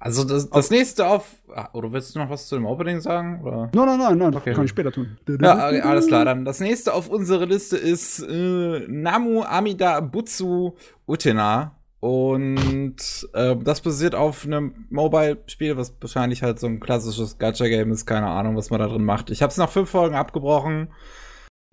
Also das, das nächste auf. Ah, Oder willst du noch was zu dem Opening sagen? Oder? Nein, nein, nein, nein, Okay. kann ich später tun. Ja, okay, alles klar. Dann das nächste auf unserer Liste ist äh, Namu Amida Butsu Utena. Und äh, das basiert auf einem Mobile-Spiel, was wahrscheinlich halt so ein klassisches Gacha-Game ist. Keine Ahnung, was man da drin macht. Ich habe es nach fünf Folgen abgebrochen.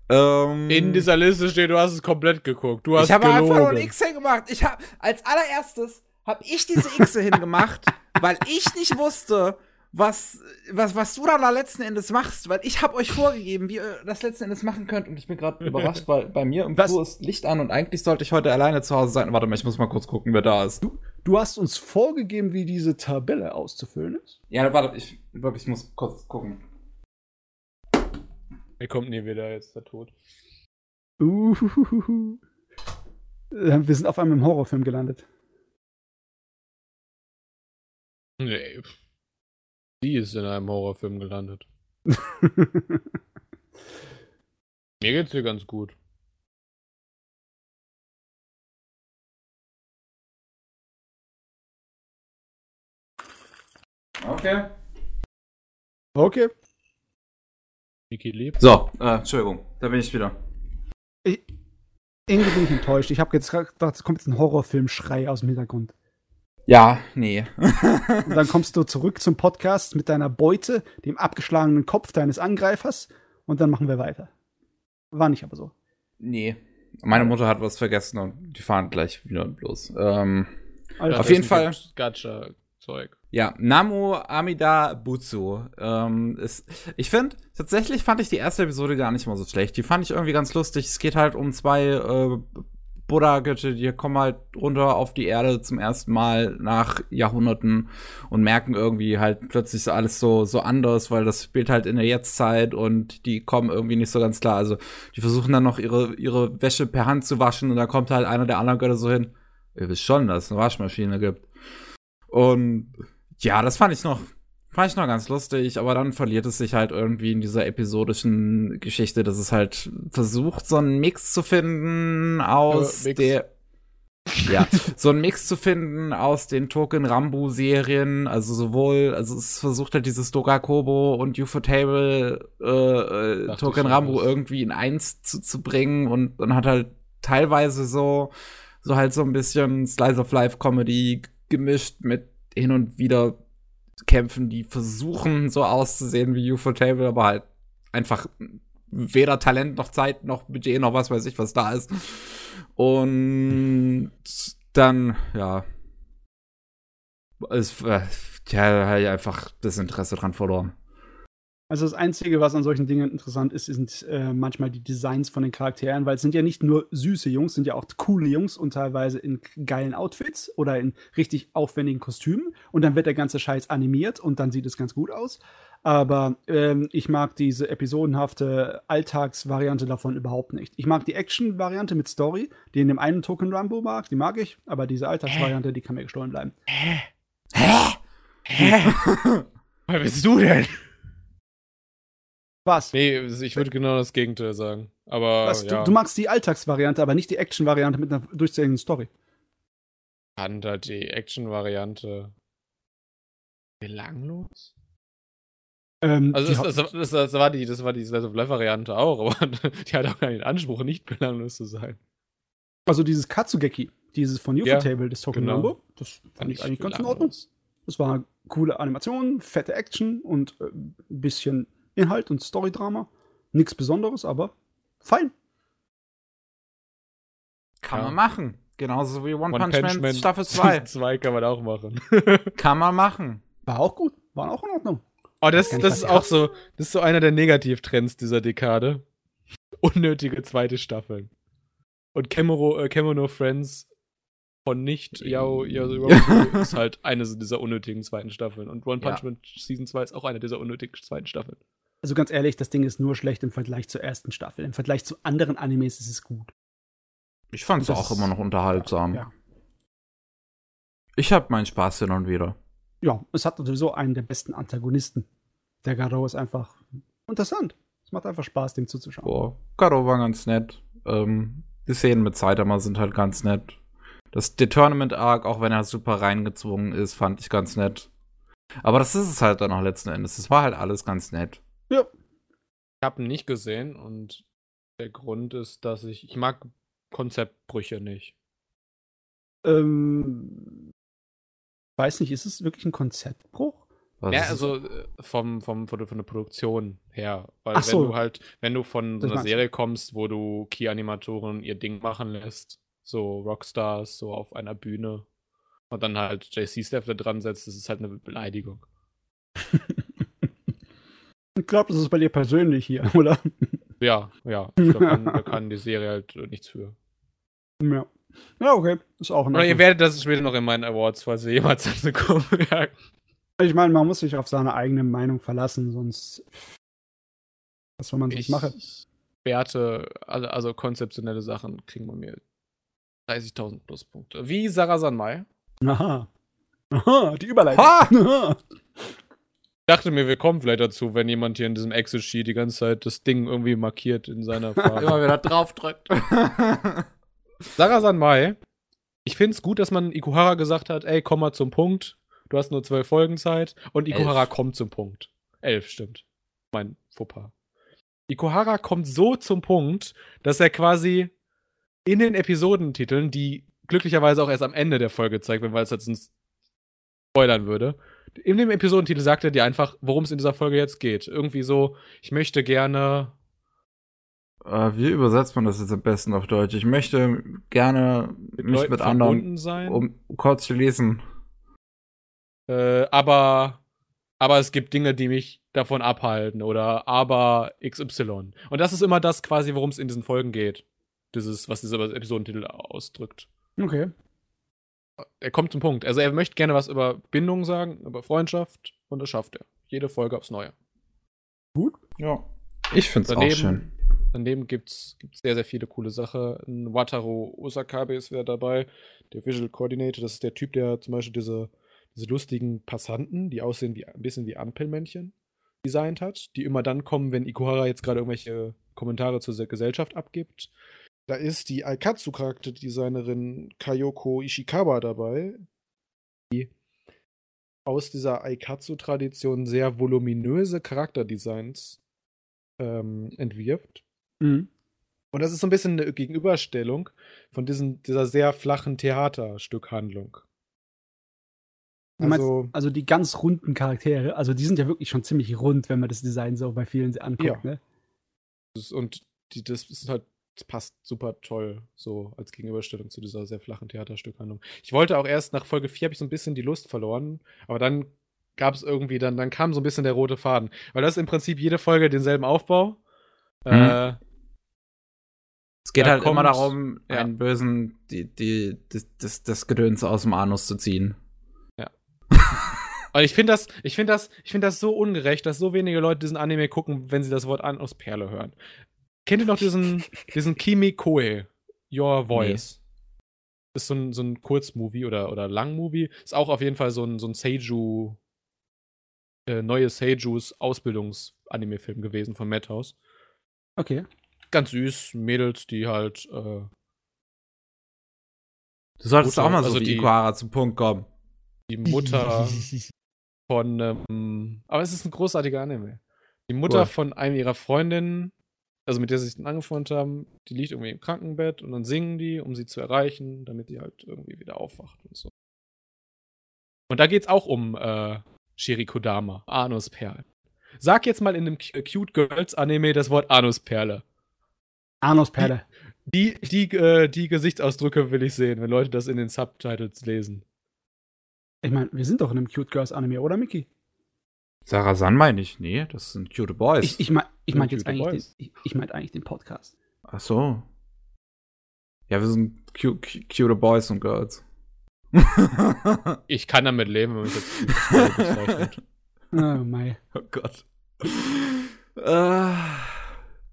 Ähm, In dieser Liste steht, du hast es komplett geguckt. Du hast ich habe einfach nur ein. X hingemacht. Ich habe als allererstes habe ich diese X hingemacht, weil ich nicht wusste, was, was, was du dann da letzten Endes machst, weil ich habe euch vorgegeben, wie ihr das letzten Endes machen könnt und ich bin gerade überrascht, weil bei mir im? Flur ist Licht an und eigentlich sollte ich heute alleine zu Hause sein. Warte mal, ich muss mal kurz gucken, wer da ist. Du hast uns vorgegeben, wie diese Tabelle auszufüllen ist. Ja, warte, ich wirklich ich muss kurz gucken. Er kommt nie wieder, jetzt ist er tot. Uhuhuhu. Äh, Wir sind auf einmal im Horrorfilm gelandet. Nee. Die ist in einem Horrorfilm gelandet. Mir geht's hier ganz gut. Okay. okay. Niki lieb. So, äh, Entschuldigung, da bin ich wieder. Irgendwie bin ich enttäuscht. Ich habe jetzt gedacht, es kommt jetzt ein Horrorfilmschrei aus dem Hintergrund. Ja, nee. Und dann kommst du zurück zum Podcast mit deiner Beute, dem abgeschlagenen Kopf deines Angreifers, und dann machen wir weiter. War nicht aber so. nee. Meine Mutter hat was vergessen und die fahren gleich wieder bloß. Ähm, Also, Auf jeden Fall. Gacha-Zeug. Ja, Namu Amida Butsu. Ähm, ist, ich finde, tatsächlich fand ich die erste Episode gar nicht mal so schlecht. Die fand ich irgendwie ganz lustig. Es geht halt um zwei äh, Buddha-Götter, die kommen halt runter auf die Erde zum ersten Mal nach Jahrhunderten und merken irgendwie halt plötzlich alles so, so anders, weil das spielt halt in der Jetztzeit und die kommen irgendwie nicht so ganz klar. Also, die versuchen dann noch ihre, ihre Wäsche per Hand zu waschen und da kommt halt einer der anderen Götter so hin. Ihr wisst schon, dass es eine Waschmaschine gibt. Und ja, das fand ich noch, fand ich noch ganz lustig, aber dann verliert es sich halt irgendwie in dieser episodischen Geschichte, dass es halt versucht, so einen Mix zu finden aus Mix. der. Ja, so einen Mix zu finden aus den Token Rambo Serien, also sowohl, also es versucht halt dieses Dogakobo und Ufotable äh, äh, Token Rambo was- irgendwie in eins zu, zu bringen und dann hat halt teilweise so so halt so ein bisschen Slice of Life Comedy gemischt mit hin und wieder Kämpfen, die versuchen so auszusehen wie Ufotable, aber halt einfach weder Talent noch Zeit noch Budget noch was weiß ich was da ist. Und dann, ja, es, äh, ja, halt einfach das Interesse dran verloren. Also das Einzige, was an solchen Dingen interessant ist, sind äh, manchmal die Designs von den Charakteren, weil es sind ja nicht nur süße Jungs, sind ja auch coole Jungs und teilweise in geilen Outfits oder in richtig aufwendigen Kostümen. Und dann wird der ganze Scheiß animiert und dann sieht es ganz gut aus. Aber ähm, ich mag diese episodenhafte Alltagsvariante davon überhaupt nicht. Ich mag die Action-Variante mit Story, die in dem einen Token Rambo mag, die mag ich, aber diese Alltagsvariante, die kann mir gestohlen bleiben. Wer bist du denn? Was? Nee, ich würde genau das Gegenteil sagen. Aber Was? ja, Du, du magst die Alltagsvariante, aber nicht die Action-Variante mit einer durchzähligen Story. fand halt die Action-Variante belanglos. Ähm, Also das, das, das, das war die, das war die Slice of Life-Variante auch, aber die hat auch den Anspruch, nicht belanglos zu sein. Also dieses Katsugeki, dieses von Ja, Ufotable, das Token genau. Rambo, das fand ich eigentlich ganz in Ordnung. Das war coole Animation, fette Action und äh, ein bisschen Inhalt und Storydrama. Nichts Besonderes, aber fein. Kann Ja. man machen. Genauso wie One, One Punch, Man, Staffel 2. 2 kann man auch machen. Kann man machen. War auch gut, war auch in Ordnung. Oh, das, das was ist auch so, das ist so einer der Negativtrends dieser Dekade. Unnötige zweite Staffeln. Und Kemuro, äh, Kemono Friends von nicht Yao, Yao ist halt eine dieser unnötigen zweiten Staffeln. Und One Punch Ja. Man Season 2 ist auch eine dieser unnötigen zweiten Staffeln. Also ganz ehrlich, das Ding ist nur schlecht im Vergleich zur ersten Staffel. Im Vergleich zu anderen Animes ist es gut. Ich fand es auch immer noch unterhaltsam. Ja. Ich hab meinen Spaß hin und wieder. ja, es hat sowieso einen der besten Antagonisten. Der Garo ist einfach interessant. Es macht einfach Spaß, dem zuzuschauen. Boah, Karo war ganz nett. Ähm, die Szenen mit Saitama sind halt ganz nett. Das der Tournament Arc, auch wenn er super reingezwungen ist, fand ich ganz nett. Aber das ist es halt dann auch letzten Endes. Es war halt alles ganz nett. Ja, Ich habe ihn nicht gesehen und der Grund ist, dass ich, ich mag Konzeptbrüche nicht. ähm, weiß nicht, ist es wirklich ein Konzeptbruch? Was Ja, also äh, vom, vom, von, der- von der Produktion her. Weil Ach wenn so. du halt, wenn du von so einer. Serie kommst, wo du Key-Animatoren ihr Ding machen lässt, so Rockstars, so auf einer Bühne, und dann halt JC-Staff da dran setzt, das ist halt eine Beleidigung. Ich glaube, das ist bei dir persönlich hier, oder? Ja, ja. Da kann, da kann die Serie halt äh, nichts für. Ja. Ja, okay. Ist auch Oder ihr werdet das später noch in meinen Awards, falls ihr jemals dazu kommen. ja. Ich meine, man muss sich auf seine eigene Meinung verlassen, sonst. Was soll man sonst Ich machen? werte, also, also konzeptionelle Sachen kriegen bei mir 30.000 Pluspunkte. Wie Sarah Sanmai. Aha. Aha, die Überleitung. Ha! Aha. Dachte mir, wir kommen vielleicht dazu, wenn jemand hier in diesem Excel-Sheet die ganze Zeit das Ding irgendwie markiert in seiner Farbe. Immer wieder draufdrückt. Sarah Sanmai, ich finde es gut, dass man Ikuhara gesagt hat, ey, komm mal zum Punkt. Du hast nur zwölf Folgen Zeit. Und Ikuhara Elf. kommt zum Punkt. Elf, stimmt. Mein Fauxpas. Ikuhara kommt so zum Punkt, dass er quasi in den Episodentiteln, die glücklicherweise auch erst am Ende der Folge zeigt werden, weil es jetzt sonst spoilern würde. In dem Episodentitel sagt er dir einfach, worum es in dieser Folge jetzt geht. Irgendwie so, ich möchte gerne Äh, wie übersetzt man das jetzt am besten auf Deutsch? Ich möchte gerne mit nicht Leuten mit verbunden anderen, sein. um kurz zu lesen. Äh, aber, aber es gibt Dinge, die mich davon abhalten oder aber XY. Und das ist immer das quasi, worum es in diesen Folgen geht. Dieses, was dieser Episodentitel ausdrückt. Okay. Er kommt zum Punkt. Also er möchte gerne was über Bindung sagen, über Freundschaft und das schafft er. Jede Folge aufs Neue. Ja. Ich find's auch Daneben- schön. Daneben gibt's, gibt's sehr, sehr viele coole Sachen. Wataru Osakabe ist wieder dabei, der Visual Coordinator. Das ist der Typ, der zum Beispiel diese, diese lustigen Passanten, die aussehen wie ein bisschen wie Ampelmännchen, designt hat, die immer dann kommen, wenn Ikuhara jetzt gerade irgendwelche Kommentare zur Se- Gesellschaft abgibt. Da ist die Aikatsu-Charakterdesignerin Kayoko Ishikawa dabei, die aus dieser Aikatsu-Tradition sehr voluminöse Charakterdesigns ähm, entwirft. Mhm. Und das ist so ein bisschen eine Gegenüberstellung von diesen, dieser sehr flachen Theaterstückhandlung. Du meinst, Also, also die ganz runden Charaktere, also die sind ja wirklich schon ziemlich rund, wenn man das Design so bei vielen anguckt, Ja. ne? und die, das ist halt, das passt super toll, so als Gegenüberstellung zu dieser sehr flachen Theaterstückhandlung. Ich wollte auch erst nach Folge 4 habe ich so ein bisschen die Lust verloren, aber dann gab es irgendwie, dann, dann kam so ein bisschen der rote Faden. Weil das ist im Prinzip jede Folge denselben Aufbau. Äh, Es geht halt immer kommt- darum, ja. einen Bösen die, die, das, das, das Gedöns aus dem Anus zu ziehen. Und ich finde das, ich finde das, ich finde das so ungerecht, dass so wenige Leute diesen Anime gucken, wenn sie das Wort an aus Perle hören. Kennt ihr noch diesen, diesen Kimi Koe, Your Voice? Ist so ein, so ein Kurzmovie oder, oder Langmovie. Ist auch auf jeden Fall so ein, so ein Seiju, äh, neue Seijus Ausbildungs-Anime-Film gewesen von Madhouse. Okay. Ganz süß, Mädels, die halt, äh, Du solltest Mutter, auch mal so also die- Ikuhara zum Punkt kommen. die Mutter von, ähm, aber es ist ein großartiger Anime. Die Mutter Cool. von einem ihrer Freundinnen, also mit der sie sich dann angefreundet haben, die liegt irgendwie im Krankenbett und dann singen die, um sie zu erreichen, damit sie halt irgendwie wieder aufwacht und so. Und da geht's auch um äh, Shirikodama, Anusperlen. Sag jetzt mal in einem Cu- Cute Girls Anime das Wort Anusperle. Anusperle. Die, die, äh, die Gesichtsausdrücke will ich sehen, wenn Leute das in den Subtitles lesen. Ich meine, wir sind doch in einem Cute Girls Anime, oder Mickey? Sarah San meine ich. Nee, das sind cute Boys. Ich, ich, mein, ich meinte jetzt Cute eigentlich Boys. den, ich, ich meinte eigentlich den Podcast. Ach so. Ja, wir sind cu cu cute Boys und Girls. Ich kann damit leben, wenn man mich jetzt bezeichnet. Oh, mei. oh Gott. Äh,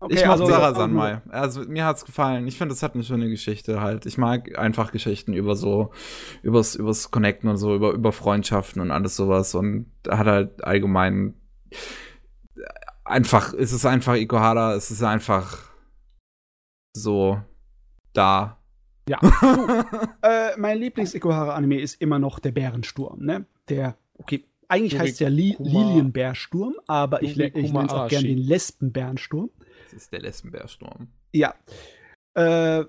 Okay, ich mag also- Sarah Sanmai. Also mir hat's gefallen. Ich finde, es hat eine schöne Geschichte halt. Ich mag einfach Geschichten über so, übers, übers Connecten und so, über, über Freundschaften und alles sowas. Und hat halt allgemein einfach, es ist einfach Ikohara, es ist einfach so da. Ja. Äh, mein Lieblings-Ikuhara-Anime ist immer noch der Bärensturm, ne? Der, okay, eigentlich Yuri heißt der Li Kuma- Lilienbärsturm, aber ich, ich nenne es auch Kuma gern Arashi. den Lesbenbärensturm. Ist der Lesbenbärsturm. Ja. Äh,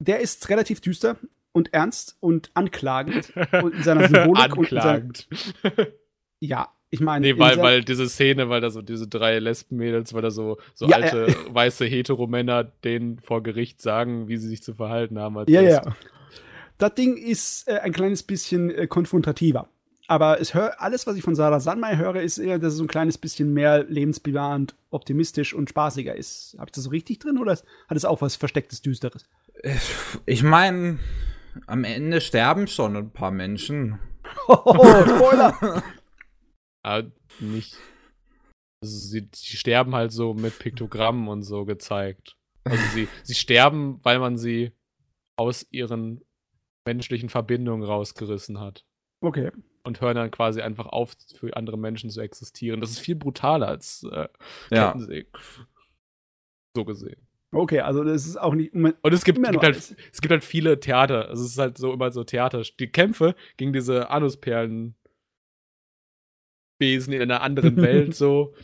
der ist relativ düster und ernst und anklagend und in seiner Symbolik und in seinem, Anklagend. ja, ich meine, nee, weil, weil diese Szene, weil da so diese drei Lesbenmädels, weil da so, so Ja, alte weiße Heteromänner denen vor Gericht sagen, wie sie sich zu verhalten haben. Ja, Lesben. ja. Das Ding ist äh, ein kleines bisschen äh, konfrontativer. Aber es hör, alles, was ich von Sarah Sanmai höre, ist eher, dass es so ein kleines bisschen mehr lebensbewahrend, optimistisch und spaßiger ist. Habe ich das so richtig drin oder hat es auch was Verstecktes, Düsteres? Ich meine, am Ende sterben schon ein paar Menschen. Oh, Spoiler! Aber nicht. Also sie, sie sterben halt so mit Piktogrammen und so gezeigt. Also sie, sie sterben, weil man sie aus ihren menschlichen Verbindungen rausgerissen hat. Okay. Und hören dann quasi einfach auf, für andere Menschen zu existieren. Das ist viel brutaler als äh, Ja. So gesehen. Okay, also das ist auch nicht. Und es gibt, gibt halt, alles. es gibt halt viele Theater. Also es ist halt so immer so Theater. Die Kämpfe gegen diese Anusperlen Wesen in einer anderen Welt so.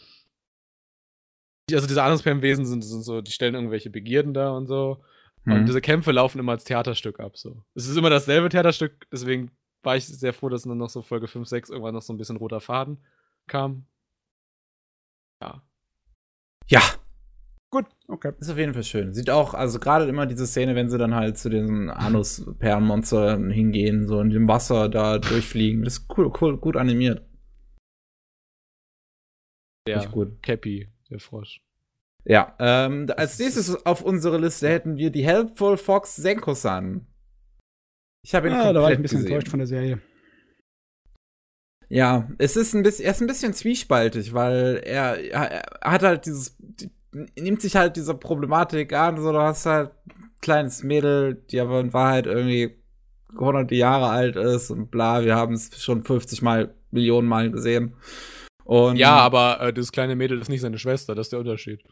Also diese Anusperlenwesen sind, sind so, die stellen irgendwelche Begierden da und so. Und Mhm. diese Kämpfe laufen immer als Theaterstück ab. So. Es ist immer dasselbe Theaterstück, deswegen war ich sehr froh, dass dann noch so Folge 5, 6 irgendwann noch so ein bisschen roter Faden kam. Ja. Ja, gut, okay. ist auf jeden Fall schön. Sieht auch, also gerade immer diese Szene, wenn sie dann halt zu diesen Anus-Perlenmonstern hingehen, so in dem Wasser da durchfliegen. Das ist cool, cool, gut animiert. Echt gut. Cappy, der Frosch. Ja, ähm, als nächstes auf unserer Liste hätten wir die Helpful Fox Senko-san. Ich habe ihn Ja, da war ich ein bisschen gesehen. enttäuscht von der Serie. Ja, es ist ein bisschen, er ist ein bisschen zwiespaltig, weil er, er hat halt dieses, die, nimmt sich halt dieser Problematik an, so du hast halt ein kleines Mädel, die aber in Wahrheit irgendwie hunderte Jahre alt ist und bla, wir haben es schon 50 mal, Millionen Mal gesehen. Und Ja, aber äh, das kleine Mädel ist nicht seine Schwester, das ist der Unterschied.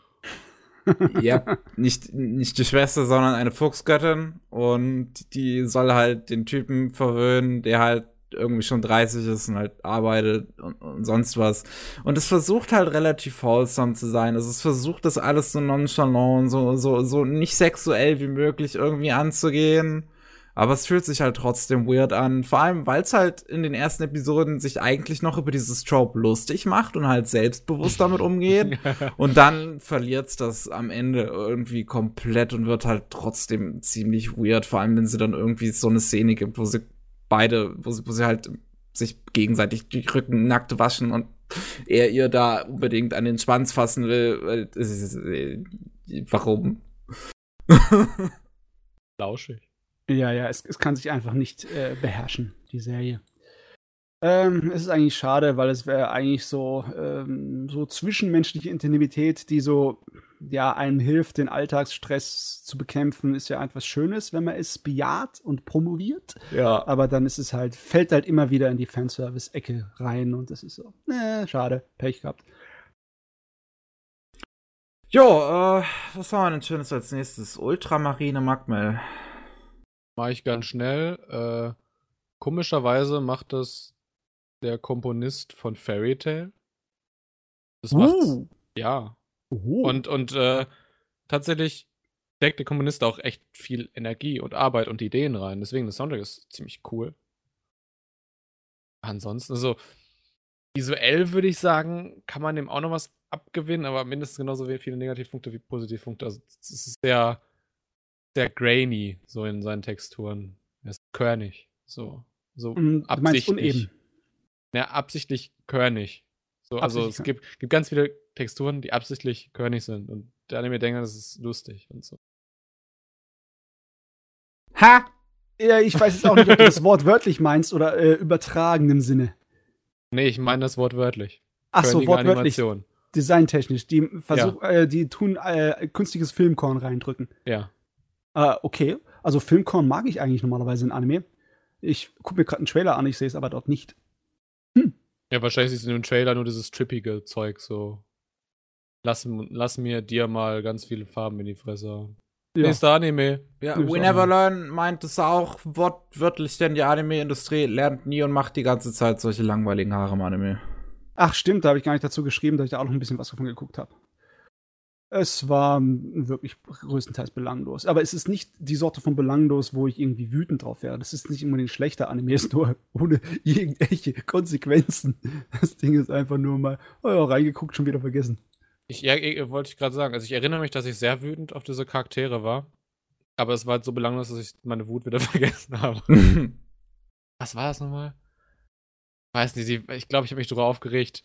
Ja, nicht, nicht die Schwester, sondern eine Fuchsgöttin und die soll halt den Typen verwöhnen, der halt irgendwie schon 30 ist und halt arbeitet und, und sonst was. Und es versucht halt relativ wholesome zu sein. Also es versucht das alles so nonchalant, so, so, so nicht sexuell wie möglich irgendwie anzugehen. Aber es fühlt sich halt trotzdem weird an. Vor allem, weil es halt in den ersten Episoden sich eigentlich noch über dieses Trope lustig macht und halt selbstbewusst damit umgeht. Und dann verliert's das am Ende irgendwie komplett und wird halt trotzdem ziemlich weird. Vor allem, wenn sie dann irgendwie so eine Szene gibt, wo sie beide, wo sie, wo sie halt sich gegenseitig die Rücken nackt waschen und er ihr da unbedingt an den Schwanz fassen will. es ist, äh, Warum? Lauschig. Ja, ja, es, es kann sich einfach nicht äh, beherrschen, die Serie. Ähm, es ist eigentlich schade, weil es wäre eigentlich so, ähm, so zwischenmenschliche Intimität, die so, ja, einem hilft, den Alltagsstress zu bekämpfen, ist ja etwas Schönes, wenn man es bejaht und promoviert. Ja. Aber dann ist es halt, fällt halt immer wieder in die Fanservice-Ecke rein und das ist so, äh, schade, Pech gehabt. Jo, äh, was haben wir denn Schönes als nächstes? Ultramarine Magmel. Mache ich ganz schnell. Äh, komischerweise macht das der Komponist von Fairy Tail. Das macht's. Ja. Oh. Und, und äh, tatsächlich steckt der Komponist auch echt viel Energie und Arbeit und Ideen rein. Deswegen, der Soundtrack ist ziemlich cool. Ansonsten, also visuell würde ich sagen, kann man dem auch noch was abgewinnen, aber mindestens genauso viele Negativpunkte wie Positivpunkte. Also es ist sehr, sehr grainy, so in seinen Texturen. Er ist körnig. So. So meinst absichtlich. uneben. Ja, absichtlich körnig. So, also Absichtlich es gibt, gibt ganz viele Texturen, die absichtlich körnig sind. Und der Anime denkt, das ist lustig und so. Ha! Ja, ich weiß jetzt auch nicht, ob du das Wort wörtlich meinst oder äh, übertragen im Sinne. Nee, ich meine das wortwörtlich. Ach so, Körnige wortwörtlich. Animation. Designtechnisch. Die versuch, äh, die tun äh, künstliches Filmkorn reindrücken. Ja. Äh, okay. Also Filmkorn mag ich eigentlich normalerweise in Anime. Ich gucke mir gerade einen Trailer an, ich sehe es aber dort nicht. Ja, wahrscheinlich ist in dem Trailer nur dieses trippige Zeug so. Lass, lass mir dir mal ganz viele Farben in die Fresse. Ja. Nächster Anime. Ja, We Never nicht. Learn meint es auch wortwörtlich, denn die Anime-Industrie lernt nie und macht die ganze Zeit solche langweiligen Haare im Anime. Ach stimmt, da habe ich gar nicht dazu geschrieben, dass ich da auch noch ein bisschen was davon geguckt habe. Es war wirklich größtenteils belanglos. Aber es ist nicht die Sorte von belanglos, wo ich irgendwie wütend drauf wäre. Das ist nicht unbedingt schlechter Anime, ist nur ohne irgendwelche Konsequenzen. Das Ding ist einfach nur mal, oh ja, reingeguckt, schon wieder vergessen. Ich, ja, eh, wollte ich gerade sagen. Also ich erinnere mich, dass ich sehr wütend auf diese Charaktere war. Aber es war halt so belanglos, dass ich meine Wut wieder vergessen habe. Was war das nochmal? Weiß nicht, ich glaube, ich habe mich darüber aufgeregt,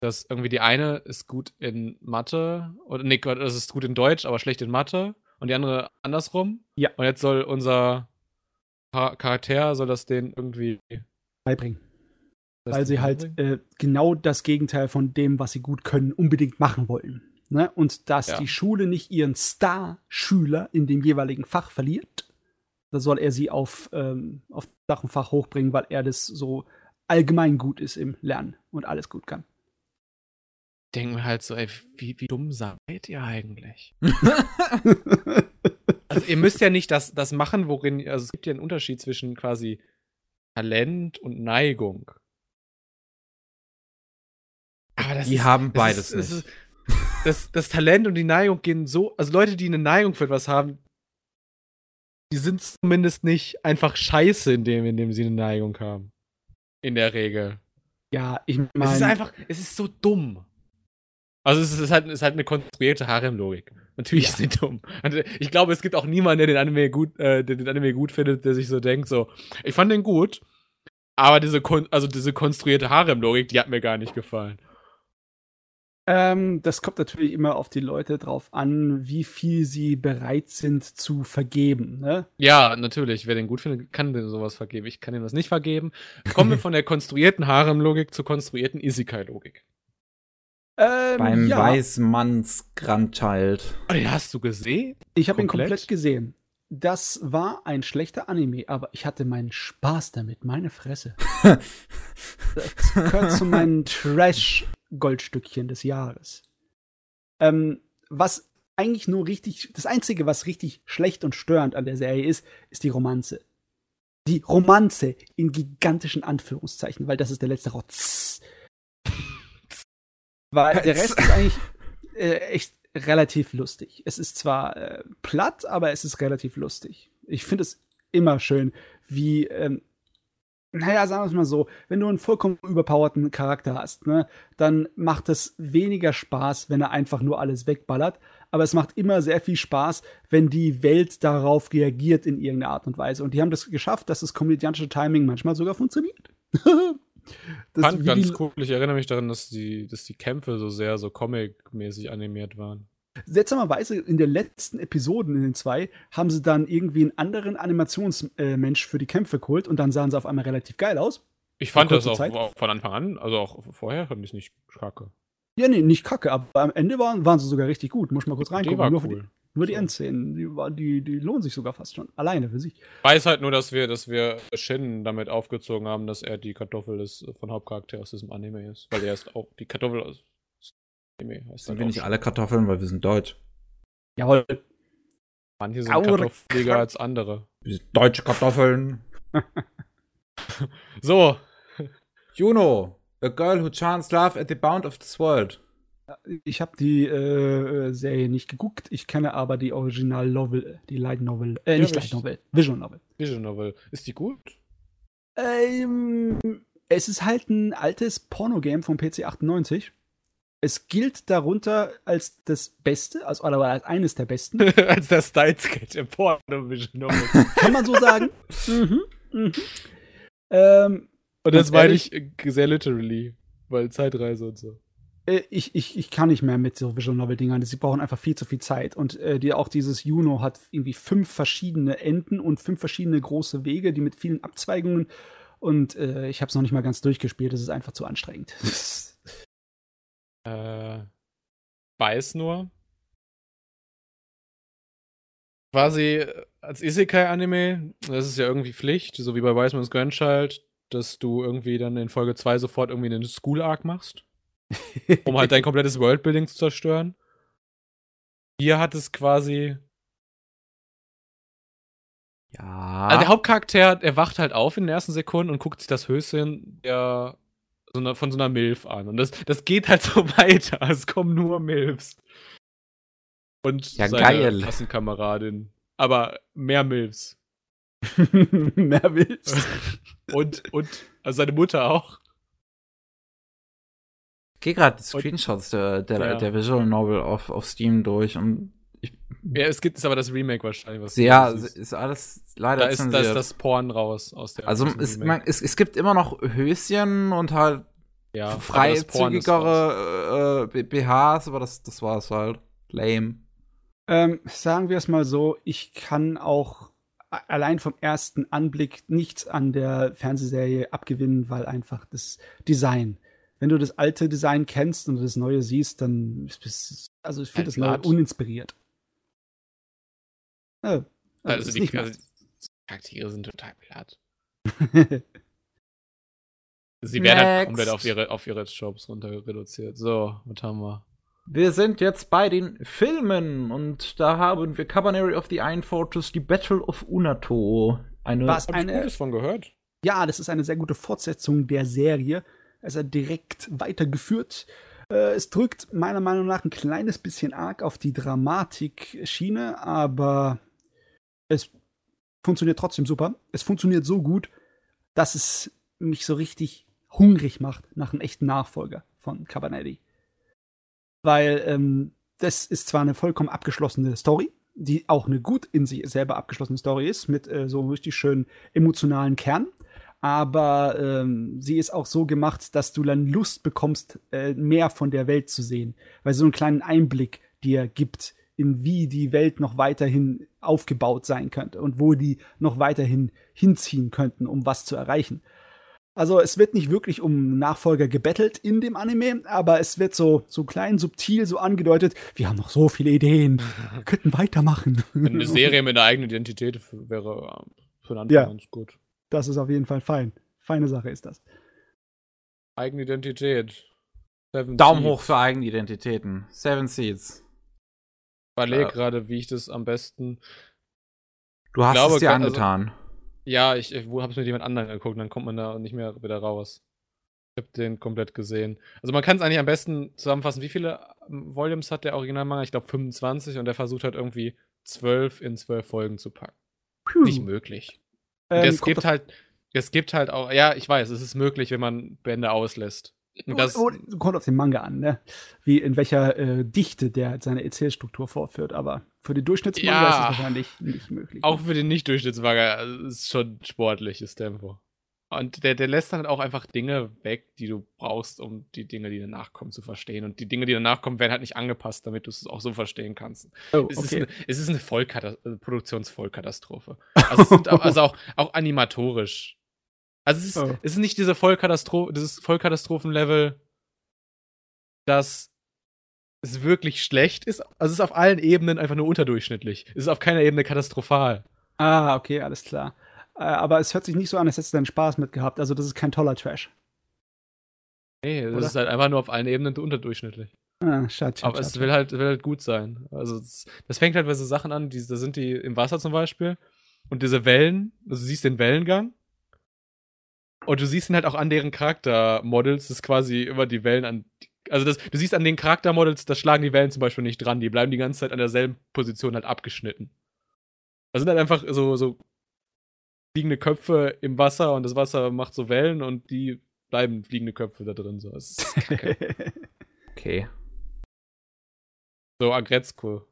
dass irgendwie die eine ist gut in Mathe, oder nee, das ist gut in Deutsch, aber schlecht in Mathe und die andere andersrum. Ja. Und jetzt soll unser Char- Charakter, soll das den irgendwie. Beibringen. Weil sie halt äh, genau das Gegenteil von dem, was sie gut können, unbedingt machen wollen. Ne? Und dass Ja. die Schule nicht ihren Star-Schüler in dem jeweiligen Fach verliert, da soll er sie auf, ähm, auf Dach und Fach hochbringen, weil er das so allgemein gut ist im Lernen und alles gut kann. Denken wir halt so, ey, wie, wie dumm seid ihr eigentlich? Also ihr müsst ja nicht das, das machen, worin, also es gibt ja einen Unterschied zwischen quasi Talent und Neigung. Aber das Die ist- haben beides ist, nicht. Das, ist, das, das Talent und die Neigung gehen so, also Leute, die eine Neigung für etwas haben, die sind zumindest nicht einfach scheiße in dem, in dem sie eine Neigung haben. In der Regel. Ja, ich Es ist meine, einfach, es ist so dumm. Also es ist halt, es ist halt eine konstruierte Harem-Logik. Natürlich Ja. ist sie dumm. Und ich glaube, es gibt auch niemanden, der den Anime gut, äh, der den Anime gut findet, der sich so denkt, so, ich fand den gut, aber diese, kon also diese konstruierte Harem-Logik, die hat mir gar nicht gefallen. ähm, das kommt natürlich immer auf die Leute drauf an, wie viel sie bereit sind zu vergeben. Ne? Ja, natürlich. Wer den gut findet, kann den sowas vergeben. Ich kann ihm das nicht vergeben. Kommen wir von der konstruierten Harem-Logik zur konstruierten Isekai-Logik. Ähm, Beim ja, Weißmanns Grandchild. Oh, den hast du gesehen? ich habe ihn komplett? komplett gesehen. Das war ein schlechter Anime, aber ich hatte meinen Spaß damit, meine Fresse. das gehört zu meinen Trash-Goldstückchen des Jahres. Ähm, was eigentlich nur richtig, das Einzige, was richtig schlecht und störend an der Serie ist, ist die Romanze. Die Romanze in gigantischen Anführungszeichen, weil das ist der letzte Rotz. Weil der Rest ist eigentlich äh, echt relativ lustig. Es ist zwar äh, platt, aber es ist relativ lustig. Ich finde es immer schön, wie, ähm, naja, sagen wir es mal so, wenn du einen vollkommen überpowerten Charakter hast, ne, dann macht es weniger Spaß, wenn er einfach nur alles wegballert. Aber es macht immer sehr viel Spaß, wenn die Welt darauf reagiert in irgendeiner Art und Weise. Und die haben das geschafft, dass das komödiantische Timing manchmal sogar funktioniert. Das, Fand ganz cool. Ich erinnere mich daran, dass die, dass die Kämpfe so sehr so comic-mäßig animiert waren. Seltsamerweise in den letzten Episoden, in den zwei, haben sie dann irgendwie einen anderen Animationsmensch für die Kämpfe geholt und dann sahen sie auf einmal relativ geil aus. Ich fand das auch, auch von Anfang an, also auch vorher fand ich es nicht kacke. Ja, nee, nicht kacke, aber am Ende waren, waren sie sogar richtig gut. Muss mal kurz Die reingucken. war die, cool. Nur die So. Endszenen, die, die, die lohnen sich sogar fast schon. Alleine für sich. Ich weiß halt nur, dass wir, dass wir Shin damit aufgezogen haben, dass er die Kartoffel des von Hauptcharakter aus diesem Anime ist. Weil er ist auch die Kartoffel aus Anime. Heißt Sind halt wir auch nicht alle Kartoffeln, weil wir sind deutsch. Jawohl. Manche sind kartoffeliger als andere. Wir sind deutsche Kartoffeln. So, Juno, a girl who chants love at the bound of this world. Ich habe die äh, Serie nicht geguckt. Ich kenne aber die Original Novel, die Light Novel, äh, Ja, nicht Light Novel, Visual Novel. Vision Novel. Ist die gut? Ähm, es ist halt ein altes Pornogame vom PC 98. Es gilt darunter als das Beste, also oder als eines der besten. als der Style-Sketch im Porno Vision Novel. Kann man so sagen. mhm, mhm. Ähm, Und das meine ich äh, sehr literally. Weil Zeitreise und so. Äh, ich, ich, ich kann nicht mehr mit so Visual Novel Dingern. Sie brauchen einfach viel zu viel Zeit. Und äh, die, auch dieses Juno hat irgendwie fünf verschiedene Enden und fünf verschiedene große Wege, die mit vielen Abzweigungen. Und äh, ich habe es noch nicht mal ganz durchgespielt. Es ist einfach zu anstrengend. Äh, weiß nur. Quasi äh, als Isekai-Anime, das ist ja irgendwie Pflicht, so wie bei Wiseman's Grandchild, dass du irgendwie dann in Folge 2 sofort irgendwie einen School-Arc machst, um halt dein komplettes Worldbuilding zu zerstören. Hier hat es quasi. Ja. Also der Hauptcharakter, der wacht halt auf in den ersten Sekunden und guckt sich das Höschen der, so einer, von so einer Milf an. Und das, das geht halt so weiter. Es kommen nur Milfs. Und Ja, seine geil. Klassenkameradin. Aber mehr Milfs. Mehr willst. Und, und, also seine Mutter auch. Ich gehe gerade die Screenshots der, der, Ja. der Visual Novel auf, auf Steam durch und Ja, es gibt ist aber das Remake wahrscheinlich. Was ja, das ist. ist alles leider da ist, da ist zensiert. das Porn raus aus der also es, man, es, es gibt immer noch Höschen und halt ja, das freizügigere äh, BHs, aber das, das war's halt. Lame. Ähm, sagen wir es mal so, ich kann auch allein vom ersten Anblick nichts an der Fernsehserie abgewinnen, weil einfach das Design. Wenn du das alte Design kennst und das neue siehst, dann ist es, also ich finde das neue uninspiriert. Ja, also, Also die, nicht also meins. die Charaktere sind total platt. Sie werden halt komplett auf ihre, auf ihre Jobs runter reduziert. So, was haben wir? Wir sind jetzt bei den Filmen und da haben wir Cabaneri of the Iron Fortress, die Battle of Unato. Eine Was Hab ich eine, Gutes von gehört? ja, das ist eine sehr gute Fortsetzung der Serie. Ist direkt weitergeführt. Äh, es drückt meiner Meinung nach ein kleines bisschen arg auf die Dramatik-Schiene, aber es funktioniert trotzdem super. Es funktioniert so gut, dass es mich so richtig hungrig macht nach einem echten Nachfolger von Cabanelli. Weil ähm, das ist zwar eine vollkommen abgeschlossene Story, die auch eine gut in sich selber abgeschlossene Story ist, mit äh, so einem richtig schönen emotionalen Kern. Aber ähm, sie ist auch so gemacht, dass du dann Lust bekommst, äh, mehr von der Welt zu sehen. Weil sie so einen kleinen Einblick dir gibt, in wie die Welt noch weiterhin aufgebaut sein könnte und wo die noch weiterhin hinziehen könnten, um was zu erreichen. Also es wird nicht wirklich um Nachfolger gebettelt in dem Anime, aber es wird so, so klein, subtil so angedeutet, wir haben noch so viele Ideen, wir könnten weitermachen. Eine Serie mit einer eigenen Identität wäre äh, für den Anfang Ja. ganz gut. Das ist auf jeden Fall fein. Feine Sache ist das. Eigene Identität. Seven Daumen Seeds. hoch für Eigenidentitäten. Seven Seeds. Ich überlege Ja. gerade, wie ich das am besten. Du hast glaube, es dir also- angetan. Ja, ich, ich habe es mit jemand anderem angeguckt, dann kommt man da nicht mehr wieder raus. Ich habe den komplett gesehen. Also man kann es eigentlich am besten zusammenfassen. Wie viele ähm, Volumes hat der Originalmanga? Ich glaube 25 und der versucht halt irgendwie 12 in 12 Folgen zu packen. Puh. Nicht möglich. Ähm, es gibt halt, es gibt halt auch, ja, ich weiß, es ist möglich, wenn man Bände auslässt. Das, oh, kommt auf den Manga an, ne? Wie in welcher äh, Dichte der halt seine Erzählstruktur vorführt. Aber für den Durchschnittsmanga Ja. ist es wahrscheinlich nicht möglich. auch für den Nicht-Durchschnittsmanga also, ist schon sportliches Tempo. Und der, der lässt dann halt auch einfach Dinge weg, die du brauchst, um die Dinge, die danach kommen, zu verstehen. Und die Dinge, die danach kommen, werden halt nicht angepasst, damit du es auch so verstehen kannst. oh, Es, okay. ist, eine, es ist eine Vollkatas äh, Produktionsvollkatastrophe. Also, es sind auch, also auch, auch animatorisch. Also es ist, Oh. es ist nicht diese Vollkatastrophe, dieses Vollkatastrophenlevel, dass es wirklich schlecht ist. Also es ist auf allen Ebenen einfach nur unterdurchschnittlich. Es ist auf keiner Ebene katastrophal. Ah, okay, alles klar. Äh, aber es hört sich nicht so an, als hättest du deinen Spaß mit gehabt. Also, das ist kein toller Trash. Nee, es Oder? ist halt einfach nur auf allen Ebenen unterdurchschnittlich. Ah, schade, schade. Aber es schade. will halt, will halt gut sein. Also es, das fängt halt bei so Sachen an, die, da sind die im Wasser zum Beispiel. Und diese Wellen, also du siehst den Wellengang. Und du siehst ihn halt auch an deren Charaktermodels, das ist quasi immer die Wellen an. Also das, du siehst an den Charaktermodels, da schlagen die Wellen zum Beispiel nicht dran, die bleiben die ganze Zeit an derselben Position halt abgeschnitten. Da sind halt einfach so, so fliegende Köpfe im Wasser und das Wasser macht so Wellen und die bleiben fliegende Köpfe da drin. So, ist. Okay. so Agretzko.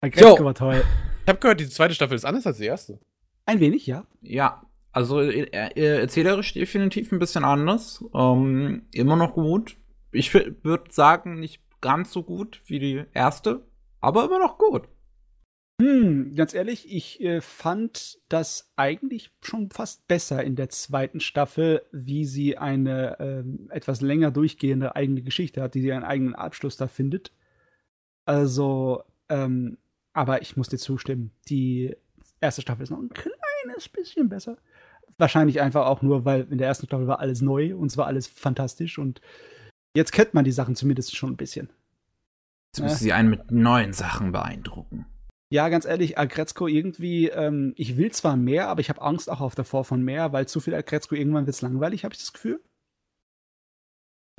Agretzko Jo. war toll. Ich habe gehört, die zweite Staffel ist anders als die erste. Ein wenig, ja. Ja, also äh, äh, erzählerisch definitiv ein bisschen anders. Ähm, immer noch gut. Ich würde sagen, nicht ganz so gut wie die erste, aber immer noch gut. Hm, ganz ehrlich, ich äh, fand das eigentlich schon fast besser in der zweiten Staffel, wie sie eine ähm, etwas länger durchgehende eigene Geschichte hat, die sie einen eigenen Abschluss da findet. Also, ähm, aber ich muss dir zustimmen, die erste Staffel ist noch ein kleines bisschen besser. Wahrscheinlich einfach auch nur, weil in der ersten Staffel war alles neu und es war alles fantastisch und jetzt kennt man die Sachen zumindest schon ein bisschen. Jetzt müssen sie einen mit neuen Sachen beeindrucken. Ja, ganz ehrlich, Agretzko irgendwie, ähm, ich will zwar mehr, aber ich habe Angst auch auf davor von mehr, weil zu viel Agretzko irgendwann wird's langweilig, habe ich das Gefühl.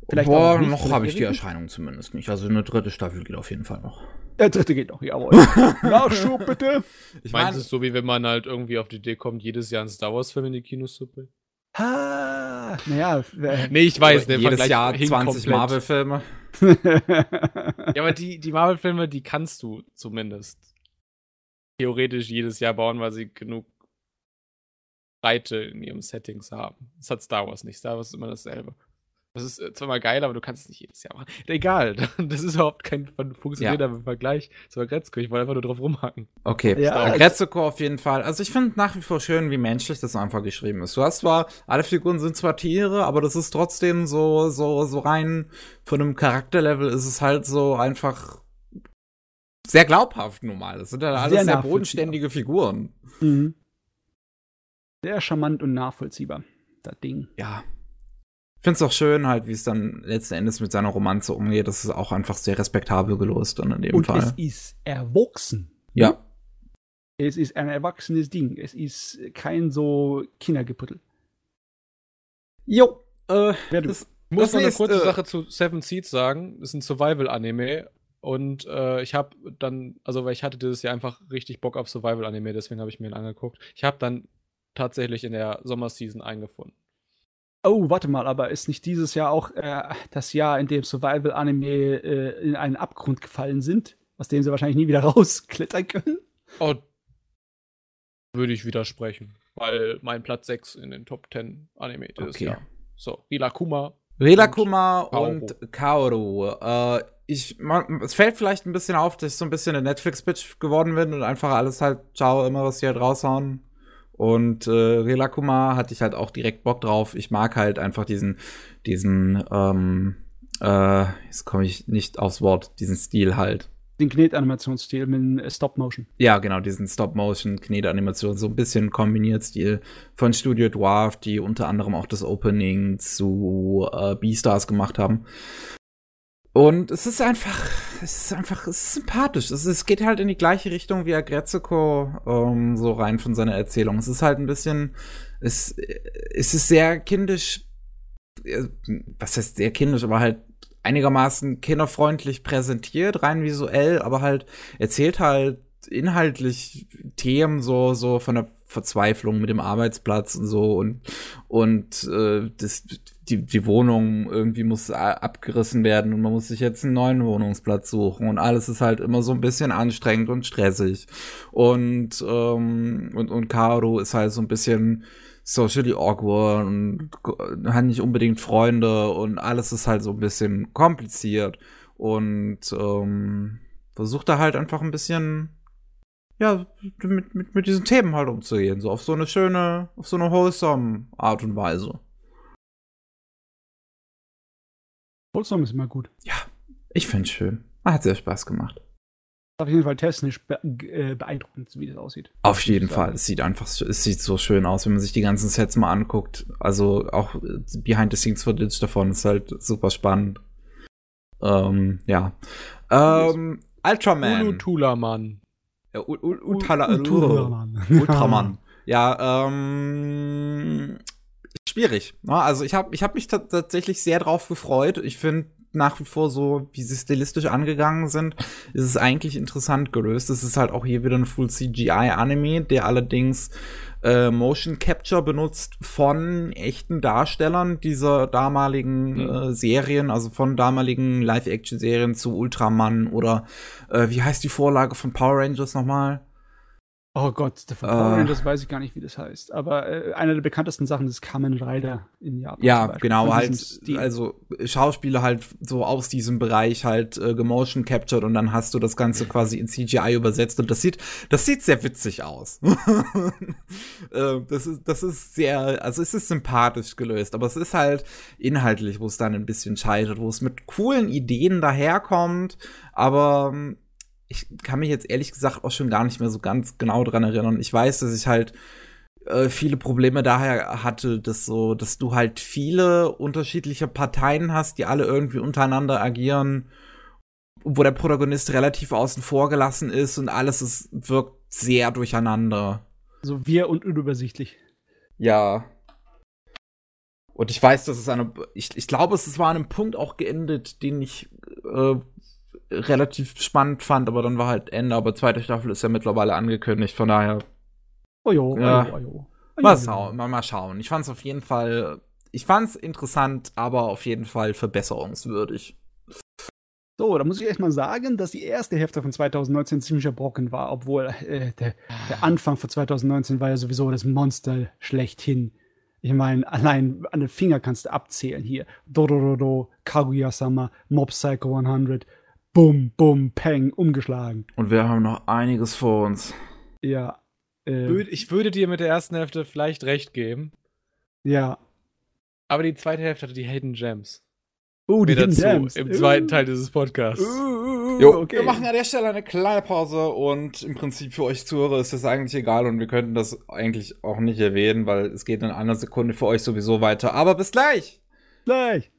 Vielleicht Boah, nicht, noch habe ich die. Erscheinung zumindest nicht. Also eine dritte Staffel geht auf jeden Fall noch. Der dritte geht noch, jawohl. Nachschub bitte. Ich meine, es so, wie wenn man halt irgendwie auf die Idee kommt, jedes Jahr einen Star Wars-Film in die Kinos zu bringen? Ha, naja, äh, Nee, ich weiß, der jedes Vergleich Jahr hing 20 komplett. Marvel-Filme. Ja, aber die, die Marvel-Filme, die kannst du zumindest theoretisch jedes Jahr bauen, weil sie genug Breite in ihren Settings haben. Das hat Star Wars nicht. Star Wars ist immer dasselbe. Das ist äh, zwar mal geil, aber du kannst es nicht jedes Jahr machen. Egal, das ist überhaupt kein funktionierender Vergleich zu Agretzko. Ich wollte einfach nur drauf rumhacken. Okay, Ja, ja, Gretzko auf jeden Fall. Also ich finde nach wie vor schön, wie menschlich das einfach geschrieben ist. Du hast zwar, alle Figuren sind zwar Tiere, aber das ist trotzdem so, so, so rein von einem Charakterlevel ist es halt so einfach sehr glaubhaft nun mal. Das sind ja alles Sehr sehr, bodenständige Figuren. mhm. Sehr charmant und nachvollziehbar. das Ding. ja. Ich finde es auch schön, halt, wie es dann letzten Endes mit seiner Romanze umgeht. Das ist auch einfach sehr respektabel gelöst dann in dem Und Fall. es ist erwachsen. ja, Es ist ein erwachsenes Ding. Es ist kein so Kindergepüttel. jo, äh, Wer du? das, Ich muss das noch eine kurze Sache zu Seven Seeds sagen. Das ist ein Survival-Anime. Und äh, ich habe dann, also weil ich hatte dieses Jahr einfach richtig Bock auf Survival-Anime, deswegen habe ich mir ihn angeguckt. Ich habe dann tatsächlich in der Sommerseason eingefunden. Oh, warte mal, aber ist nicht dieses Jahr auch äh, das Jahr, in dem Survival-Anime äh, in einen Abgrund gefallen sind, aus dem sie wahrscheinlich nie wieder rausklettern können? Oh, würde ich widersprechen. Weil mein Platz 6 in den Top 10 Anime dieses Okay. Jahr. So, Rilakuma. Relakuma Kaoru. und Kaoru. Äh, ich, man, es fällt vielleicht ein bisschen auf, dass ich so ein bisschen der Netflix-Bitch geworden bin und einfach alles halt, ciao, immer was die halt raushauen. Und äh, Relakuma hatte ich halt auch direkt Bock drauf. Ich mag halt einfach diesen, diesen, ähm, äh, jetzt komme ich nicht aufs Wort, diesen Stil halt. Den Knet-Animationsstil mit äh, Stop-Motion. Ja, genau, diesen Stop-Motion-Knete-Animation, so ein bisschen kombiniert Stil von Studio Dwarf, die unter anderem auch das Opening zu äh, Beastars gemacht haben. Und es ist einfach, es ist einfach, es ist sympathisch. Es, es geht halt in die gleiche Richtung wie Agretzko, ähm, so rein von seiner Erzählung. Es ist halt ein bisschen, es, es ist sehr kindisch, äh, was heißt sehr kindisch, aber halt einigermaßen kinderfreundlich präsentiert, rein visuell, aber halt erzählt halt inhaltlich Themen so so von der Verzweiflung mit dem Arbeitsplatz und so und und äh, das die die Wohnung irgendwie muss a- abgerissen werden und man muss sich jetzt einen neuen Wohnungsplatz suchen und alles ist halt immer so ein bisschen anstrengend und stressig und ähm, und und Caro ist halt so ein bisschen socially awkward und hat nicht unbedingt Freunde und alles ist halt so ein bisschen kompliziert und ähm, versucht da halt einfach ein bisschen ja mit, mit, mit diesen Themen halt umzugehen, so auf so eine schöne, auf so eine wholesome Art und Weise. Wholesome ist immer gut. Ich find's schön. Hat sehr Spaß gemacht. Auf jeden Fall technisch be äh, beeindruckend, wie das aussieht. Auf jeden Fall. Es sieht einfach, es sieht so schön aus, wenn man sich die ganzen Sets mal anguckt. Also auch äh, Behind the Scenes Footage davon ist halt super spannend. Ähm, ja. Ähm, Ultraman. Ulu Tulaman. Ja, Ultraman. Ultraman. Ja, ähm, schwierig. Ne? Also ich habe ich hab mich ta- tatsächlich sehr drauf gefreut. Ich finde nach wie vor so, wie sie stilistisch angegangen sind, ist es eigentlich interessant gelöst. Es ist halt auch hier wieder ein Full CGI-Anime, der allerdings äh, Motion Capture benutzt von echten Darstellern dieser damaligen Mhm. äh, Serien, also von damaligen Live-Action-Serien zu Ultraman oder äh, wie heißt die Vorlage von Power Rangers nochmal? Oh Gott, von Äh. Power Rangers weiß ich gar nicht, wie das heißt. Aber äh, einer der bekanntesten Sachen ist Kamen Rider in Japan. Ja, genau, Von halt, also Schauspieler halt so aus diesem Bereich halt äh, gemotion captured und dann hast du das Ganze quasi in CGI übersetzt und das sieht, das sieht sehr witzig aus. äh, das ist, das ist sehr, also es ist sympathisch gelöst, aber es ist halt inhaltlich, wo es dann ein bisschen scheitert, wo es mit coolen Ideen daherkommt, aber ähm, ich kann mich jetzt ehrlich gesagt auch schon gar nicht mehr so ganz genau dran erinnern. Ich weiß, dass ich halt äh, viele Probleme daher hatte, dass so, dass du halt viele unterschiedliche Parteien hast, die alle irgendwie untereinander agieren, wo der Protagonist relativ außen vor gelassen ist und alles ist, wirkt sehr durcheinander. so wir und unübersichtlich. Ja. Und ich weiß, dass es an einem, ich, ich glaube, es war an einem Punkt auch geendet, den ich äh, relativ spannend fand, aber dann war halt Ende, aber zweite Staffel ist ja mittlerweile angekündigt, von daher Oh jo, Ja. oh jo, oh jo. Mal schauen, mal, mal schauen. Ich fand es auf jeden Fall, ich fand es interessant, aber auf jeden Fall verbesserungswürdig. So, da muss ich echt mal sagen, dass die erste Hälfte von 2019 ziemlicher Brocken war, obwohl äh, der, der Anfang von 2019 war ja sowieso das Monster schlechthin. Ich meine, allein an den Finger kannst du abzählen hier. Dororo, Kaguya-sama, Mob Psycho 100, Bum, Bum, Peng, umgeschlagen. Und wir haben noch einiges vor uns. Ja, äh, Ich würde dir mit der ersten Hälfte vielleicht recht geben, ja, aber die zweite Hälfte hatte die Hidden Gems. Oh, die Hidden dazu Dams. im zweiten Teil dieses Podcasts. Uh, Jo, okay. wir machen an der Stelle eine kleine Pause und im Prinzip für euch Zuhörer ist das eigentlich egal und wir könnten das eigentlich auch nicht erwähnen, weil es geht in einer Sekunde für euch sowieso weiter. Aber bis gleich! Gleich.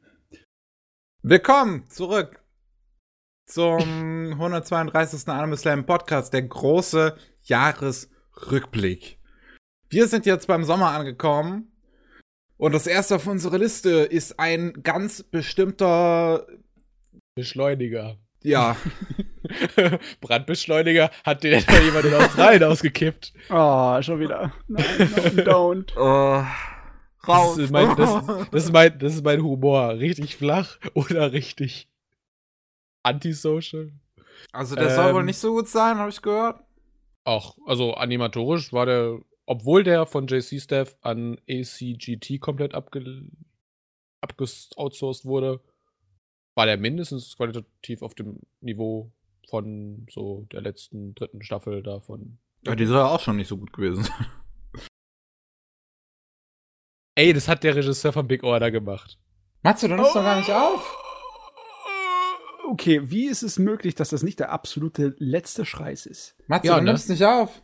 Willkommen zurück zum 132. Anime Slam Podcast, der große Jahresrückblick. Wir sind jetzt beim Sommer angekommen und das erste auf unserer Liste ist ein ganz bestimmter, Beschleuniger. ja, Brandbeschleuniger hat den etwa jemand in Australien ausgekippt. Oh, schon wieder. Nein, no, don't. äh, raus. Das ist, mein, das, das, ist mein, das ist mein Humor. Richtig flach oder richtig antisocial. also der soll wohl ähm, nicht so gut sein, habe ich gehört. Auch, also animatorisch war der, obwohl der von JC-Staff an ACGT komplett abge, abgeoutsourced wurde, war der mindestens qualitativ auf dem Niveau von so der letzten dritten Staffel davon. Ja, die soll auch schon nicht so gut gewesen sein. Ey, das hat der Regisseur von Big Order gemacht. Matze, du nimmst doch gar nicht auf. Okay, wie ist es möglich, dass das nicht der absolute letzte Schreiß ist? Matze, Ja, du ne? nimmst nicht auf.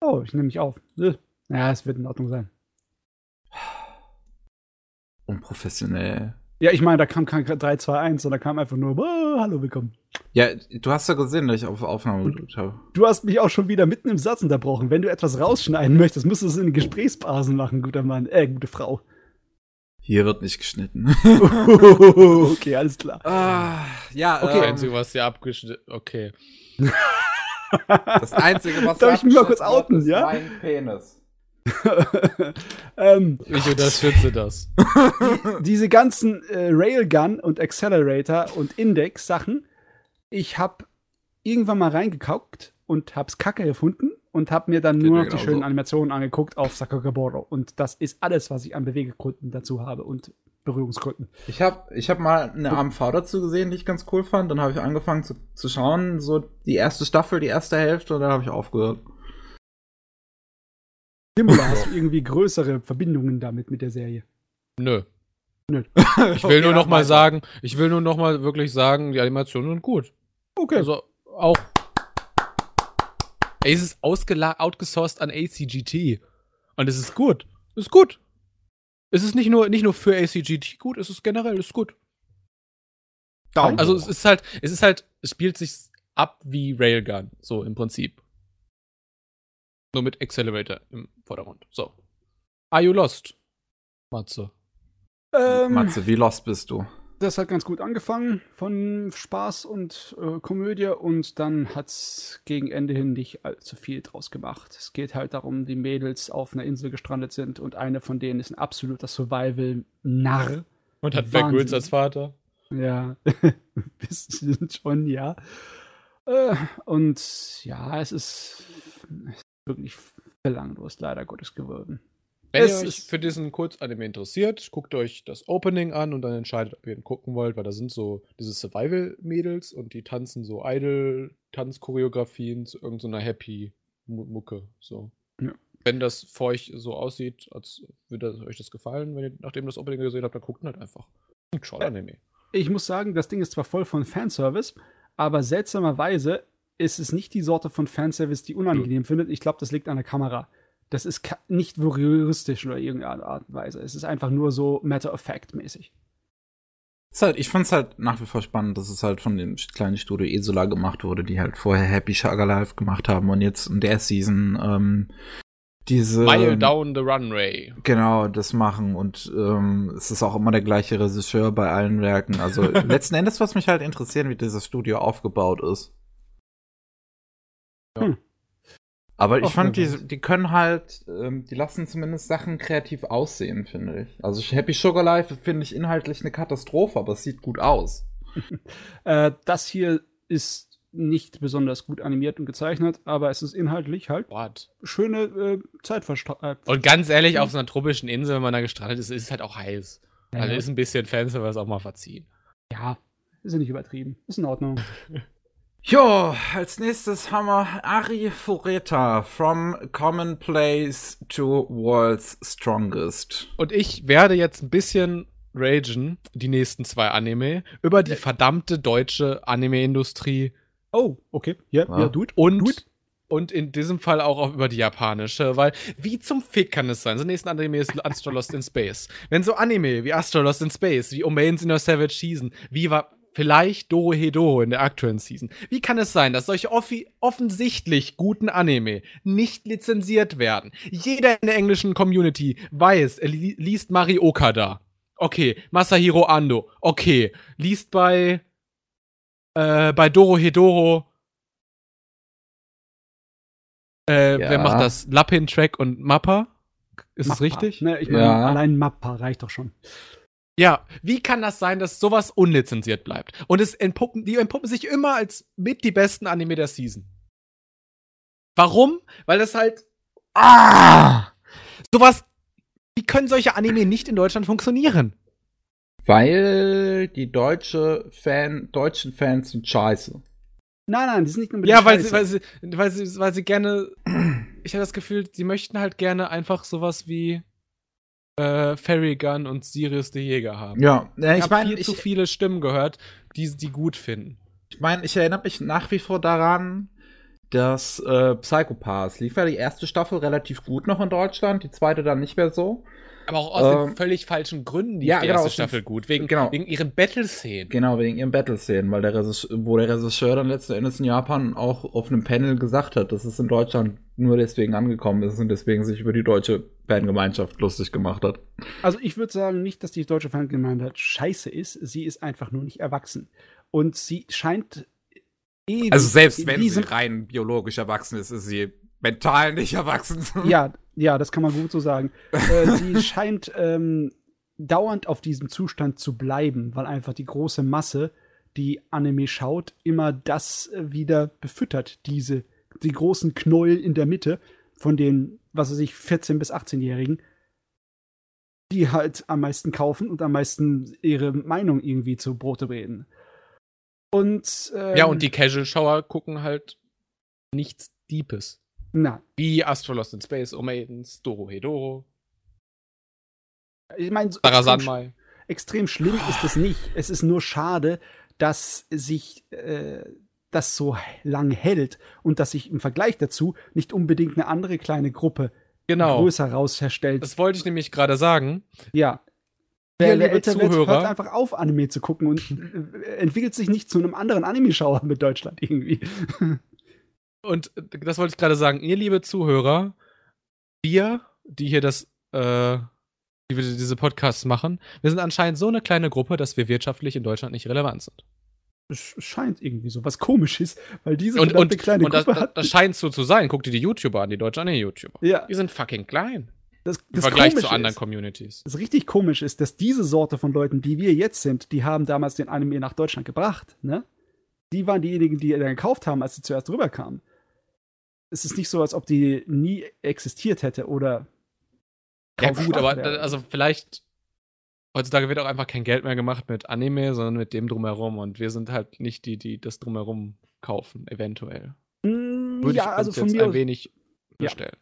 Oh, ich nehme mich auf. Äh. Ja, es wird in Ordnung sein. Unprofessionell. Ja, ich meine, da kam kein 3, 2, 1, sondern kam einfach nur, oh, hallo, willkommen. Ja, du hast ja gesehen, dass ich auf Aufnahme gedrückt habe. Du hast mich auch schon wieder mitten im Satz unterbrochen. Wenn du etwas rausschneiden möchtest, musst du es in Gesprächspausen machen, guter Mann. Äh, gute Frau. Hier wird nicht geschnitten. okay, alles klar. ah, ja, Okay. okay. Das Einzige, was hier abgeschnitten. Okay. das Einzige, was Darf ich mich mal kurz abgeschnitten outen, ist ja? Mein Penis. ähm, Ich unterstütze das. diese ganzen äh, Railgun und Accelerator und Index-Sachen, ich habe irgendwann mal reingekaukt und hab's kacke gefunden und habe mir dann Geht nur noch die schönen Animationen angeguckt auf Sakagaboro. Und das ist alles, was ich an Beweggründen dazu habe und Berührungsgründen. Ich habe ich hab mal eine AMV dazu gesehen, die ich ganz cool fand. Dann habe ich angefangen zu, zu schauen, so die erste Staffel, die erste Hälfte, und dann habe ich aufgehört. Simula, hast du irgendwie größere Verbindungen damit mit der Serie? Nö. Nö. Ich will nur noch mal sagen, ich will nur noch mal wirklich sagen, die Animationen sind gut. Okay. Also auch. Ey, es ist outgesourced an ACGT. Und es ist gut. Es ist gut. Es ist nicht nur, nicht nur für ACGT gut, es ist generell, es ist gut. Daumen. Also es ist halt, es ist halt, es spielt sich ab wie Railgun, so im Prinzip. Nur mit Accelerator im Vordergrund. So. Are you lost? Matze. ähm, Matze, wie lost bist du? Das hat ganz gut angefangen von Spaß und äh, Komödie und dann hat's gegen Ende hin nicht allzu viel draus gemacht. Es geht halt darum, die Mädels auf einer Insel gestrandet sind und eine von denen ist ein absoluter Survival-Narr. Und hat Wahnsinn. Grylls als Vater. Ja, bisschen schon, ja. Äh, und ja, es ist, es ist wirklich belanglos, leider Gottes geworden. Wenn Es ihr euch für diesen Kurzanime interessiert, guckt euch das Opening an und dann entscheidet, ob ihr ihn gucken wollt, weil da sind so diese Survival-Mädels und die tanzen so Idol-Tanzchoreografien zu irgendeiner Happy-Mucke. So. Ja. Wenn das für euch so aussieht, als würde euch das gefallen, wenn ihr nachdem ihr das Opening gesehen habt, dann guckt ihn halt einfach. Ein Troll-Anime. Ich muss sagen, das Ding ist zwar voll von Fanservice, aber seltsamerweise ist es nicht die Sorte von Fanservice, die unangenehm findet. Ich glaube, das liegt an der Kamera. Das ist nicht voyeuristisch oder irgendeine Art und Weise. Es ist einfach nur so Matter-of-Fact-mäßig. Halt, ich find's halt nach wie vor spannend, dass es halt von dem kleinen Studio Esola gemacht wurde, die halt vorher Happy Sugar Life gemacht haben und jetzt in der Season ähm, diese Mile Down the Runway. genau das machen und ähm, es ist auch immer der gleiche Regisseur bei allen Werken. Also letzten Endes, was mich halt interessieren, wie dieses Studio aufgebaut ist. Hm. Aber ich fand, die, die können halt, ähm, die lassen zumindest Sachen kreativ aussehen, finde ich. Also Happy Sugar Life finde ich inhaltlich eine Katastrophe, aber es sieht gut aus. Äh, das hier ist nicht besonders gut animiert und gezeichnet, aber es ist inhaltlich halt What? schöne äh, Zeitverstrahlung. Und ganz ehrlich, auf so einer tropischen Insel, wenn man da gestrandet ist, ist es halt auch heiß. Ja, Also ist ein bisschen Fanservice auch mal verziehen. ja, ist ja nicht übertrieben. Ist in Ordnung. Jo, als nächstes haben wir Ari Fureta, From Commonplace to World's Strongest. Und ich werde jetzt ein bisschen ragen, die nächsten zwei Anime, über die verdammte deutsche Anime-Industrie Oh, okay. Ja, Ja. ja, dude. und, Dude. und in diesem Fall auch über die japanische, weil wie zum Fick kann es sein? So nächsten Anime ist Astro Lost in Space. Wenn so Anime wie Astro Lost in Space, wie Omains in der Savage Season, wie war vielleicht Doro Hedoro in der aktuellen Season, wie kann es sein, dass solche offi offensichtlich guten Anime nicht lizenziert werden? Jeder in der englischen Community weiß, er li liest Mari Okada. Okay, Masahiro Ando. Okay, liest bei äh, bei Doro Hedoro äh, Ja. wer macht das? Lapin, Track und Mappa? Ist es Mappa. richtig? Ne, ich meine, Ja. allein Mappa reicht doch schon. Ja, wie kann das sein, dass sowas unlizenziert bleibt? Und es entpuppen, die entpuppen sich immer als mit die besten Anime der Season. Warum? Weil das halt. Ah! Sowas. Wie können solche Anime nicht in Deutschland funktionieren? Weil die deutsche Fan, deutschen Fans sind scheiße. Nein, nein, die sind nicht unbedingt Ja, weil sie, scheiße. weil, sie, weil, sie, weil sie gerne. Ich habe das Gefühl, sie möchten halt gerne einfach sowas wie äh, Fairy Gun und Sirius der Jäger haben. Ja, ja ich ich habe meine, viel ich, zu viele Stimmen gehört, die die gut finden. ich, mein, ich erinnere mich nach wie vor daran, dass äh, Psycho Pass lief ja die erste Staffel relativ gut noch in Deutschland, die zweite dann nicht mehr so. Aber auch aus Ähm, den völlig falschen Gründen die ja, die genau, erste den- Staffel gut. Wegen, genau. wegen ihren Battle-Szenen. Genau, wegen ihren Battle-Szenen, weil der Regisseur, wo der Regisseur dann letzten Endes in Japan auch auf einem Panel gesagt hat, dass es in Deutschland nur deswegen angekommen ist und deswegen sich über die deutsche Fangemeinschaft lustig gemacht hat. Also ich würde sagen nicht, dass die deutsche Fangemeinde scheiße ist. Sie ist einfach nur nicht erwachsen. Und sie scheint ewig Also selbst wenn sie rein biologisch erwachsen ist, ist sie mental nicht erwachsen. Ja, ja, das kann man gut so sagen. äh, sie scheint ähm, dauernd auf diesem Zustand zu bleiben, weil einfach die große Masse, die Anime schaut, immer das äh, wieder befüttert, diese, die großen Knäuel in der Mitte von den, was weiß ich, 14- bis 18-Jährigen, die halt am meisten kaufen und am meisten ihre Meinung irgendwie zu Brote reden. Und ähm, Ja, und die Casual-Schauer gucken halt nichts Deepes. Na, Wie Astro Lost in Space, Omaidens, Doro Hedoro, ich meine, so extrem extrem schlimm ist es nicht. Es ist nur schade, dass sich äh, das so lang hält und dass sich im Vergleich dazu nicht unbedingt eine andere kleine Gruppe Genau. größer raus herstellt. Das wollte ich nämlich gerade sagen. ja. Liebe älter wird, Zuhörer. hört einfach auf, Anime zu gucken und äh, entwickelt sich nicht zu einem anderen Anime-Schauer mit Deutschland irgendwie. Und das wollte ich gerade sagen. Ihr, liebe Zuhörer, wir, die hier das, äh, die wir diese Podcasts machen, wir sind anscheinend so eine kleine Gruppe, dass wir wirtschaftlich in Deutschland nicht relevant sind. Es scheint irgendwie so was komisches, weil diese Und, und, kleine und das, Gruppe das, hat. das scheint so zu sein. Guck dir die YouTuber an, die deutschen Anime-YouTuber. ja, Die sind fucking klein. das, Im das Vergleich zu anderen ist, Communities. Das richtig komisch ist, dass diese Sorte von Leuten, die wir jetzt sind, die haben damals den Anime nach Deutschland gebracht, ne? Die waren diejenigen, die er dann gekauft haben, als sie zuerst rüberkamen. Es ist nicht so, als ob die nie existiert hätte oder. Ja gut, aber wäre. also vielleicht heutzutage wird auch einfach kein Geld mehr gemacht mit Anime, sondern mit dem drumherum und wir sind halt nicht die, die das drumherum kaufen, eventuell. Mm, Würde ja, ich also von jetzt mir ein wenig Ja. bestellen.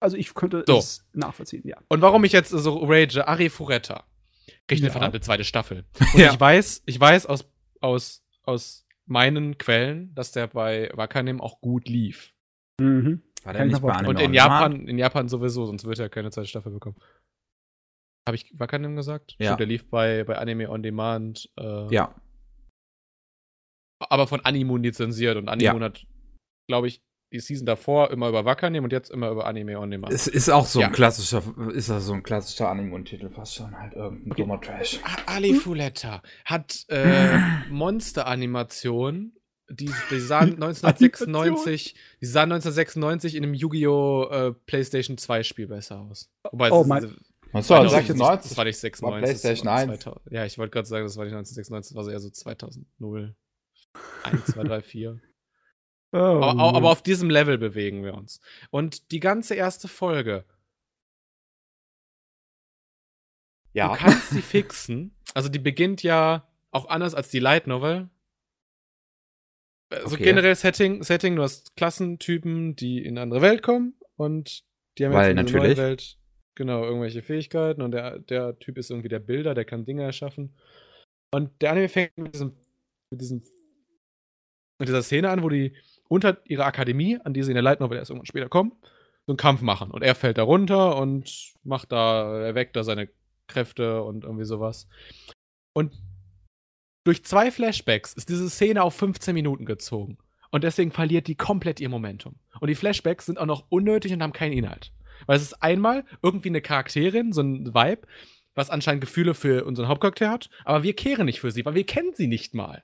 also ich könnte So. es nachvollziehen, ja. Und warum ich jetzt so rage, Ari Furetta kriegt eine Ja. verdammte zweite Staffel. Und Ja. ich weiß, ich weiß aus, aus, aus meinen Quellen, dass der bei Wakanim auch gut lief. Mhm. War ich noch Anime Und in? Japan, in Japan sowieso, sonst wird er keine zweite Staffel bekommen. Habe ich Wakanim gesagt? Ja. Stimmt, der lief bei, bei Anime on Demand. Äh, Ja. Aber von Animun lizenziert. Und Animun hat, glaube ich, die Season davor immer über Wakanim und jetzt immer über Anime on Demand. Es ist auch so Ja. ein klassischer, ist das so ein klassischer Anime-Titel, fast schon halt irgendein Okay. dummer Trash. Ali Fuletta hat äh, Monster-Animation. Die, die sahen 1996, die sahen 1996 in einem Yu-Gi-Oh! Äh, PlayStation 2 Spiel besser aus. Wobei Oh es- mein- Was war war nicht- 96? Das war nicht 96. War das PlayStation war 1. 2000. Ja, ich wollte gerade sagen, das war nicht 1996, das war so eher so 2000. 1, 2, 3, 4. Oh, Aber, aber auf diesem Level bewegen wir uns. Und die ganze erste Folge, Ja. du kannst sie fixen. Also die beginnt ja auch anders als die Light Novel. So Okay. generell Setting, Setting, du hast Klassentypen, die in eine andere Welt kommen und die haben Weil jetzt in natürlich. neuen Welt genau irgendwelche Fähigkeiten und der, der Typ ist irgendwie der Bilder, der kann Dinge erschaffen. Und der Anime fängt mit diesem, mit diesem mit dieser Szene an, wo die unter ihrer Akademie, an die sie in der Light Novel erst irgendwann später kommen, so einen Kampf machen. Und er fällt da runter und macht da, erweckt da seine Kräfte und irgendwie sowas. Und durch zwei Flashbacks ist diese Szene auf 15 Minuten gezogen. Und deswegen verliert die komplett ihr Momentum. Und die Flashbacks sind auch noch unnötig und haben keinen Inhalt. Weil es ist einmal irgendwie eine Charakterin, so ein Vibe, was anscheinend Gefühle für unseren Hauptcharakter hat, aber wir kehren nicht für sie, weil wir kennen sie nicht mal.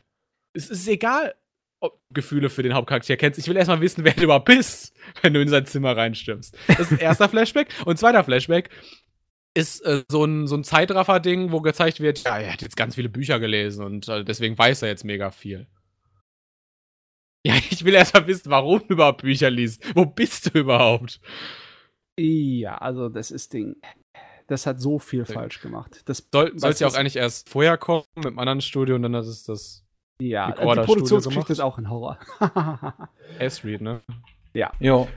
Es ist egal, ob Gefühle für den Hauptcharakter kennst. Ich will erstmal wissen, wer du überhaupt bist, wenn du in sein Zimmer reinstimmst. Das ist ein erster Flashback. Und zweiter Flashback ist äh, so ein, so ein Zeitraffer-Ding, wo gezeigt wird, ja, er hat jetzt ganz viele Bücher gelesen und äh, deswegen weiß er jetzt mega viel. Ja, ich will erstmal wissen, warum du überhaupt Bücher liest. Wo bist du überhaupt? Ja, also das ist Ding. Das hat so viel falsch gemacht. Das Soll es ja auch ist- eigentlich erst vorher kommen mit einem anderen Studio und dann ist es das ja, die die Produktionsgeschichte ist auch ein Horror. S-Read, ne? Jo.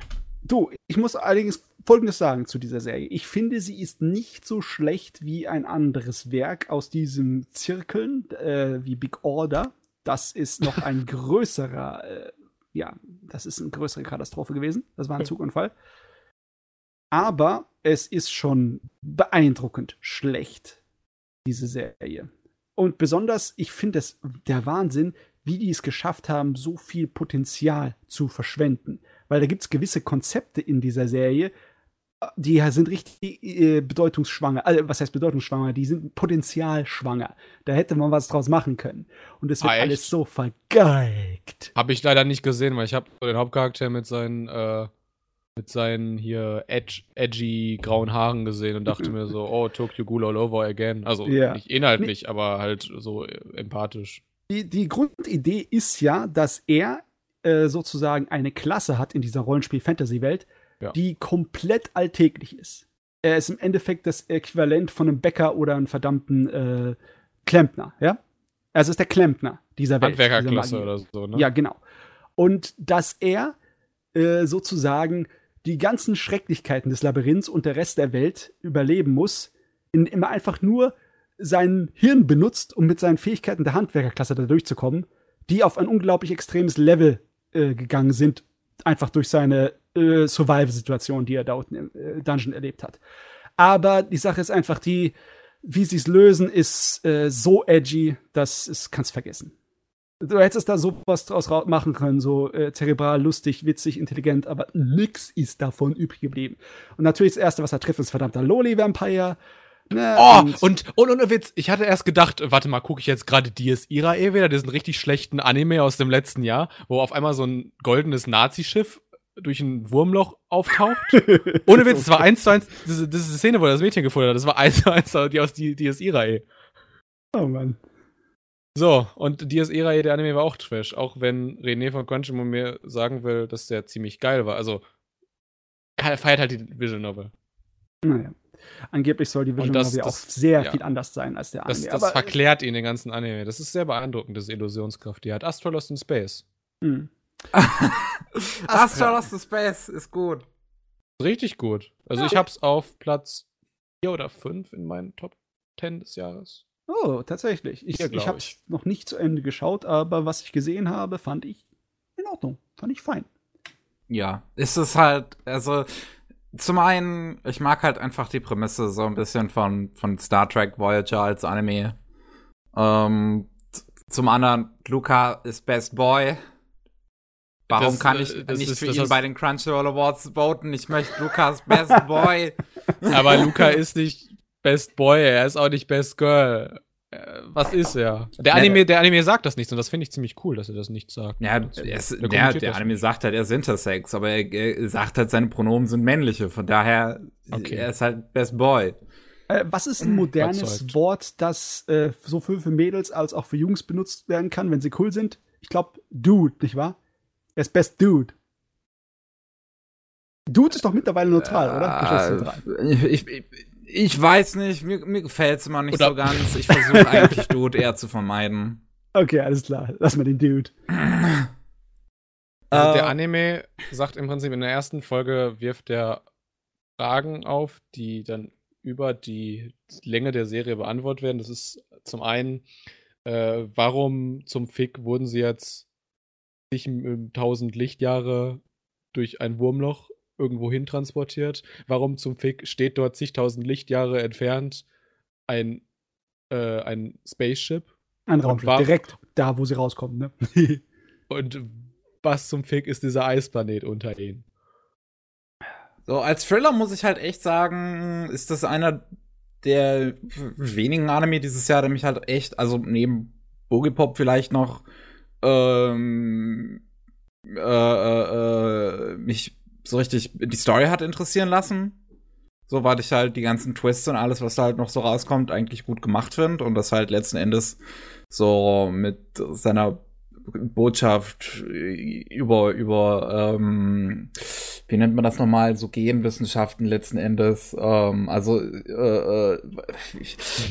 Du, ich muss allerdings Folgendes sagen zu dieser Serie. Ich finde, sie ist nicht so schlecht wie ein anderes Werk aus diesem Zirkeln, äh, wie Big Order. Das ist noch ein größerer, äh, ja, das ist eine größere Katastrophe gewesen. Das war ein Zugunfall. Aber es ist schon beeindruckend schlecht, diese Serie. Und besonders, ich finde es der Wahnsinn, wie die es geschafft haben, so viel Potenzial zu verschwenden. Weil da gibt es gewisse Konzepte in dieser Serie, die sind richtig äh, bedeutungsschwanger. Also, was heißt bedeutungsschwanger? Die sind potenzialschwanger. Da hätte man was draus machen können. Und es wird Ah, alles so vergeigt. Habe ich leider nicht gesehen, weil ich habe den Hauptcharakter mit seinen, äh, mit seinen hier edge, edgy grauen Haaren gesehen und dachte mir so, oh, Tokyo Ghoul all over again. Also Ja. nicht inhaltlich, aber halt so äh, empathisch. Die, die Grundidee ist ja, dass er äh, sozusagen eine Klasse hat in dieser Rollenspiel-Fantasy-Welt, Ja. die komplett alltäglich ist. Er ist im Endeffekt das Äquivalent von einem Bäcker oder einem verdammten äh, Klempner, ja? Also ist der Klempner dieser Welt. Handwerkerklasse oder so, ne? Ja, genau. Und dass er äh, sozusagen die ganzen Schrecklichkeiten des Labyrinths und der Rest der Welt überleben muss, indem er einfach nur sein Hirn benutzt, um mit seinen Fähigkeiten der Handwerkerklasse da durchzukommen, die auf ein unglaublich extremes Level äh, gegangen sind, einfach durch seine äh, Survival-Situation, die er da unten im äh, Dungeon erlebt hat. Aber die Sache ist einfach die, wie sie es lösen, ist äh, so edgy, dass es kannst vergessen. Du hättest da sowas draus ra- machen können, so äh, zerebral, lustig, witzig, intelligent, aber nix ist davon übrig geblieben. Und natürlich das Erste, was er trifft, ist verdammter Loli-Vampire. Ne, Oh, und, und, und, Witz, ich hatte erst gedacht, warte mal, gucke ich jetzt gerade Dies Irae wieder, diesen richtig schlechten Anime aus dem letzten Jahr, wo auf einmal so ein goldenes Nazi-Schiff durch ein Wurmloch auftaucht. Ohne Witz, es war eins zu eins, diese, diese Szene, wo er das Mädchen gefunden hat, das war eins zu eins die aus die, Dies Irae. oh Mann. So, und Dies Irae, der Anime war auch Trash, auch wenn René von Crunchyroll mir sagen will, dass der ziemlich geil war. Also, er feiert halt die Visual Novel. Naja. Angeblich soll die Vision das- Novel auch das- sehr ja. viel anders sein als der Das, Anime. das aber- verklärt ihn den ganzen Anime. Das ist sehr beeindruckend, diese Illusionskraft, die er hat. Astro Lost in Space. Hm. Astro Lost in Space ist gut. Richtig gut. Also ich hab's auf Platz 4 oder 5 in meinen Top 10 des Jahres. Oh, tatsächlich. Ich, Hier, ich habe ich. noch nicht zu Ende geschaut, aber was ich gesehen habe, fand ich in Ordnung. Fand ich fein. Ja, ist es halt, also zum einen, ich mag halt einfach die Prämisse so ein bisschen von, von Star Trek Voyager als Anime. Ähm, zum anderen, Luca ist Best Boy. Warum Das, kann äh, ich das nicht ist- für ihn bei den Crunchyroll Awards voten? Ich möchte Lukas Best Boy. Aber Luca ist nicht Best Boy, er ist auch nicht Best Girl. Äh, Was ist er? Der Anime, der Anime sagt das nicht und das finde ich ziemlich cool, dass er das nicht sagt. Ja, er ist, Der der, Anime sagt halt, er ist Intersex, aber er, er sagt halt, seine Pronomen sind männliche. Von daher, Okay. er ist halt Best Boy. Äh, was ist ein modernes Überzeugt. Wort, das äh, sowohl für Mädels als auch für Jungs benutzt werden kann, wenn sie cool sind? Ich glaube, Dude, nicht wahr? Er ist Best Dude. Dude ist doch mittlerweile neutral, oder? Geschlechtsneutral. Äh, ich, ich, ich weiß nicht, mir, mir gefällt es immer nicht Oder- so ganz. Ich versuche eigentlich Dude eher zu vermeiden. Okay, alles klar. Lass mal den Dude. Also Äh, der Anime sagt im Prinzip in der ersten Folge wirft der Fragen auf, die dann über die Länge der Serie beantwortet werden. Das ist zum einen, äh, warum zum Fick wurden sie jetzt sich 1000 Lichtjahre durch ein Wurmloch irgendwo hin transportiert? Warum zum Fick steht dort zigtausend Lichtjahre entfernt ein, äh, ein Spaceship? Ein Raumschiff. Direkt da, wo sie rauskommen, ne? Und was zum Fick ist dieser Eisplanet unter ihnen? So, als Thriller muss ich halt echt sagen, ist das einer der wenigen Anime dieses Jahr, der mich halt echt, also neben Boogie-Pop vielleicht noch, ähm, äh, äh, äh, mich so richtig die Story hat interessieren lassen. So, weil ich halt die ganzen Twists und alles, was da halt noch so rauskommt, eigentlich gut gemacht finde und das halt letzten Endes so mit seiner Botschaft über, über, ähm, wie nennt man das nochmal, so Genwissenschaften letzten Endes. Ähm, also, äh, äh,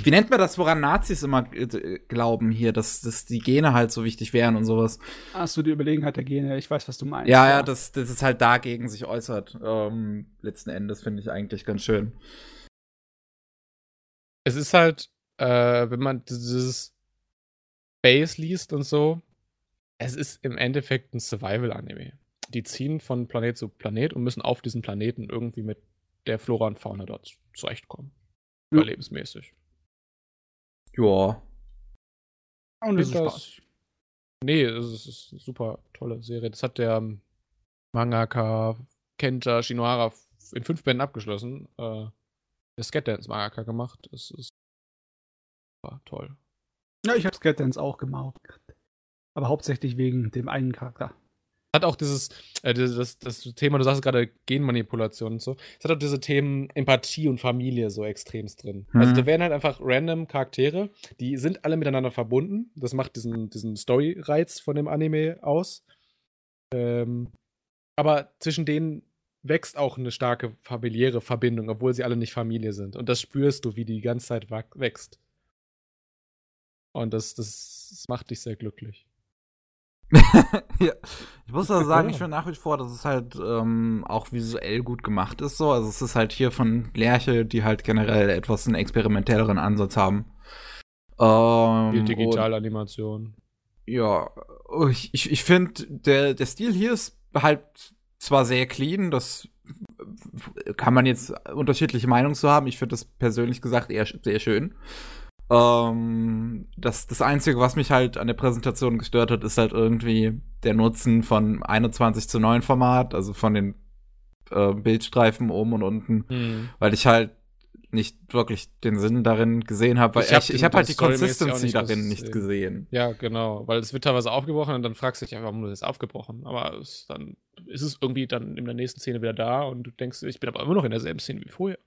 wie nennt man das, woran Nazis immer äh, glauben hier, dass, dass die Gene halt so wichtig wären und sowas. Hast du die Überlegenheit der Gene? Ich weiß, was du meinst. Ja, ja, dass das es halt dagegen sich äußert. Ähm, letzten Endes finde ich eigentlich ganz schön. Es ist halt, äh, wenn man dieses Base liest und so, es ist im Endeffekt ein Survival-Anime. Die ziehen von Planet zu Planet und müssen auf diesen Planeten irgendwie mit der Flora und Fauna dort zurechtkommen. Ja. Überlebensmäßig. Ja. Und ist Das- Spaß. Nee, es ist, eine super tolle Serie. Das hat der Mangaka Kenta Shinohara in fünf Bänden abgeschlossen. Äh, der Sketdance Mangaka gemacht. Es ist war toll. Ja, ich habe Sketdance auch gemacht. Aber hauptsächlich wegen dem einen Charakter. Hat auch dieses, äh, das, das, Thema, du sagst gerade Genmanipulation und so. Es hat auch diese Themen Empathie und Familie so extremst drin. Mhm. Also da werden halt einfach random Charaktere, die sind alle miteinander verbunden. Das macht diesen, diesen Story-Reiz von dem Anime aus. Ähm, aber zwischen denen wächst auch eine starke familiäre Verbindung, obwohl sie alle nicht Familie sind. Und das spürst du, wie die die ganze Zeit wächst. Und das, das, das macht dich sehr glücklich. ja. Ich muss also sagen, ich finde nach wie vor, dass es halt ähm, auch visuell gut gemacht ist. So. Also es ist halt hier von Lerche, die halt generell etwas einen experimentelleren Ansatz haben. Ähm, Die und- Digitalanimation. Ja, oh, ich, ich, ich finde, der, der Stil hier ist halt zwar sehr clean, das kann man jetzt unterschiedliche Meinungen zu haben. Ich finde das persönlich gesagt eher sehr schön. Ähm, das, das Einzige, was mich halt an der Präsentation gestört hat, ist halt irgendwie der Nutzen von 21 zu 9 Format, also von den äh, Bildstreifen oben und unten, Hm. weil ich halt nicht wirklich den Sinn darin gesehen habe, weil Ich ich, hab halt die Consistency nicht darin nicht gesehen. Ja, genau, weil es wird teilweise aufgebrochen und dann fragst du dich einfach, warum du das aufgebrochen. Aber es, dann ist es irgendwie dann in der nächsten Szene wieder da und du denkst, ich bin aber immer noch in derselben Szene wie vorher.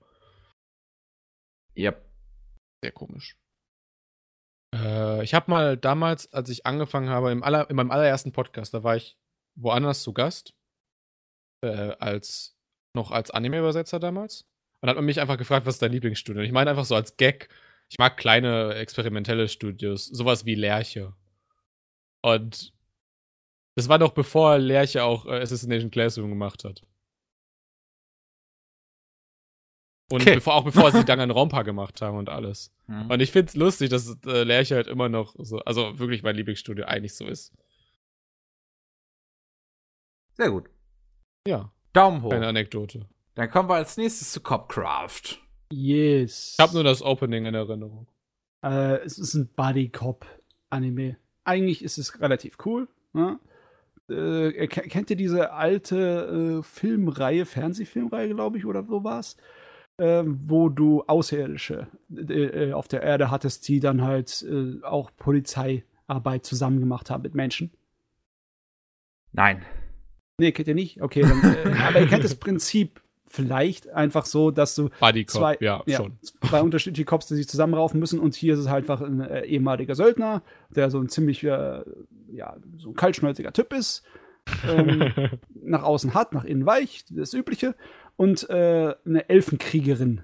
Yep. Sehr komisch. Äh, ich habe mal damals, als ich angefangen habe, im aller, in meinem allerersten Podcast, da war ich woanders zu Gast, äh, als noch als Anime-Übersetzer damals. Und hat man mich einfach gefragt, was ist dein Lieblingsstudio? Und ich meine einfach so als Gag, ich mag kleine experimentelle Studios, sowas wie Lerche. Und das war noch bevor Lerche auch äh, Assassination Classroom gemacht hat. Und Okay. bevor, auch bevor sie dann ein Rompa gemacht haben und alles. Mhm. Und ich find's lustig, dass äh, Lerche halt immer noch so, also wirklich mein Lieblingsstudio eigentlich so ist. Sehr gut. Ja, Daumen hoch. kleine Anekdote. Dann kommen wir als nächstes zu Copcraft. Yes. Ich habe nur das Opening in Erinnerung. Äh, es ist ein Buddy Cop Anime. Eigentlich ist es relativ cool. Ne? Äh, ke- kennt ihr diese alte äh, Filmreihe, Fernsehfilmreihe, glaube ich, oder so war's? Ähm, wo du Außerirdische äh, äh, auf der Erde hattest, die dann halt äh, auch Polizeiarbeit zusammen gemacht haben mit Menschen. Nein. Nee, kennt ihr nicht? Okay, dann, äh, aber ihr kennt das Prinzip vielleicht einfach so, dass du Buddy Cop, zwei, ja, schon. zwei unterschiedliche Cops, die sich zusammenraufen müssen und hier ist es halt einfach ein äh, ehemaliger Söldner, der so ein ziemlich, äh, ja, so ein kaltschnäuziger Typ ist, ähm, nach außen hart, nach innen weich, das Übliche, und äh, eine Elfenkriegerin,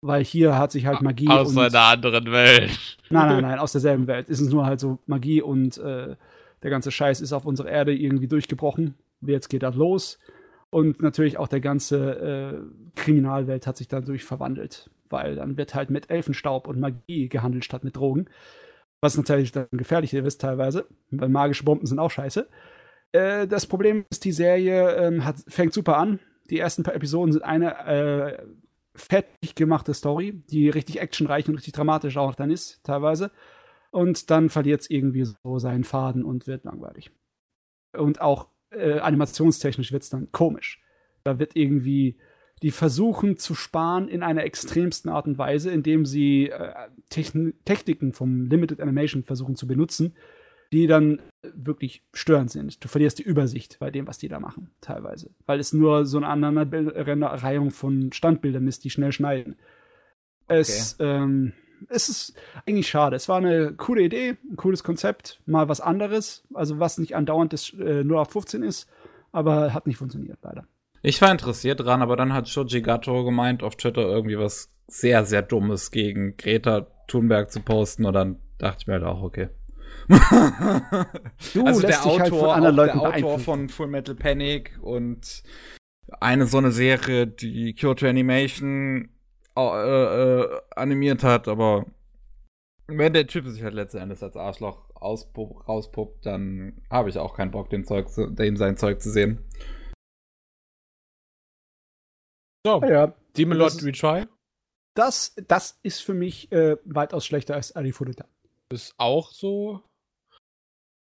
weil hier hat sich halt Magie Aus einer anderen Welt. Nein, nein, nein, aus derselben Welt. Es ist nur halt so Magie und äh, der ganze Scheiß ist auf unserer Erde irgendwie durchgebrochen. jetzt geht das los. Und natürlich auch der ganze äh, Kriminalwelt hat sich dadurch verwandelt, weil dann wird halt mit Elfenstaub und Magie gehandelt statt mit Drogen. Was natürlich dann gefährlich ist teilweise, weil magische Bomben sind auch scheiße. Äh, das Problem ist, die Serie ähm, hat, fängt super an. Die ersten paar Episoden sind eine äh, fertig gemachte Story, die richtig actionreich und richtig dramatisch auch dann ist, teilweise. Und dann verliert es irgendwie so seinen Faden und wird langweilig. Und auch äh, animationstechnisch wird es dann komisch. Da wird irgendwie, die versuchen zu sparen in einer extremsten Art und Weise, indem sie äh, Techn Techniken vom Limited Animation versuchen zu benutzen, die dann wirklich störend sind. Du verlierst die Übersicht bei dem, was die da machen, teilweise. Weil es nur so eine Aneinanderreihung von Standbildern ist, die schnell schneiden. Es, okay. ähm, es ist eigentlich schade. Es war eine coole Idee, ein cooles Konzept, mal was anderes, also was nicht andauernd das äh, 0815 ist, aber hat nicht funktioniert, leider. Ich war interessiert dran, aber dann hat Shoji Gato gemeint, auf Twitter irgendwie was sehr, sehr Dummes gegen Greta Thunberg zu posten und dann dachte ich mir halt auch, okay. du, also der Autor, halt von der Autor von Full Metal Panic und eine so eine Serie, die Kyoto Animation äh, äh, animiert hat, aber wenn der Typ sich halt letzten Endes als Arschloch rauspuppt, dann habe ich auch keinen Bock, dem, Zeug zu, dem sein Zeug zu sehen. So, ja, Demon Lord Retry. Das, das ist für mich äh, weitaus schlechter als Arifureta. Ist auch so.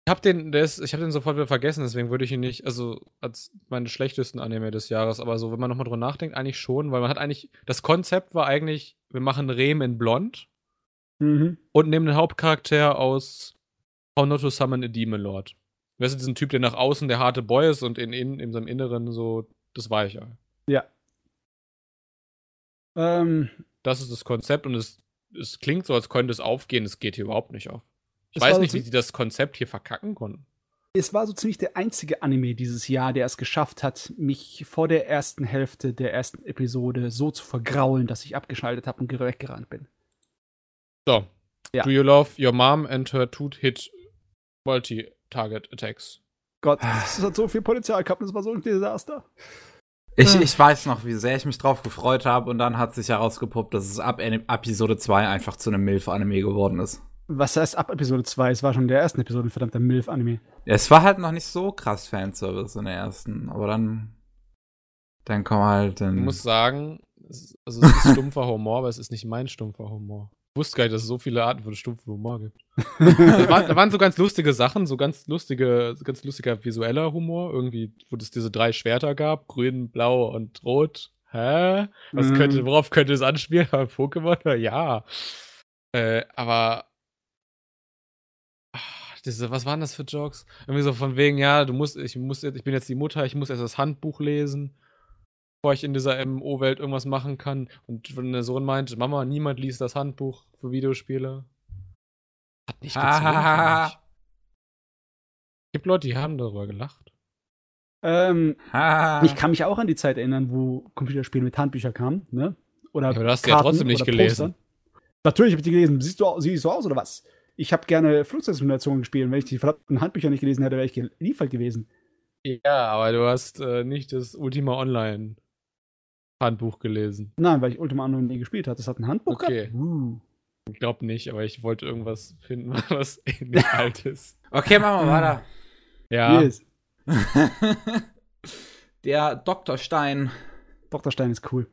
Ich habe den, der ist, ich habe den sofort wieder vergessen, deswegen würde ich ihn nicht, also als meine schlechtesten Anime des Jahres, aber so, wenn man nochmal drüber nachdenkt, eigentlich schon, weil man hat eigentlich, das Konzept war eigentlich, wir machen Rehm in Blond mhm. und nehmen den Hauptcharakter aus How Not to Summon a Demon Lord. Weißt du, diesen Typ, der nach außen der harte Boy ist und in, in, in seinem Inneren so das Weiche. Ja. Ähm, das ist das Konzept und es, es klingt so, als könnte es aufgehen, es geht hier überhaupt nicht auf. Ich weiß nicht, so wie sie das Konzept hier verkacken konnten. Es war so ziemlich der einzige Anime dieses Jahr, der es geschafft hat, mich vor der ersten Hälfte der ersten Episode so zu vergraulen, dass ich abgeschaltet habe und weggerannt bin. So. Ja. Do you love your mom and her two-hit multi-target attacks? Gott, das hat so viel Potenzial gehabt, das war so ein Desaster. Ich, ich weiß noch, wie sehr ich mich drauf gefreut habe und dann hat sich herausgepuppt, dass es ab Episode 2 einfach zu einem MILF-Anime geworden ist. Was heißt ab Episode 2? Es war schon in der ersten Episode ein verdammter MILF-Anime. Ja, es war halt noch nicht so krass Fanservice in der ersten, aber dann. Dann komm halt. Dann ich muss sagen, also es ist stumpfer Humor, aber es ist nicht mein stumpfer Humor. Ich wusste gar nicht, dass es so viele Arten von stumpfem Humor gibt. da, waren, da, waren, so ganz lustige Sachen, so ganz lustige, ganz lustiger visueller Humor. Irgendwie, wo es diese drei Schwerter gab: grün, blau und rot. Hä? Was mhm. könnte, worauf könnte es anspielen? Pokémon? Ja. Äh, aber diese, was waren das für Jokes? Irgendwie so von wegen, ja, du musst, ich muss ich bin jetzt die Mutter, ich muss erst das Handbuch lesen, bevor ich in dieser MMO-Welt irgendwas machen kann. Und wenn der Sohn meint, Mama, niemand liest das Handbuch für Videospiele. Hat nicht gezogen. Ah. Es gibt Leute, die haben darüber gelacht. Ähm, ich kann mich auch an die Zeit erinnern, wo Computerspiele mit Handbüchern kamen, ne? Oder ja, aber du hast Karten ja trotzdem nicht gelesen. Natürlich habe ich die gelesen. Siehst du, siehst du aus oder was? Ich habe gerne Flugzeugsimulationen gespielt. Wenn ich die verdammten Handbücher nicht gelesen hätte, wäre ich geliefert gewesen. Ja, aber du hast äh, nicht das Ultima Online Handbuch gelesen. Nein, weil ich Ultima Online nie gespielt habe. Das hat ein Handbuch okay. gehabt? Uh. Ich glaube nicht, aber ich wollte irgendwas finden, was ähnlich alt ist. Okay, machen wir weiter. Ja. Yes. Der Dr. Stein. Dr. Stein ist cool.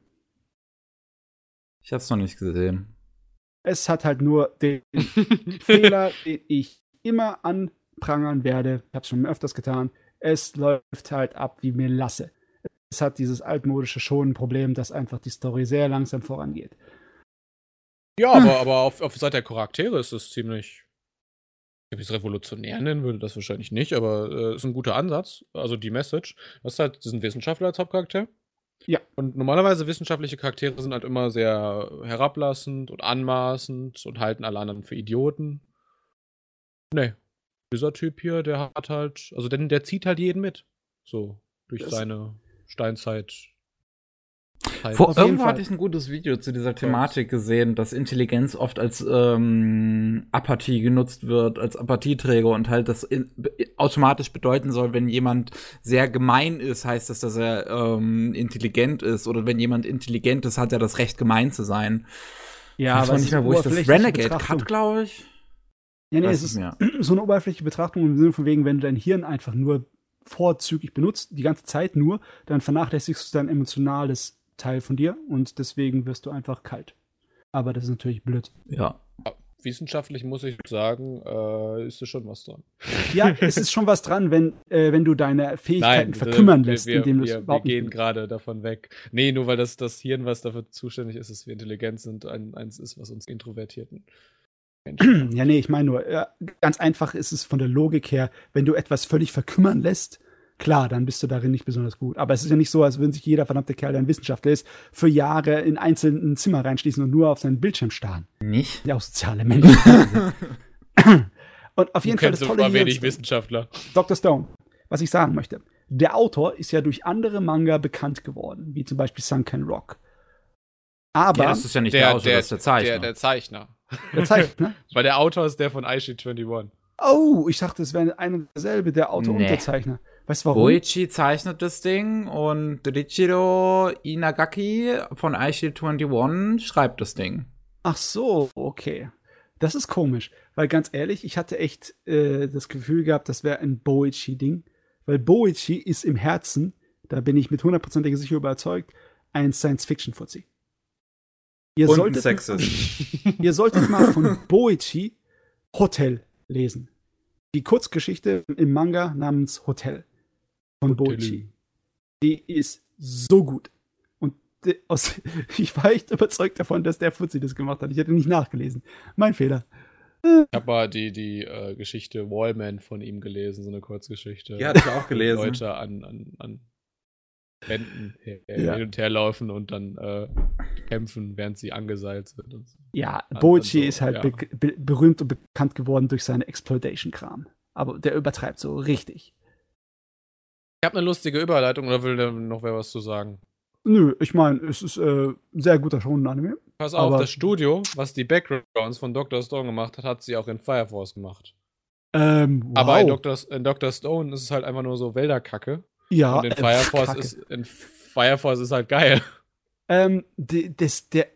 Ich hab's noch nicht gesehen. Es hat halt nur den Fehler, den ich immer anprangern werde. Ich habe es schon öfters getan. Es läuft halt ab wie mir lasse. Es hat dieses altmodische Schonen-Problem, dass einfach die Story sehr langsam vorangeht. Ja, aber, aber auf, auf Seite der Charaktere ist es ziemlich. Ob ich es revolutionär nennen würde, das wahrscheinlich nicht, aber es äh, ist ein guter Ansatz. Also die Message. Das ist halt diesen Wissenschaftler als Hauptcharakter. Ja. Und normalerweise wissenschaftliche Charaktere sind halt immer sehr herablassend und anmaßend und halten alle anderen für Idioten. Nee. Dieser Typ hier, der hat halt, also denn der zieht halt jeden mit. So, durch das seine Steinzeit. Vor, Auf jeden irgendwo Fall. hatte ich ein gutes Video zu dieser Thematik gesehen, dass Intelligenz oft als ähm, Apathie genutzt wird, als Apathieträger und halt das in, automatisch bedeuten soll, wenn jemand sehr gemein ist, heißt das, dass er ähm, intelligent ist. Oder wenn jemand intelligent ist, hat er das Recht, gemein zu sein. Ja, ich weiß nicht mehr, wo ich das Renegade Cut, glaube ich. Ja, nee, Weiß es ist mehr. so eine oberflächliche Betrachtung im Sinne von wegen, wenn du dein Hirn einfach nur vorzüglich benutzt, die ganze Zeit nur, dann vernachlässigst du dein emotionales Teil von dir und deswegen wirst du einfach kalt. Aber das ist natürlich blöd. Ja. Wissenschaftlich muss ich sagen, äh, ist da schon was dran. Ja, es ist schon was dran, wenn, äh, wenn du deine Fähigkeiten äh, verkümmern wir, lässt, wir, indem du es wir, wir überhaupt nicht gehen gerade davon weg. Nee, nur weil das, das Hirn, was dafür zuständig ist, dass wir intelligent sind, ein, eins ist, was uns Introvertierten Menschen Ja, nee, ich meine nur, ja, ganz einfach ist es von der Logik her, wenn du etwas völlig verkümmern lässt, klar, dann bist du darin nicht besonders gut. Aber es ist ja nicht so, als würde sich jeder verdammte Kerl, der ein Wissenschaftler ist, für Jahre in einzelnen Zimmer reinschließen und nur auf seinen Bildschirm starren. Nicht? Ja, auch soziale Menschen. und auf Du jeden Fall das Tolle aber hier wenig Wissenschaftler. Dr. Stone, was ich sagen möchte. Der Autor ist ja durch andere Manga bekannt geworden, wie zum Beispiel Sunken Rock. Aber Ja, das ist ja nicht der, Autor, das ist der Zeichner. Der, der Zeichner. der Zeichner, Weil der Autor ist der von Aishi 21. Oh, ich dachte, es wäre einer derselbe, der Autor und Nee. Unterzeichner. Weißt du warum? Boichi zeichnet das Ding und Richiro Inagaki von Aishi 21 schreibt das Ding. Ach so, okay. Das ist komisch, weil ganz ehrlich, ich hatte echt äh, das Gefühl gehabt, das wäre ein Boichi-Ding. Weil Boichi ist im Herzen, da bin ich mit hundertprozentiger Sicherheit überzeugt, ein Science-Fiction-Fuzzi. Ihr solltet, ihr solltet mal von Boichi Hotel lesen. Die Kurzgeschichte im Manga namens Hotel von Boichi. Die ist so gut. Und de- aus, ich war echt überzeugt davon, dass der Fuzzi das gemacht hat. Ich hätte nicht nachgelesen. Mein Fehler. Ich habe mal die, die äh, Geschichte Wallman von ihm gelesen, so eine Kurzgeschichte. Ja, hatte ich auch gelesen. Leute an, an, an Wänden her, Ja. hin und her laufen und dann äh, kämpfen, während sie angeseilt sind. Und so. Ja, dann Boichi so, ist halt ja. be be berühmt und bekannt geworden durch seine Exploitation-Kram. Aber der übertreibt so richtig. Ich habe eine lustige Überleitung, oder will da noch wer was zu sagen? Nö, ich meine, es ist äh, ein sehr guter Shonen-Anime. Pass auf, das Studio, was die Backgrounds von Dr. Stone gemacht hat, hat sie auch in Fire Force gemacht. Ähm, wow. Aber in Dr. In Dr. Stone ist es halt einfach nur so Wälderkacke. ja, und in äh, Fire Force Kacke. ist in Fire Force ist halt geil. Ähm, die, das, der,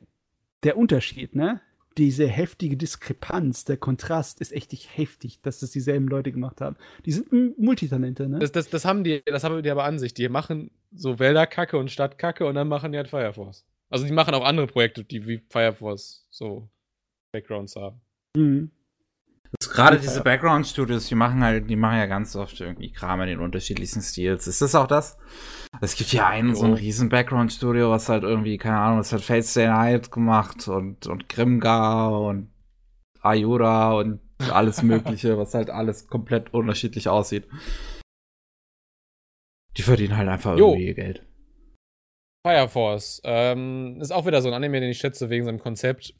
der Unterschied, ne? Diese heftige Diskrepanz, der Kontrast ist echt nicht heftig, dass das dieselben Leute gemacht haben. Die sind Multitalente, ne? Das, das, das haben die, das haben die aber an sich. Die machen so Wälderkacke und Stadtkacke und dann machen die halt Fire Force. Also die machen auch andere Projekte, die wie Fire Force so Backgrounds haben. Mhm. Das Gerade diese Background-Studios, die machen halt, die machen ja ganz oft irgendwie Kram in den unterschiedlichsten Stils. Ist das auch das? Es gibt ja einen, so ein riesen Background-Studio, was halt irgendwie, keine Ahnung, was hat Fate Stay Night gemacht und, und Grimgar und Ayura und alles Mögliche, was halt alles komplett unterschiedlich aussieht. Die verdienen halt einfach Jo. irgendwie ihr Geld. Fire Force ähm, ist auch wieder so ein Anime, den ich schätze wegen seinem Konzept.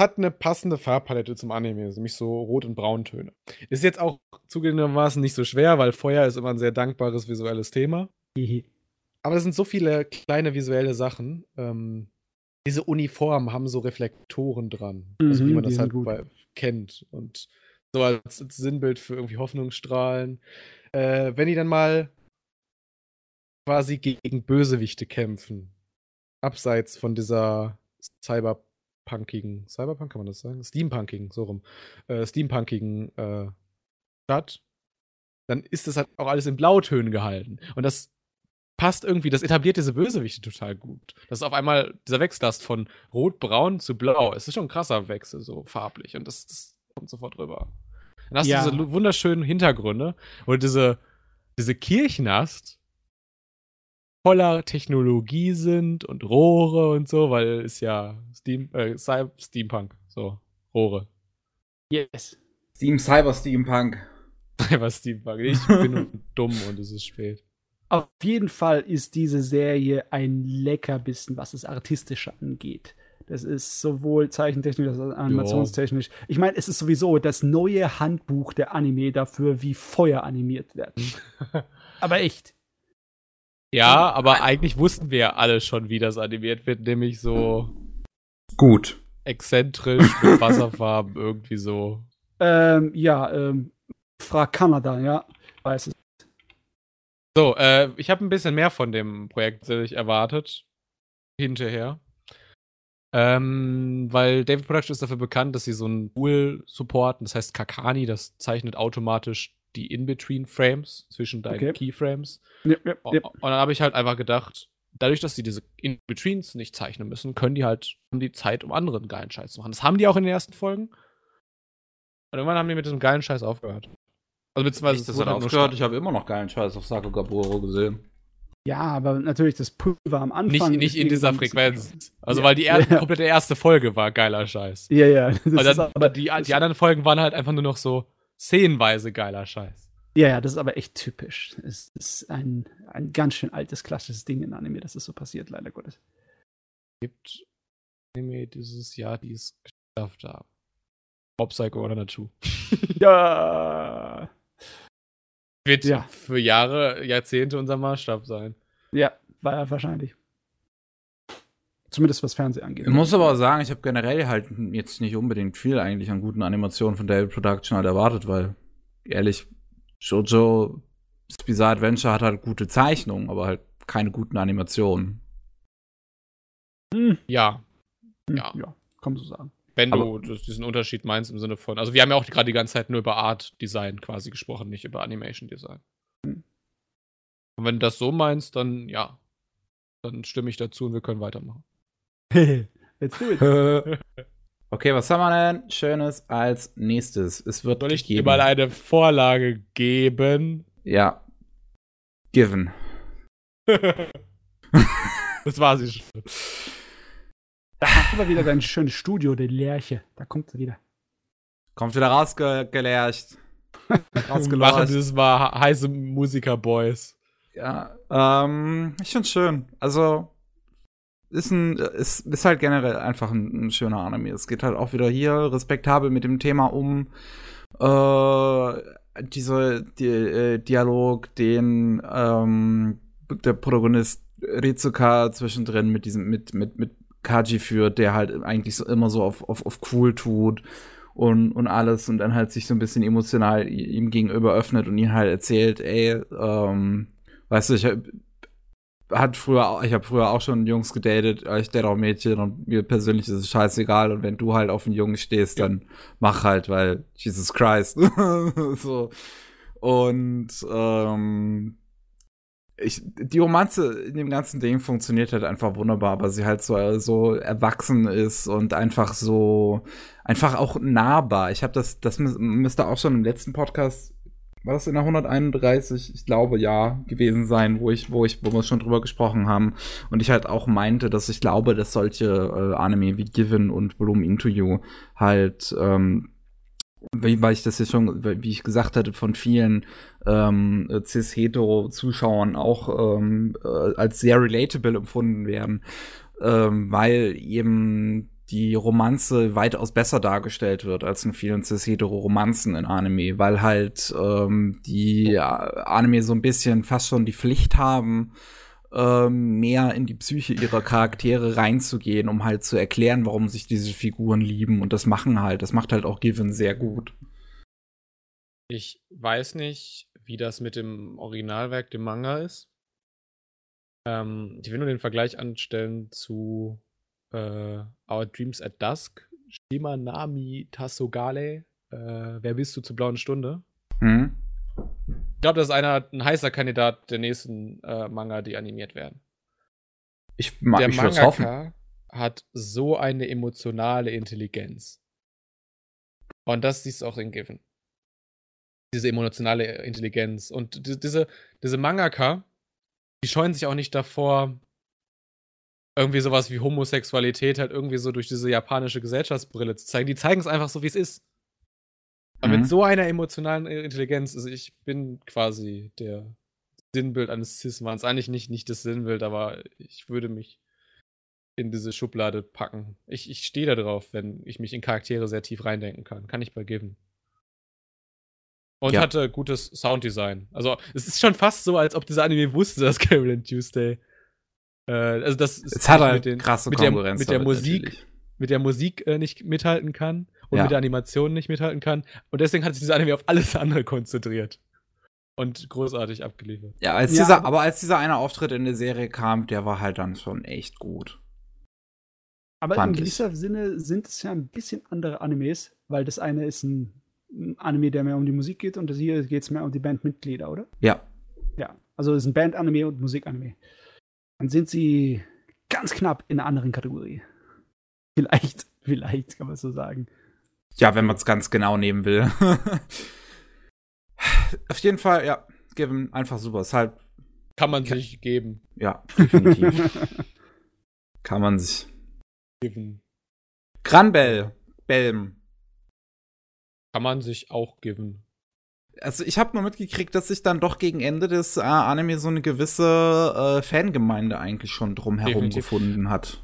Hat eine passende Farbpalette zum Anime, nämlich so Rot- und Brauntöne. Ist jetzt auch zugegebenermaßen nicht so schwer, weil Feuer ist immer ein sehr dankbares visuelles Thema. Aber es sind so viele kleine visuelle Sachen. Ähm, diese Uniformen haben so Reflektoren dran. also wie Mhm, man das halt bei, kennt. Und so als, Sinnbild für irgendwie Hoffnungsstrahlen. Äh, wenn die dann mal quasi gegen Bösewichte kämpfen, abseits von dieser cyberpunkigen, Cyberpunk kann man das sagen? Steampunkigen, so rum. Äh, Steampunkigen äh, Stadt, dann ist das halt auch alles in Blautönen gehalten. Und das passt irgendwie, das etabliert diese Bösewichte total gut. Das ist auf einmal dieser Wechsel hast von rot-braun zu blau. Es ist schon ein krasser Wechsel, so farblich. Und das, das kommt sofort rüber. Dann hast Ja. du diese wunderschönen Hintergründe, wo du diese, diese Kirchen hast, voller Technologie sind und Rohre und so, weil es ja Steam, äh, Steampunk, so, Rohre. Yes. Steam Cyber Steampunk. Was Steampunk. Ich bin dumm und es ist spät. Auf jeden Fall ist diese Serie ein Leckerbissen, was das Artistische angeht. Das ist sowohl zeichentechnisch als auch animationstechnisch. Ich meine, es ist sowieso das neue Handbuch der Anime dafür, wie Feuer animiert werden. Aber echt. Ja, aber eigentlich wussten wir ja alle schon, wie das animiert wird, nämlich so Gut. exzentrisch mit Wasserfarben irgendwie so. Ähm, ja, ähm, frag Kanada, ja. Weiß es. So, äh, ich habe ein bisschen mehr von dem Projekt tatsächlich erwartet. Hinterher. Ähm, weil David Production ist dafür bekannt, dass sie so ein Tool supporten, das heißt Kakani, das zeichnet automatisch die In-Between-Frames zwischen deinen Okay. Keyframes. Ja, ja, ja. Und dann habe ich halt einfach gedacht, dadurch, dass sie diese In-Betweens nicht zeichnen müssen, können die halt, haben die Zeit, um anderen geilen Scheiß zu machen. Das haben die auch in den ersten Folgen. Und irgendwann haben die mit diesem geilen Scheiß aufgehört. Also beziehungsweise das es hat halt aufgehört. Ich habe immer noch geilen Scheiß auf Sako Gaburo gesehen. ja, aber natürlich das Pulver am Anfang. nicht, nicht in dieser Frequenz. Also Ja. weil die er Ja. komplette erste Folge war geiler Scheiß. Ja, ja. Das ist dann, aber, die, das- die anderen Folgen waren halt einfach nur noch so szenenweise geiler Scheiß. Ja, ja, das ist aber echt typisch. Es ist ein, ein ganz schön altes, klassisches Ding in Anime, dass es so passiert, leider Gottes. Gibt Anime dieses Jahr, die es geschafft haben. Mob Psycho oder Nachu. Ja. Wird Ja. für Jahre, Jahrzehnte unser Maßstab sein. Ja, war wahrscheinlich. Zumindest was Fernsehen angeht. Ich muss aber auch sagen, ich habe generell halt jetzt nicht unbedingt viel eigentlich an guten Animationen von David Production halt erwartet, weil ehrlich, Jojo Bizarre Adventure hat halt gute Zeichnungen, aber halt keine guten Animationen. Hm, Ja, hm, Ja. ja, kann man so sagen. wenn Aber- du diesen Unterschied meinst im Sinne von, also wir haben ja auch gerade die ganze Zeit nur über Art Design quasi gesprochen, nicht über Animation Design. Hm. Und wenn du das so meinst, dann ja, dann stimme ich dazu und wir können weitermachen. Let's do it. okay, was haben wir denn Schönes als nächstes? Es wird Soll ich dir gegeben. mal eine Vorlage geben? Ja. Given. das war sie schon. Da haben wir wieder dein schönes Studio, der Lerche. Da kommt er wieder. Kommt wieder rausgelercht. Wir machen dieses Mal he- heiße Musiker-Boys. Ja, ähm, ich find's schön. Also, ist ein, ist, ist halt generell einfach ein, ein schöner Anime. Es geht halt auch wieder hier respektabel mit dem Thema um, äh, dieser die, äh, Dialog, den, ähm, der Protagonist Rizuka zwischendrin mit diesem, mit, mit, mit Kaji führt, der halt eigentlich so immer so auf, auf, auf cool tut und, und alles und dann halt sich so ein bisschen emotional ihm gegenüber öffnet und ihn halt erzählt, ey, ähm, weißt du, ich hab, hat früher, auch- ich habe früher auch schon Jungs gedatet, äh, ich date auch Mädchen und mir persönlich ist es scheißegal und wenn du halt auf einen Jungen stehst, dann mach halt, weil Jesus Christ. so. Und ähm, ich, die Romanze in dem ganzen Ding funktioniert halt einfach wunderbar, weil sie halt so, so erwachsen ist und einfach so, einfach auch nahbar. Ich habe das, das mü- müsste auch schon im letzten Podcast, war das in der 131? Ich glaube ja, gewesen sein, wo ich, wo ich, wo wir schon drüber gesprochen haben. Und ich halt auch meinte, dass ich glaube, dass solche äh, Anime wie Given und Bloom Into You halt, ähm, weil ich das ja schon, wie ich gesagt hatte, von vielen ähm, cis-hetero-Zuschauern auch ähm, äh, als sehr relatable empfunden werden, ähm, weil eben die Romanze weitaus besser dargestellt wird als in vielen cis-hetero-Romanzen in Anime, weil halt ähm, die Anime so ein bisschen fast schon die Pflicht haben, ähm, mehr in die Psyche ihrer Charaktere reinzugehen, um halt zu erklären, warum sich diese Figuren lieben. Und das machen halt, das macht halt auch Given sehr gut. Ich weiß nicht, wie das mit dem Originalwerk, dem Manga ist. Ähm, ich will nur den Vergleich anstellen zu äh, Our Dreams at Dusk, Shimanami Tasogale, äh, Wer bist du zur blauen Stunde? Hm? Ich glaube, das ist einer, ein heißer Kandidat der nächsten äh, Manga, die animiert werden. Ich mag der ich würd's hoffen. Mangaka hat so eine emotionale Intelligenz. Und das siehst du auch in Given. Diese emotionale Intelligenz. Und di- diese, diese Mangaka, die scheuen sich auch nicht davor, irgendwie sowas wie Homosexualität halt irgendwie so durch diese japanische Gesellschaftsbrille zu zeigen. Die zeigen es einfach so, wie es ist. Aber Mhm. mit so einer emotionalen Intelligenz, also ich bin quasi der Sinnbild eines Cis-Manns. Eigentlich nicht, nicht das Sinnbild, aber ich würde mich in diese Schublade packen. Ich, ich stehe da drauf, wenn ich mich in Charaktere sehr tief reindenken kann. Kann ich bei Given. Und Ja. hatte gutes Sounddesign. Also, es ist schon fast so, als ob dieser Anime wusste, dass Carol Tuesday. Äh, also, das ist hat halt krasse mit der, Konkurrenz. mit der Musik, natürlich. mit der Musik äh, nicht mithalten kann und Ja. mit der Animation nicht mithalten kann. Und deswegen hat sich dieser Anime auf alles andere konzentriert. Und großartig abgeliefert. Ja, als Ja, dieser, aber- aber als dieser eine Auftritt in der Serie kam, der war halt dann schon echt gut. Aber in ich. gewisser Sinne sind es ja ein bisschen andere Animes, weil das eine ist ein ein Anime, der mehr um die Musik geht und das hier geht es mehr um die Bandmitglieder, oder? Ja. Ja, also es ist ein Band-Anime und Musik-Anime. Dann sind sie ganz knapp in einer anderen Kategorie. Vielleicht, vielleicht kann man so sagen. Ja, wenn man es ganz genau nehmen will. Auf jeden Fall, ja, Given, einfach super. Ist halt, Kann man sich geben. ja, definitiv. Kann man sich. Given. Granbell, Belm. Kann man sich auch geben. Also ich habe nur mitgekriegt, dass sich dann doch gegen Ende des äh, Anime so eine gewisse äh, Fangemeinde eigentlich schon drumherum Definitiv. gefunden hat.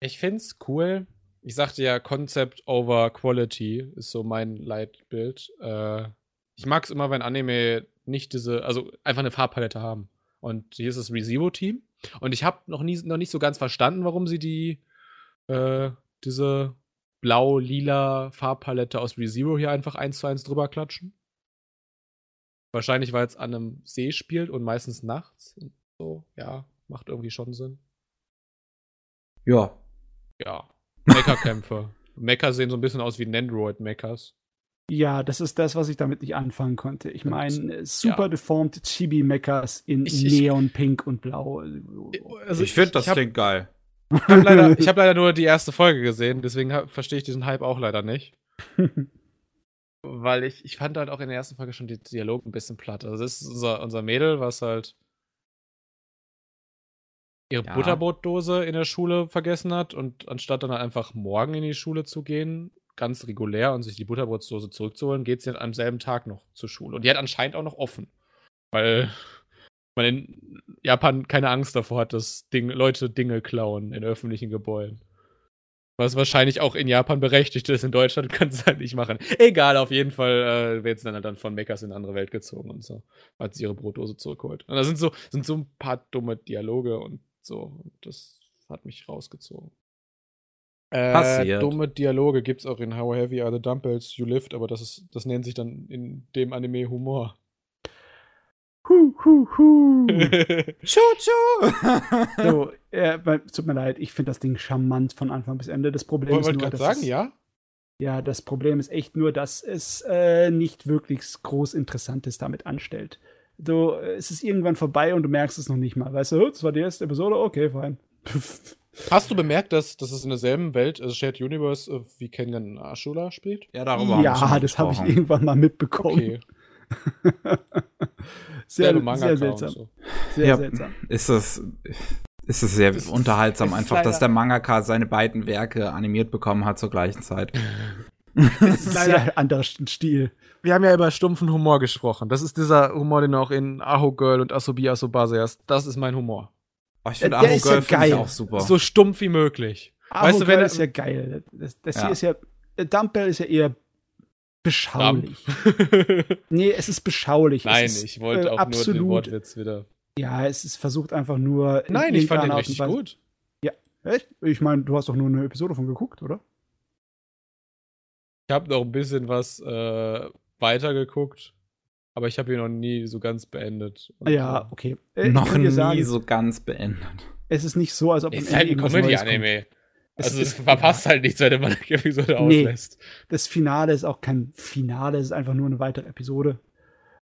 Ich find's cool. Ich sagte ja, Concept over Quality ist so mein Leitbild. Äh, ich mag's immer, wenn Anime nicht diese, also einfach eine Farbpalette haben. Und hier ist das ReZero-Team. Und ich habe noch nie, noch nicht so ganz verstanden, warum sie die, äh, diese blau-lila Farbpalette aus ReZero hier einfach eins zu eins drüber klatschen. Wahrscheinlich, weil es an einem See spielt und meistens nachts. Und so, ja, macht irgendwie schon Sinn. Ja. Ja. Mecha-Kämpfe. Mecha sehen so ein bisschen aus wie Nendroid-Mechas. Ja, das ist das, was ich damit nicht anfangen konnte. Ich meine, super ja. deformed Chibi-Mechas in Ich- ich- Neon, Pink und Blau. Also ich finde das ich hab, klingt geil. ich hab leider, ich hab leider nur die erste Folge gesehen, deswegen verstehe ich diesen Hype auch leider nicht. Weil ich, ich fand halt auch in der ersten Folge schon die Dialog ein bisschen platt. Also das ist unser, unser Mädel, was halt ihre Ja. Butterbrotdose in der Schule vergessen hat und anstatt dann halt einfach morgen in die Schule zu gehen, ganz regulär und sich die Butterbrotdose zurückzuholen, geht sie am selben Tag noch zur Schule. Und die hat anscheinend auch noch offen. Weil man in Japan keine Angst davor hat, dass Ding, Leute Dinge klauen in öffentlichen Gebäuden. Was wahrscheinlich auch in Japan berechtigt ist. In Deutschland kann es halt nicht machen. Egal, auf jeden Fall äh, wird es dann halt dann von Meckers in eine andere Welt gezogen und so. Als sie ihre Brotdose zurückholt. Und da sind so, sind so ein paar dumme Dialoge und so. Und das hat mich rausgezogen. Äh, Passiert. dumme Dialoge gibt es auch in How Heavy Are the Dumbbells You Lift, aber das, ist, das nennt sich dann in dem Anime Humor. Hu, hu, hu. Tschu, tschu. so, äh, tut mir leid, ich finde das Ding charmant von Anfang bis Ende. Das Problem Ich ist nur, dass sagen, es, ja? Ja, das Problem ist echt nur, dass es äh, nicht wirklich groß Interessantes damit anstellt. So, äh, es ist irgendwann vorbei und du merkst es noch nicht mal. Weißt du, das war die erste Episode, okay, fein. Hast du bemerkt, dass, dass es in derselben Welt, also Shared Universe, äh, wie Kengan Ashura spielt? ja, darüber haben wir schon ja, das habe ich irgendwann mal mitbekommen. Okay. sehr, sehr Mangaka seltsam. so. Sehr Ja. seltsam. Ist das, ist es sehr Das ist- unterhaltsam, es ist einfach, dass der Mangaka seine beiden Werke animiert bekommen hat zur gleichen Zeit. Das ist leider anderer Stil. Wir haben ja über stumpfen Humor gesprochen. Das ist dieser Humor, den du auch in Aho Girl und Asobi Asobase hast. Das ist mein Humor. Oh, ich finde ist ja Girl ich geil. auch super. So stumpf wie möglich. Aber Weißt du, wenn er- ist ja geil. Das, das Ja. hier ist ja, der Dumbbell ist ja eher beschaulich. Nee, es ist beschaulich. Nein, es ist, ich wollte äh, auch nur den absolut, Wortwitz wieder. Ja, es ist versucht einfach nur. in Nein, ich fand den richtig gut. Echt? Ich meine, du hast doch nur eine Episode von geguckt, oder? Ich habe noch ein bisschen was äh, weitergeguckt, aber ich habe ihn noch nie so ganz beendet. Und, Ja, okay. Äh, Noch nie sagen, so ganz beendet. es ist nicht so, als ob Ist am halt ein. Comedy-Anime. Es Also es verpasst halt nichts, wenn man eine Episode Nee. auslässt. Das Finale ist auch kein Finale, es ist einfach nur eine weitere Episode.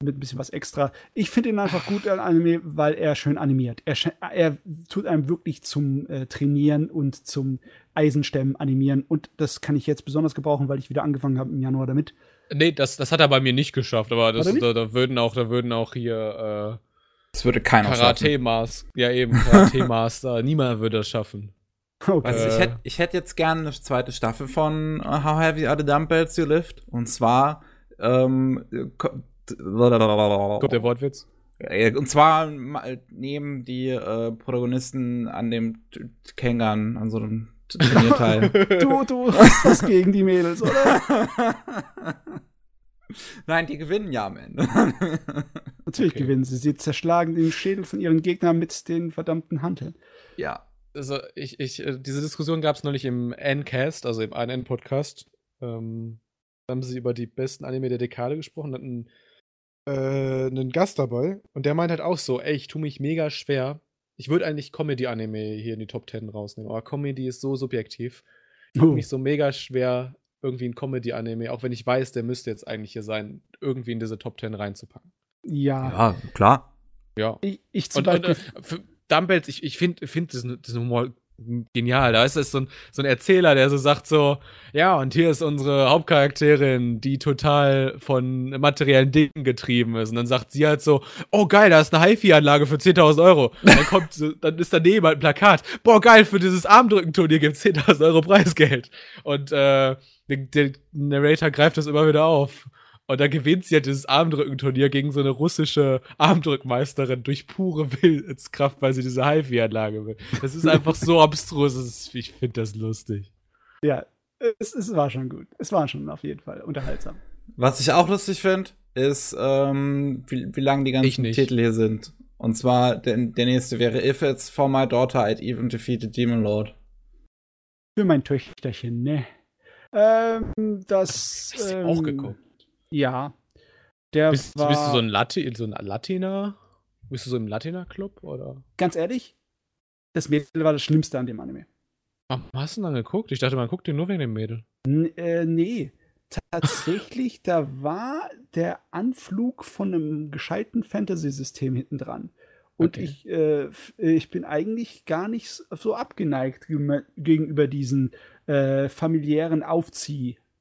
Mit ein bisschen was extra. Ich finde ihn einfach gut an Anime, weil er schön animiert. Er, er tut einem wirklich zum äh, Trainieren und zum Eisenstemmen animieren. Und das kann ich jetzt besonders gebrauchen, weil ich wieder angefangen habe im Januar damit. Nee, das, das hat er bei mir nicht geschafft, aber das, da, da würden auch, da würden auch hier Das würde äh, keiner schaffen. Karate-Master, ja eben, Karate-Master, niemand würde das schaffen. Okay. Du, ich Äh. hätte ich hätt jetzt gerne eine zweite Staffel von uh, How Heavy Are the Dumbbells You Lift? Und zwar, ähm, ko- Kommt der Wortwitz? Äh, Und zwar nehmen die äh, Protagonisten an dem Kengan, an so einem T- Turnierteil. du, du hast was gegen die Mädels, oder? Nein, die gewinnen ja am Ende. Natürlich Okay. gewinnen sie. Sie zerschlagen den Schädel von ihren Gegnern mit den verdammten Hanteln. ja. Also, ich, ich, äh, diese Diskussion gab es neulich im N-Cast, also im ANN-Podcast. Ähm, da haben sie über die besten Anime der Dekade gesprochen, hatten äh, einen Gast dabei und der meint halt auch so, ey, ich tue mich mega schwer. Ich würde eigentlich Comedy-Anime hier in die Top 10 rausnehmen, aber Comedy ist so subjektiv. Ich tue mich so mega schwer, irgendwie ein Comedy-Anime, auch wenn ich weiß, der müsste jetzt eigentlich hier sein, irgendwie in diese Top 10 reinzupacken. Ja. Ja, klar. Ja. Ich, ich zum Und, und Beispiel. äh, für Dumbbells, ich, ich finde find diesen, diesen Humor genial. Da ist es so ein, so ein Erzähler, der so sagt so, ja, und hier ist unsere Hauptcharakterin, die total von materiellen Dingen getrieben ist. Und dann sagt sie halt so, oh geil, da ist eine HiFi-Anlage für 10.000 Euro. Dann kommt, so, dann ist daneben halt ein Plakat, boah geil, für dieses Armdrückenturnier gibt es 10.000 Euro Preisgeld. Und äh, der, der Narrator greift das immer wieder auf. Und da gewinnt sie halt dieses Armdrückenturnier gegen so eine russische Armdrückmeisterin durch pure Willenskraft, weil sie diese HiFi-Anlage will. Das ist einfach so abstrus. es ist- Ich finde das lustig. Ja, es, es war schon gut. Es war schon auf jeden Fall unterhaltsam. Was ich auch lustig finde, ist, ähm, wie, wie lang die ganzen. Titel hier sind. Und zwar, der, der nächste wäre If It's For My Daughter I'd Even Defeated Demon Lord. Für mein Töchterchen, ne? Ähm, das. Hast du ähm, auch geguckt? Ja. Der Bist, war, bist du so ein, Lati so ein Latina? Bist du so im Latina-Club? Oder? ganz ehrlich, das Mädel war das Schlimmste an dem Anime. Warum hast du denn dann geguckt? Ich dachte, man guckt den nur wegen dem Mädel. N äh, nee. Tatsächlich, da war der Anflug von einem gescheiten Fantasy-System hinten dran. Und Okay. ich, äh, ich bin eigentlich gar nicht so abgeneigt gegenüber diesen äh, familiären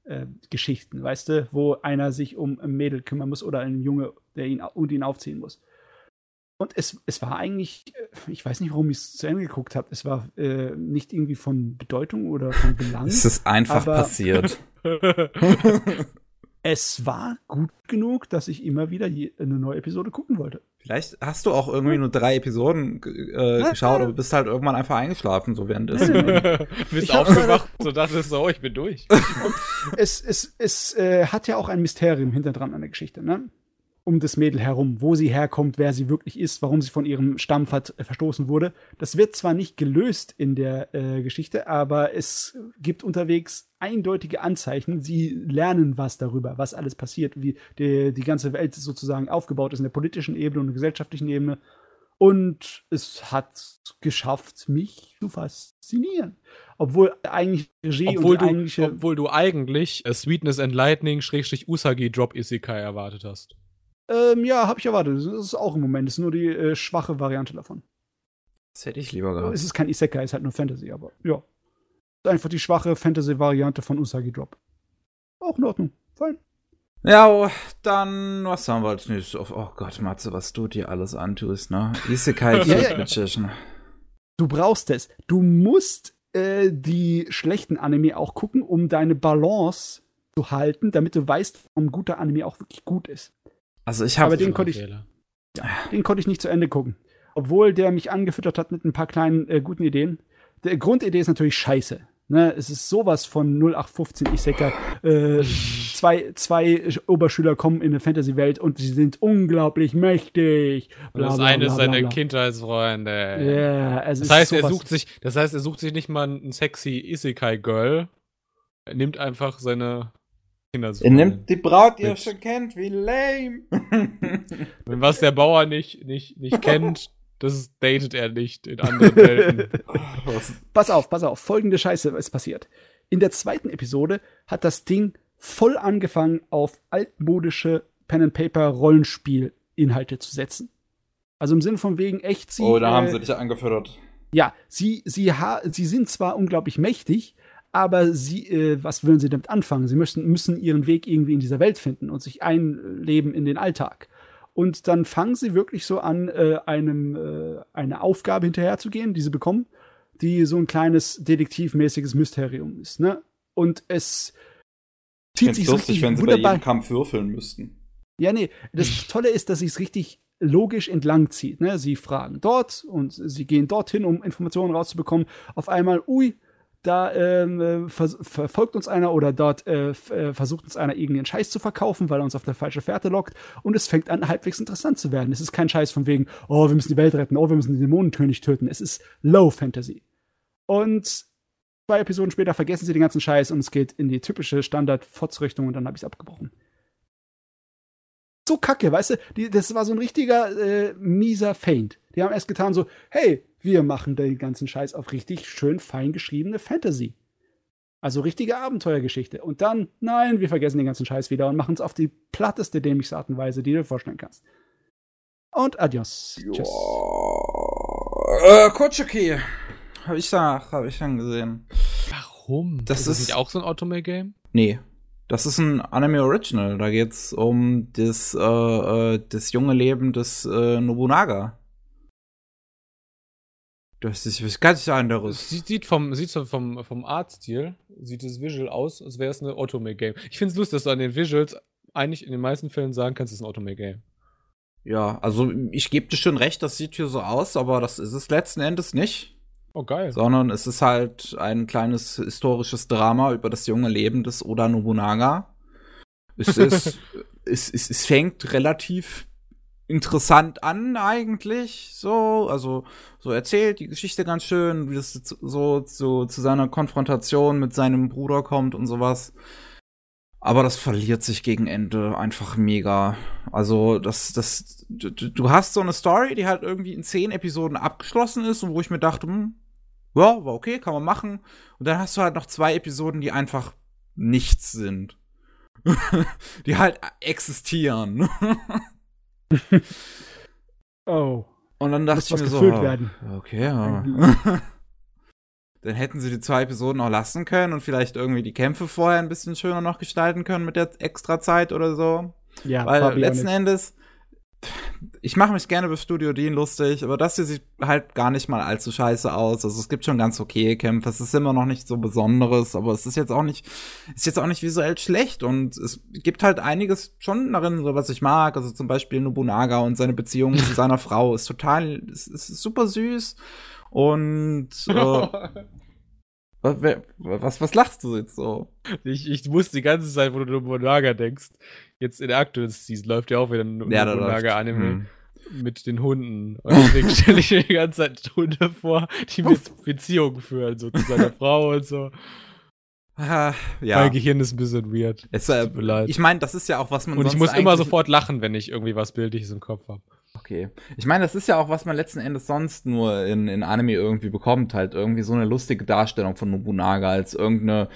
Aufzieh-Geschichten, weißt du, wo einer sich um ein Mädel kümmern muss oder einen Junge, der ihn und ihn aufziehen muss. Und es, es war eigentlich, äh, ich weiß nicht, warum ich es zu Ende geguckt habe, es war äh, nicht irgendwie von Bedeutung oder von Belang. Es ist einfach passiert. es war gut genug, dass ich immer wieder je, eine neue Episode gucken wollte. Vielleicht hast du auch irgendwie nur drei Episoden äh, geschaut, aber bist halt irgendwann einfach eingeschlafen, so währenddessen. Bist Ich hab aufgewacht und dachtest so, oh, ich bin durch. es es, es äh, hat ja auch ein Mysterium hinter dran an der Geschichte, ne? Um das Mädel herum, wo sie herkommt, wer sie wirklich ist, warum sie von ihrem Stamm ver verstoßen wurde. Das wird zwar nicht gelöst in der äh, Geschichte, aber es gibt unterwegs eindeutige Anzeichen. Sie lernen was darüber, was alles passiert, wie die, die ganze Welt sozusagen aufgebaut ist in der politischen Ebene und der gesellschaftlichen Ebene. Und es hat geschafft, mich zu faszinieren. Obwohl eigentlich Regie Obwohl und du, eigentliche obwohl du eigentlich äh, Sweetness and Lightning Schrägstrich Usagi Drop Isekai erwartet hast. Ähm, ja, habe ich erwartet. Das ist auch im Moment. Das ist nur die äh, schwache Variante davon. Das hätte ich lieber gehabt. Es ist kein Isekai, es ist halt nur Fantasy, aber ja. Ist einfach die schwache Fantasy-Variante von Usagi Drop. Auch in Ordnung. Fein. Ja, oh, dann, was haben wir als nächstes? Oh, oh Gott, Matze, was du dir alles antust, ne? Isekai Ja, ja. Magician. Du brauchst es. Du musst äh, die schlechten Anime auch gucken, um deine Balance zu halten, damit du weißt, warum ein guter Anime auch wirklich gut ist. Also ich habe Aber den konnte ich- Fehler. Den konnte ich nicht zu Ende gucken. Obwohl der mich angefüttert hat mit ein paar kleinen äh, guten Ideen. Die Grundidee ist natürlich scheiße. Ne, es ist sowas von 0815 Isekai. Äh, zwei, zwei Oberschüler kommen in eine Fantasy-Welt und sie sind unglaublich mächtig. Und das eine ist seine Kindheitsfreunde. Ja, es Das ist heißt, er sucht sich, das heißt, er sucht sich nicht mal ein sexy Isekai-Girl. Er nimmt einfach seine Er nimmt die Braut, die ihr Mit. schon kennt, wie lame. Und was der Bauer nicht, nicht, nicht kennt, das datet er nicht in anderen Welten. Pass auf, pass auf. Folgende Scheiße ist passiert. In der zweiten Episode hat das Ding voll angefangen, auf altmodische Pen-and-Paper-Rollenspiel-Inhalte zu setzen. Also im Sinne von wegen echt sie. Oh, da haben äh, sie dich angefüttert. Ja, sie, sie, ha sie sind zwar unglaublich mächtig, aber sie, äh, was wollen sie damit anfangen? Sie müssen, müssen ihren Weg irgendwie in dieser Welt finden und sich einleben in den Alltag. Und dann fangen sie wirklich so an, äh, einem, äh, eine Aufgabe hinterherzugehen, die sie bekommen, die so ein kleines detektivmäßiges Mysterium ist. Ne? Und es zieht sich so lustig, wenn sie bei wunderbar. jedem Kampf würfeln müssten. Ja, nee, das Tolle ist, dass sie es richtig logisch entlang zieht. Ne? Sie fragen dort und sie gehen dorthin, um Informationen rauszubekommen. Auf einmal, ui, da ähm, äh, vers verfolgt uns einer oder dort äh, äh, versucht uns einer irgendeinen Scheiß zu verkaufen, weil er uns auf der falsche Fährte lockt. Und es fängt an, halbwegs interessant zu werden. Es ist kein Scheiß von wegen, oh, wir müssen die Welt retten, oh, wir müssen den Dämonenkönig töten. Es ist Low Fantasy. Und zwei Episoden später vergessen sie den ganzen Scheiß und es geht in die typische Standard-Fotzrichtung und dann habe ich es abgebrochen. So kacke, weißt du? Die, das war so ein richtiger äh, mieser Feint. Die haben erst getan so, hey, wir machen den ganzen Scheiß auf richtig schön fein geschriebene Fantasy. Also richtige Abenteuergeschichte. Und dann, nein, wir vergessen den ganzen Scheiß wieder und machen es auf die platteste, dämlichste Art und Weise, die du dir vorstellen kannst. Und adios. Tschüss. Äh, Kochuki. Hab ich danach, hab ich dann gesehen. Warum? Das ist das ist- nicht auch so ein Automail-Game? Nee. Das ist ein Anime Original. Da geht's um das, äh, äh, das junge Leben des äh, Nobunaga. Das ist was ganz Es anderes. sieht, sieht vom, sieht so vom, vom Artstil, sieht es visual aus, als wäre es eine Automail-Game. Ich finde es lustig, dass du an den Visuals eigentlich in den meisten Fällen sagen kannst, es ist ein Automail-Game. Ja, also ich gebe dir schon recht, das sieht hier so aus, aber das ist es letzten Endes nicht. Oh, geil. Sondern es ist halt ein kleines historisches Drama über das junge Leben des Oda Nobunaga. Es ist, es, es, es fängt relativ interessant an eigentlich, so, also so erzählt die Geschichte ganz schön, wie es zu- so zu, seiner Konfrontation mit seinem Bruder kommt und sowas. Aber das verliert sich gegen Ende einfach mega. Also, das, das, du, du du hast so eine Story, die halt irgendwie in zehn Episoden abgeschlossen ist und wo ich mir dachte, hm, ja, war okay, kann man machen. Und dann hast du halt noch zwei Episoden, die einfach nichts sind. die halt existieren. Oh. Und dann dachte Muss ich mir so, ah, werden. okay, ja. dann hätten sie die zwei Episoden auch lassen können und vielleicht irgendwie die Kämpfe vorher ein bisschen schöner noch gestalten können mit der extra Zeit oder so. Ja, Weil letzten. Endes, ich mache mich gerne über Studio Dean lustig, aber das hier sieht halt gar nicht mal allzu scheiße aus. Also es gibt schon ganz okay Kämpfe. Es ist immer noch nicht so Besonderes, aber es ist jetzt auch nicht, ist jetzt auch nicht visuell schlecht und es gibt halt einiges schon darin, so was ich mag. Also zum Beispiel Nobunaga und seine Beziehung zu seiner Frau ist total, es ist super süß und äh, was, was, was lachst du jetzt so? ich, ich muss die ganze Zeit, wo du Nobunaga denkst, jetzt in der aktuellen Season läuft ja auch wieder ein Ja, da Nobunaga-Anime Hm. mit den Hunden. Und deswegen stelle ich mir die ganze Zeit Hunde vor, die mit Beziehungen führen, so zu seiner Frau und so. Ah, Ja. Mein. Gehirn ist ein bisschen weird. Es, äh, Tut mir leid. ich meine, das ist ja auch, was man und ich muss immer sofort lachen, wenn ich irgendwie was Bildliches im Kopf habe. Okay. Ich meine, das ist ja auch, was man letzten Endes sonst nur in, in Anime irgendwie bekommt. Halt irgendwie so eine lustige Darstellung von Nobunaga als irgendeine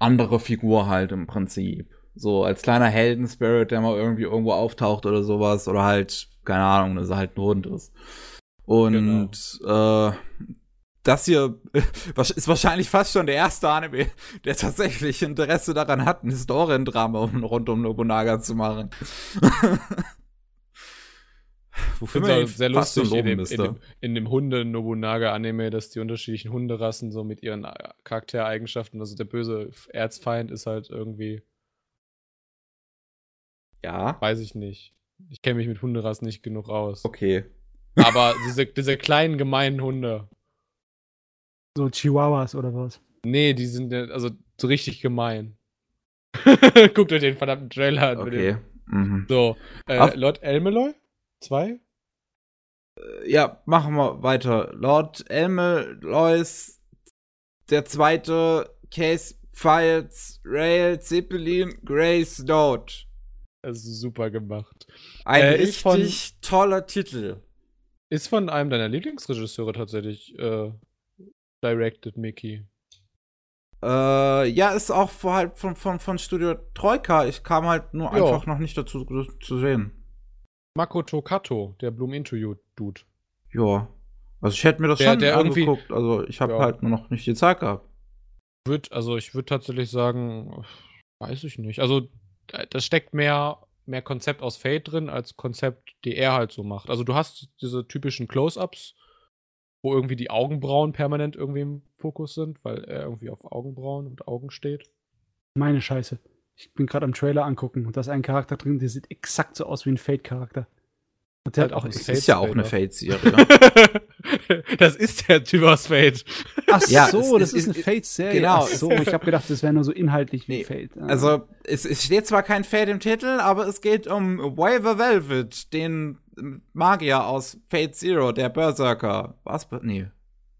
andere Figur halt im Prinzip. So als kleiner Heldenspirit, der mal irgendwie irgendwo auftaucht oder sowas. Oder halt, keine Ahnung, dass er halt ein Hund ist. Und äh, das hier ist wahrscheinlich fast schon der erste Anime, der tatsächlich Interesse daran hat, ein Historiendrama rund um Nobunaga zu machen. Ich Wofür finde man sehr lustig in dem, in, dem, in dem Hunde-Nobunaga-Anime, dass die unterschiedlichen Hunderassen so mit ihren Charaktereigenschaften, also der böse Erzfeind ist halt irgendwie, Ja, weiß ich nicht. Ich kenne mich mit Hunderassen nicht genug aus. okay. Aber diese, diese kleinen gemeinen Hunde, So Chihuahuas oder was. nee, die sind also so richtig gemein. Guckt euch den verdammten Trailer an. mit Okay. dem- Mhm. So, äh, Lord Elmeloy? Zwei? Ja, machen wir weiter. Lord Elmelois, der zweite, Case Files, Rail, Zeppelin, Grace Note. Ist super gemacht. Ein Äh, ist von- richtig toller Titel. Ist von einem deiner Lieblingsregisseure tatsächlich äh, directed, Mickey. Äh, ja, ist auch vor- halt von, von, von Studio Troika. Ich kam halt nur Ja. einfach noch nicht dazu zu sehen. Makoto Kato, der Bloom Into You Dude. Ja. Also ich hätte mir das Der- schon der irgendwie- angeguckt. Also ich habe Ja. halt nur noch nicht die Zeit gehabt. Würd, also ich würde tatsächlich sagen, weiß ich nicht. Also da da steckt mehr, mehr Konzept aus Fate drin, als Konzept, die er halt so macht. Also du hast diese typischen Close-Ups, wo irgendwie die Augenbrauen permanent irgendwie im Fokus sind, weil er irgendwie auf Augenbrauen und Augen steht. Meine Scheiße. Ich bin gerade am Trailer angucken und da ist ein Charakter drin, der sieht exakt so aus wie ein Fate-Charakter. Und der Halt hat auch auch Fate ist ja auch eine Vader. Fate-Serie. das ist der Typ aus Fate. Ach Ja, so, es- das es- ist eine es- Fate-Serie. genau. Ach so, ich habe gedacht, das wäre nur so inhaltlich wie Nee, Fate. Ah. Also, es, es steht zwar kein Fate im Titel, aber es geht um Waver Velvet, den Magier aus Fate Zero, der Berserker. Was? Nee.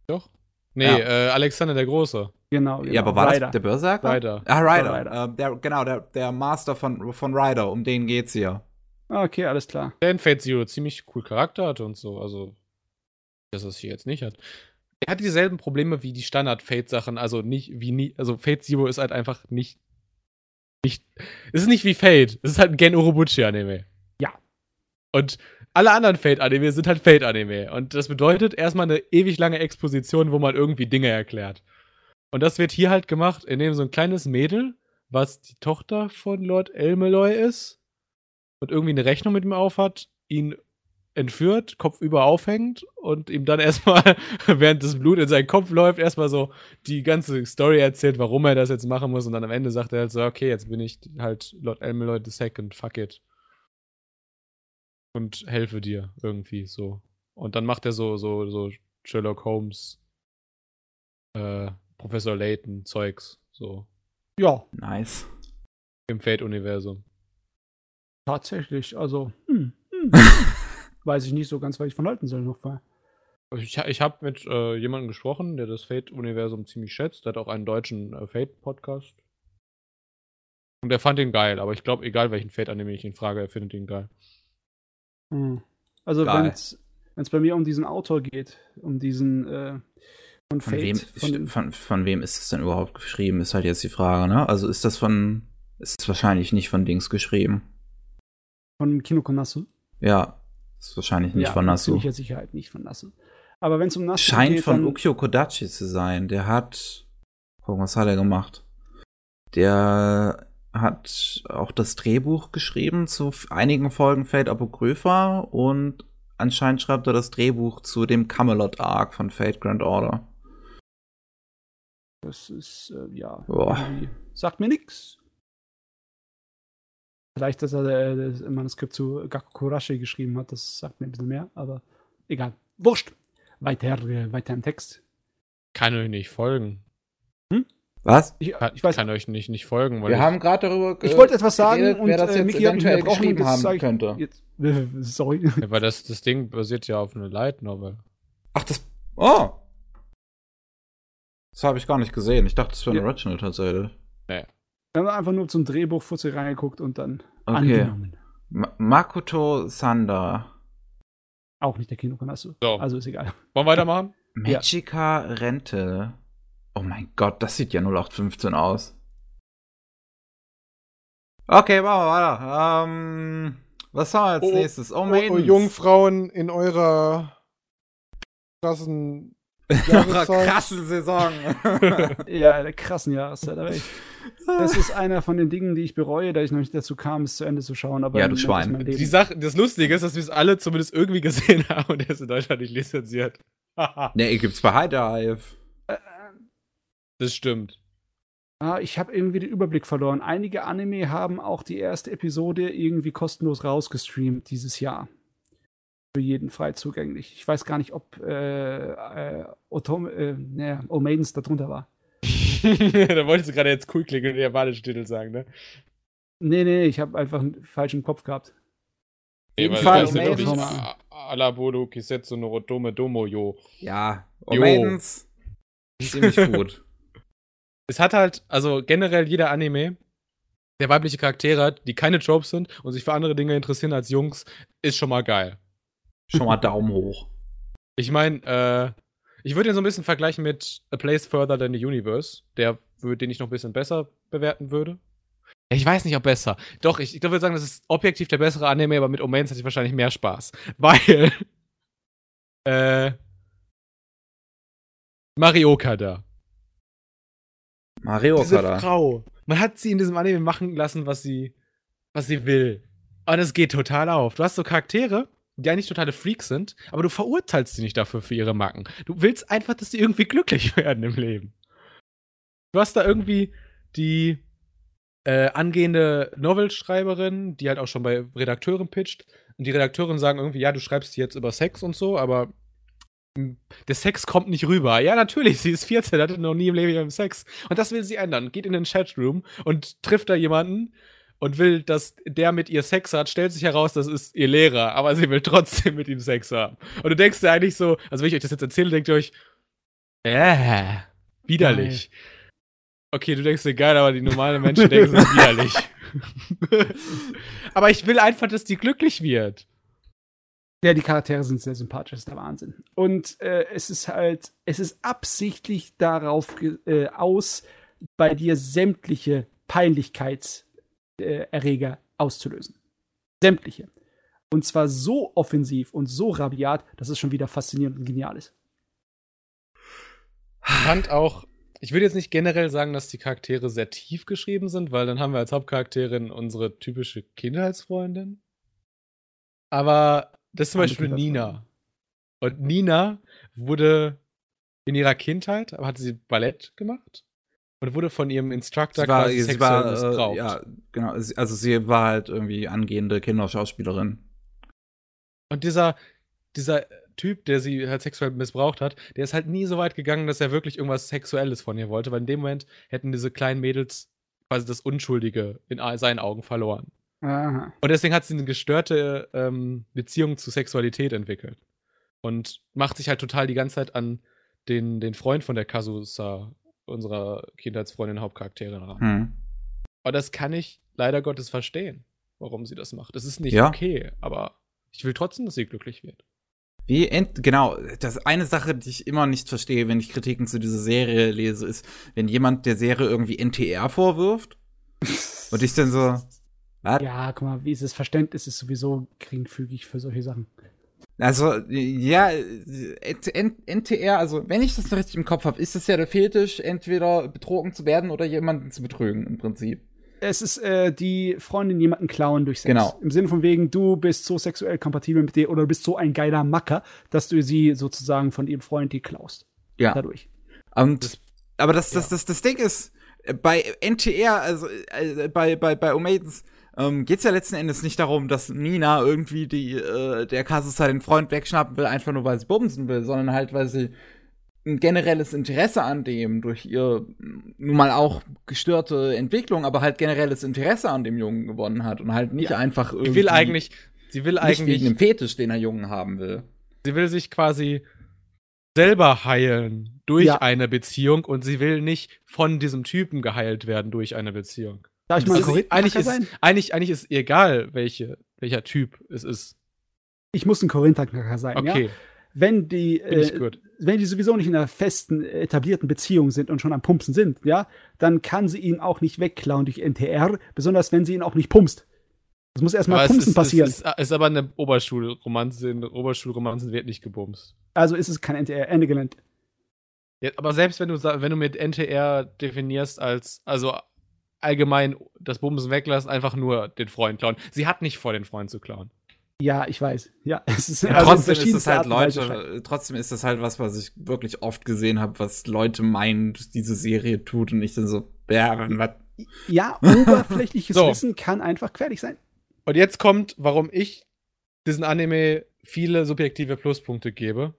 Doch? Nee, Ja. äh, Alexander der Große. Genau, genau. Ja, aber war Ryder. das der Berserker? Ryder. Ah, Ryder. Ryder. Äh, der, genau, der, der Master von, von Ryder, um den geht's hier. Ah, Okay, alles klar. Der in Fate Zero ziemlich cool Charakter hatte und so. Also, dass er es hier jetzt nicht hat. Er hat dieselben Probleme wie die Standard-Fate-Sachen. Also nicht wie nie. Also Fate Zero ist halt einfach nicht. nicht es ist nicht wie Fate. Es ist halt ein Gen Urobuchi-Anime. Ja. Und alle anderen Fate-Anime sind halt Fate-Anime. Und das bedeutet erstmal eine ewig lange Exposition, wo man irgendwie Dinge erklärt. Und das wird hier halt gemacht, indem so ein kleines Mädel, was die Tochter von Lord Elmeloy ist, und irgendwie eine Rechnung mit ihm aufhat, ihn entführt, kopfüber aufhängt und ihm dann erstmal, während das Blut in seinen Kopf läuft, erstmal so die ganze Story erzählt, warum er das jetzt machen muss und dann am Ende sagt er halt so, okay, jetzt bin ich halt Lord Elmeloy II, fuck it. Und helfe dir irgendwie so. Und dann macht er so, so, so Sherlock Holmes, äh, Professor Layton Zeugs, so Ja, Nice. im Fate-Universum. tatsächlich. Also, hm, hm. weiß ich nicht so ganz, was ich von halten soll noch mal. Ich, ich habe mit äh, jemandem gesprochen, der das Fate-Universum ziemlich schätzt. Der hat auch einen deutschen äh, Fate-Podcast. Und der fand ihn geil, aber ich glaube, egal welchen Fate-Anime ich ihn frage, er findet ihn geil. Hm. Also, wenn es bei mir um diesen Autor geht, um diesen äh, von Von wem, von, von, von wem ist es denn überhaupt geschrieben, ist halt jetzt die Frage, ne? Also ist das von, ist es wahrscheinlich nicht von Dings geschrieben. von Kino Konasu. Ja, ist wahrscheinlich nicht ja, von mit Nasu. ziemlicher Sicherheit nicht von Nasu. Aber wenn es um Nasu Scheint geht, von Ukyo Kodachi zu sein. Der hat, guck, was hat er gemacht? Der hat auch das Drehbuch geschrieben zu einigen Folgen Fate Apocrypha und anscheinend schreibt er das Drehbuch zu dem Camelot Arc von Fate Grand Order. Das ist, äh, ja, sagt mir nix. Vielleicht, dass er äh, das Manuskript zu Gakurashi geschrieben hat, das sagt mir ein bisschen mehr, aber egal. Wurscht. Weiter, äh, weiter im Text. Kann euch nicht folgen. Was? Ich, Kann, ich weiß, kann euch nicht, nicht folgen, weil Wir ich, haben gerade darüber ich wollte etwas sagen geredet, und wer das äh, jetzt mich eventuell geschrieben haben ich, könnte. Jetzt, äh, sorry. Ja, weil das, das Ding basiert ja auf einer Light Novel. Ach, das. Oh! Das habe ich gar nicht gesehen. Ich dachte, das wäre ein Ja. Original tatsächlich. Wir haben einfach nur zum Drehbuch Fuzzi reingeguckt und dann Okay. angenommen. Ma Makoto Sanda. Auch nicht der Kino. So. Also ist egal. Wollen wir weitermachen? Ja. Magica Rente. Oh mein Gott, das sieht ja 0815 aus. Okay, machen wir weiter. Ähm, was haben wir als Oh, nächstes? Oh, Oh, oh, Jungfrauen in eurer krassen Jahreszeit. krassen Saison. Ja, der krassen Jahreszeit. Aber ich, das ist einer von den Dingen, die ich bereue, da ich noch nicht dazu kam, es zu Ende zu schauen. Aber Ja, du Schwein. mein Leben- Die Sache, das Lustige ist, dass wir es alle zumindest irgendwie gesehen haben und er ist in Deutschland nicht lizenziert. nee, gibt's bei High Dive. Äh, das stimmt. Ah, ich habe irgendwie den Überblick verloren. Einige Anime haben auch die erste Episode irgendwie kostenlos rausgestreamt dieses Jahr. Für jeden frei zugänglich. Ich weiß gar nicht, ob äh, äh, Otome, äh, naja, Oh Maidens da drunter war. da wolltest du gerade jetzt cool klingen und den japanischen Titel sagen, ne? Nee, nee, ich habe einfach einen falschen Kopf gehabt. Nee, weil Fall, das sind doch Maidens. nicht A- Alabodo Kisetsu no Otome Domo Yo. Ja, Oh Jo. Maidens. Ziemlich gut. Es hat halt, also generell jeder Anime, der weibliche Charaktere hat, die keine Tropes sind und sich für andere Dinge interessieren als Jungs, ist schon mal geil. Schon mal Daumen hoch. Ich meine, äh, ich würde ihn so ein bisschen vergleichen mit A Place Further Than the Universe, der, den ich noch ein bisschen besser bewerten würde. Ich weiß nicht, ob besser. Doch, ich, ich glaube, ich würde sagen, das ist objektiv der bessere Anime, aber mit Omens hatte ich wahrscheinlich mehr Spaß. Weil, äh, Marioka da. Mario Diese Okada. Frau. Man hat sie in diesem Anime machen lassen, was sie, was sie will. Und es geht total auf. Du hast so Charaktere, die eigentlich totale Freaks sind, aber du verurteilst sie nicht dafür für ihre Macken. Du willst einfach, dass sie irgendwie glücklich werden im Leben. Du hast da irgendwie die äh, angehende Novelschreiberin, die halt auch schon bei Redakteuren pitcht. Und die Redakteuren sagen irgendwie, ja, du schreibst jetzt über Sex und so, aber m, der Sex kommt nicht rüber. Ja, natürlich, sie ist 14, hatte noch nie im Leben ihren Sex. Und das will sie ändern. Geht in den Chatroom und trifft da jemanden und will, dass der mit ihr Sex hat, stellt sich heraus, das ist ihr Lehrer, aber sie will trotzdem mit ihm Sex haben. Und du denkst dir eigentlich so, also wenn ich euch das jetzt erzähle, denkt ihr euch, äh, widerlich. Okay, du denkst dir geil, aber die normalen Menschen denken, es ist widerlich. aber ich will einfach, dass die glücklich wird. Ja, die Charaktere sind sehr sympathisch, das ist der Wahnsinn. Und äh, es ist halt, es ist absichtlich darauf äh, aus, bei dir sämtliche Peinlichkeitserreger auszulösen. Sämtliche. Und zwar so offensiv und so rabiat, dass es schon wieder faszinierend und genial ist. Ich fand auch, ich würde jetzt nicht generell sagen, dass die Charaktere sehr tief geschrieben sind, weil dann haben wir als Hauptcharakterin unsere typische Kindheitsfreundin. Aber das ist zum Beispiel. Nina. Und Nina wurde in ihrer Kindheit, aber hat sie Ballett gemacht und wurde von ihrem Instructor Sie war, quasi sie sexuell war äh, missbraucht. ja, genau. Also sie war halt irgendwie angehende Kinderschauspielerin. Und dieser, dieser Typ, der sie halt sexuell missbraucht hat, der ist halt nie so weit gegangen, dass er wirklich irgendwas Sexuelles von ihr wollte, weil in dem Moment hätten diese kleinen Mädels quasi das Unschuldige in seinen Augen verloren. Aha. Und deswegen hat sie eine gestörte ähm, Beziehung zu Sexualität entwickelt. Und macht sich halt total die ganze Zeit an den, den Freund von der Kazusa, unserer Kindheitsfreundin, Hauptcharakterin ran. Hm. Aber das kann ich leider Gottes verstehen, warum sie das macht. Das ist nicht Ja. okay, aber ich will trotzdem, dass sie glücklich wird. Wie ent genau, das eine Sache, die ich immer nicht verstehe, wenn ich Kritiken zu dieser Serie lese, ist, wenn jemand der Serie irgendwie NTR vorwirft und ich dann so, was? Ja, guck mal, wie ist das Verständnis ist sowieso geringfügig für solche Sachen. Also, ja, NTR, also wenn ich das noch richtig im Kopf habe, ist es ja der Fetisch, entweder betrogen zu werden oder jemanden zu betrügen im Prinzip. Es ist äh, die Freundin jemanden klauen durch Sex. Genau. Im Sinne von wegen, du bist so sexuell kompatibel mit dir oder du bist so ein geiler Macker, dass du sie sozusagen von ihrem Freund die klaust. Ja. Dadurch. Und, aber das, das, das, das Ding ist, bei NTR, also äh, bei, bei, bei Omaidens, ähm, geht's ja letzten Endes nicht darum, dass Nina irgendwie die, äh, der Kasusa den Freund wegschnappen will, einfach nur weil sie bumsen will, sondern halt, weil sie ein generelles Interesse an dem durch ihr m, nun mal auch gestörte Entwicklung, aber halt generelles Interesse an dem Jungen gewonnen hat und halt nicht Ja. einfach irgendwie Sie will eigentlich, sie will nicht eigentlich, wegen dem Fetisch, den der Jungen haben will. sie will sich quasi selber heilen durch Ja. eine Beziehung und sie will nicht von diesem Typen geheilt werden durch eine Beziehung. Darf ich mal ist, Korinthenkacker eigentlich, ist, sein? eigentlich, eigentlich ist egal, welche, welcher Typ es ist. Ich muss ein Korinthenkacker sein, Okay, ja? Wenn die, äh, wenn die sowieso nicht in einer festen, etablierten Beziehung sind und schon am Pumpsen sind, ja, dann kann sie ihn auch nicht wegklauen durch NTR, besonders wenn sie ihn auch nicht pumpst. Das muss erstmal Pumpsen ist, passieren. Es ist, es ist aber eine Oberschulromanze. In Oberschulromanzen wird nicht gebumst. also ist es kein NTR, Ende Gelände. Ja, aber selbst wenn du, wenn du mit NTR definierst als, also allgemein das Bumsen weglassen, einfach nur den Freund klauen. Sie hat nicht vor, den Freund zu klauen. Ja, ich weiß. Ja, es ist Ja, also trotzdem ist es halt Leute, trotzdem ist es halt was, was ich wirklich oft gesehen habe, was Leute meinen, dass diese Serie tut und ich dann so, ja, was? Ja, oberflächliches So. Wissen kann einfach gefährlich sein. Und jetzt kommt, warum ich diesen Anime viele subjektive Pluspunkte gebe.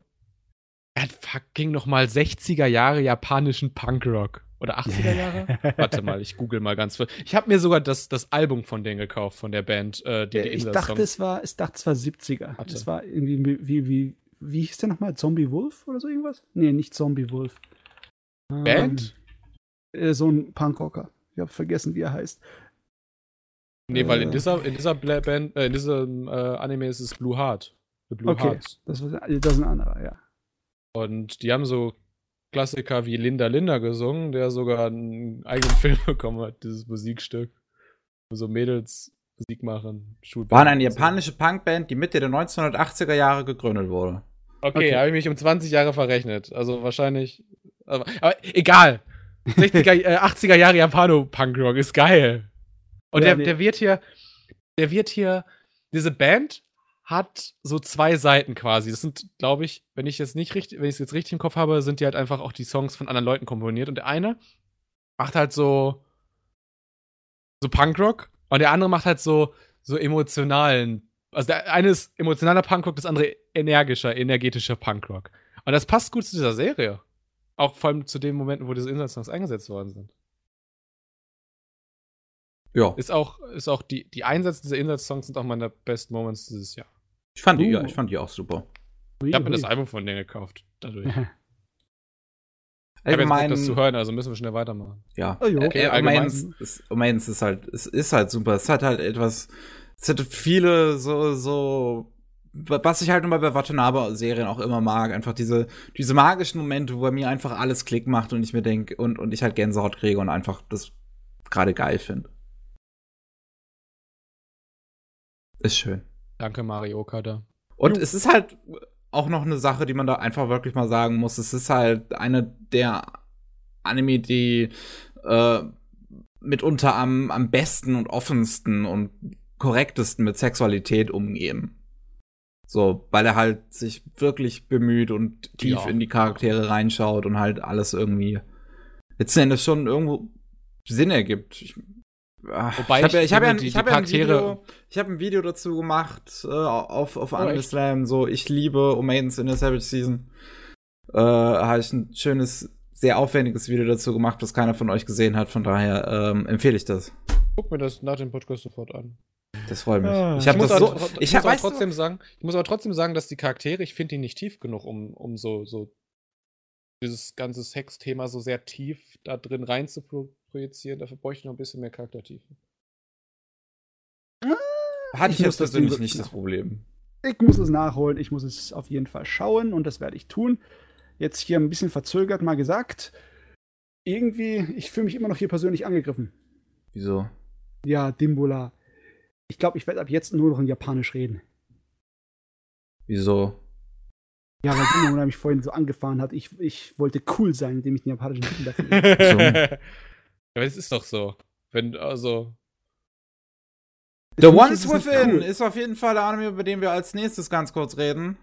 Er hat fucking nochmal 60er Jahre japanischen Punkrock. Oder 80er Jahre? Warte mal, ich google mal ganz. Ich habe mir sogar das, das Album von denen gekauft, von der Band, äh, die die ich Insel dachte, es war, ich dachte, es war 70er. Warte. Es war irgendwie, wie, wie, wie hieß der nochmal? Zombie Wolf oder so irgendwas? Nee, nicht Zombie Wolf. Band? Ähm, äh, so ein Punkrocker. Ich habe vergessen, wie er heißt. Nee, weil in Äh. dieser, in dieser Band, äh, in diesem äh, Anime ist es Blue Heart. Blue Okay. Hearts. Das, war, das ist ein anderer, ja. Und die haben so Klassiker wie Linda Linda gesungen, der sogar einen eigenen Film bekommen hat, dieses Musikstück. Wo so Mädels Musik machen. Schulband Waren eine japanische Punkband, die Mitte der 1980er Jahre gegründet wurde. Okay, Okay. habe ich mich um 20 Jahre verrechnet. Also wahrscheinlich. Aber, aber egal. 60er, äh, 80er Jahre Japano-Punkrock ist geil. Und Ja, der, nee. der wird hier, der wird hier, diese Band hat so zwei Seiten quasi. Das sind, glaube ich, wenn ich jetzt nicht richtig, wenn ich es jetzt richtig im Kopf habe, sind die halt einfach auch die Songs von anderen Leuten komponiert. Und der eine macht halt so so Punkrock und der andere macht halt so, so emotionalen. Also der eine ist emotionaler Punkrock, das andere energischer, energetischer Punkrock. Und das passt gut zu dieser Serie. Auch vor allem zu den Momenten, wo diese Inside-Songs eingesetzt worden sind. Ja. Ist auch, ist auch die, die Einsätze dieser Inside-Songs sind auch meine Best Moments dieses Jahr. Ich fand die, Uh. ja, ich fand die auch super. Ich habe mir das Album von denen gekauft. Dadurch. Ich habe jetzt das zu hören, also müssen wir schnell weitermachen. ja. Oh. Okay, allgemein- ist, ist halt, es ist halt super. Es hat halt etwas, es hat viele so, so, was ich halt immer bei Watanabe-Serien auch immer mag, einfach diese, diese magischen Momente, wo bei mir einfach alles Klick macht und ich mir denke, und, und ich halt Gänsehaut kriege und einfach das gerade geil finde. Ist schön. Danke, Mario Okada. Und es ist halt auch noch eine Sache, die man da einfach wirklich mal sagen muss. Es ist halt eine der Anime, die äh, mitunter am, am besten und offensten und korrektesten mit Sexualität umgehen. So, weil er halt sich wirklich bemüht und tief Ja. in die Charaktere reinschaut und halt alles irgendwie letzten Endes schon irgendwo Sinn ergibt. Ich, ah, Wobei ich habe ja, ich ich hab ja, hab ein Charaktere- Video, ich habe ein Video dazu gemacht äh, auf, auf Oh? Slam, so ich liebe Omaidens in der Savage Season. Äh, habe ich ein schönes, sehr aufwendiges Video dazu gemacht, was keiner von euch gesehen hat, von daher ähm, empfehle ich das. Guck mir das nach dem Podcast sofort an. Das freut mich. Ah. ich Ich habe muss, das aber, so. Ich muss aber weißt du- trotzdem sagen, ich muss aber trotzdem sagen, dass die Charaktere, ich finde die nicht tief genug, um, um so, so dieses ganze Sex-Thema so sehr tief da drin rein zu pro projizieren. Dafür bräuchte ich noch ein bisschen mehr Charaktertiefe. hatte ich, Ich jetzt persönlich nicht das Problem. Ich muss es nachholen, ich muss es auf jeden Fall schauen und das werde ich tun. Jetzt hier ein bisschen verzögert mal gesagt. Irgendwie, ich fühle mich immer noch hier persönlich angegriffen. Wieso? Ja, Dimbola. Ich glaube, ich werde ab jetzt nur noch in Japanisch reden. Wieso? Ja, weil Dimbola mich vorhin so angefahren hat. Ich, ich wollte cool sein, indem ich den japanischen Titel dafür. Aber es ist doch so. Wenn, also. The Ones Within cool. ist auf jeden Fall der Anime, über den wir als nächstes ganz kurz reden.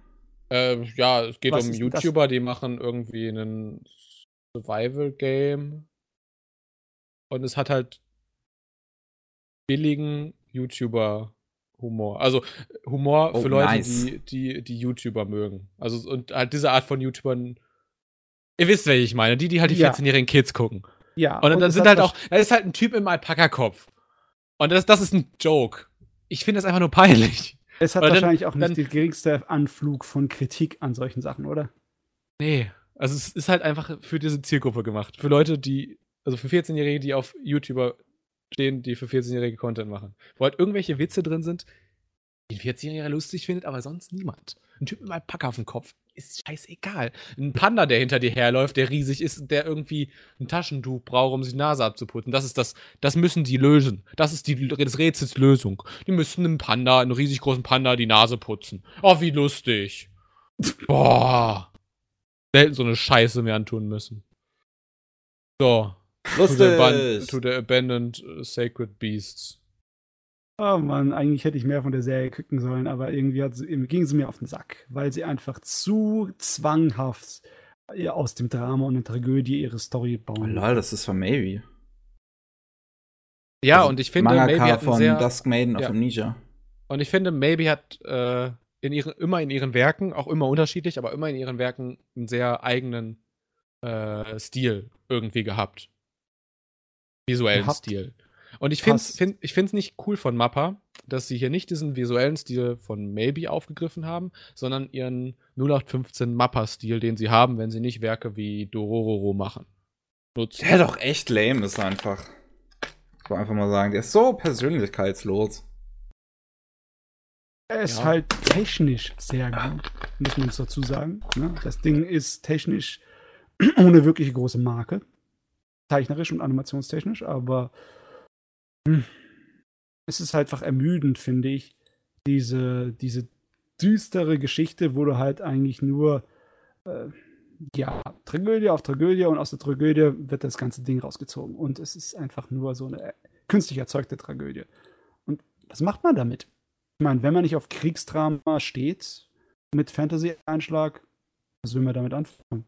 Äh, ja, es geht Was um denn das? YouTuber, die machen irgendwie einen Survival-Game. Und es hat halt billigen YouTuber-Humor. Also Humor Oh, für Leute, nice. die, die, die YouTuber mögen. Also und halt diese Art von YouTubern. Ihr wisst, welche ich meine. Die, die halt die Ja. 14-jährigen Kids gucken. Ja, Und dann es sind halt auch, da ist halt ein Typ im Alpaka-Kopf. Und das, das ist ein Joke. Ich finde das einfach nur peinlich. Es hat dann- wahrscheinlich auch nicht dann- den geringste Anflug von Kritik an solchen Sachen, oder? Nee. Also es ist halt einfach für diese Zielgruppe gemacht. Für Leute, die, also für 14-Jährige, die auf YouTuber stehen, die für 14-Jährige Content machen. Wo halt irgendwelche Witze drin sind, die ein 14-Jähriger lustig findet, aber sonst niemand. Ein Typ mit einem Pack auf dem Kopf ist scheißegal. Ein Panda, der hinter dir herläuft, der riesig ist, und der irgendwie ein Taschentuch braucht, um sich die Nase abzuputzen. Das ist das, das müssen die lösen. Das ist die des Rätsels Lösung. Die müssen einem Panda, einem riesig großen Panda, die Nase putzen. Oh, wie lustig. Boah. Selten so eine Scheiße mir antun müssen. So. To the, aban- Lustig! to the Abandoned uh, Sacred Beasts. Oh Mann, eigentlich hätte ich mehr von der Serie gucken sollen, aber irgendwie, sie, ging sie mir auf den Sack, weil sie einfach zu zwanghaft äh, aus dem Drama und der Tragödie ihre Story Oh, bauen. lol, das ist von Maybe. Ja, Also und ich finde, Mangaka Maybe hat von sehr, Dusk Maiden of Ja. Amnesia. Und ich finde, Maybe hat äh, in ihren, immer in ihren Werken, auch immer unterschiedlich, aber immer in ihren Werken einen sehr eigenen äh, Stil irgendwie gehabt. Visuellen Gehabt. Stil. Und ich finde es find, ich find's nicht cool von Mappa, dass sie hier nicht diesen visuellen Stil von Maybe aufgegriffen haben, sondern ihren 0815 Mappa-Stil, den sie haben, wenn sie nicht Werke wie Dororo machen. Nutzen. Der doch echt lame ist einfach. Ich will einfach mal sagen, der ist so persönlichkeitslos. Er ist Ja. halt technisch sehr gut, muss man dazu sagen. Ne? Das Ding ist technisch ohne wirkliche große Marke. Zeichnerisch und animationstechnisch, aber hm, es ist halt einfach ermüdend, finde ich. Diese, diese düstere Geschichte, wo du halt eigentlich nur äh, ja, Tragödie auf Tragödie und aus der Tragödie wird das ganze Ding rausgezogen. Und es ist einfach nur so eine künstlich erzeugte Tragödie. Und was macht man damit? Ich meine, wenn man nicht auf Kriegsdrama steht, mit Fantasy-Einschlag, was will man damit anfangen?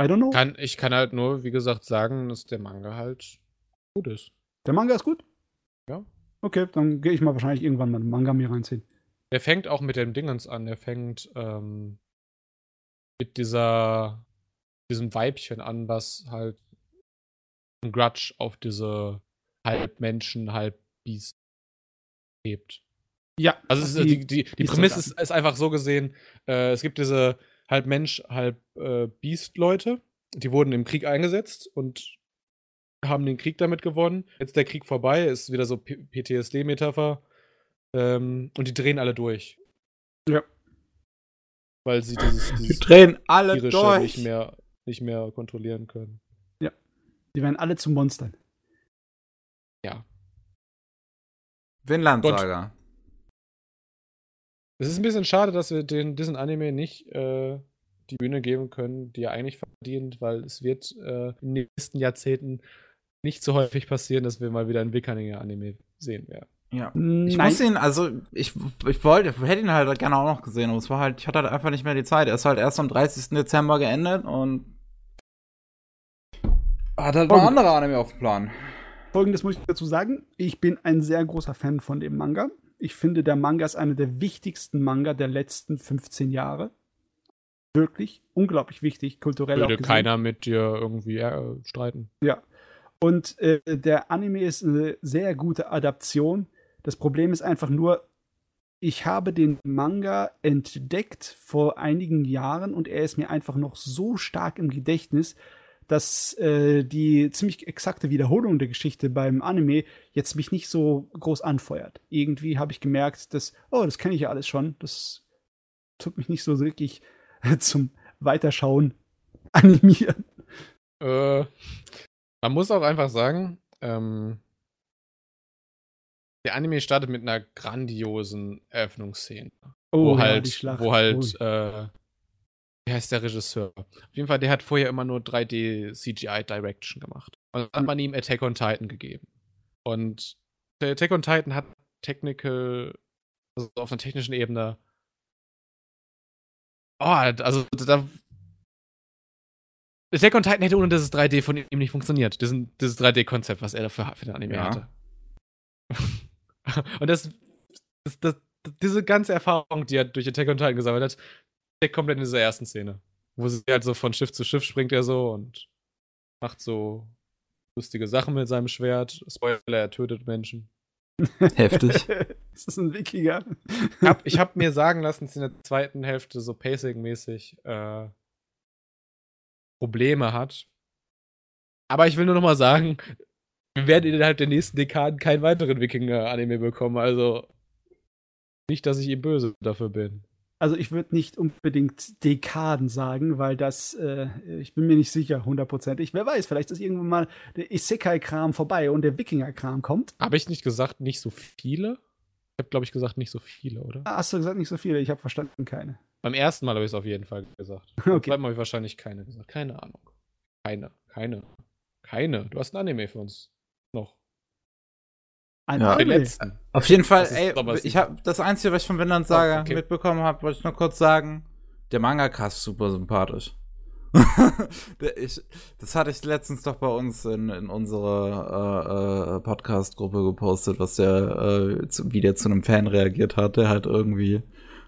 I don't know. Kann, ich kann halt nur, wie gesagt, sagen, dass der Manga halt gut ist. Der Manga ist gut? Ja. Okay, dann gehe ich mal wahrscheinlich irgendwann mal einen Manga mir reinziehen. Der fängt auch mit dem Dingens an. Der fängt ähm, mit dieser diesem Weibchen an, was halt ein Grudge auf diese halb Menschen, halb Biest hebt. Ja, Also die, die, die die Prämisse ist, ist einfach so gesehen, äh, es gibt diese halb Mensch, halb äh, Biest-Leute, die wurden im Krieg eingesetzt und haben den Krieg damit gewonnen. Jetzt ist der Krieg vorbei, ist wieder so PTSD-Metapher. Ähm, und die drehen alle durch. Ja. Weil sie dieses, dieses drehen alle durch. nicht mehr, nicht mehr kontrollieren können. Die werden alle zu Monstern. Ja. Vinland Saga. Es ist ein bisschen schade, dass wir den, diesen Anime nicht äh, die Bühne geben können, die er eigentlich verdient, weil es wird äh, in den nächsten Jahrzehnten nicht so häufig passieren, dass wir mal wieder einen Wikinger-Anime sehen werden. Ja. Ich Nein. muss ihn, also ich, ich wollte, ich hätte ihn halt gerne auch noch gesehen, aber es war halt, ich hatte halt einfach nicht mehr die Zeit. Er ist halt erst am 30. Dezember geendet und hat halt noch Oh. andere Anime auf dem Plan. Folgendes muss ich dazu sagen. Ich bin ein sehr großer Fan von dem Manga. Ich finde, der Manga ist einer der wichtigsten Manga der letzten 15 Jahre. Wirklich unglaublich wichtig, kulturell Würde keiner mit dir irgendwie äh, streiten. Ja. Und äh, der Anime ist eine sehr gute Adaption. Das Problem ist einfach nur, ich habe den Manga entdeckt vor einigen Jahren und er ist mir einfach noch so stark im Gedächtnis, dass äh, die ziemlich exakte Wiederholung der Geschichte beim Anime jetzt mich nicht so groß anfeuert. Irgendwie habe ich gemerkt, dass, oh, das kenne ich ja alles schon. Das tut mich nicht so wirklich zum Weiterschauen animieren. Äh, man muss auch einfach sagen, ähm, der Anime startet mit einer grandiosen Eröffnungsszene. Oh, wo ja, halt, wo halt, Oh. äh, wie heißt der Regisseur? Auf jeden Fall, der hat vorher immer nur 3D CGI Direction gemacht. Und dann hat Hm. man ihm Attack on Titan gegeben. Und Attack on Titan hat technical, also auf einer technischen Ebene, oh, also da, Attack on Titan hätte ohne dieses 3D von ihm nicht funktioniert. Diesen, dieses 3D-Konzept, was er dafür für den Anime Ja. hatte. Und das, das, das, diese ganze Erfahrung, die er durch Attack on Titan gesammelt hat, steckt komplett in dieser ersten Szene. Wo sie halt so von Schiff zu Schiff springt er so und macht so lustige Sachen mit seinem Schwert. Spoiler, er tötet Menschen. Heftig. ist das ein Wikinger? Ich hab, ich hab mir sagen lassen, dass in der zweiten Hälfte so Pacing-mäßig äh, Probleme hat. Aber ich will nur noch mal sagen, wir werden innerhalb der nächsten Dekaden keinen weiteren Wikinger-Anime bekommen. Also nicht, dass ich ihm böse dafür bin. Also ich würde nicht unbedingt Dekaden sagen, weil das, äh, ich bin mir nicht sicher, hundertprozentig. Wer weiß, vielleicht ist irgendwann mal der Isekai-Kram vorbei und der Wikinger-Kram kommt. Habe ich nicht gesagt, nicht so viele? Ich habe, glaube ich, gesagt, nicht so viele, oder? Ah, Hast du gesagt, nicht so viele? Ich habe verstanden, keine. Beim ersten Mal habe ich es auf jeden Fall gesagt. Beim Okay. zweiten Mal habe ich wahrscheinlich keine gesagt. Keine Ahnung. Keine, keine, keine. Du hast ein Anime für uns. Noch. Ein Ja. Den Anime. letzten. Auf jeden Fall, ey, ich habe das Einzige, was ich von Vinland Saga Oh, okay. mitbekommen habe, wollte ich nur kurz sagen. Der Mangaka ist super sympathisch. Der- ich, das hatte ich letztens doch bei uns in, in unsere äh, äh, Podcast-Gruppe gepostet, was der, äh, zu, wie der zu einem Fan reagiert hat, der halt irgendwie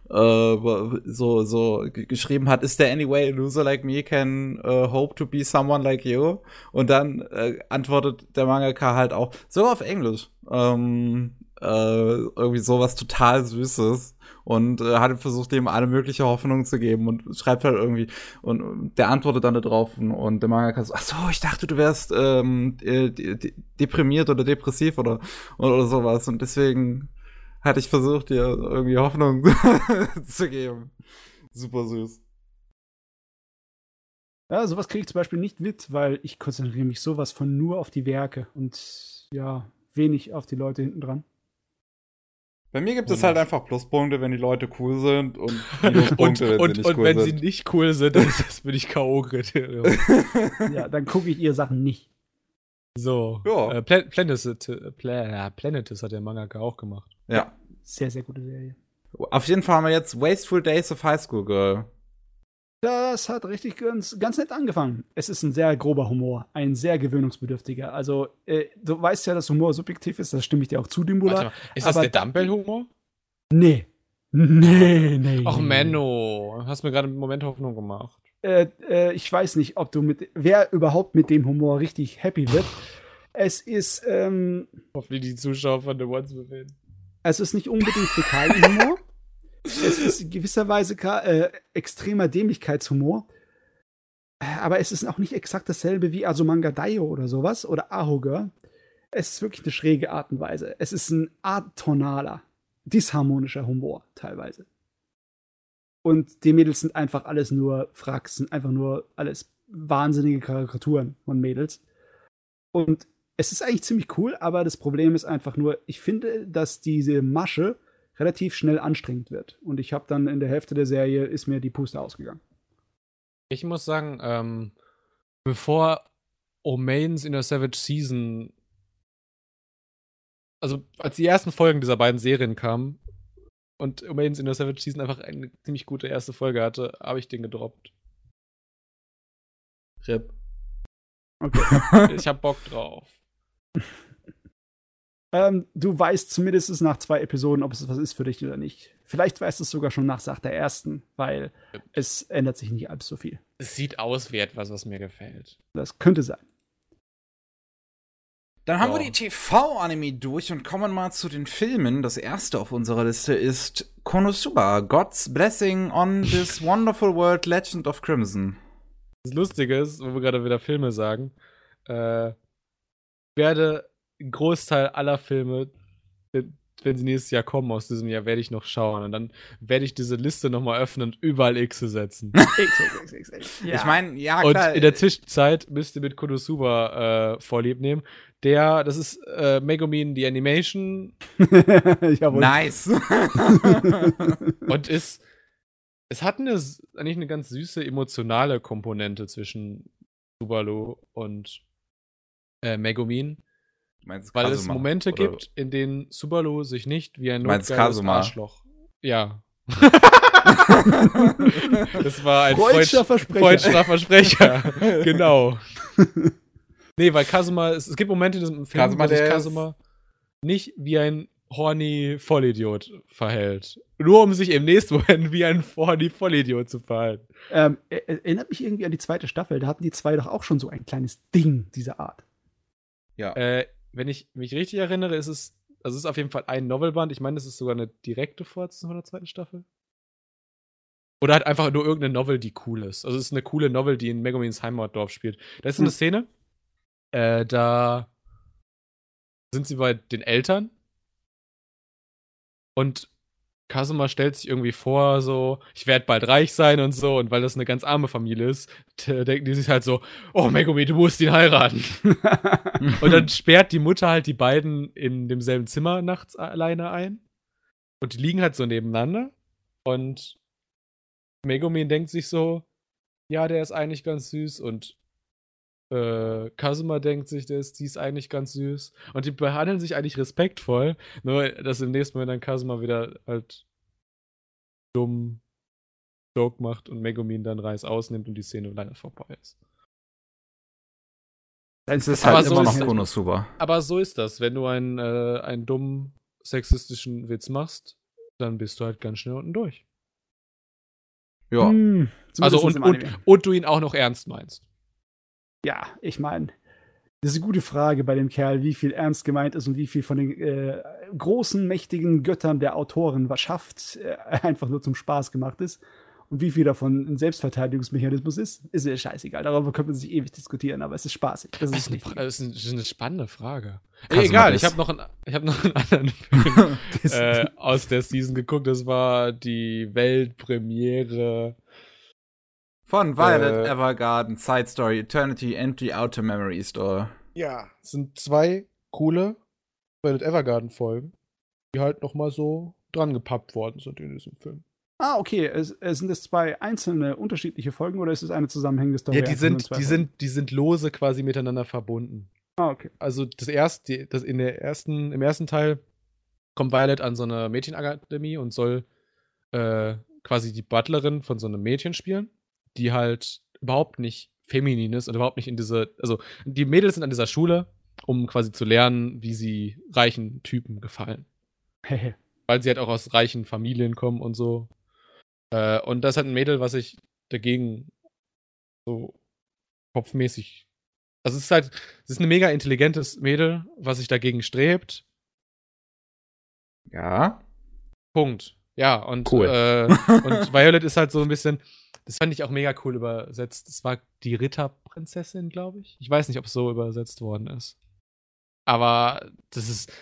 so, so g- geschrieben hat, is there any way a loser like me can uh, hope to be someone like you? Und dann äh, antwortet der Mangaka halt auch, sogar auf Englisch, ähm, äh, irgendwie sowas total Süßes. Und äh, hat versucht, ihm alle mögliche Hoffnung zu geben und schreibt halt irgendwie und äh, der antwortet dann da drauf und, und der Mangaka so, ach so, ich dachte, du wärst ähm, äh, de de deprimiert oder depressiv oder, oder sowas. Und deswegen hatte ich versucht, dir irgendwie Hoffnung zu geben. Super süß. Ja, sowas kriege ich zum Beispiel nicht mit, weil ich konzentriere mich sowas von nur auf die Werke und ja, wenig auf die Leute hinten dran. Bei mir gibt es Und- halt einfach Pluspunkte, wenn die Leute cool sind und Und, Minuspunkte, und, sie und cool wenn sie nicht cool sind, dann ist das für dich K.O.-Kriterium. Ja, dann gucke ich ihr Sachen nicht. So. Ja. Äh, Pla Planetis, Pla ja, Planetis hat der Mangaka auch gemacht. ja. Sehr, sehr gute Serie. Auf jeden Fall haben wir jetzt Wasteful Days of High School Girl. Das hat richtig ganz, ganz nett angefangen. Es ist ein sehr grober Humor, ein sehr gewöhnungsbedürftiger. Also, äh, du weißt ja, dass Humor subjektiv ist, das stimme ich dir auch zu, Dimbula. Ist das der Dumbbell-Humor? Nee. Nee, nee. Ach, nee. Menno, hast mir gerade einen Moment Hoffnung gemacht. Äh, äh, ich weiß nicht, ob du mit, wer überhaupt mit dem Humor richtig happy wird. Es ist, ähm, Hoffentlich die Zuschauer von The Ones befinden. es ist nicht unbedingt Fäkalienhumor. es ist in gewisser Weise äh, extremer Dämlichkeitshumor. Aber es ist auch nicht exakt dasselbe wie Asumanga Daio oder sowas oder Ahoga. Es ist wirklich eine schräge Art und Weise. Es ist ein atonaler, disharmonischer Humor teilweise. Und die Mädels sind einfach alles nur Fracks, sind einfach nur alles wahnsinnige Karikaturen von Mädels. Und es ist eigentlich ziemlich cool, aber das Problem ist einfach nur, ich finde, dass diese Masche relativ schnell anstrengend wird. Und ich habe dann in der Hälfte der Serie ist mir die Puste ausgegangen. Ich muss sagen, ähm, bevor Omains in der Savage Season, also als die ersten Folgen dieser beiden Serien kamen und Omains in der Savage Season einfach eine ziemlich gute erste Folge hatte, habe ich den gedroppt. RIP. Okay. Ich habe Bock drauf. ähm, du weißt zumindest nach zwei Episoden, ob es was ist für dich oder nicht. Vielleicht weißt du es sogar schon nach Sach der ersten, weil es ändert sich nicht allzu viel. Es sieht aus wie etwas, was mir gefällt. Das könnte sein. Dann haben Ja. wir die TV-Anime durch und kommen mal zu den Filmen. Das erste auf unserer Liste ist Konosuba, God's Blessing on this Wonderful World Legend of Crimson. Das Lustige ist, wo wir gerade wieder Filme sagen, äh, werde einen Großteil aller Filme, wenn sie nächstes Jahr kommen aus diesem Jahr, werde ich noch schauen. Und dann werde ich diese Liste nochmal öffnen und überall X setzen. Ich meine, ja, und klar. in der Zwischenzeit müsst ihr mit Konosuba äh, Vorlieb nehmen. Der, das ist äh, Megumin, die Animation nice. und ist, es hat eine, eigentlich eine ganz süße emotionale Komponente zwischen Subaru und äh, Megumin. Meinst Weil es Kazuma, Momente oder- gibt, in denen Subaru sich nicht wie ein notgeiles? Arschloch. Ja. das war ein Freudscher Freudsch- Versprecher. Freudscher Versprecher. genau. Nee, weil Kazuma, es, es gibt Momente in diesem Film, Kazuma, wo sich Kazuma nicht wie ein horny Vollidiot verhält. Nur um sich im nächsten Moment wie ein horny Vollidiot zu verhalten. Ähm, er- er- erinnert mich irgendwie an die zweite Staffel. Da hatten die zwei doch auch schon so ein kleines Ding dieser Art. Ja. Äh, wenn ich mich richtig erinnere, ist es, also es ist auf jeden Fall ein Novelband. Ich meine, es ist sogar eine direkte Fortsetzung von der zweiten Staffel. Oder halt einfach nur irgendeine Novel, die cool ist. Also es ist eine coole Novel, die in Megumins Heimatdorf spielt. Da ist eine Hm. Szene, äh, da sind sie bei den Eltern und Kazuma stellt sich irgendwie vor, so, ich werde bald reich sein und so, und weil das eine ganz arme Familie ist, denken die sich halt so, oh Megumi, du musst ihn heiraten. Und dann sperrt die Mutter halt die beiden in demselben Zimmer nachts alleine ein. Und die liegen halt so nebeneinander. Und Megumin denkt sich so, ja, der ist eigentlich ganz süß. Und äh, Kazuma denkt sich, ist, die ist eigentlich ganz süß. Und die behandeln sich eigentlich respektvoll. Nur, dass im nächsten Moment dann Kazuma wieder halt dumm Joke macht und Megumin dann Reis ausnimmt und die Szene leider vorbei ist. Es ist Aber halt so immer ist noch. Konosuba. Aber so ist das. Wenn du einen, äh, einen dummen sexistischen Witz machst, dann bist du halt ganz schnell unten durch. Ja. Hm, Also zumindest und, und, und du ihn auch noch ernst meinst. Ja, ich meine, das ist eine gute Frage bei dem Kerl, wie viel ernst gemeint ist und wie viel von den äh, großen, mächtigen Göttern der Autoren was schafft, äh, einfach nur zum Spaß gemacht ist. Und wie viel davon ein Selbstverteidigungsmechanismus ist, ist mir scheißegal. Darüber könnte man sich ewig diskutieren, aber es ist spaßig. Das ist das ist eine, das ist eine spannende Frage. Ey, egal, ist- ich habe noch, einen- ich hab noch einen anderen Film äh, aus der Season geguckt. Das war die Weltpremiere. Von Violet Äh. Evergarden, Side Story, Eternity, Entry, Outer Memory Store. Ja, es sind zwei coole Violet Evergarden Folgen, die halt noch mal so dran gepappt worden sind in diesem Film. Ah, okay. Es, es sind es zwei einzelne, unterschiedliche Folgen oder ist es eine zusammenhängende Story? Ja, die sind, die Folgen? sind, die sind lose quasi miteinander verbunden. Ah, okay. also das erste, das in der ersten, im ersten Teil kommt Violet an so eine Mädchenakademie und soll äh, quasi die Butlerin von so einem Mädchen spielen. Die halt überhaupt nicht feminin ist und überhaupt nicht in diese, also die Mädels sind an dieser Schule, um quasi zu lernen, wie sie reichen Typen gefallen. Weil sie halt auch aus reichen Familien kommen und so. Äh, und das ist halt ein Mädel, was ich dagegen so kopfmäßig. Also es ist halt, es ist ein mega intelligentes Mädel, was sich dagegen strebt. Ja. Punkt. Ja, und, Cool. äh, und Violet ist halt so ein bisschen, das fand ich auch mega cool übersetzt. Das war die Ritterprinzessin, glaube ich. Ich weiß nicht, ob es so übersetzt worden ist. Aber das ist,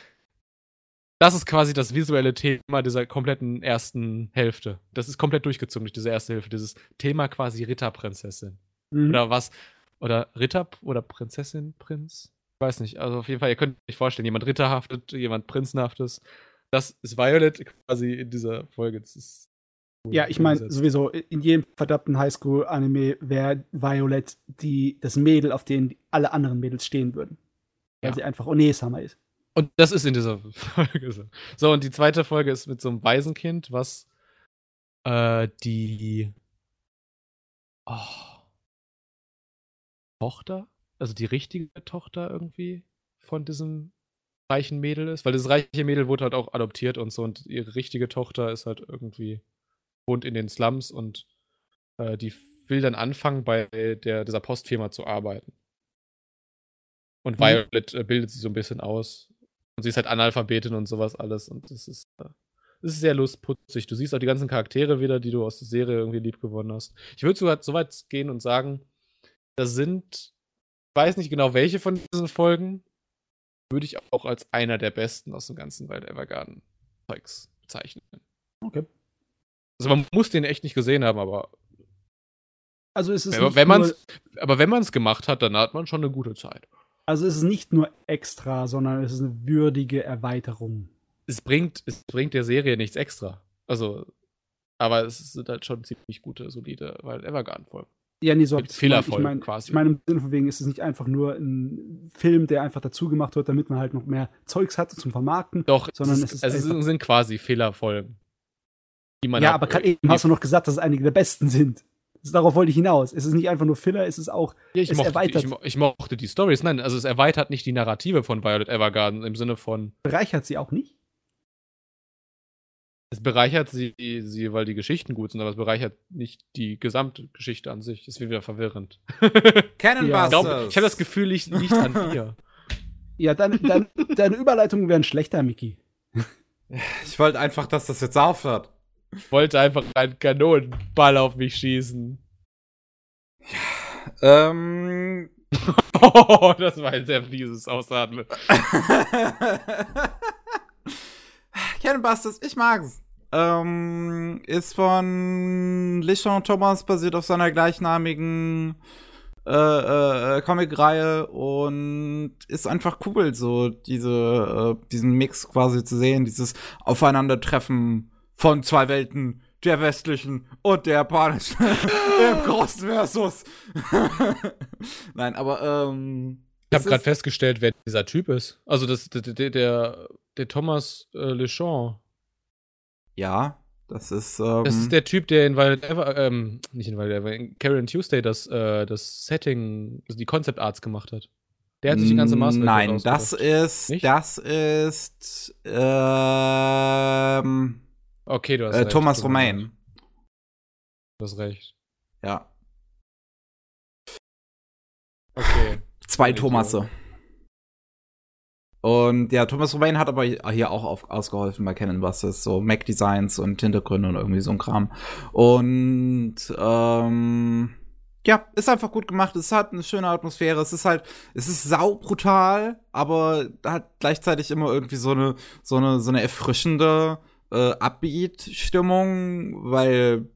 das ist quasi das visuelle Thema dieser kompletten ersten Hälfte. Das ist komplett durchgezogen durch diese erste Hälfte. Dieses Thema quasi Ritterprinzessin. Mhm. Oder was? Oder Ritter oder Prinzessin, Prinz? Ich weiß nicht. Also auf jeden Fall, ihr könnt euch vorstellen, jemand ritterhaftet, jemand prinzenhaftes. Das ist Violet quasi in dieser Folge. Das ist Ja, ich meine, sowieso, in jedem verdammten Highschool-Anime wäre Violet die, das Mädel, auf den alle anderen Mädels stehen würden. Weil Ja. sie einfach Onesama ist. Und das ist in dieser Folge so. So, und die zweite Folge ist mit so einem Waisenkind, was äh, die oh, Tochter, also die richtige Tochter irgendwie von diesem reichen Mädel ist. Weil das reiche Mädel wurde halt auch adoptiert und so und ihre richtige Tochter ist halt irgendwie, wohnt in den Slums und äh, die will dann anfangen, bei der, dieser Postfirma zu arbeiten. Und Mhm. Violet äh, bildet sie so ein bisschen aus. Und sie ist halt Analphabetin und sowas alles. Und das ist, äh, das ist sehr lustputzig. Du siehst auch die ganzen Charaktere wieder, die du aus der Serie irgendwie lieb gewonnen hast. Ich würde sogar so weit gehen und sagen, das sind, ich weiß nicht genau welche von diesen Folgen, würde ich auch als einer der besten aus dem ganzen Wild Evergarden Zeugs bezeichnen. Okay. Also man muss den echt nicht gesehen haben, aber Also es ist wenn, nicht wenn nur, man's, aber wenn man es gemacht hat, dann hat man schon eine gute Zeit. also es ist nicht nur extra, sondern es ist eine würdige Erweiterung. es bringt, es bringt der Serie nichts extra. Also, aber es sind halt schon ziemlich gute, solide Wild Evergarden-Folgen. Ja, nee, so Mit hab ich's gemeint. ich meine, quasi. ich meine, im Sinne von wegen ist es nicht einfach nur ein Film, der einfach dazu gemacht wird, damit man halt noch mehr Zeugs hat zum Vermarkten. Doch, Sondern es, es ist, ist also es sind quasi Fehlerfolgen. Die man ja, hat- aber gerade eben hast du noch gesagt, dass es einige der besten sind. Das- Darauf wollte ich hinaus. Es ist nicht einfach nur Filler, es ist auch. Ja, ich, es mochte, die- erweitert. ich, mo- ich mochte die Stories. Nein, also es erweitert nicht die Narrative von Violet Evergarden im Sinne von, Bereichert sie auch nicht? es bereichert sie, sie, weil die Geschichten gut sind, aber es bereichert nicht die gesamte Geschichte an sich. Das wird wieder verwirrend. Cannon Ja. Ich, glaub, ich habe das Gefühl, liegt, liegt an mir. Ja, deine, deine, deine Überleitungen wären schlechter, Miki. Ich wollte einfach, dass das jetzt aufhört. Ich wollte einfach einen Kanonenball auf mich schießen. Ähm. Oh, das war ein sehr fieses Ausatmen. Cannon Busters, ich mag's. Ähm, ist von Lichon Thomas, basiert auf seiner gleichnamigen äh, äh, Comic-Reihe und ist einfach cool, so diese, äh, diesen Mix quasi zu sehen, dieses Aufeinandertreffen von zwei Welten, der westlichen und der japanischen im großen Versus. Nein, aber ähm, Ich habe gerade festgestellt, wer dieser Typ ist. Also das, der, der, der, der Thomas äh, Lechon. ja, das ist ähm, Das ist der Typ, der in Violet Ever, ähm, nicht in Violet Ever, in Karen Tuesday das, äh, das Setting, also die Concept Arts gemacht hat. Der hat sich die ganze Maßnahme Nein, das ist, Nicht? das ist ähm, Okay, du hast äh, recht. Thomas. Romain. Du hast recht. Ja, Okay. zwei Ein Thomasse. Und ja, Thomas Romain hat aber hier auch auf, ausgeholfen bei Canon Busters, so Mac Designs und Hintergründe und irgendwie so ein Kram. Und ähm, ja, ist einfach gut gemacht. Es hat eine schöne Atmosphäre. Es ist halt, es ist sau brutal, aber hat gleichzeitig immer irgendwie so eine, so eine, so eine erfrischende äh, Upbeat-Stimmung, weil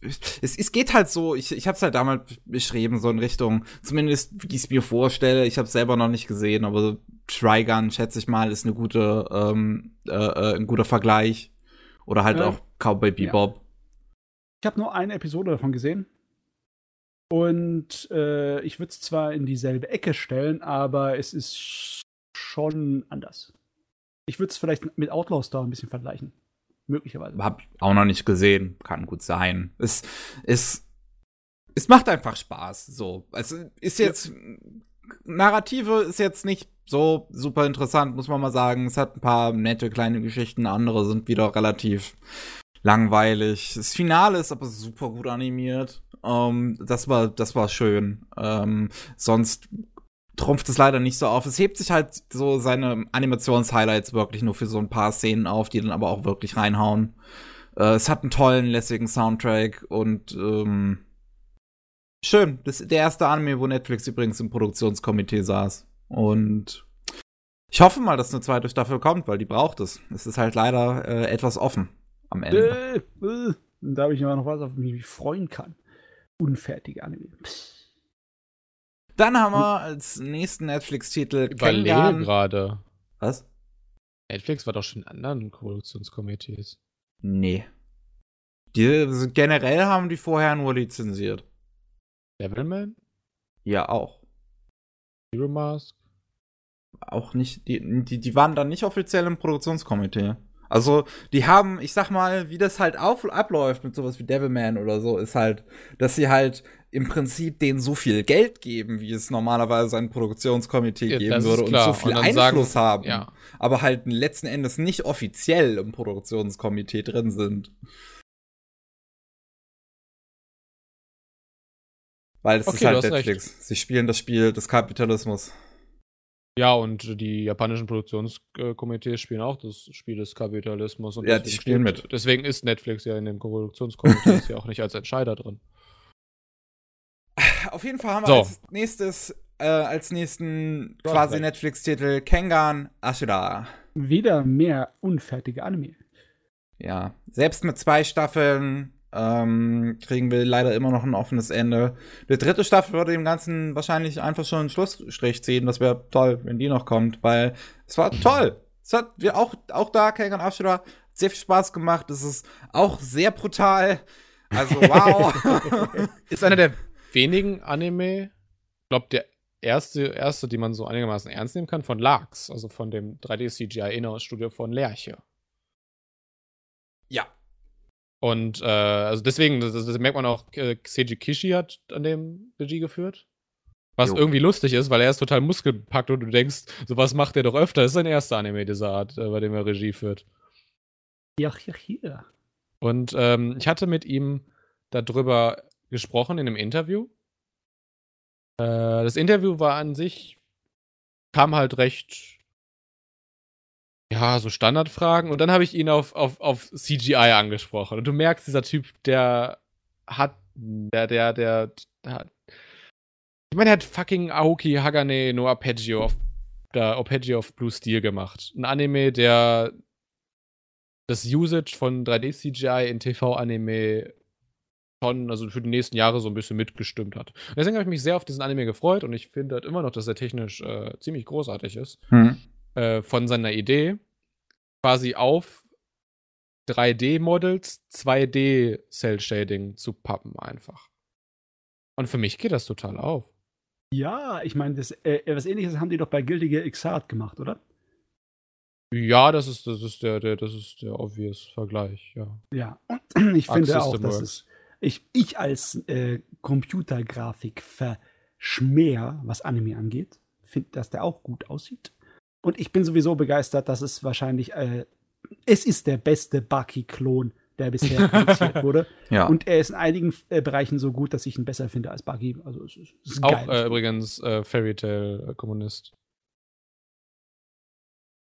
es, es geht halt so, ich, ich habe es halt damals beschrieben, so in Richtung, zumindest wie ich es mir vorstelle. Ich habe es selber noch nicht gesehen, aber Trigun, schätze ich mal, ist eine gute, ähm, äh, äh, ein guter Vergleich. Oder halt Ja. auch Cowboy Bebop. Ich habe nur eine Episode davon gesehen. Und äh, ich würde es zwar in dieselbe Ecke stellen, aber es ist schon anders. Ich würde es vielleicht mit Outlaw Star ein bisschen vergleichen. Möglicherweise. Hab auch noch nicht gesehen, kann gut sein. Es ist es macht einfach Spaß. So. Es ist jetzt. Narrative ist jetzt nicht so super interessant, muss man mal sagen. Es hat ein paar nette kleine Geschichten, andere sind wieder relativ langweilig. Das Finale ist aber super gut animiert. Ähm, das war, das war schön. Ähm, sonst trumpft es leider nicht so auf. Es hebt sich halt so seine Animations-Highlights wirklich nur für so ein paar Szenen auf, die dann aber auch wirklich reinhauen. Äh, es hat einen tollen, lässigen Soundtrack und ähm, schön. Das ist der erste Anime, wo Netflix übrigens im Produktionskomitee saß. Und ich hoffe mal, dass eine zweite Staffel kommt, weil die braucht es. Es ist halt leider äh, etwas offen am Ende. Äh, äh. Da habe ich immer noch was, auf mich freuen kann. Unfertige Anime. Psst. Dann haben wir als nächsten Netflix-Titel Überlege Kengan. gerade. Was? Netflix war doch schon in anderen Produktionskomitees. Nee. Die, also generell haben die vorher nur lizenziert. Devilman? Ja, auch. Hero Mask? Auch nicht, die, die, die waren dann nicht offiziell im Produktionskomitee. Also, die haben, ich sag mal, wie das halt auf, abläuft mit sowas wie Devilman oder so, ist halt, dass sie halt im Prinzip denen so viel Geld geben, wie es normalerweise ein Produktionskomitee Ja, geben würde ist und so viel Und Einfluss sagen- haben. Ja. Aber halt letzten Endes nicht offiziell im Produktionskomitee drin sind. Weil es ist Okay, du halt hast recht. Netflix. Sie spielen das Spiel des Kapitalismus. Ja, und die japanischen Produktionskomitees spielen auch das Spiel des Kapitalismus. Und Ja, die deswegen spielen steht- mit. Deswegen ist Netflix ja in dem Produktionskomitee ist ja auch nicht als Entscheider drin. Auf jeden Fall haben wir So. als nächstes, äh, als nächsten quasi. Netflix-Titel Kengan Ashura. Wieder mehr unfertige Anime. Ja, selbst mit zwei Staffeln ähm, kriegen wir leider immer noch ein offenes Ende. Die dritte Staffel würde dem Ganzen wahrscheinlich einfach schon einen Schlussstrich ziehen. Das wäre toll, wenn die noch kommt, weil es war toll. Es hat wir auch, auch da, Kengan Ashura, sehr viel Spaß gemacht. Es ist auch sehr brutal. Also, wow. Ist einer der wenigen Anime, ich glaube, der erste, erste, die man so einigermaßen ernst nehmen kann, von Larks, also von dem 3D-CGI-Inhouse-Studio von Lerche. ja. Und äh, also deswegen, das, das merkt man auch, äh, Seiji Kishi hat an dem Regie geführt. Was Jo. irgendwie lustig ist, weil er ist total muskelbepackt und du denkst, sowas macht er doch öfter. Das ist sein erster Anime dieser Art, äh, bei dem er Regie führt. Ja, ja, ja. Und ähm, ich hatte mit ihm darüber gesprochen in einem Interview. Äh, das Interview war an sich, kam halt recht, ja, so Standardfragen. Und dann habe ich ihn auf, auf, auf CGI angesprochen. Und du merkst, dieser Typ, der hat, der, der, der, der hat, ich meine, er hat fucking Aoki Hagane no Arpeggio auf, der Arpeggio of Blue Steel gemacht. Ein Anime, der das Usage von 3D-CGI in TV-Anime schon, also für die nächsten Jahre so ein bisschen mitgestimmt hat. Und deswegen habe ich mich sehr auf diesen Anime gefreut und ich finde halt immer noch, dass er technisch äh, ziemlich großartig ist. Hm. Äh, von seiner Idee quasi auf 3D-Models 2D-Cell-Shading zu pappen einfach. Und für mich geht das total auf. Ja, ich meine, das, äh, was ähnliches haben die doch bei Guilty Gear Xrd gemacht, oder? Ja, das ist, das ist der, der, das ist der obvious Vergleich, ja. Ja, und ich finde auch, dass es. Ich, ich als äh, Computergrafik-Verschmäher, was Anime angeht, finde, dass der auch gut aussieht. Und ich bin sowieso begeistert, dass es wahrscheinlich. Äh, es ist der beste Baki-Klon, der bisher produziert wurde. Ja. Und er ist in einigen äh, Bereichen so gut, dass ich ihn besser finde als Baki. Also es ist, es ist Auch äh, übrigens äh, Fairy Tail Kommunist.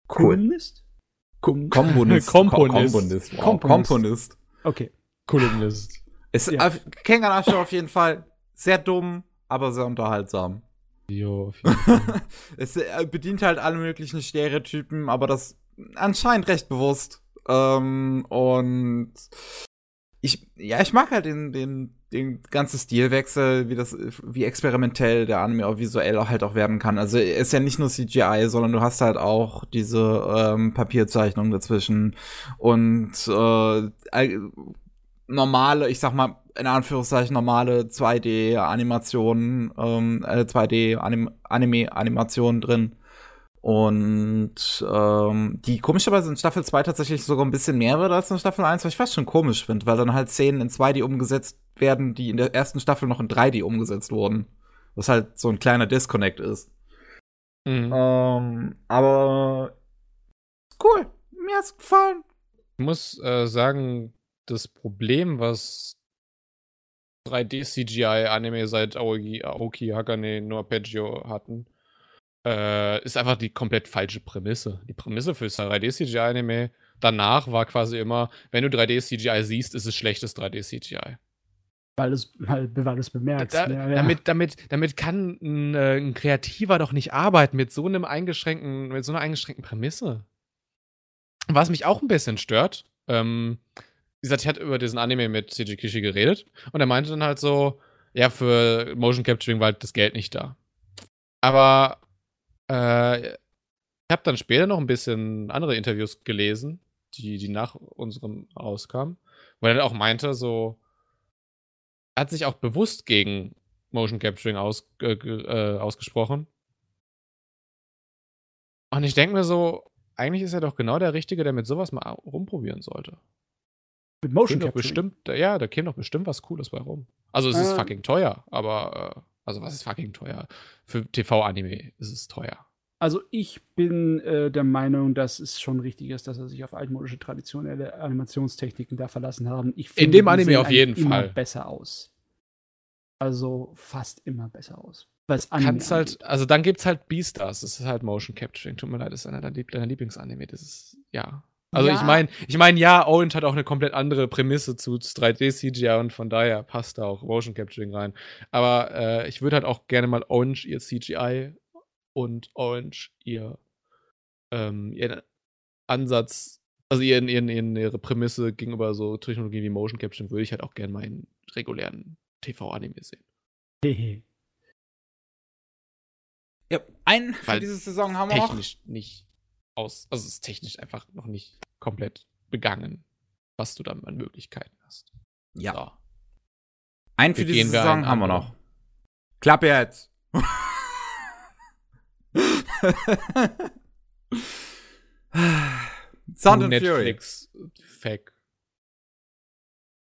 Kolumnist? Ko- Komponist. Komponist. Komponist. Wow. Komponist. Komponist. Okay. Kolumnist. Ist Ja. Kengan Ashura auf jeden Fall sehr dumm, aber sehr unterhaltsam. Jo, auf jeden Fall. es äh, bedient halt alle möglichen Stereotypen, aber das anscheinend recht bewusst. Ähm, und ich, ja, ich mag halt den, den, den ganzen Stilwechsel, wie das, wie experimentell der Anime auch visuell auch halt auch werden kann. Also ist ja nicht nur CGI, sondern du hast halt auch diese ähm, Papierzeichnung dazwischen und äh, normale, ich sag mal, in Anführungszeichen normale 2D-Animationen, ähm, äh, 2D-Anime-Animationen drin. Und ähm, die komischerweise in Staffel 2 tatsächlich sogar ein bisschen mehr wird als in Staffel 1, was ich fast schon komisch finde, weil dann halt Szenen in 2D umgesetzt werden, die in der ersten Staffel noch in 3D umgesetzt wurden. Was halt so ein kleiner Disconnect ist. Mhm. Ähm, aber cool. Mir hat's gefallen. Ich muss äh, sagen, das Problem, was 3D-CGI-Anime seit Aoki, Aoki Hakane no Arpeggio hatten, äh, ist einfach die komplett falsche Prämisse. Die Prämisse für 3D-CGI-Anime danach war quasi immer, wenn du 3D-CGI siehst, ist es schlechtes 3D-CGI. Weil du es weil, weil bemerkst. Da, ja, ja. damit, damit, damit kann ein, äh, ein Kreativer doch nicht arbeiten mit so einem eingeschränkten, mit so einer eingeschränkten Prämisse. Was mich auch ein bisschen stört, ähm, wie gesagt, ich hatte über diesen Anime mit CG Kishi geredet und er meinte dann halt so, ja, für Motion Capturing war halt das Geld nicht da. Aber äh, ich habe dann später noch ein bisschen andere Interviews gelesen, die, die nach unserem rauskamen, wo er auch meinte, so, er hat sich auch bewusst gegen Motion Capturing aus, äh, äh, ausgesprochen. Und ich denke mir so, eigentlich ist er doch genau der Richtige, der mit sowas mal rumprobieren sollte. Mit Motion Capturing. bestimmt, ja, da käme doch bestimmt was Cooles bei rum. Also es ist Ähm. fucking teuer, aber äh, also was ist fucking teuer? Für TV-Anime ist es teuer. Also ich bin äh, der Meinung, dass es schon richtig ist, dass er sich auf altmodische traditionelle Animationstechniken da verlassen haben. Ich finde, dem die Anime auf jeden immer Fall. besser aus. Also fast immer besser aus. Weil's Anime Kannst halt, angeht. also dann gibt's halt Beastars, das ist halt Motion Capturing. Tut mir leid, das ist einer deiner Lieblingsanime. Das ist, ja. Also Ja. ich meine, ich meine, ja, Orange hat auch eine komplett andere Prämisse zu 3D-CGI und von daher passt da auch Motion Capturing rein. Aber äh, ich würde halt auch gerne mal Orange ihr CGI und Orange ihr ähm, ihren Ansatz, also ihren, ihren, ihren, ihre Prämisse gegenüber so Technologien wie Motion Capturing würde ich halt auch gerne mal in regulären TV-Anime sehen. Hehe. Ja, einen für Weil diese Saison haben wir noch. technisch nicht aus, also es ist technisch einfach noch nicht komplett begangen, was du dann an Möglichkeiten hast. Ja. So. Einen für wir Saison haben wir noch. Klappe jetzt. Sound and Fury. Netflix Fact.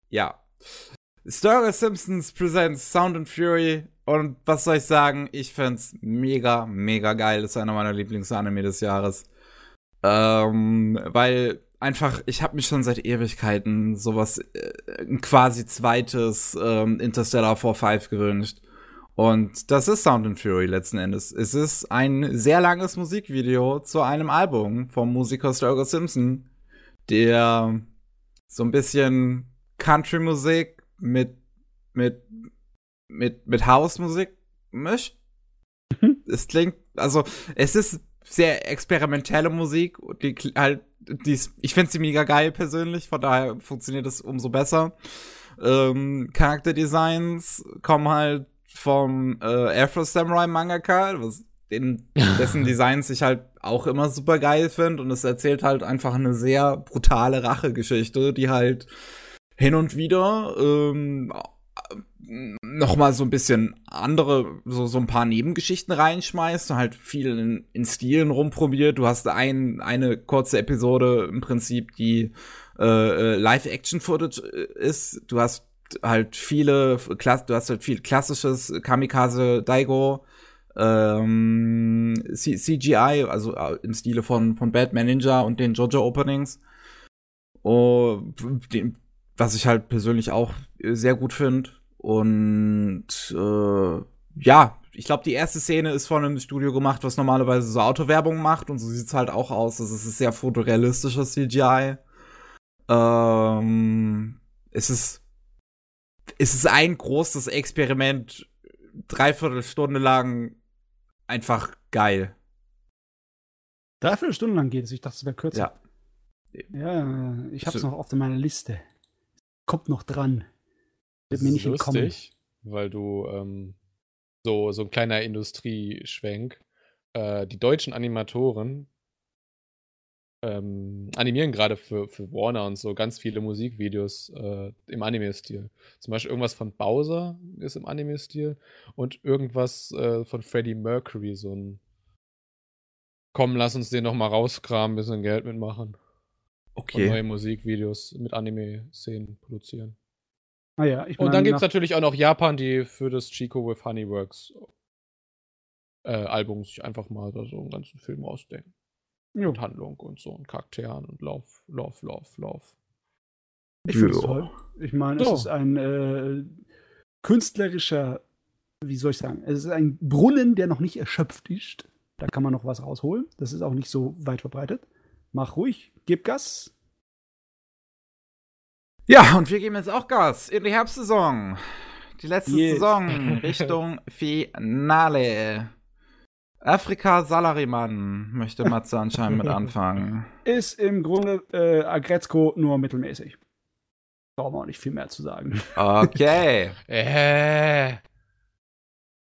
Ja. Sturger Simpsons presents Sound and Fury. Und was soll ich sagen? Ich find's mega, mega geil. Das ist einer meiner Lieblingsanime des Jahres. Ähm, weil einfach, ich habe mich schon seit Ewigkeiten sowas, äh, ein quasi zweites ähm, Interstellar 4-5 gewünscht. Und das ist Sound and Fury letzten Endes. Es ist ein sehr langes Musikvideo zu einem Album vom Musiker Sturger Simpson, der so ein bisschen Country-Musik mit, mit, mit, mit House-Musik mischt. Mhm. Es klingt, also, es ist sehr experimentelle Musik, die halt, die ist, ich finde sie mega geil persönlich, von daher funktioniert es umso besser. Ähm, Charakterdesigns kommen halt vom äh, Afro Samurai Mangaka, was den, dessen Designs ich halt auch immer super geil finde und es erzählt halt einfach eine sehr brutale Rachegeschichte, die halt hin und wieder ähm, noch mal so ein bisschen andere, so, so ein paar Nebengeschichten reinschmeißt halt viel in, in Stilen rumprobiert. Du hast ein, eine kurze Episode im Prinzip, die äh, äh, Live-Action-Footage äh, ist. Du hast halt viele, du hast halt viel klassisches Kamikaze Daigo, ähm, CGI, also äh, im Stile von, von Batman Ninja und den JoJo Openings. Oh, den, was ich halt persönlich auch sehr gut finde. Und äh, ja, ich glaube, die erste Szene ist von einem Studio gemacht, was normalerweise so Autowerbung macht und so sieht's halt auch aus. Das ist sehr fotorealistisches CGI. Ähm, es ist es ist ein großes Experiment, dreiviertel Stunde lang einfach geil. Dreiviertel Stunden lang geht es. Ich dachte, es wäre kürzer. Ja. Ja, ich hab's So- noch auf meiner Liste. Kommt noch dran. Das Wird mir ist nicht entkommen. lustig, weil du ähm, so, so ein kleiner Industrieschwenk. Äh, die deutschen Animatoren ähm, animieren gerade für, für Warner und so ganz viele Musikvideos äh, im Anime-Stil. Zum Beispiel irgendwas von Bowser ist im Anime-Stil und irgendwas äh, von Freddie Mercury, so ein Komm, lass uns den noch mal rauskramen, bisschen Geld mitmachen und neue Okay. Musikvideos mit Anime-Szenen produzieren. Ah ja, ich Und dann gibt es natürlich auch noch Japan, die für das Chico with Honeyworks äh, Album sich einfach mal da so einen ganzen Film ausdenken. Jo, Und Handlung und so und Charakteren und Lauf, Lauf, Lauf, Lauf. ich finde es toll. Ich meine, Ja. es ist ein äh, künstlerischer, wie soll ich sagen, es ist ein Brunnen, der noch nicht erschöpft ist. Da kann man noch was rausholen. Das ist auch nicht so weit verbreitet. Mach ruhig, gib Gas. Ja, und wir geben jetzt auch Gas in die Herbstsaison. Die letzte Yes. Saison Richtung Finale. Afrika Salariman möchte Matze anscheinend mit anfangen. Ist im Grunde äh, Agretzko nur mittelmäßig. Brauchen wir auch nicht viel mehr zu sagen. Okay. Äh,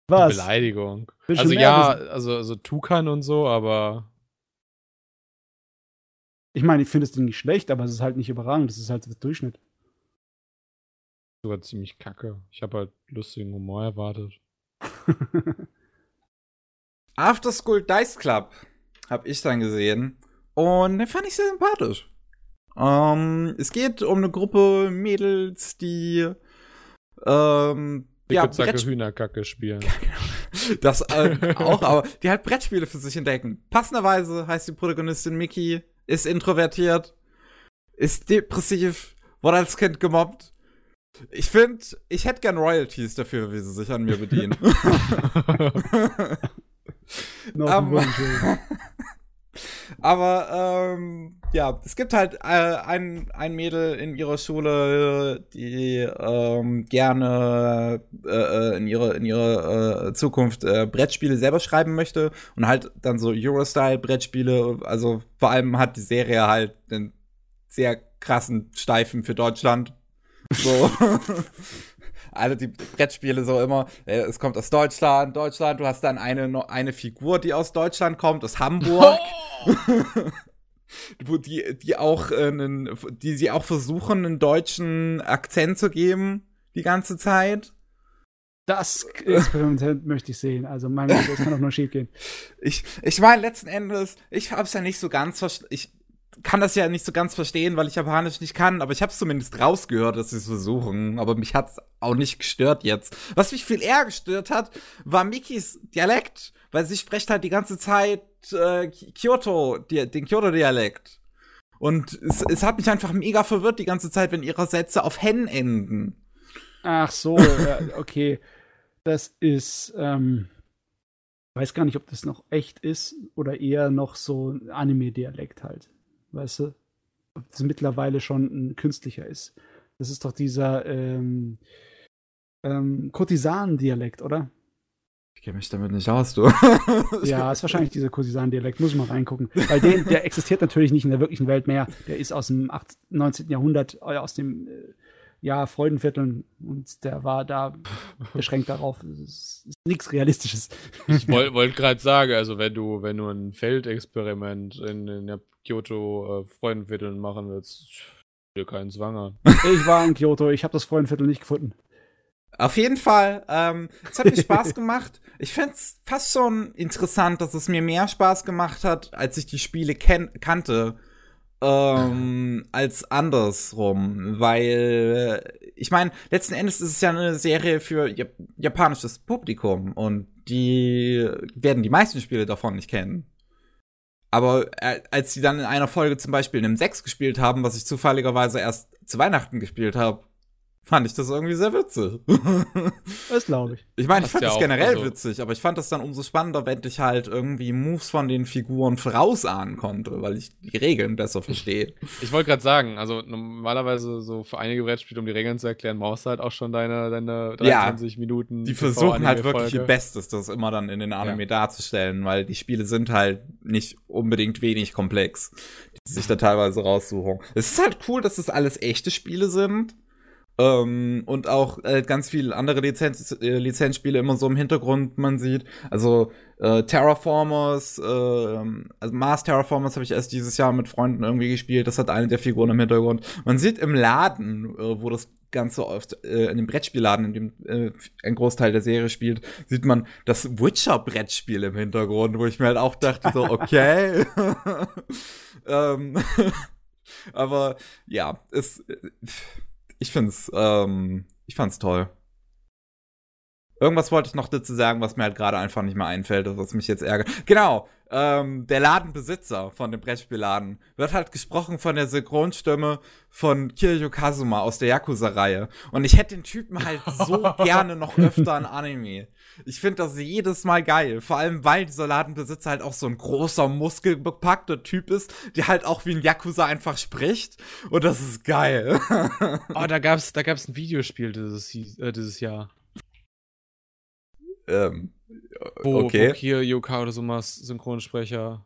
Was? Beleidigung. Will schon Also ja, wissen. also, also Tukan und so, aber Ich meine, ich finde es nicht schlecht, aber es ist halt nicht überragend. Das ist halt der Durchschnitt. Sogar ziemlich kacke. Ich habe halt lustigen Humor erwartet. After School Dice Club habe ich dann gesehen und den fand ich sehr sympathisch. Ähm, es geht um eine Gruppe Mädels, die ähm, ja, Brett- Hühnerkacke spielen. das äh, auch, aber die halt Brettspiele für sich entdecken. Passenderweise heißt die Protagonistin Mickey, ist introvertiert, ist depressiv, wurde als Kind gemobbt. Ich finde, ich hätte gern Royalties dafür, wie sie sich an mir bedienen. Noch ein Wunsch. Aber ähm, ja, es gibt halt äh, ein, ein Mädel in ihrer Schule, die ähm, gerne äh, in ihre, in ihre äh, Zukunft äh, Brettspiele selber schreiben möchte und halt dann so Eurostyle-Brettspiele. Also vor allem hat die Serie halt einen sehr krassen Steifen für Deutschland. So. Also die Brettspiele so immer, äh, es kommt aus Deutschland, Deutschland, du hast dann eine, eine Figur, die aus Deutschland kommt, aus Hamburg. wo die, die auch äh, einen, die sie auch versuchen, einen deutschen Akzent zu geben, die ganze Zeit. Das Experiment möchte ich sehen. Also, mein Gott, das kann doch nur schief gehen. Ich, ich meine, letzten Endes, ich hab's ja nicht so ganz verstanden. Ich kann das ja nicht so ganz verstehen, weil ich Japanisch nicht kann, aber ich hab's zumindest rausgehört, dass sie es versuchen. Aber mich hat's auch nicht gestört jetzt. Was mich viel eher gestört hat, war Mikis Dialekt, weil sie spricht halt die ganze Zeit äh, Kyoto, die, den Kyoto-Dialekt. Und es, es hat mich einfach mega verwirrt die ganze Zeit, wenn ihre Sätze auf Hen enden. Ach so, okay. Das ist, ähm, weiß gar nicht, ob das noch echt ist oder eher noch so Anime-Dialekt halt. Weißt du? Ob das mittlerweile schon ein künstlicher ist. Das ist doch dieser ähm, ähm, Kurtisanen-Dialekt, oder? Ich kenne mich damit nicht aus, du. Ja, ist wahrscheinlich dieser Kurtisanen-Dialekt. Muss ich mal reingucken. Weil den, der existiert natürlich nicht in der wirklichen Welt mehr. Der ist aus dem 18, 19. Jahrhundert, äh, aus dem äh, ja, Freudenvierteln. Und der war da beschränkt darauf. Es ist, ist nichts Realistisches. Ich wollte wollt gerade sagen, also wenn du, wenn du ein Feldexperiment in, in der Kyoto äh, Freudenvierteln machen willst, dir keinen Zwang an. Ich war in Kyoto, ich habe das Freudenviertel nicht gefunden. Auf jeden Fall, ähm, es hat mir Spaß gemacht. Ich find's fast schon interessant, dass es mir mehr Spaß gemacht hat, als ich die Spiele ken kannte, ähm, als andersrum. Weil, äh, ich meine, letzten Endes ist es ja eine Serie für Jap japanisches Publikum und die werden die meisten Spiele davon nicht kennen. Aber äh, als sie dann in einer Folge zum Beispiel in einem 6 gespielt haben, was ich zufälligerweise erst zu Weihnachten gespielt habe, fand ich das irgendwie sehr witzig. Das glaube ich. ich meine, ich fand ja das generell also- witzig, aber ich fand das dann umso spannender, wenn ich halt irgendwie Moves von den Figuren vorausahnen konnte, weil ich die Regeln besser verstehe. Ich wollte gerade sagen, also normalerweise so für einige Brettspiele, um die Regeln zu erklären, brauchst du halt auch schon deine, deine Ja. 23 Minuten. Die versuchen halt wirklich ihr. Bestes, das immer dann in den Anime darzustellen, weil die Spiele sind halt nicht unbedingt wenig komplex, die sich da teilweise raussuchen. Es ist halt cool, dass das alles echte Spiele sind. Ähm, und auch äh, ganz viele andere Lizenz, äh, Lizenzspiele immer so im Hintergrund man sieht. Also äh, Terraformers, äh, also Mars Terraformers habe ich erst dieses Jahr mit Freunden irgendwie gespielt. Das hat eine der Figuren im Hintergrund. Man sieht im Laden, äh, wo das Ganze oft äh, in dem Brettspielladen, in dem ein Großteil der Serie spielt, sieht man das Witcher-Brettspiel im Hintergrund, wo ich mir halt auch dachte, so, okay. ähm, aber ja, es, ich find's, ähm, ich fand's toll. Irgendwas wollte ich noch dazu sagen, was mir halt gerade einfach nicht mehr einfällt, was mich jetzt ärgert. Genau, ähm, der Ladenbesitzer von dem Brettspielladen wird halt gesprochen von der Synchronstimme von Kiryu Kazuma aus der Yakuza-Reihe. Und ich hätte den Typen halt so gerne noch öfter in Anime. Ich finde das jedes Mal geil. Vor allem, weil dieser Ladenbesitzer halt auch so ein großer, muskelbepackter Typ ist, der halt auch wie ein Yakuza einfach spricht. Und das ist geil. Oh, da gab's, da gab's ein Videospiel dieses, äh, dieses Jahr. ähm, Wo, okay. wo Kiryu Kazumas Synchronsprecher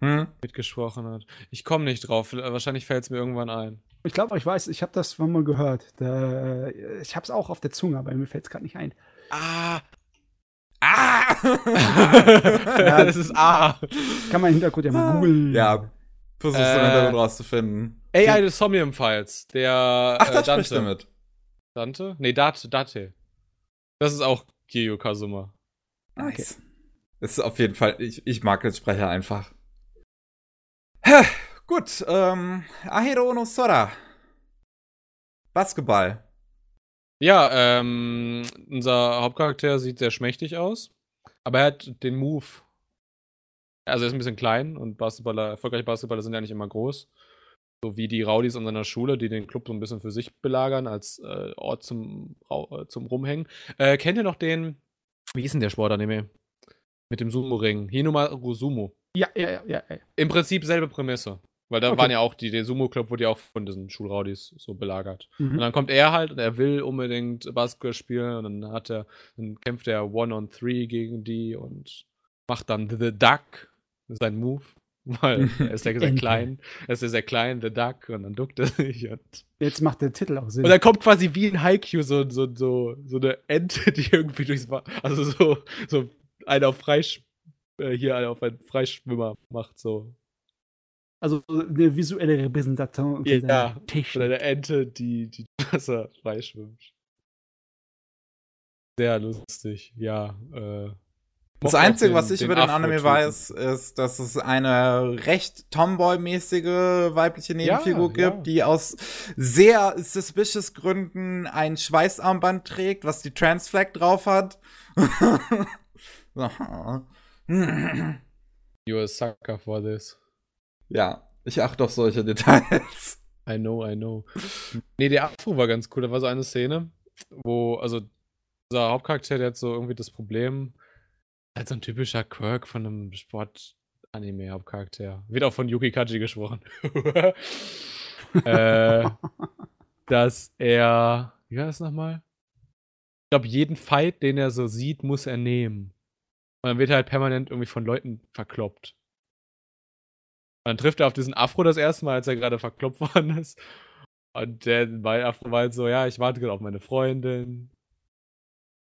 Hm? mitgesprochen hat. Ich komme nicht drauf. Wahrscheinlich fällt es mir irgendwann ein. Ich glaube, ich weiß, ich habe das mal gehört. Da, ich habe es auch auf der Zunge, aber mir fällt es gerade nicht ein. Ah! Ah! das ist A. Kann man im Hintergrund ja mal googeln. ja, versuch's Äh, im Hintergrund rauszufinden. AI des Somnium Files. Der Ach, äh, das Dante. spricht damit. Dante? Nee, Date, Date. Das ist auch Kiryu Kazuma. Nice. Ist auf jeden Fall, ich, ich mag den Sprecher einfach. Gut, ähm, Ahiro no Sora. Basketball. Ja, ähm, unser Hauptcharakter sieht sehr schmächtig aus, aber er hat den Move. Also er ist ein bisschen klein und Basketballer, erfolgreiche Basketballer sind ja nicht immer groß. So wie die Rowdies an seiner Schule, die den Club so ein bisschen für sich belagern, als äh, Ort zum, äh, zum Rumhängen. Äh, kennt ihr noch den, wie hieß denn der Sportanime? Mit dem Sumo-Ring. Hinomaru Sumo. Ja, ja, ja, ja. Im Prinzip selbe Prämisse. Weil da Okay. waren ja auch die, der Sumo-Club wurde ja auch von diesen Schulraudis so belagert. Und Mhm. dann kommt er halt und er will unbedingt Basketball spielen und dann hat er, dann kämpft er One-on-Three gegen die und macht dann The Duck, sein Move, weil er ist ja sehr klein, er ist ja sehr klein, The Duck und dann duckt er sich und, Jetzt macht der Titel auch Sinn. und dann kommt quasi wie ein Haiku so, so, so, so eine Ente, die irgendwie durchs also so, so einer auf Freisch, äh, hier auf einen Freischwimmer macht so. also eine visuelle Repräsentation Ja, Technik. Oder eine Ente, die, die Wasser freischwimmt. Sehr lustig, ja. Äh, Das Einzige, den- was ich den über den Anime weiß, ist, dass es eine recht Tomboy-mäßige weibliche Nebenfigur Ja, gibt, ja. die aus sehr suspicious Gründen ein Schweißarmband trägt, was die Trans-Flag drauf hat. You're a sucker for this. ja, ich achte auf solche Details. I know, I know. nee, der Afro war ganz cool. Da war so eine Szene, wo, also, unser Hauptcharakter, der hat so irgendwie das Problem, halt so ein typischer Quirk von einem Sport-Anime-Hauptcharakter. Wird auch von Yuki Kaji gesprochen. äh, dass er, wie war das nochmal? Ich glaube, jeden Fight, den er so sieht, muss er nehmen. Und dann wird er halt permanent irgendwie von Leuten verkloppt. Und dann trifft er auf diesen Afro das erste Mal, als er gerade verkloppt worden ist. Und der mein Afro war halt so, ja, ich warte gerade auf meine Freundin.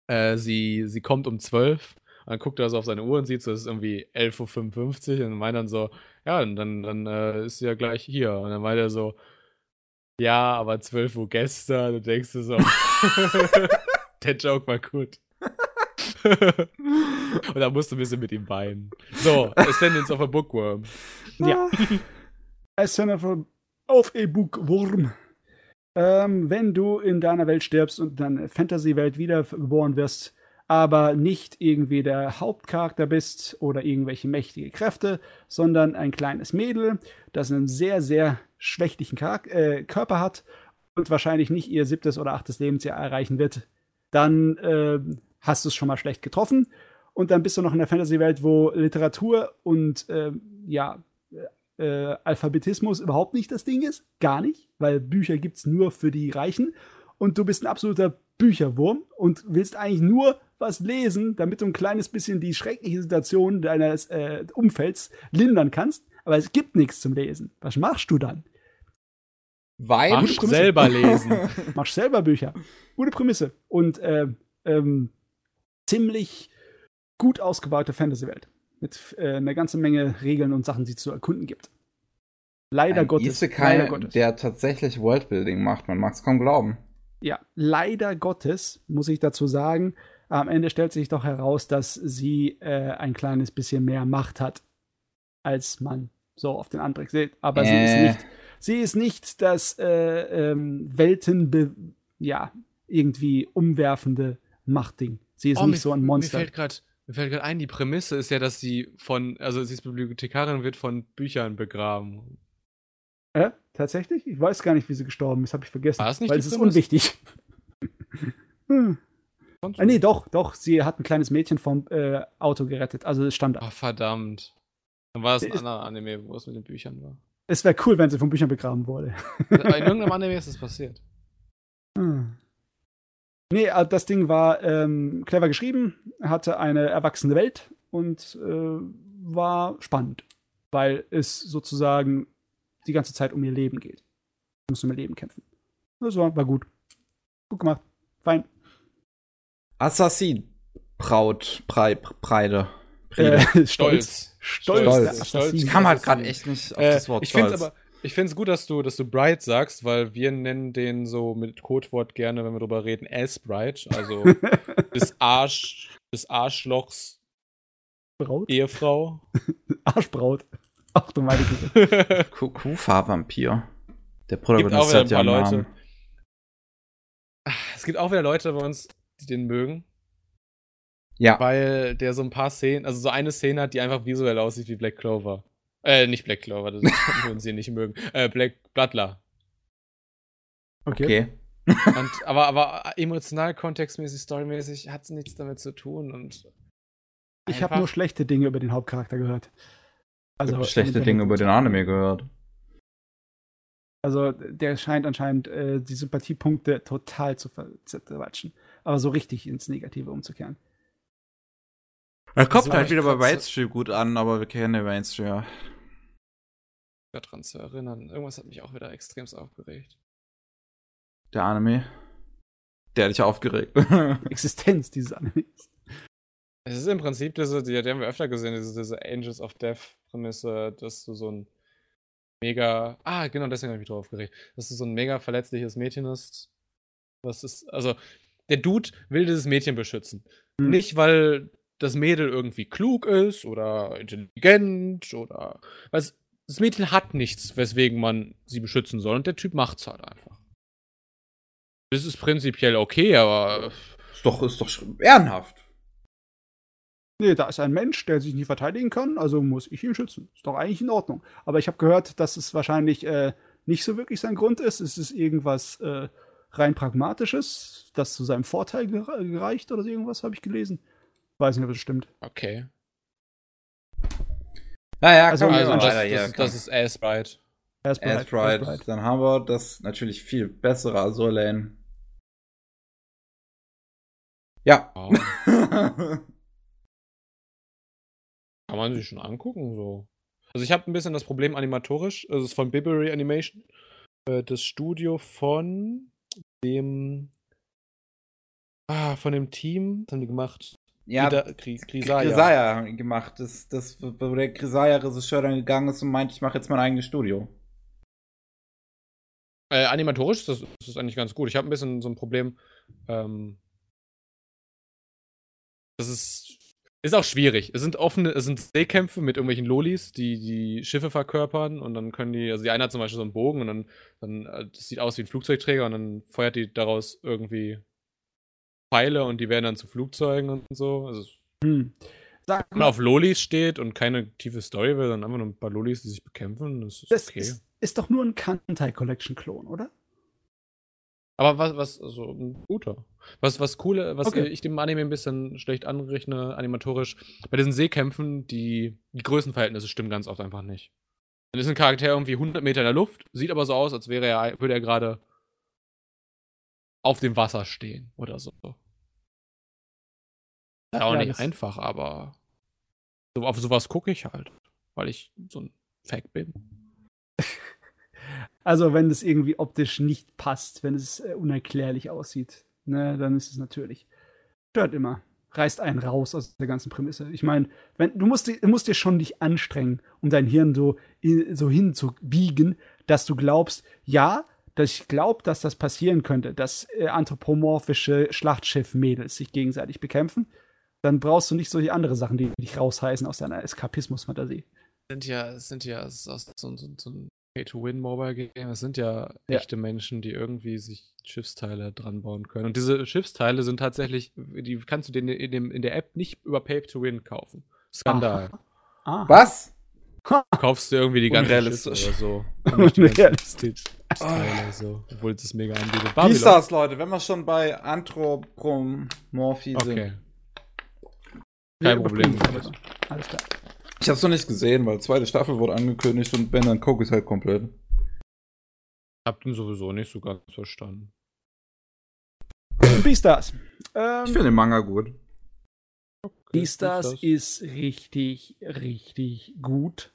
Äh, sie, sie kommt um 12. Und dann guckt er so auf seine Uhr und sieht so, es ist irgendwie 11.55 Uhr. Und meint dann so, ja, und dann, dann äh, ist sie ja gleich hier. Und dann meint er so, ja, aber 12 Uhr gestern. Und denkst du so, der Joke war gut. und dann musst du ein bisschen mit ihm weinen. So, Ascendance of a Bookworm. Ja. Ascent of a, auf a Bookworm. Ähm, wenn du in deiner Welt stirbst und dann Fantasy-Welt wiedergeboren wirst, aber nicht irgendwie der Hauptcharakter bist oder irgendwelche mächtige Kräfte, sondern ein kleines Mädel, das einen sehr, sehr schwächlichen Charak äh, Körper hat und wahrscheinlich nicht ihr siebtes oder achtes Lebensjahr erreichen wird, dann äh, hast du es schon mal schlecht getroffen. Und dann bist du noch in der Fantasy-Welt, wo Literatur und äh, ja, äh, Alphabetismus überhaupt nicht das Ding ist. Gar nicht, weil Bücher gibt es nur für die Reichen. Und du bist ein absoluter Bücherwurm und willst eigentlich nur was lesen, damit du ein kleines bisschen die schreckliche Situation deines äh, Umfelds lindern kannst. Aber es gibt nichts zum Lesen. Was machst du dann? Weil Mach Prämisse. selber lesen. Machst selber Bücher. Gute Prämisse. Und äh, ähm, ziemlich gut ausgebaute Fantasy-Welt. Mit äh, einer ganzen Menge Regeln und Sachen, die es zu erkunden gibt. Leider ein Gottes. Isekai, leider Gottes. der tatsächlich Worldbuilding macht, man mag es kaum glauben. Ja, leider Gottes, muss ich dazu sagen. Am Ende stellt sich doch heraus, dass sie äh, ein kleines bisschen mehr Macht hat, als man so auf den Anblick sieht. Aber sie Äh. ist nicht, sie ist nicht das äh, ähm, Welten, ja, irgendwie umwerfende Machtding. Sie ist Oh, nicht mir, so ein Mir Monster. fällt gerade mir fällt gerade ein, die Prämisse ist ja, dass sie von, also sie ist Bibliothekarin, wird von Büchern begraben. Äh? Tatsächlich? Ich weiß gar nicht, wie sie gestorben ist, habe ich vergessen. War das nicht weil es ist unwichtig. hm. Ah, nee, doch, doch. Sie hat ein kleines Mädchen vom äh, Auto gerettet. Also es stand. Ah, verdammt. Dann war es ein anderer Anime, wo es mit den Büchern war. Es wäre cool, wenn sie von Büchern begraben wurde. In irgendeinem Anime ist das passiert. Nee, äh, das Ding war ähm, clever geschrieben, hatte eine erwachsene Welt und äh, war spannend, weil es sozusagen die ganze Zeit um ihr Leben geht. Sie muss um ihr Leben kämpfen. Das war, war gut. Gut gemacht. Fein. Assassin. Braut. Brei, Breide. Brede. Äh, stolz. Stolz. Stolz. Stolz. Assassin. ich kam halt gerade echt nicht auf Äh, das Wort ich finde stolz. aber, ich finde es gut, dass du, dass du Bright sagst, weil wir nennen den so mit Codewort gerne, wenn wir drüber reden, as Bright, also des Arsch, des Arschlochs Braut? Ehefrau. Arschbraut. Ach du meine Güte. Ku- Kufa-Vampir. Der auch Protagonist wieder hat ein ja Leute. Namen. es gibt auch wieder Leute bei uns, die den mögen, Ja. weil der so ein paar Szenen, also so eine Szene hat, die einfach visuell aussieht wie Black Clover. Äh, nicht Black Clover, das würden sie nicht mögen. Äh, Black Butler. Okay. Okay. Und, aber, aber emotional, kontextmäßig, storymäßig hat es nichts damit zu tun und Ich habe nur schlechte Dinge über den Hauptcharakter gehört. Ich Also hab schlechte Dinge über den Anime gehört. Also der scheint anscheinend äh, die Sympathiepunkte total zu ver- zerquatschen. Aber so richtig ins Negative umzukehren. Er kommt halt wieder bei. Mainstream gut an, aber wir kennen den Mainstream ja. daran zu erinnern. Irgendwas hat mich auch wieder extremst aufgeregt. Der Anime. Der hat dich aufgeregt. Existenz dieses Animes. Es ist im Prinzip diese, die, die haben wir öfter gesehen, diese, diese Angels of Death Prämisse, dass du so ein mega, ah, genau, deswegen habe ich mich drauf aufgeregt, dass du so ein mega verletzliches Mädchen hast. Was ist, also, der Dude will dieses Mädchen beschützen. Hm. Nicht, weil das Mädel irgendwie klug ist oder intelligent oder, weil es, das Mädchen hat nichts, weswegen man sie beschützen soll und der Typ macht's halt einfach. Das ist prinzipiell okay, aber ist doch, ist doch ehrenhaft. Nee, da ist ein Mensch, der sich nicht verteidigen kann, also muss ich ihn schützen. Ist doch eigentlich in Ordnung. Aber ich habe gehört, dass es wahrscheinlich äh, nicht so wirklich sein Grund ist. Es ist irgendwas äh, rein Pragmatisches, das zu seinem Vorteil gere- gereicht oder so irgendwas, habe ich gelesen. Weiß nicht, ob das stimmt. okay. Naja, Also, komm, Also das, weiter hier. das, das ist Ass Bright. Ist ist right. er ist Dann haben wir das natürlich viel bessere Azur Lane. Ja. Ja, kann man sich schon angucken, so. Also ich habe ein bisschen das Problem animatorisch. Also es ist von Bibury Animation. Äh, das Studio von dem ah, von dem Team, was haben die gemacht? Ja, Ida- Kri- gemacht. Das, das, wo der Grisaya-Regisseur dann gegangen ist und meint, ich mache jetzt mein eigenes Studio. Äh, animatorisch ist das, ist das eigentlich ganz gut. Ich habe ein bisschen so ein Problem. Ähm, das ist, ist auch schwierig. Es sind offene, es sind Seekämpfe mit irgendwelchen Lolis, die die Schiffe verkörpern und dann können die, also die eine hat zum Beispiel so einen Bogen und dann, dann äh, das sieht aus wie ein Flugzeugträger und dann feuert die daraus irgendwie Pfeile und die werden dann zu Flugzeugen und so. Also Hm. Sag wenn man auf Lolis steht und keine tiefe Story will, dann einfach nur ein paar Lolis, die sich bekämpfen, das ist das okay. ist, ist doch nur ein Kantai Collection Klon, oder? Aber was, was, also ein guter. Was, was coole, was Okay. ich dem Anime ein bisschen schlecht anrechne, animatorisch, bei diesen Seekämpfen, die, die Größenverhältnisse stimmen ganz oft einfach nicht. Dann ist ein Charakter irgendwie 100 Meter in der Luft, sieht aber so aus, als wäre er, würde er gerade auf dem Wasser stehen oder so. Ja, auch nicht einfach, aber so, auf sowas gucke ich halt, weil ich so ein Fact bin. Also, wenn es irgendwie optisch nicht passt, wenn es äh, unerklärlich aussieht, ne, dann ist es natürlich. Stört immer. Reißt einen raus aus der ganzen Prämisse. Ich meine, wenn du musst, du musst dir schon dich anstrengen, um dein Hirn so, so hinzubiegen, dass du glaubst, ja, dass ich glaube, dass das passieren könnte, dass äh, anthropomorphische Schlachtschiff-Mädels sich gegenseitig bekämpfen. Dann brauchst du nicht solche andere Sachen, die dich rausreißen aus deiner Eskapismus-Fantasie. sind ja, es sind ja es ist so, so, so ein Pay-to-Win-Mobile-Game. Es sind ja, Ja. echte Menschen, die irgendwie sich Schiffsteile dran bauen können. Und diese Schiffsteile sind tatsächlich, die kannst du dir in, dem, in der App nicht über Pay-to-Win kaufen. Skandal. Ah. Was? Du kaufst dir irgendwie die ganze. Schiffe oder so. Unrealistisch. Schiffsteile, so. Obwohl es das mega anbietet. Wie Babylon. ist das, Leute, wenn wir schon bei Anthropomorphie Okay. sind? Wir Kein Problem. Alles klar. Ich hab's noch nicht gesehen, weil zweite Staffel wurde angekündigt und wenn, dann gucke ich halt komplett. Hab den sowieso nicht so ganz verstanden. Beastars. Ich Ähm, finde den Manga gut. Beastars Beastars. ist richtig, richtig gut.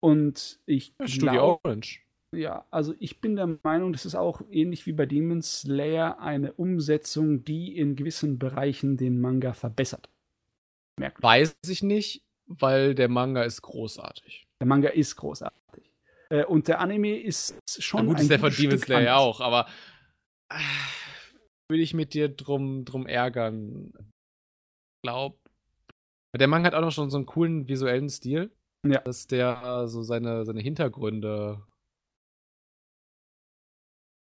Und ich Ja, Studio glaube, Orange. ja, also ich bin der Meinung, das ist auch ähnlich wie bei Demon Slayer eine Umsetzung, die in gewissen Bereichen den Manga verbessert. Merkt. Weiß ich nicht, weil der Manga ist großartig. Der Manga ist großartig. Äh, und der Anime ist schon Na gut, ein ist der von Demon Slayer anders. auch, aber äh, würde ich mit dir drum, drum ärgern. Glaub. Der Manga hat auch noch schon so einen coolen visuellen Stil. Ja. Dass der so seine, seine Hintergründe.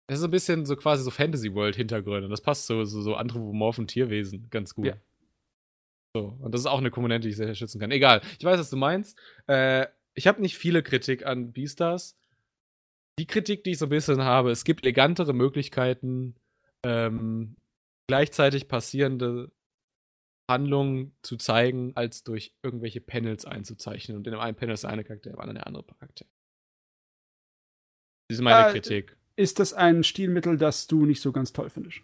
Das ist so ein bisschen so quasi so Fantasy World Hintergründe. Das passt so, so, so anthropomorphen Tierwesen ganz gut. Ja. So, und das ist auch eine Komponente, die ich sehr schützen kann. Egal, ich weiß, was du meinst. Äh, ich habe nicht viele Kritik an Beastars. Die Kritik, die ich so ein bisschen habe, es gibt elegantere Möglichkeiten, ähm, gleichzeitig passierende Handlungen zu zeigen, als durch irgendwelche Panels einzuzeichnen. Und in dem einen Panel ist der eine Charakter, im anderen der andere Charakter. Das ist meine Äh, Kritik. Ist das ein Stilmittel, das du nicht so ganz toll findest?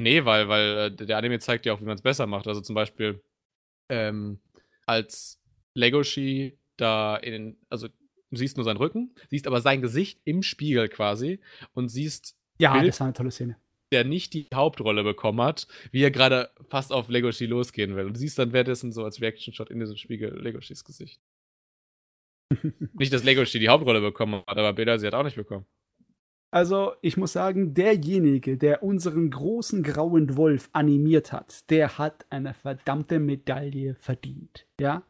Nee, weil, weil äh, der Anime zeigt ja auch, wie man es besser macht. Also zum Beispiel, ähm, als Legoshi da in den, also du siehst nur seinen Rücken, siehst aber sein Gesicht im Spiegel quasi und siehst, Ja, Bild- das war eine tolle Szene. Der nicht die Hauptrolle bekommen hat, wie er gerade fast auf Legoshi losgehen will. Und du siehst dann währenddessen so als Reaction-Shot in diesem Spiegel Legoshis Gesicht. nicht, dass Legoshi die Hauptrolle bekommen hat, aber Beda sie hat auch nicht bekommen. Also, ich muss sagen, derjenige, der unseren großen grauen Wolf animiert hat, der hat eine verdammte Medaille verdient. Ja?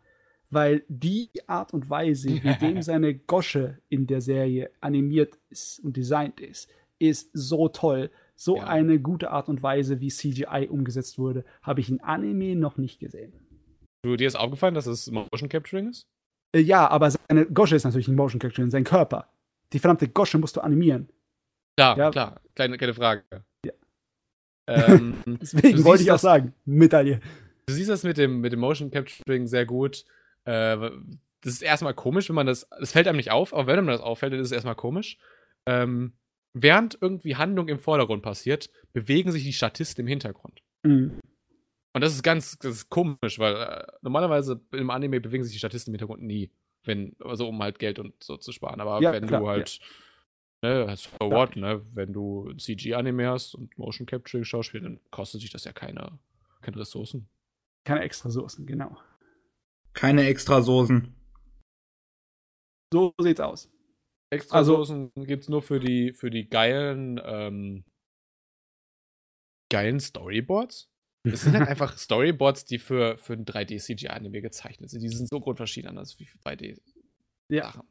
Weil die Art und Weise, wie dem seine Gosche in der Serie animiert ist und designt ist, ist so toll. So Ja. eine gute Art und Weise, wie CGI umgesetzt wurde, habe ich in Anime noch nicht gesehen. Du, dir ist aufgefallen, dass es Motion Capturing ist? Äh, ja, aber seine Gosche ist natürlich ein Motion Capture, sein Körper. Die verdammte Gosche musst du animieren. Klar, Ja. klar. Kleine, keine Frage. Ja. Ähm, Deswegen wollte ich auch sagen, Medaille. du siehst das mit dem, mit dem Motion Capturing sehr gut. Äh, das ist erstmal komisch, wenn man das. Es fällt einem nicht auf, aber wenn einem das auffällt, dann ist es erstmal komisch. Ähm, während irgendwie Handlung im Vordergrund passiert, bewegen sich die Statisten im Hintergrund. Mhm. Und das ist ganz das ist komisch, weil äh, normalerweise im Anime bewegen sich die Statisten im Hintergrund nie. Wenn, also um halt Geld und so zu sparen. Aber Ja, wenn klar, du halt, ne, hast for what, ne, wenn du CG-Anime hast und Motion Capturing Schauspiel, dann kostet sich das ja keine, keine Ressourcen. Keine extra Soßen, genau. Keine Extrasoßen. So sieht's aus. Extra Also- Soßen gibt's nur für die, für die geilen, ähm, geilen Storyboards. Das sind halt einfach Storyboards, die für, für ein 3D-CG-Anime gezeichnet sind. Die sind so grundverschieden anders wie für 3D. Ja. Sachen.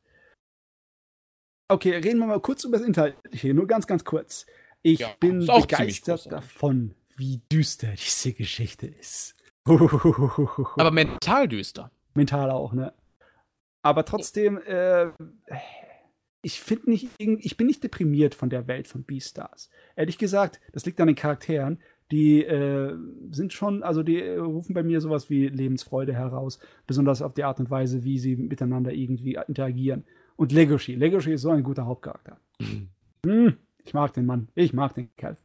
Okay, reden wir mal kurz über das Inhaltliche, nur ganz, ganz kurz. Ich Ja, bin begeistert davon, wie düster diese Geschichte ist. Aber mental düster. mental auch, ne? Aber trotzdem, äh, ich finde nicht, ich bin nicht deprimiert von der Welt von Beastars. Ehrlich gesagt, das liegt an den Charakteren. Die äh, sind schon, also die äh, rufen bei mir sowas wie Lebensfreude heraus, besonders auf die Art und Weise, wie sie miteinander irgendwie interagieren. Und Legoshi, Legoshi ist so ein guter Hauptcharakter. Hm, ich mag den Mann, ich mag den Kerl.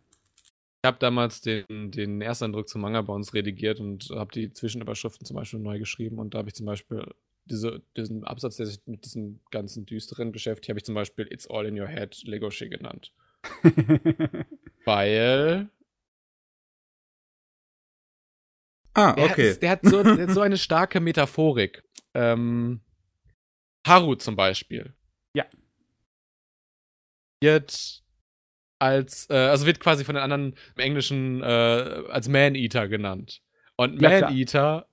Ich habe damals den, den Ersteindruck zum Manga bei uns redigiert und habe die Zwischenüberschriften zum Beispiel neu geschrieben. Und da habe ich zum Beispiel diese, diesen Absatz, der sich mit diesem ganzen Düsteren beschäftigt, habe ich zum Beispiel It's All in Your Head Legoshi genannt. Weil Ah, der, okay. hat, der, hat so, der hat so eine starke Metaphorik. Ähm, Haru zum Beispiel. Ja. Wird als, äh, also wird quasi von den anderen im Englischen äh, als Man-Eater genannt. Und. Man-Eater,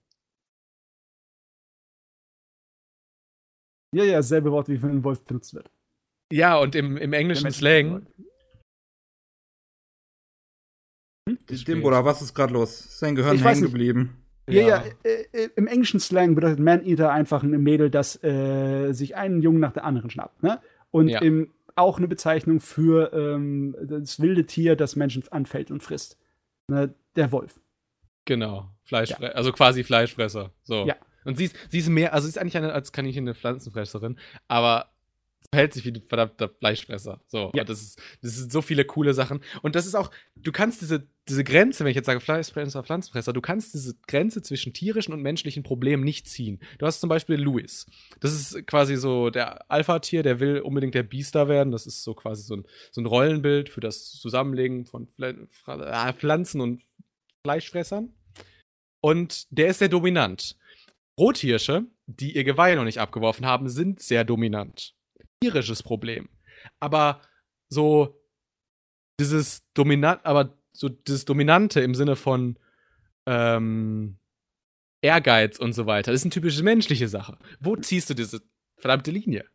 ja, ja, dasselbe Wort wie für einen Wolf benutzt wird. Ja, und im, im englischen Slang. Dem, Bruder, was ist gerade los? Ist sein Gehirn Ich hängen nicht. geblieben? Ja, ja, äh, äh, im englischen Slang bedeutet Man-Eater einfach ein Mädel, das äh, sich einen Jungen nach der anderen schnappt. Ne? Und Ja. im, auch eine Bezeichnung für ähm, das wilde Tier, das Menschen anfällt und frisst. Ne? Der Wolf. Genau. Fleischfresser. Also quasi Fleischfresser. So. Ja. Und sie ist, sie ist mehr, also sie ist eigentlich eine, als kann ich eine Pflanzenfresserin, aber verhält sich wie ein verdammter Fleischfresser. So. Ja. Das ist, das sind so viele coole Sachen. Und das ist auch, du kannst diese, diese Grenze, wenn ich jetzt sage Fleischfresser, Pflanzenfresser, du kannst diese Grenze zwischen tierischen und menschlichen Problemen nicht ziehen. Du hast zum Beispiel Louis. Das ist quasi so der Alpha-Tier, der will unbedingt der Biester werden. Das ist so quasi so ein, so ein Rollenbild für das Zusammenlegen von äh, Pflanzen und Fleischfressern. Und der ist sehr dominant. Rothirsche, die ihr Geweih noch nicht abgeworfen haben, sind sehr dominant. Tierisches Problem. Aber so dieses dominant, aber so dieses Dominante im Sinne von ähm, Ehrgeiz und so weiter, das ist eine typische menschliche Sache. Wo ziehst du diese verdammte Linie?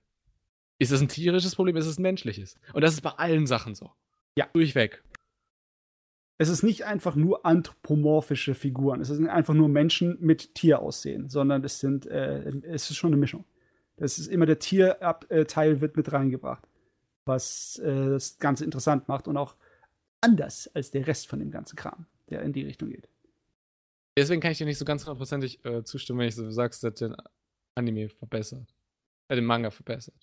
Ist das ein tierisches Problem? Ist es ein menschliches? Und das ist bei allen Sachen so. Ja. Durchweg. Es ist nicht einfach nur anthropomorphische Figuren. Es sind einfach nur Menschen mit Tieraussehen, sondern es sind, äh, es ist schon eine Mischung. Das ist immer der Tierteil wird mit reingebracht, was äh, das Ganze interessant macht und auch anders als der Rest von dem ganzen Kram, der in die Richtung geht. Deswegen kann ich dir nicht so ganz hundertprozentig äh, zustimmen, wenn ich so sagst, dass den Anime verbessert. Äh, den Manga verbessert.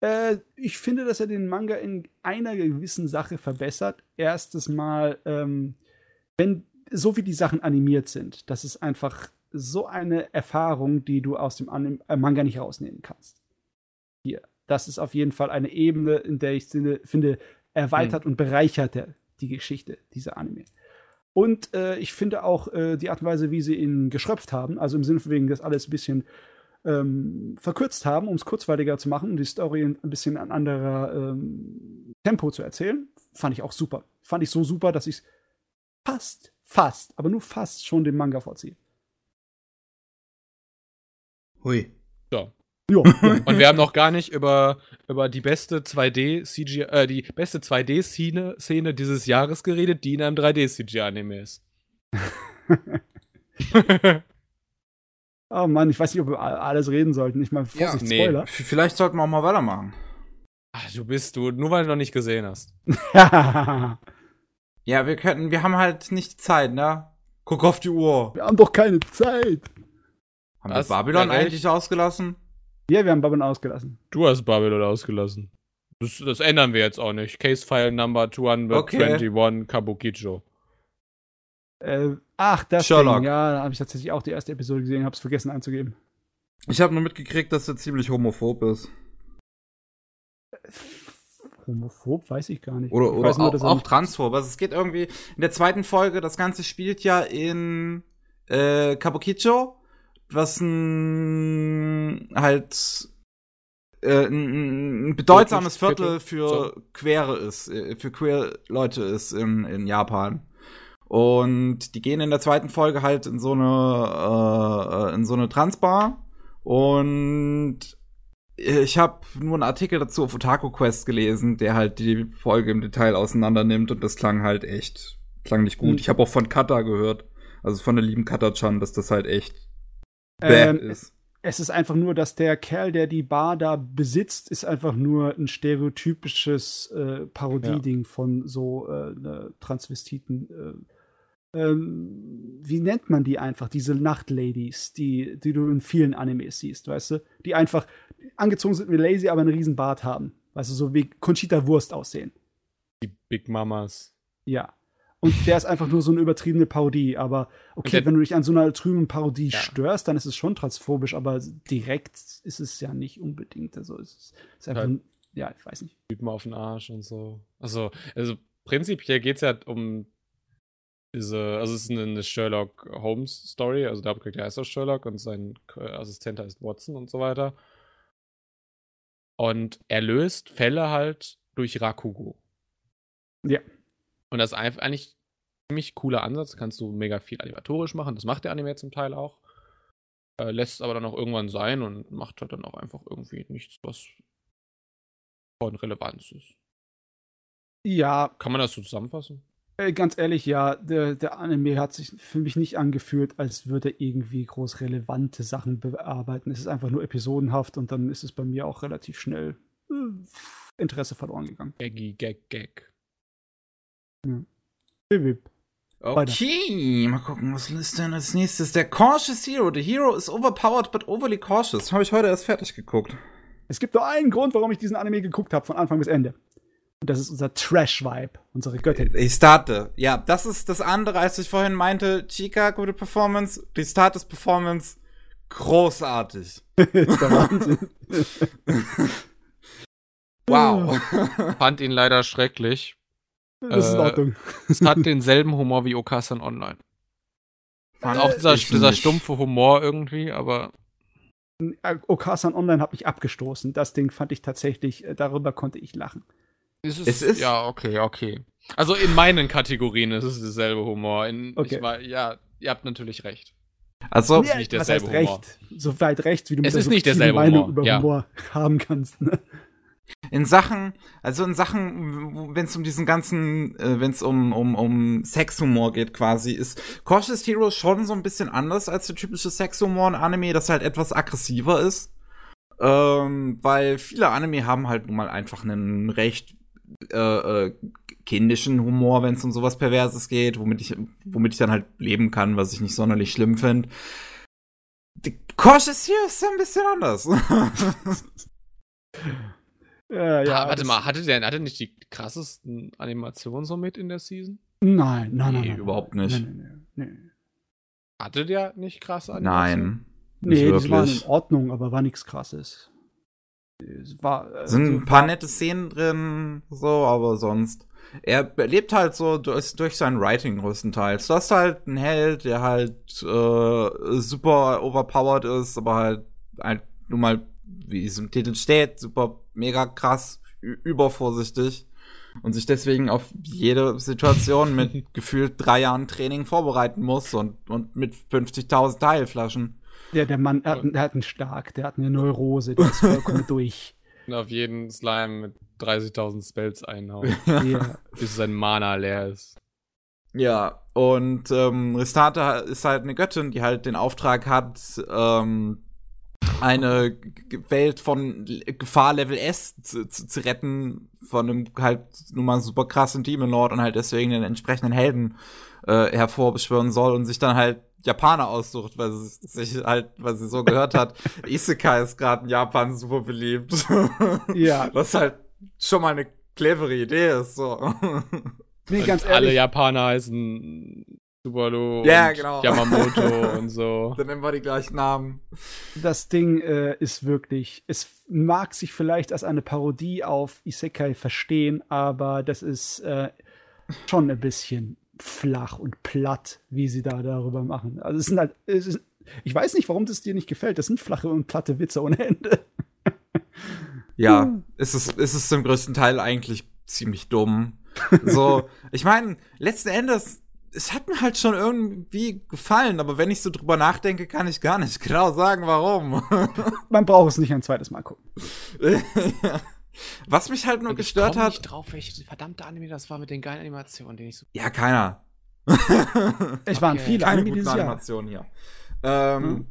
Äh, ich finde, dass er den Manga in einer gewissen Sache verbessert. Erstes Mal, ähm, wenn so wie die Sachen animiert sind, das ist einfach so eine Erfahrung, die du aus dem Anim äh, Manga nicht rausnehmen kannst. Hier. Das ist auf jeden Fall eine Ebene, in der ich finde, erweitert und bereichert der, die Geschichte dieser Anime. Und äh, ich finde auch äh, die Art und Weise, wie sie ihn geschröpft haben, also im Sinne von wegen, das alles ein bisschen ähm, verkürzt haben, um es kurzweiliger zu machen und die Story ein bisschen an anderer ähm, Tempo zu erzählen, fand ich auch super. Fand ich so super, dass ich es fast, fast, aber nur fast schon dem Manga vorziehe. Hui. So. Ja. Und wir haben noch gar nicht über, über die beste 2D CGI, äh, die beste 2D-Szene Szene dieses Jahres geredet, die in einem 3D-CGI-Anime ist. oh Mann, ich weiß nicht, ob wir alles reden sollten. Ich meine, Vorsicht, nee. Spoiler. Vielleicht sollten wir auch mal weitermachen. Ach, du bist du, nur weil du noch nicht gesehen hast. wir Ja, wir könnten, wir haben halt nicht Zeit, ne? Guck auf die Uhr. haben doch keine Zeit. Haben Was? wir Babylon Ja, eigentlich ausgelassen? Ja, wir haben Babylon ausgelassen. Du hast Babylon ausgelassen. Das, das ändern wir jetzt auch nicht. Case File Number 221 Kabukicho. Äh, ach, das Sherlock. Ding. Ja, da habe ich tatsächlich auch die erste Episode gesehen, habe es vergessen einzugeben. Ich habe nur mitgekriegt, dass er ziemlich homophob ist. Homophob weiß ich gar nicht. Oder, oder nur, auch, auch transphob. Also es geht irgendwie in der zweiten Folge, das Ganze spielt ja in äh, Kabukicho, was ein halt äh, ein, ein bedeutsames Viertel für Queere ist, äh, für queer Leute ist in, in Japan. Und die gehen in der zweiten Folge halt in so eine äh, in so eine Transbar und ich habe nur einen Artikel dazu auf Otaku Quest gelesen, der halt die Folge im Detail auseinander nimmt und das klang halt echt, klang nicht gut. Hm. Ich habe auch von Kata gehört, also von der lieben Kata-chan, dass das halt echt ähm, ist. es ist einfach nur, dass der Kerl, der die Bar da besitzt, ist einfach nur ein stereotypisches äh, Parodieding von so äh, Transvestiten. Äh, ähm, wie nennt man die einfach? Diese Nachtladies, die, die du in vielen Animes siehst, weißt du? Die einfach angezogen sind wie Lazy, aber einen riesen Bart haben. Weißt du, so wie Conchita Wurst aussehen. Die Big Mamas. Ja. Und der ist einfach nur so eine übertriebene Parodie. Aber okay, wenn du dich an so einer trüben Parodie Ja. störst, dann ist es schon transphobisch, aber direkt ist es ja nicht unbedingt. Also es ist, es ist einfach, Halt. ein, ja, ich weiß nicht. Typen auf den Arsch und so. Also, also prinzipiell geht es ja um diese, also es ist eine, eine Sherlock Holmes Story, also der Hauptcharakter heißt auch Sherlock und sein Assistent heißt Watson und so weiter. Und er löst Fälle halt durch Rakugo. Ja. Und das ist eigentlich ein ziemlich cooler Ansatz. Kannst du mega viel animatorisch machen. Das macht der Anime zum Teil auch. Äh, lässt es aber dann auch irgendwann sein und macht halt dann auch einfach irgendwie nichts, was von Relevanz ist. Ja, Kann man das so zusammenfassen? Ganz ehrlich, ja, der, der Anime hat sich für mich nicht angefühlt, als würde er irgendwie groß relevante Sachen bearbeiten. Es ist einfach nur episodenhaft und dann ist es bei mir auch relativ schnell äh, Interesse verloren gegangen. Gaggy, Gag, Gag. Bip, bip. Weiter. Okay, mal gucken, was ist denn als nächstes? Der Cautious Hero. The Hero is overpowered but overly cautious. Habe ich heute erst fertig geguckt. Es gibt nur einen Grund, warum ich diesen Anime geguckt habe, von Anfang bis Ende. Und das ist unser Trash-Vibe, unsere Göttin. Ich starte. Ja, das ist das andere, als ich vorhin meinte. Chica, gute Performance. Die Start ist Performance. Großartig. ist der Wahnsinn. Wow. Fand ihn leider schrecklich. Das ist in Äh, Ordnung. Es hat denselben Humor wie Okasan Online. Fand Auch dieser, dieser stumpfe Humor irgendwie, aber Okasan Online hat mich abgestoßen. Das Ding fand ich tatsächlich, äh, darüber konnte ich lachen. Es ist, Es ist- ja okay, okay. Also in meinen Kategorien ist es derselbe Humor. In, Okay. ich war, ja, ihr habt natürlich recht. Also, Ja, nicht was derselbe heißt Humor. recht? So weit rechts, wie du Es der ist nicht derselbe Meinung Humor, über ja. Humor haben kannst. Ne? in Sachen, also in Sachen, wenn es um diesen ganzen, äh, wenn es um, um, um Sexhumor geht quasi, ist Cautious Hero schon so ein bisschen anders als der typische Sexhumor in Anime, das halt etwas aggressiver ist. Ähm, weil viele Anime haben halt nun mal einfach einen recht äh, äh, kindischen Humor, wenn es um sowas Perverses geht, womit ich, womit ich dann halt leben kann, was ich nicht sonderlich schlimm finde. Cautious Hero ist ein bisschen anders. Äh, ja, ah, warte mal, hatte der hatte nicht die krassesten Animationen so mit in der Season? Nein, nein, nein. Nee, nein, überhaupt nein, nicht. Nein, nein, nein. Hatte der nicht krasse Animationen? Nein. Nicht Nee, das war in wirklich. Ordnung, aber war nichts krasses. Es war. äh, sind ein paar nette Szenen drin, so, aber sonst. Er lebt halt so durch, durch sein Writing größtenteils. Du hast halt einen Held, der halt äh, super overpowered ist, aber halt, halt nun mal, wie es im Titel steht, super mega krass, übervorsichtig und sich deswegen auf jede Situation mit gefühlt drei Jahren Training vorbereiten muss und, und mit 50.000 Teilflaschen. Der, der Mann, der hat, der hat einen Stark, der hat eine Neurose, der ist vollkommen durch. Und auf jeden Slime mit 30.000 Spells einhauen, Ja. bis sein Mana leer ist. Ja, und ähm, Restata ist halt eine Göttin, die halt den Auftrag hat, ähm, eine Welt von Gefahr Level S zu, zu, zu retten, von einem halt nun mal super krassen Demon Lord und halt deswegen den entsprechenden Helden äh, hervorbeschwören soll und sich dann halt Japaner aussucht, weil sie sich halt, weil sie so gehört hat, Isekai ist gerade in Japan super beliebt. Ja. Was halt schon mal eine clevere Idee ist, so. Nee, ganz und alle ehrlich. Japaner heißen Subaru Ja, und genau. Yamamoto und so. Dann nehmen wir die gleichen Namen. Das Ding äh, ist wirklich, es mag sich vielleicht als eine Parodie auf Isekai verstehen, aber das ist äh, schon ein bisschen flach und platt, wie sie da darüber machen. Also es sind halt, es ist, ich weiß nicht, warum das dir nicht gefällt. Das sind flache und platte Witze ohne Ende. Ja, Hm. es ist, es ist zum größten Teil eigentlich ziemlich dumm. So, ich meine, letzten Endes, es hat mir halt schon irgendwie gefallen, aber wenn ich so drüber nachdenke, kann ich gar nicht genau sagen, warum. Man braucht es nicht ein zweites Mal gucken. Was mich halt nur gestört ich hat. nicht drauf, welche verdammte Anime das war mit den geilen Animationen, den ich so. Ja, keiner. Es waren Okay. viele Keine Anime guten. Animationen hier. Ähm,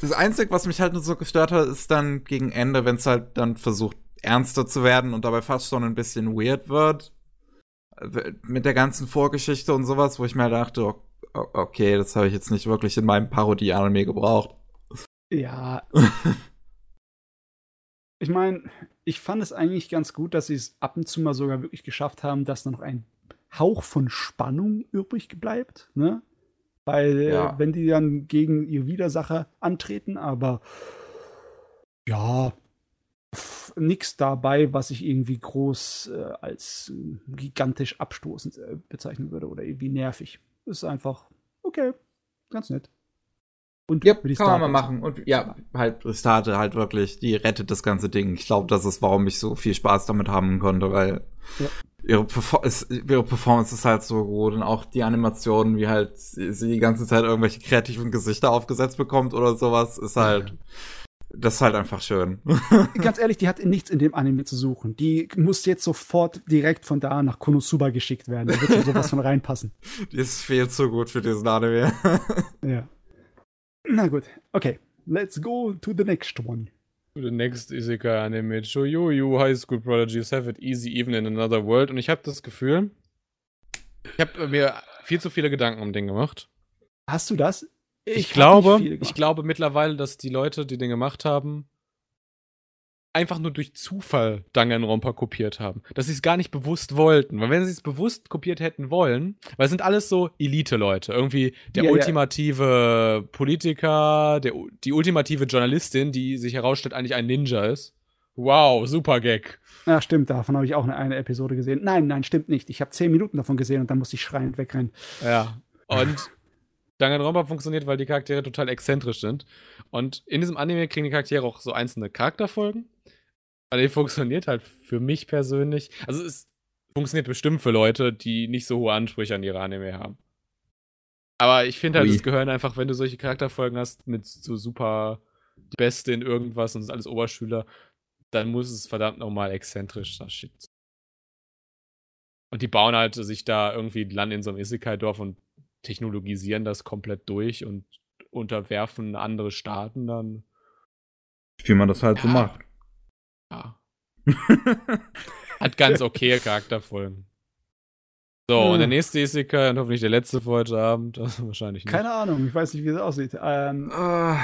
Das Einzige, was mich halt nur so gestört hat, ist dann gegen Ende, wenn es halt dann versucht, ernster zu werden und dabei fast schon ein bisschen weird wird. Äh, Mit der ganzen Vorgeschichte und sowas, wo ich mir dachte, o- o- okay, das habe ich jetzt nicht wirklich in meinem Parodie-Anime gebraucht. Ja. ich meine, ich fand es eigentlich ganz gut, dass sie es ab und zu mal sogar wirklich geschafft haben, dass da noch ein Hauch von Spannung übrig bleibt, ne? Weil, Ja. äh, wenn die dann gegen ihr Widersacher antreten, aber ja, nix dabei, was ich irgendwie groß äh, als äh, gigantisch abstoßend äh, bezeichnen würde oder irgendwie nervig. Ist einfach okay, ganz nett. Und Ja, kann man mal machen. Und ja, halt, Restarte halt wirklich, die rettet das ganze Ding. Ich glaube, das ist, warum ich so viel Spaß damit haben konnte, weil Ja. ihre, Perfor ist, ihre Performance ist halt so gut und auch die Animationen, wie halt sie die ganze Zeit irgendwelche kreativen Gesichter aufgesetzt bekommt oder sowas, ist halt Das ist halt einfach schön. Ganz ehrlich, die hat nichts in dem Anime zu suchen. Die muss jetzt sofort direkt von da nach Konosuba geschickt werden. Da wird so sowas von reinpassen. Die ist viel zu gut für diesen Anime. Ja. Na gut, okay. Let's go to the next one. To the next Isekai Anime. Shoyoyu High School Prodigies have it easy even in another world. Und ich habe das Gefühl, ich habe mir viel zu viele Gedanken um den gemacht. Hast du das? Ich, hab glaube, ich glaube mittlerweile, dass die Leute, die den gemacht haben, einfach nur durch Zufall Danganronpa kopiert haben. Dass sie es gar nicht bewusst wollten. Weil wenn sie es bewusst kopiert hätten wollen, weil es sind alles so Elite-Leute. Irgendwie der Ja, ja. ultimative Politiker, der, die ultimative Journalistin, die sich herausstellt, eigentlich ein Ninja ist. Wow, super Gag. Ja, stimmt, davon habe ich auch eine, eine Episode gesehen. Nein, nein, stimmt nicht. Ich habe zehn Minuten davon gesehen und dann musste ich schreiend wegrennen. Ja. Und Danganronpa funktioniert, weil die Charaktere total exzentrisch sind. Und in diesem Anime kriegen die Charaktere auch so einzelne Charakterfolgen. Aber die funktioniert halt für mich persönlich. Also es funktioniert bestimmt für Leute, die nicht so hohe Ansprüche an ihre Anime haben. Aber ich finde halt, es gehören einfach, wenn du solche Charakterfolgen hast mit so super die Beste in irgendwas und sind alles Oberschüler, dann muss es verdammt nochmal exzentrisch das Shit. sein. Und die bauen halt sich da irgendwie ein Land in so einem Isekai-Dorf und technologisieren das komplett durch und unterwerfen andere Staaten dann. Wie man das halt so Ja. macht. Ja. Hat ganz okay Charakterfolgen. So, und der Hm. nächste Isekai und hoffentlich der letzte für heute Abend. Also wahrscheinlich nicht. Keine Ahnung, ich weiß nicht, wie das aussieht. Ähm, Uh,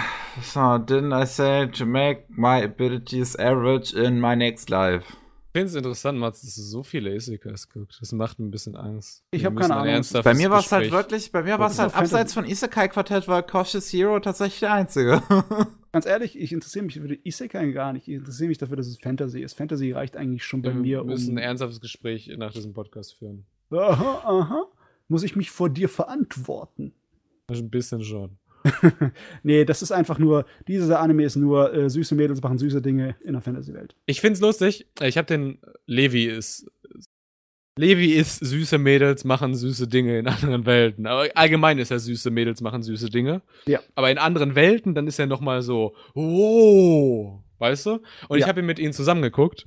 so, didn't I say to make my abilities average in my next life? Ich finde es interessant, Mats, dass du so viele Isekais guckst. Das macht mir ein bisschen Angst. Ich Wir hab müssen keine ein Ahnung. Bei mir war es halt wirklich, bei mir war es halt abseits von Isekai Quartett war Cautious Hero tatsächlich der einzige. ganz ehrlich, ich interessiere mich für die Isekai gar nicht. Ich interessiere mich dafür, dass es Fantasy ist. Fantasy reicht eigentlich schon bei Wir mir. müssen um ein ernsthaftes Gespräch nach diesem Podcast führen. aha, aha. Muss ich mich vor dir verantworten? Ein bisschen schon. Nee, das ist einfach nur, dieser Anime ist nur, äh, süße Mädels machen süße Dinge in der Fantasy-Welt. Ich find's lustig. Ich habe den Levi ist Levi ist süße Mädels machen süße Dinge in anderen Welten. Aber allgemein ist er süße Mädels machen süße Dinge. Ja. Aber in anderen Welten dann ist er noch mal so oh, weißt du? Und ich Ja. habe ihn mit ihnen zusammengeguckt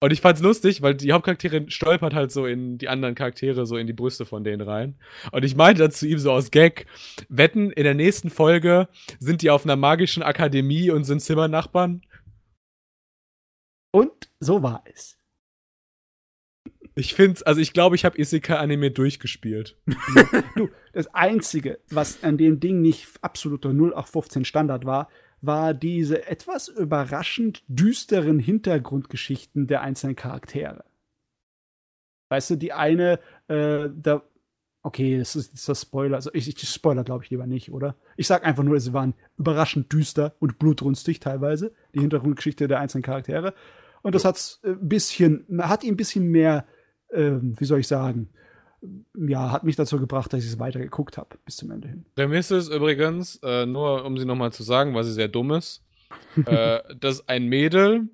und ich fand's lustig, weil die Hauptcharakterin stolpert halt so in die anderen Charaktere so in die Brüste von denen rein. Und ich meinte dann zu ihm so aus Gag, wetten in der nächsten Folge sind die auf einer magischen Akademie und sind Zimmernachbarn. Und so war es. Ich find's, also ich glaube, ich habe Isekai-Anime durchgespielt. Du, das Einzige, was an dem Ding nicht absoluter 0815 Standard war, war diese etwas überraschend düsteren Hintergrundgeschichten der einzelnen Charaktere. Weißt du, die eine, äh, da, okay, das ist, das ist das Spoiler, also ich, ich spoiler glaube ich lieber nicht, oder? Ich sag einfach nur, sie waren überraschend düster und blutrünstig teilweise, die Hintergrundgeschichte der einzelnen Charaktere. Und das hat's ein bisschen, hat ihn ein bisschen mehr, ähm, wie soll ich sagen, ja, hat mich dazu gebracht, dass ich es weiter geguckt habe, bis zum Ende hin. Prämisse ist übrigens, äh, nur um sie nochmal zu sagen, weil sie sehr dumm ist, äh, dass ein Mädel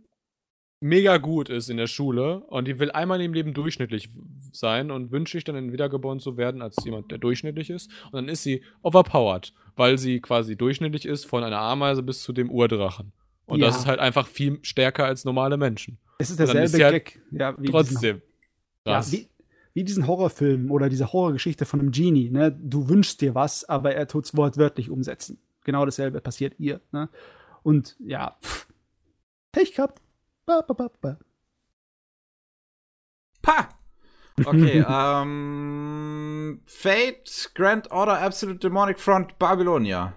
mega gut ist in der Schule und die will einmal im Leben durchschnittlich sein und wünscht sich dann wiedergeboren zu werden als jemand, der durchschnittlich ist. Und dann ist sie overpowered, weil sie quasi durchschnittlich ist, von einer Ameise bis zu dem Urdrachen. Und das Ja. ist halt einfach viel stärker als normale Menschen. Es ist derselbe ist halt Gag. Ja, wie Trotzdem. Ja, wie, wie diesen Horrorfilm oder diese Horrorgeschichte von einem Genie. Ne? Du wünschst dir was, aber er tut es wortwörtlich umsetzen. Genau dasselbe passiert ihr. Ne? Und ja, pff, Pech gehabt. Ba, ba, ba, ba. Pa! Okay, ähm. Fate, Grand Order, Absolute Demonic Front, Babylonia.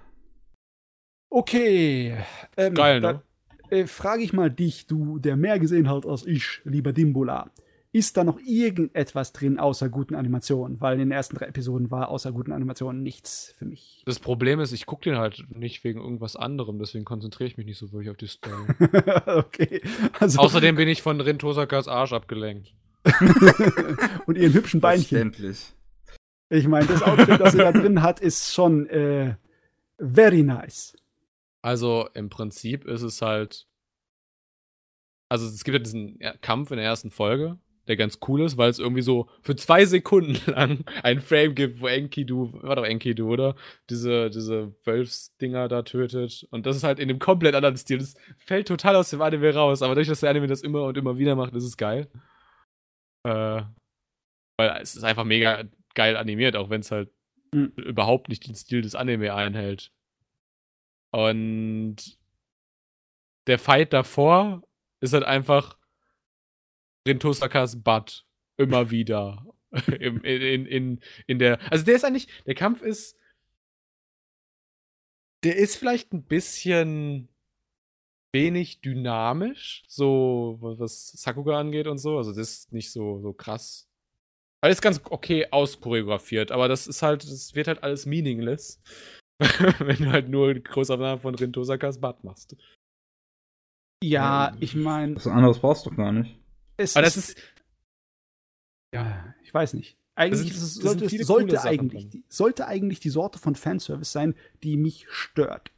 Okay. Ähm, Geil, ne? Äh, Frage ich mal dich, du, der mehr gesehen hat als ich, lieber Dimbula. Ist da noch irgendetwas drin außer guten Animationen? Weil in den ersten drei Episoden war außer guten Animationen nichts für mich. Das Problem ist, ich gucke den halt nicht wegen irgendwas anderem, deswegen konzentriere ich mich nicht so wirklich auf die Story. okay. Also, Außerdem bin ich von Rin Tosakas Arsch abgelenkt. und ihren hübschen Beinchen. Ich meine, das Outfit, das sie da drin hat, ist schon äh, very nice. Also im Prinzip ist es halt. Also es gibt ja diesen Kampf in der ersten Folge, der ganz cool ist, weil es irgendwie so für zwei Sekunden lang ein Frame gibt, wo Enkidu, war doch Enkidu, oder? Diese, diese Wölfsdinger da tötet. Und das ist halt in einem komplett anderen Stil. Das fällt total aus dem Anime raus, aber durch dass der Anime das immer und immer wieder macht, ist es geil. Äh, weil es ist einfach mega geil animiert, auch wenn es halt Mhm. überhaupt nicht den Stil des Anime einhält. Und der Fight davor ist halt einfach Rintosakas Butt. Immer wieder. In, in, in, in der. Also der ist eigentlich. Der Kampf ist. Der ist vielleicht ein bisschen wenig dynamisch, so was- Sakuga angeht und so. Also das ist nicht so, so krass. Alles ganz okay auschoreografiert, aber das ist halt, das wird halt alles meaningless, wenn du halt nur Großaufnahmen von Rintosakas Butt machst. Ja, ich meine, Was anderes brauchst du doch gar nicht. Es Aber das ist, Ja, ich weiß nicht. Eigentlich sind- ist das sollte, es sollte, eigentlich, die, sollte eigentlich die Sorte von Fanservice sein, die mich stört.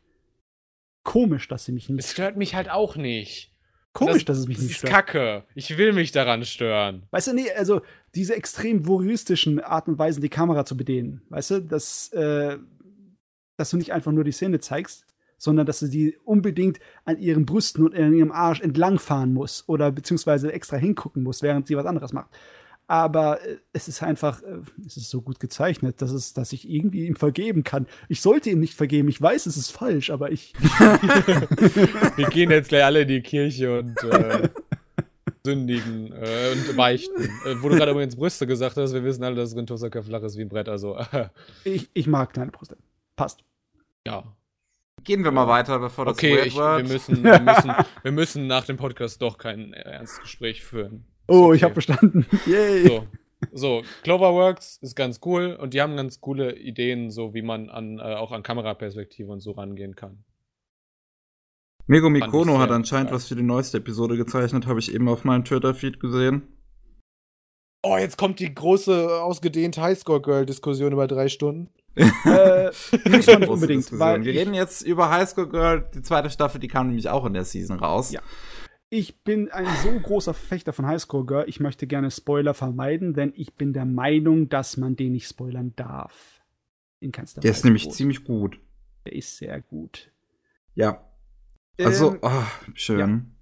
Komisch, dass sie mich nicht es stört mich halt auch nicht. Komisch, dass es mich das nicht ist stört. Kacke. Ich will mich daran stören. Weißt du, nee, also diese extrem voyeuristischen Art und Weisen, die Kamera zu bedienen, weißt du, dass, äh, dass du nicht einfach nur die Szene zeigst, sondern dass du die unbedingt an ihren Brüsten und an ihrem Arsch entlangfahren muss oder beziehungsweise extra hingucken muss, während sie was anderes macht. Aber äh, es ist einfach, äh, es ist so gut gezeichnet, dass, es, dass ich irgendwie ihm vergeben kann. Ich sollte ihm nicht vergeben, ich weiß, es ist falsch, aber ich. Wir gehen jetzt gleich alle in die Kirche und äh, sündigen äh, und beichten. Äh, wo du gerade übrigens Brüste gesagt hast, wir wissen alle, dass Rintosaka flach ist wie ein Brett, also ich, ich mag kleine Brüste. Passt. ja. Gehen wir mal weiter, bevor das Okay, weird ich, wir, wird. müssen, wir, müssen, wir müssen nach dem Podcast doch kein ernstes Gespräch führen. Oh, Ist ich habe okay. verstanden. Yay. So. So, Cloverworks ist ganz cool und die haben ganz coole Ideen, so wie man an, äh, auch an Kameraperspektive und so rangehen kann. Megumi Kono hat anscheinend geil. was für die neueste Episode gezeichnet, habe ich eben auf meinem Twitter-Feed gesehen. Oh, jetzt kommt die große, ausgedehnte Highscore-Girl-Diskussion über drei Stunden. Äh, man nicht Große unbedingt, weil wir reden jetzt über High School Girl. Die zweite Staffel, die kam nämlich auch in der Season raus. Ja. ich bin ein so großer Verfechter von Highschool Girl, ich möchte gerne Spoiler vermeiden, denn ich bin der Meinung, dass man den nicht spoilern darf. In keinster Der ist nämlich ziemlich gut. Der ist sehr gut. Ja. Also, Ähm, oh, schön.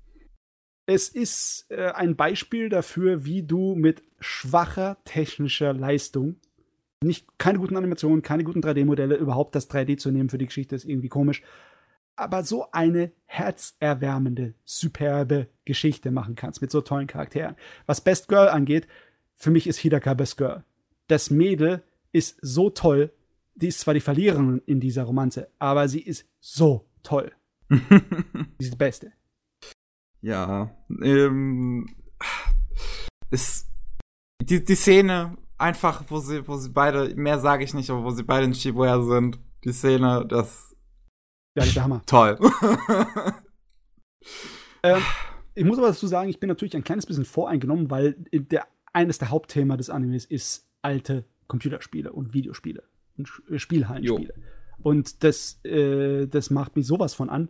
es ist äh, ein Beispiel dafür, wie du mit schwacher technischer Leistung, nicht keine guten Animationen, keine guten 3D-Modelle, überhaupt das 3D zu nehmen für die Geschichte ist irgendwie komisch, aber so eine herzerwärmende, superbe Geschichte machen kannst mit so tollen Charakteren. Was Best Girl angeht, für mich ist Hidaka Best Girl. Das Mädel ist so toll. Die ist zwar die Verliererin in dieser Romanze, aber sie ist so toll. Sie ist die Beste. ja. Ähm, ist die, die Szene einfach, wo sie, wo sie beide, mehr sage ich nicht, aber wo sie beide in Shibuya sind. Die Szene, das Ja, das ist der Hammer. toll. Ähm, ich muss aber dazu sagen, ich bin natürlich ein kleines bisschen voreingenommen, weil der, eines der Hauptthemen des Animes ist alte Computerspiele und Videospiele und äh, Spielhallenspiele. Und das, äh, das macht mich sowas von an.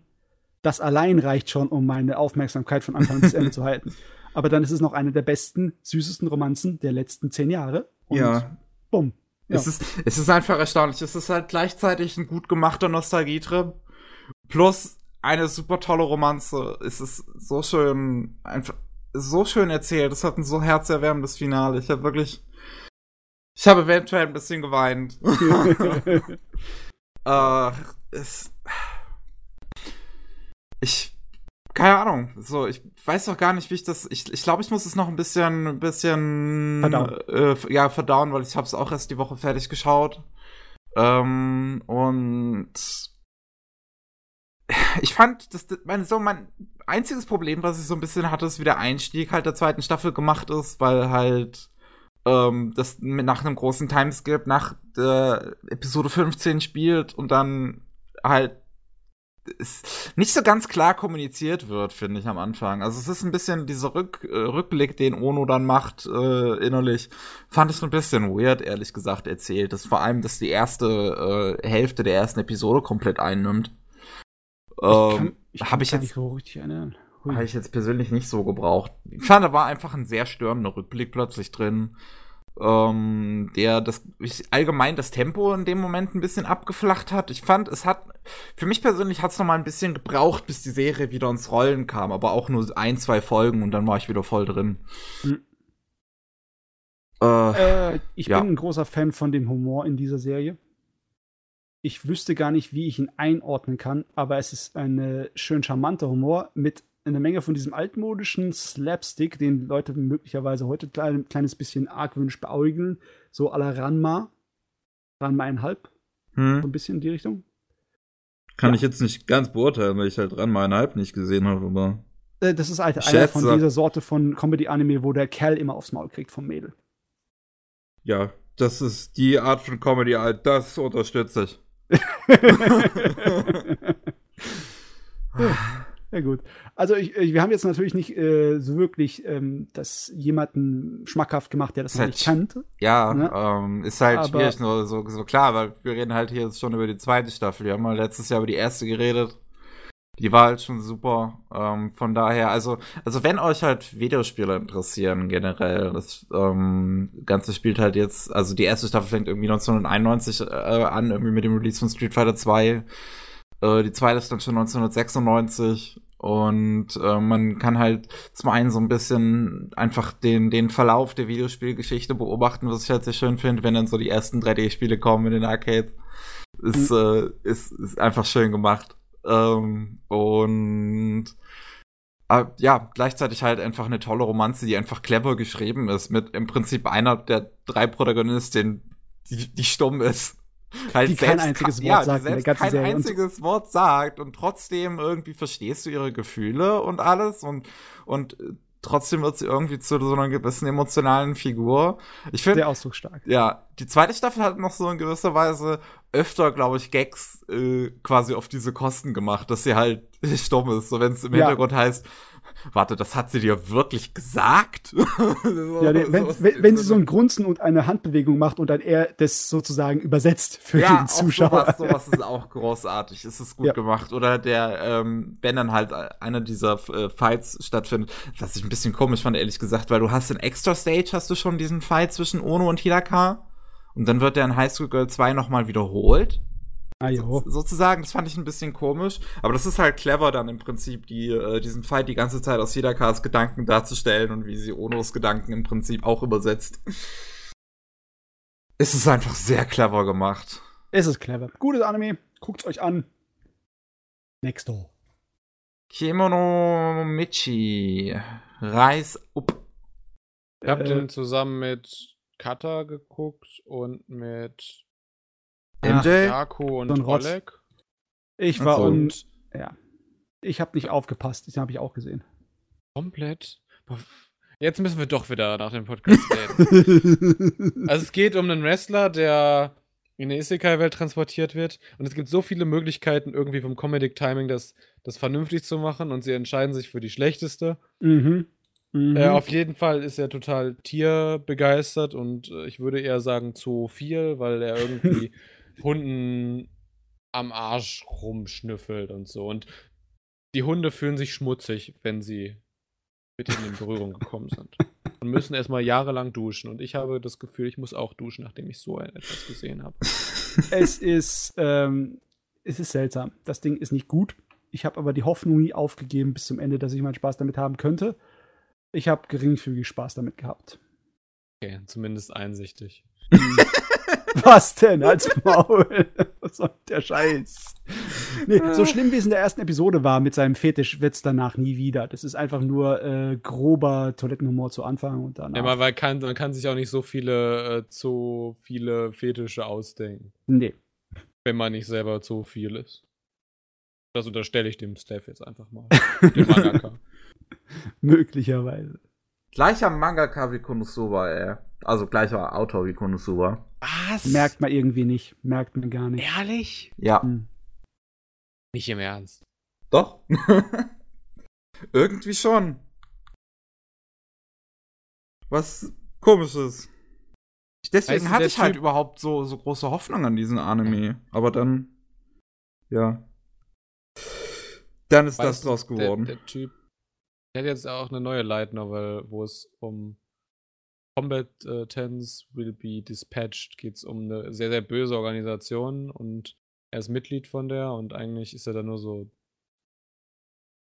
Das allein reicht schon, um meine Aufmerksamkeit von Anfang bis Ende zu halten. Aber dann ist es noch eine der besten, süßesten Romanzen der letzten zehn Jahre. Und ja. bumm. Ja. Es, ist, es ist einfach erstaunlich. Es ist halt gleichzeitig ein gut gemachter Nostalgietrip plus eine super tolle Romanze. Es ist so schön, einfach so schön erzählt. Es hat ein so herzerwärmendes Finale. Ich habe wirklich, ich habe eventuell ein bisschen geweint. äh, es, ich, keine Ahnung. So, ich weiß doch gar nicht, wie ich das. Ich, ich glaube, ich muss es noch ein bisschen, ein bisschen Verdauen. Äh, ja, verdauen, weil ich habe es auch erst die Woche fertig geschaut. Ähm, und ich fand, dass das- meine, so mein einziges Problem, was ich so ein bisschen hatte, ist, wie der Einstieg halt der zweiten Staffel gemacht ist, weil halt ähm, das mit- nach einem großen Timeskip nach der Episode 15 spielt und dann halt nicht so ganz klar kommuniziert wird, finde ich am Anfang. Also es ist ein bisschen dieser Rück, äh, Rückblick, den Ono dann macht äh, innerlich, fand ich so ein bisschen weird, ehrlich gesagt, erzählt. Das vor allem, dass die erste äh, Hälfte der ersten Episode komplett einnimmt. Ich kann, Ähm, ich hab kann ich jetzt- nicht so richtig erinnern. Habe ich jetzt persönlich nicht so gebraucht. Ich fand, da war einfach ein sehr störender Rückblick plötzlich drin. Ähm, der das allgemein das Tempo in dem Moment ein bisschen abgeflacht hat. Ich fand, es hat für mich persönlich hat es noch mal ein bisschen gebraucht, bis die Serie wieder ins Rollen kam, aber auch nur ein, zwei Folgen und dann war ich wieder voll drin. Hm. Äh, Äh, ich Ja. bin ein großer Fan von dem Humor in dieser Serie. Ich wüsste gar nicht, wie ich ihn einordnen kann, aber es ist ein schön charmanter Humor mit einer Menge von diesem altmodischen Slapstick, den Leute möglicherweise heute ein kleines bisschen argwöhnisch beäugeln, so à la Ranma. Ranma einhalb, so hm, ein bisschen in die Richtung. kann ja. ich jetzt nicht ganz beurteilen, weil ich halt dran mal Halb nicht gesehen habe, aber. Äh, das ist halt einer von dieser Sorte von Comedy-Anime, wo der Kerl immer aufs Maul kriegt vom Mädel. Ja, das ist die Art von Comedy, halt, das unterstütze ich. Ja gut. Also ich, ich, wir haben jetzt natürlich nicht äh, so wirklich ähm, das jemanden schmackhaft gemacht, der das Halt nicht kannte. Ja, Ne? ähm, ist halt Aber- schwierig, nur so, so klar, weil wir reden halt hier jetzt schon über die zweite Staffel. Wir haben mal letztes Jahr über die erste geredet. Die war halt schon super. Ähm, von daher, also, also wenn euch halt Videospiele interessieren generell, das ähm, Ganze spielt halt jetzt, also die erste Staffel fängt irgendwie 1991 äh, an, irgendwie mit dem Release von Street Fighter 2. Äh, die zweite ist dann schon 1996. Und äh, man kann halt zum einen so ein bisschen einfach den, den Verlauf der Videospielgeschichte beobachten, was ich halt sehr schön finde, wenn dann so die ersten 3D-Spiele kommen in den Arcades. Ist, äh, ist, ist einfach schön gemacht. Ähm, und äh, ja, gleichzeitig halt einfach eine tolle Romanze, die einfach clever geschrieben ist, mit im Prinzip einer der drei Protagonisten, die, die stumm ist. Halt Die kein einziges Wort sagt in die selbst kein Serie einziges Wort sagt und trotzdem irgendwie verstehst du ihre Gefühle und alles und, und äh, trotzdem wird sie irgendwie zu so einer gewissen emotionalen Figur. Ich finde, Sehr ausdrucksstark. ja, die zweite Staffel hat noch so in gewisser Weise öfter, glaube ich, Gags äh, quasi auf diese Kosten gemacht, dass sie halt stumm ist. So wenn es im Ja. Hintergrund heißt, warte, das hat sie dir wirklich gesagt? Ja, wenn, wenn, wenn sie so ein Grunzen und eine Handbewegung macht und dann er das sozusagen übersetzt für ja, den Zuschauer. Auch sowas, sowas ist auch großartig. Es ist gut Ja. gemacht. Oder der, ähm, wenn dann halt einer dieser äh, Fights stattfindet, was ich ein bisschen komisch fand, ehrlich gesagt, weil du hast in Extra Stage hast du schon diesen Fight zwischen Ono und Hidaka. Und dann wird der in High School Girl 2 nochmal wiederholt. Ah. So- sozusagen, das fand ich ein bisschen komisch, aber das ist halt clever dann im Prinzip, die, äh, diesen Fight die ganze Zeit aus Hidakas Gedanken darzustellen und wie sie Onos Gedanken im Prinzip auch übersetzt. Es ist einfach sehr clever gemacht. Es ist clever. Gutes Anime. Guckt's euch an. Next door. Kimono Michi. Reis up. Ich habe Äh, den zusammen mit Kata geguckt und mit MJ? Jaku und so. Oleg. Ich war so. und ja. Ich habe nicht aufgepasst. Den habe ich auch gesehen. Komplett. Jetzt müssen wir doch wieder nach dem Podcast reden. Also es geht um einen Wrestler, der in eine Isekai-Welt transportiert wird. Und es gibt so viele Möglichkeiten, irgendwie vom Comedic Timing das, das vernünftig zu machen. Und sie entscheiden sich für die schlechteste. mhm. Mhm. Äh, auf jeden Fall ist er total tierbegeistert und äh, ich würde eher sagen zu viel, weil er irgendwie Hunden am Arsch rumschnüffelt und so. Und die Hunde fühlen sich schmutzig, wenn sie mit ihnen in Berührung gekommen sind. Und müssen erstmal jahrelang duschen. Und ich habe das Gefühl, ich muss auch duschen, nachdem ich so etwas gesehen habe. es ist, ähm, es ist seltsam. Das Ding ist nicht gut. Ich habe aber die Hoffnung nie aufgegeben bis zum Ende, dass ich meinen Spaß damit haben könnte. Ich habe geringfügig Spaß damit gehabt. Okay, zumindest einsichtig. Was denn als Maul? Was soll der Scheiß? Nee, so schlimm wie es in der ersten Episode war mit seinem Fetisch, wird's danach nie wieder. Das ist einfach nur äh, grober Toilettenhumor zu Anfang und danach. Ja, man, weil kann, man kann sich auch nicht so viele, äh, zu viele Fetische ausdenken. nee. wenn man nicht selber zu viel ist. Das unterstelle ich dem Steph jetzt einfach mal. dem Mangaka. Möglicherweise. Gleicher Mangaka wie Konosuba, ey. Also gleicher Autor wie Konosuba. Was? Merkt man irgendwie nicht. Merkt man gar nicht. Ehrlich? Ja. Hm. Nicht im Ernst. Doch. Irgendwie schon. Was komisches. Deswegen Weißt du, hatte ich halt Typ- überhaupt so, so große Hoffnung an diesen Anime. Aber dann. Ja. Dann ist das Weißt du, draus geworden. Der, der Typ Der hat jetzt auch eine neue Light Novel, wo es um Combat äh, Tens will be dispatched. Geht es um eine sehr, sehr böse Organisation und er ist Mitglied von der und eigentlich ist er da nur so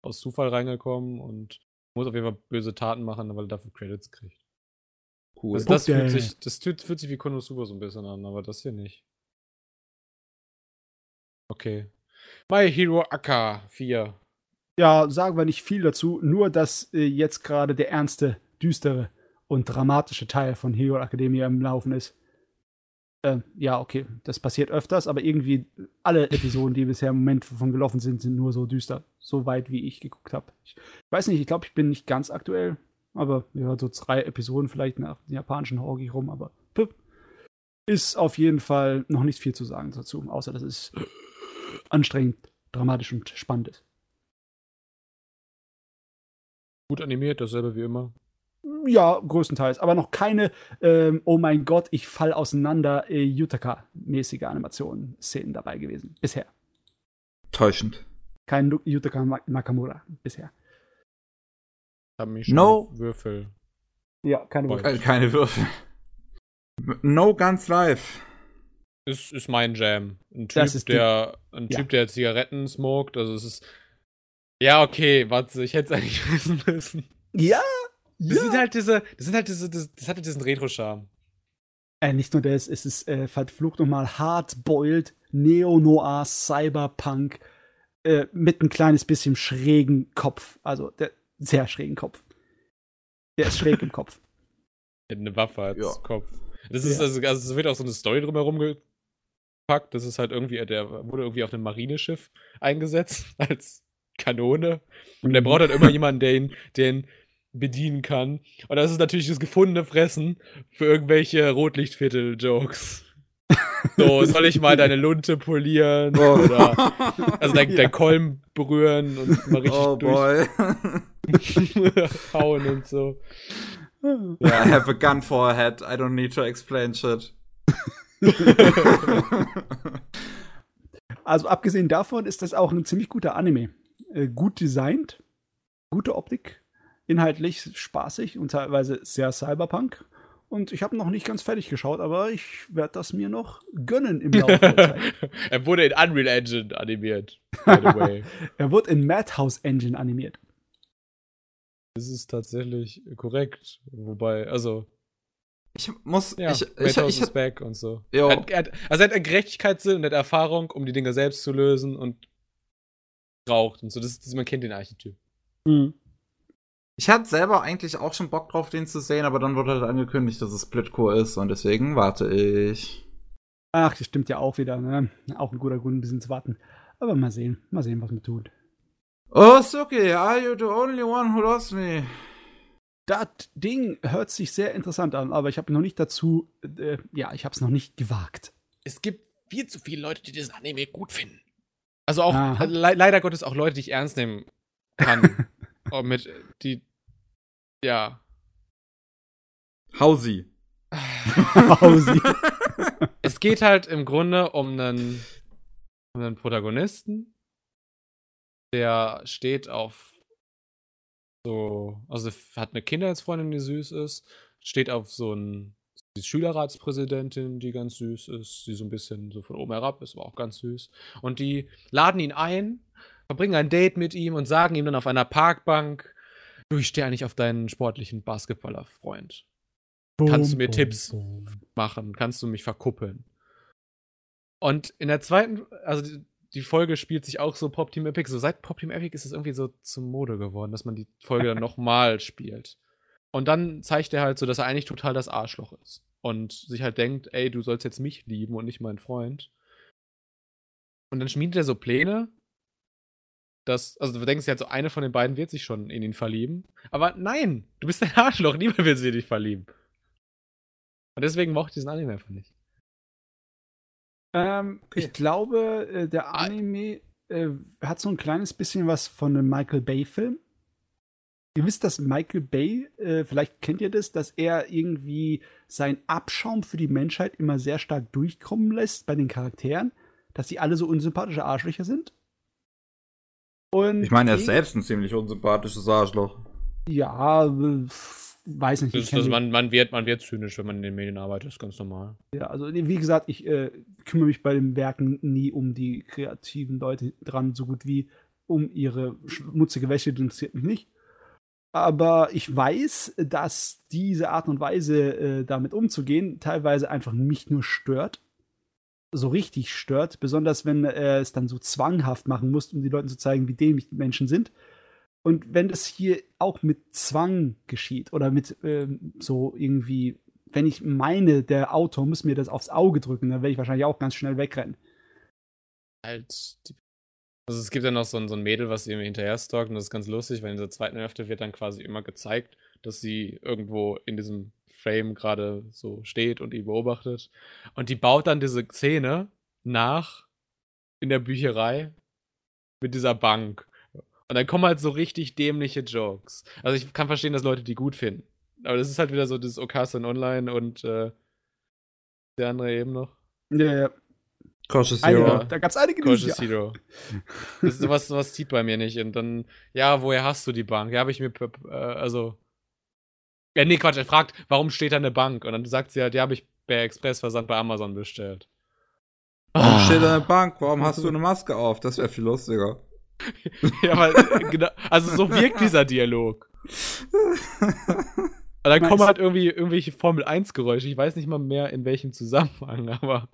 aus Zufall reingekommen und muss auf jeden Fall böse Taten machen, weil er dafür Credits kriegt. Cool. Also das, fühlt sich, das fühlt, sich wie Konosuba so ein bisschen an, aber das hier nicht. Okay. My Hero Aka 4. Ja, sagen wir nicht viel dazu, nur dass äh, jetzt gerade der ernste, düstere und dramatische Teil von Hero Academia im Laufen ist. Ähm, ja, okay, das passiert öfters, aber irgendwie alle Episoden, die bisher im Moment von gelaufen sind, sind nur so düster. So weit, wie ich geguckt habe. Ich weiß nicht, ich glaube, ich bin nicht ganz aktuell, aber ja, so zwei Episoden vielleicht nach dem japanischen ich rum, aber puh, ist auf jeden Fall noch nicht viel zu sagen dazu, außer dass es anstrengend, dramatisch und spannend ist. Gut animiert, dasselbe wie immer. Ja, größtenteils. Aber noch keine, ähm, oh mein Gott, ich fall auseinander, äh, Yutaka-mäßige Animationen-Szenen dabei gewesen. Bisher. Täuschend. Kein Yutaka Nakamura bisher. Haben mich schon No. Würfel. Ja, keine. Äh, keine Würfel. No Guns Live. Ist, ist mein Jam. Ein Typ, Das ist die- der, ein ja. Typ, der Zigaretten smoked. Also es ist. Ja, okay, warte, ich hätte es eigentlich wissen müssen. Ja, Das sind halt diese, das sind halt diese, das, das hatte diesen Retro-Charme. Äh, nicht nur das, es ist äh, verflucht nochmal hardboiled, Neo-Noir, Cyberpunk, äh, mit ein kleines bisschen schrägen Kopf. Also, der sehr schrägen Kopf. Der ist schräg im Kopf. Eine Waffe als Ja. Kopf. Das ist Ja. also, also es wird auch so eine Story drumherum gepackt. Das ist halt irgendwie, der wurde irgendwie auf einem Marineschiff eingesetzt als Kanone. Und der braucht halt immer jemanden, der ihn, der ihn bedienen kann. Und das ist natürlich das gefundene Fressen für irgendwelche Rotlichtviertel-Jokes. So, soll ich mal deine Lunte polieren? Oh. Oder also dein, Ja. dein Kolben berühren und mal richtig oh boy. durchhauen und so. I have a gun for a head. I don't need to explain shit. Also abgesehen davon ist das auch ein ziemlich guter Anime. Äh, gut designt, gute Optik, inhaltlich spaßig und teilweise sehr Cyberpunk. Und ich habe noch nicht ganz fertig geschaut, aber ich werde das mir noch gönnen im Laufe der Zeit. er wurde in Unreal Engine animiert. By the way. Er wird in Madhouse Engine animiert. Das ist tatsächlich korrekt. Wobei, also, Ich muss. ja, ich, ich, Madhouse ich, ist back und so. Er hat, er hat, also er hat einen Gerechtigkeitssinn und er hat Erfahrung, um die Dinge selbst zu lösen und braucht und so. Das, das, man kennt den Archetyp. Ich hatte selber eigentlich auch schon Bock drauf, den zu sehen, aber dann wurde halt angekündigt, dass es Splitcore ist und deswegen warte ich. Ach, das stimmt ja auch wieder. Ne? Auch ein guter Grund, ein bisschen zu warten. Aber mal sehen, mal sehen, was man tut. Oh, Suki, are you the only one who loves me? Das Ding hört sich sehr interessant an, aber ich habe noch nicht dazu, äh, ja, ich habe es noch nicht gewagt. Es gibt viel zu viele Leute, die diesen Anime gut finden. Also auch, le leider Gottes auch Leute, die ich ernst nehmen kann. mit, die, ja. Hausi. Hausi. Es geht halt im Grunde um einen, um einen Protagonisten, der steht auf so, also hat eine Kindheitsfreundin, die süß ist, steht auf so einen die Schülerratspräsidentin, die ganz süß ist, die so ein bisschen so von oben herab ist, aber auch ganz süß. Und die laden ihn ein, verbringen ein Date mit ihm und sagen ihm dann auf einer Parkbank, du, ich stehe eigentlich auf deinen sportlichen Basketballer-Freund. Kannst du mir Tipps machen? Kannst du mich verkuppeln? Und in der zweiten, also die, die Folge spielt sich auch so Pop Team Epic. So seit Pop Team Epic ist es irgendwie so zum Mode geworden, dass man die Folge dann nochmal spielt. Und dann zeigt er halt so, dass er eigentlich total das Arschloch ist. Und sich halt denkt, ey, du sollst jetzt mich lieben und nicht meinen Freund. Und dann schmiedet er so Pläne, dass, also du denkst ja, so eine von den beiden wird sich schon in ihn verlieben. Aber nein, du bist ein Arschloch, niemand will sich in dich verlieben. Und deswegen mochte ich diesen Anime einfach nicht. Ähm, Ich glaube, äh, der Ah. Anime äh, hat so ein kleines bisschen was von einem Michael Bay-Film. Ihr wisst, dass Michael Bay, äh, vielleicht kennt ihr das, dass er irgendwie seinen Abschaum für die Menschheit immer sehr stark durchkommen lässt bei den Charakteren, dass sie alle so unsympathische Arschlöcher sind. Und Ich meine, er ist selbst ein ziemlich unsympathisches Arschloch. Ja, weiß nicht. Das, das, man, man, wird, man wird zynisch, wenn man in den Medien arbeitet, ist ganz normal. Ja, also wie gesagt, ich äh, kümmere mich bei den Werken nie um die kreativen Leute dran, so gut wie um ihre schmutzige Wäsche, das interessiert mich nicht. Aber ich weiß, dass diese Art und Weise, äh, damit umzugehen, teilweise einfach mich nur stört. So richtig stört, besonders wenn er es dann so zwanghaft machen muss, um den Leuten zu zeigen, wie dämlich die Menschen sind. Und wenn das hier auch mit Zwang geschieht oder mit ähm, so irgendwie, wenn ich meine, der Autor muss mir das aufs Auge drücken, dann werde ich wahrscheinlich auch ganz schnell wegrennen. Halt. Also es gibt ja noch so ein, so ein Mädel, was mir hinterher stalkt und das ist ganz lustig, weil in der zweiten Hälfte wird dann quasi immer gezeigt, dass sie irgendwo in diesem Frame gerade so steht und ihn beobachtet. Und die baut dann diese Szene nach in der Bücherei mit dieser Bank. Und dann kommen halt so richtig dämliche Jokes. Also ich kann verstehen, dass Leute die gut finden. Aber das ist halt wieder so das Okasan Online und äh, der andere eben noch. Ja, ja. Cautious Einige, Hero. da gab es einige Cautious ja. Hero. Das ist sowas, sowas zieht bei mir nicht. Und dann, ja, woher hast du die Bank? Ja, habe ich mir, äh, also. Ja, nee, Quatsch, er fragt, warum steht da eine Bank? Und dann sagt sie halt, ja, habe ich per Expressversand bei Amazon bestellt. Warum Ah. steht da eine Bank? Warum hast du eine Maske auf? Das wäre viel lustiger. Ja, aber genau, also so wirkt dieser Dialog. Und dann kommen halt irgendwie irgendwelche Formel-1-Geräusche. Ich weiß nicht mal mehr, in welchem Zusammenhang, aber.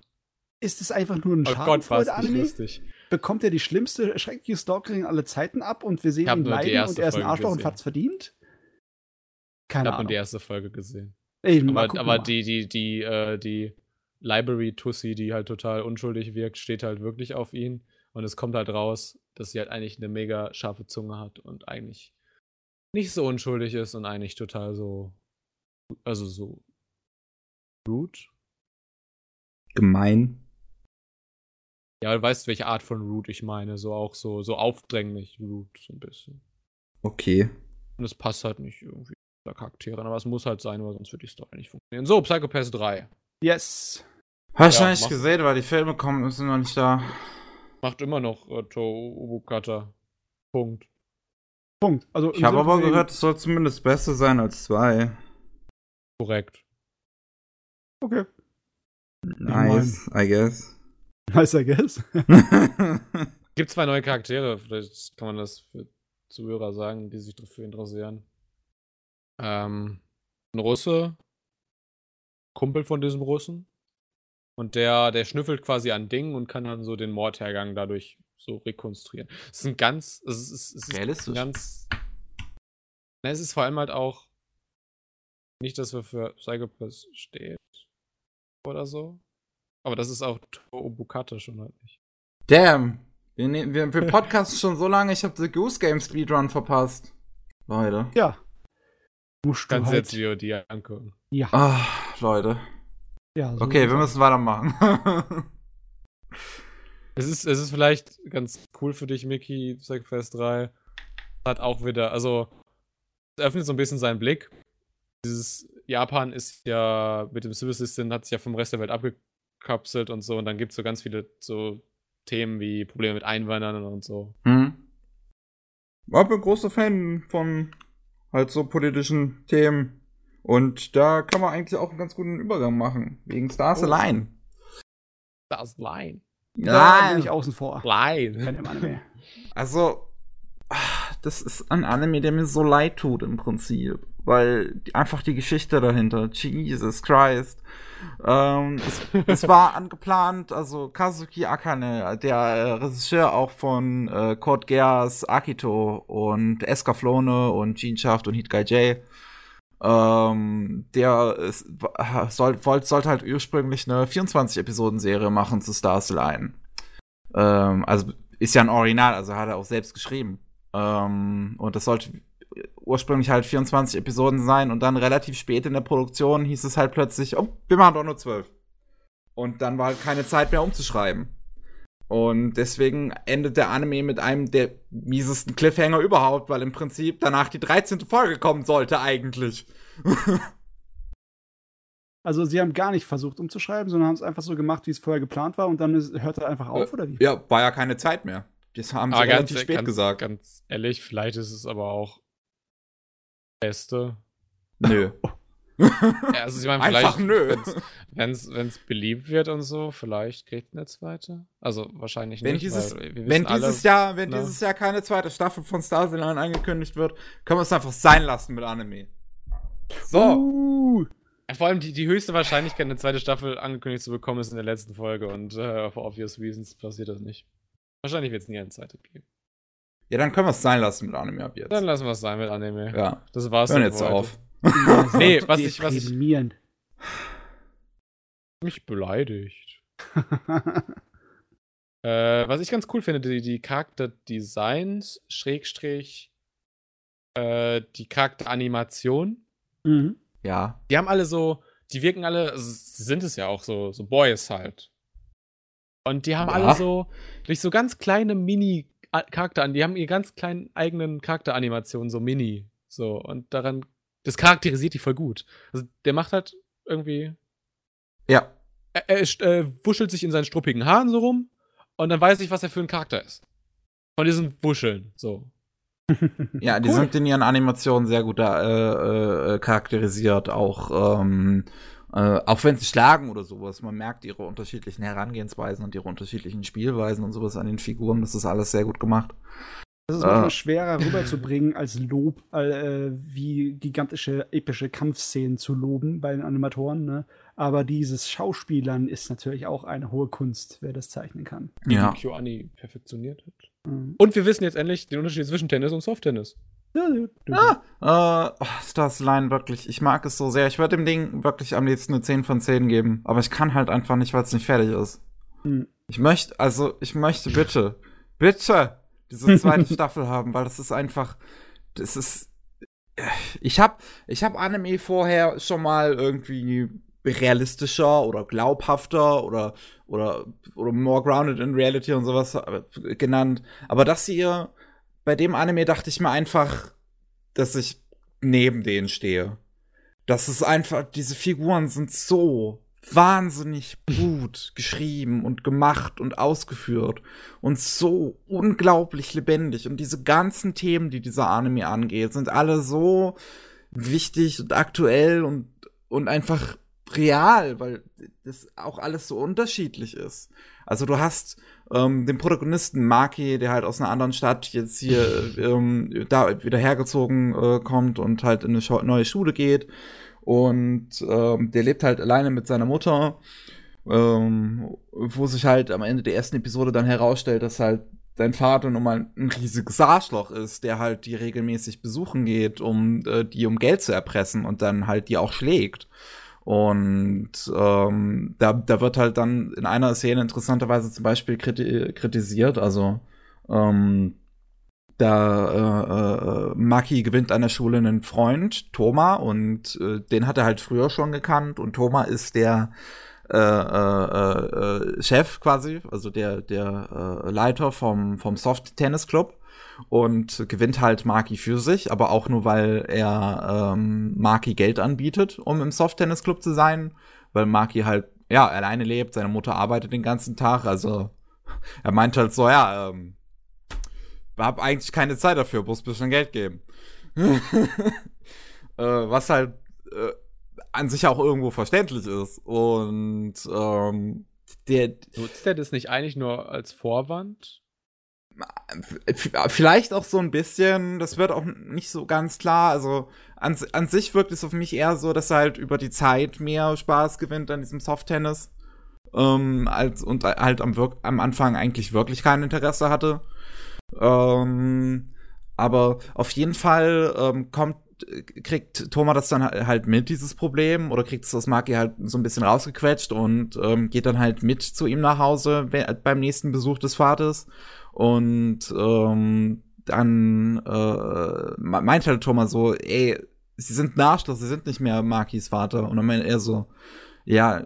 Ist es einfach nur ein Oh Schadenfreude-Anime? lustig. Bekommt er die schlimmste, schreckliche Stalkerin aller Zeiten ab und wir sehen ihn die leiden und er ist ein Arschloch und gesehen. hat's verdient? Ich Keine habe nur Ahnung. die erste Folge gesehen. Mal Aber, aber mal. die, die, die, äh, die Library-Tussi, die halt total unschuldig wirkt, steht halt wirklich auf ihn. Und es kommt halt raus, dass sie halt eigentlich eine mega scharfe Zunge hat und eigentlich nicht so unschuldig ist und eigentlich total so. Also so. Rude? Gemein. Ja, du weißt, welche Art von Rude ich meine. So auch so, so aufdränglich Rude, so ein bisschen. Okay. Und es passt halt nicht irgendwie zu Charakteren, aber es muss halt sein, weil sonst wird die Story nicht funktionieren. So, Psychopath 3. Yes. Hast du Ja, nicht gesehen, weil die Filme kommen, sind noch nicht da. Macht immer noch äh, Ubukata. Punkt. Punkt. Also, Ich habe aber gehört, es soll zumindest besser sein als zwei. Korrekt. Okay. Nice, I guess. Nice, I guess. Gibt zwei neue Charaktere, vielleicht kann man das für Zuhörer sagen, die sich dafür interessieren. Ähm, ein Russe, Kumpel von diesem Russen. Und der, der schnüffelt quasi an Dingen und kann dann so den Mordhergang dadurch so rekonstruieren. Es ist ein ganz, es ist, es ist Realistisch. ein ganz. Na, es ist vor allem halt auch nicht, dass wir für Psychopath steht oder so. Aber das ist auch Obukata schon halt nicht. Damn. Wir, nehmen, wir, wir podcasten schon so lange, ich habe The Goose Game Speedrun verpasst. Leute. Ja. Musst du Kannst halt. jetzt VOD angucken. Ja. Ah, Leute. ja so Okay, wir es. müssen weitermachen. Es ist, es ist vielleicht ganz cool für dich, Mickey, Psychopath 3. Hat auch wieder, also, es öffnet so ein bisschen seinen Blick. Dieses Japan ist ja mit dem Civil System, hat sich ja vom Rest der Welt abgekapselt und so. Und dann gibt es so ganz viele so Themen wie Probleme mit Einwanderern und so. hm. Ich bin großer Fan von halt so politischen Themen. Und da kann man eigentlich auch einen ganz guten Übergang machen. Wegen Stars Oh. Align. Das Line. Da bin ich außen vor. Line. Keine Anime. Also, ah, das ist ein Anime, der mir so leid tut im Prinzip. Weil einfach die Geschichte dahinter, Jesus Christ. Ähm, es, es war angeplant, also Kazuki Akane, der äh, Regisseur auch von äh, Code Geass, Akito und Escaflowne und Jeanshaft und Hit Guy J. Ähm, der wa- soll, wollt, sollte halt ursprünglich eine 24-Episoden-Serie machen zu Stars Line. Ähm, also ist ja ein Original, also hat er auch selbst geschrieben. Ähm, und das sollte ursprünglich halt 24 Episoden sein und dann relativ spät in der Produktion hieß es halt plötzlich, oh, wir machen doch nur 12. Und dann war halt keine Zeit mehr umzuschreiben. Und deswegen endet der Anime mit einem der miesesten Cliffhanger überhaupt, weil im Prinzip danach die 13. Folge kommen sollte eigentlich. Also, sie haben gar nicht versucht umzuschreiben, sondern haben es einfach so gemacht, wie es vorher geplant war und dann hört er einfach auf, oder wie? Ja, war ja keine Zeit mehr. Das haben sie Aber ganz, relativ spät ganz, gesagt. ganz ehrlich, vielleicht ist es aber auch Beste. Nö. Ja, also ich meine, Einfach vielleicht, nö. wenn's, wenn's beliebt wird und so, vielleicht kriegt eine zweite. Also wahrscheinlich Wenn nicht, dieses, weil wir wenn alle, dieses Jahr, wenn ne? dieses Jahr keine zweite Staffel von Star Wars angekündigt wird, können wir es einfach sein lassen mit Anime. So. Uh, Vor allem die, die höchste Wahrscheinlichkeit, eine zweite Staffel angekündigt zu bekommen, ist in der letzten Folge und äh, for obvious reasons passiert das nicht. Wahrscheinlich wird es nie eine zweite geben. Ja, dann können wir es sein lassen mit Anime ab jetzt. Dann lassen wir es sein mit Anime. ja. Das war's Hören jetzt heute. auf. Nee, was ich- was ich-. Mich beleidigt. Äh, was ich ganz cool finde, die, die Charakterdesigns, Schrägstrich, äh, die Charakteranimation, mhm. Ja. die haben alle so, die wirken alle, sie sind es ja auch so, so Boys halt. Und die haben Ja. alle so, durch so ganz kleine Mini-Charakter an, die haben ihre ganz kleinen eigenen Charakteranimationen, so Mini. So, und daran, das charakterisiert die voll gut. Also der macht halt irgendwie, Ja. er, er äh, wuschelt sich in seinen struppigen Haaren so rum und dann weiß ich, was er für ein Charakter ist. Von diesen Wuscheln, so. Ja, die Cool. sind in ihren Animationen sehr gut da, äh, äh, charakterisiert, auch, ähm, äh, auch wenn sie schlagen oder sowas. Man merkt ihre unterschiedlichen Herangehensweisen und ihre unterschiedlichen Spielweisen und sowas an den Figuren. Das ist alles sehr gut gemacht. Das ist Ah. manchmal schwerer rüberzubringen als Lob, äh, wie gigantische, epische Kampfszenen zu loben bei den Animatoren. Ne? Aber dieses Schauspielern ist natürlich auch eine hohe Kunst, wer das zeichnen kann. Ja. Die Kyoani perfektioniert hat. Mhm. Und wir wissen jetzt endlich den Unterschied zwischen Tennis und Softtennis. Ah, äh, oh, Stars Line wirklich. Ich mag es so sehr. Ich würde dem Ding wirklich am liebsten eine 10 von 10 geben. Aber ich kann halt einfach nicht, weil es nicht fertig ist. Hm. Ich möchte, also, ich möchte bitte, bitte diese zweite Staffel haben, weil das ist einfach, das ist, ich hab, ich hab Anime vorher schon mal irgendwie realistischer oder glaubhafter oder, oder, oder more grounded in reality und sowas äh, genannt. Aber das hier, bei dem Anime dachte ich mir einfach, dass ich neben denen stehe. Das ist einfach, diese Figuren sind so wahnsinnig gut geschrieben und gemacht und ausgeführt und so unglaublich lebendig. Und diese ganzen Themen, die dieser Anime angeht, sind alle so wichtig und aktuell und, und einfach real, weil das auch alles so unterschiedlich ist. Also du hast ähm, den Protagonisten Maki, der halt aus einer anderen Stadt jetzt hier ähm, da wieder hergezogen äh, kommt und halt in eine neue Schule geht. Und ähm, der lebt halt alleine mit seiner Mutter, ähm, wo sich halt am Ende der ersten Episode dann herausstellt, dass halt sein Vater nun mal ein riesiges Arschloch ist, der halt die regelmäßig besuchen geht, um äh, die um Geld zu erpressen und dann halt die auch schlägt. Und ähm, da, da wird halt dann in einer Szene interessanterweise zum Beispiel kriti kritisiert, also ähm, da äh, äh, Maki gewinnt an der Schule einen Freund, Thoma, und äh, den hat er halt früher schon gekannt. Und Thoma ist der äh, äh, äh, Chef quasi, also der, der äh, Leiter vom, vom Soft Tennis Club und gewinnt halt Maki für sich, aber auch nur, weil er ähm, Maki Geld anbietet, um im Soft Tennis Club zu sein, weil Maki halt ja alleine lebt, seine Mutter arbeitet den ganzen Tag, also er meint halt so, ja, ähm, hab eigentlich keine Zeit dafür, muss ein bisschen Geld geben. äh, was halt äh, an sich auch irgendwo verständlich ist. Und ähm, der, Nutzt er das nicht eigentlich nur als Vorwand? Vielleicht auch so ein bisschen, das wird auch nicht so ganz klar. Also an, an sich wirkt es auf mich eher so, dass er halt über die Zeit mehr Spaß gewinnt an diesem Soft-Tennis. Ähm, als, und halt am, wirk am Anfang eigentlich wirklich kein Interesse hatte. Ähm, aber auf jeden Fall ähm, kommt, kriegt Thomas das dann halt mit, dieses Problem, oder kriegt es aus Maki halt so ein bisschen rausgequetscht und ähm, geht dann halt mit zu ihm nach Hause beim nächsten Besuch des Vaters. Und ähm, dann äh, meint halt Thomas so, ey, sie sind Arschloch, sie sind nicht mehr Makis Vater. Und dann meint er so, ja,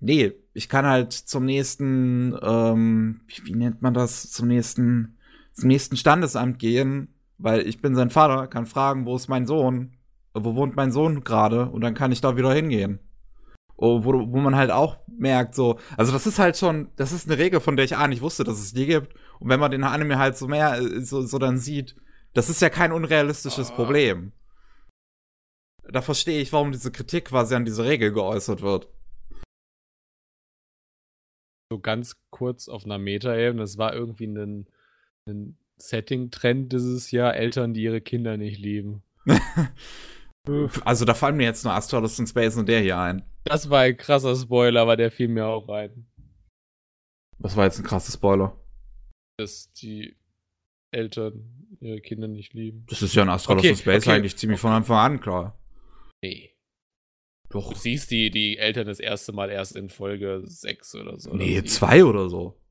nee, ich kann halt zum nächsten, ähm, wie, wie nennt man das, zum nächsten, zum nächsten Standesamt gehen, weil ich bin sein Vater, kann fragen, wo ist mein Sohn, wo wohnt mein Sohn gerade und dann kann ich da wieder hingehen. Wo, wo man halt auch merkt, so, also das ist halt schon, das ist eine Regel, von der ich A nicht wusste, dass es die gibt. Und wenn man den Anime halt so mehr, so, so dann sieht, das ist ja kein unrealistisches Ah. Problem. da verstehe ich, warum diese Kritik quasi an diese Regel geäußert wird. So ganz kurz auf einer Meta-Ebene, es war irgendwie ein, ein Setting-Trend dieses Jahr, Eltern, die ihre Kinder nicht lieben. also da fallen mir jetzt nur Astrolist in Space und der hier ein. Das war ein krasser Spoiler, aber der fiel mir auch rein. Was war jetzt ein krasser Spoiler? Dass die Eltern ihre Kinder nicht lieben. Das ist ja in Astrolist Okay, Space okay. eigentlich ziemlich von Anfang an klar. Nee. Doch. Du siehst die, die Eltern das erste Mal erst in Folge 6 oder so. Nee, sieben. zwei oder so.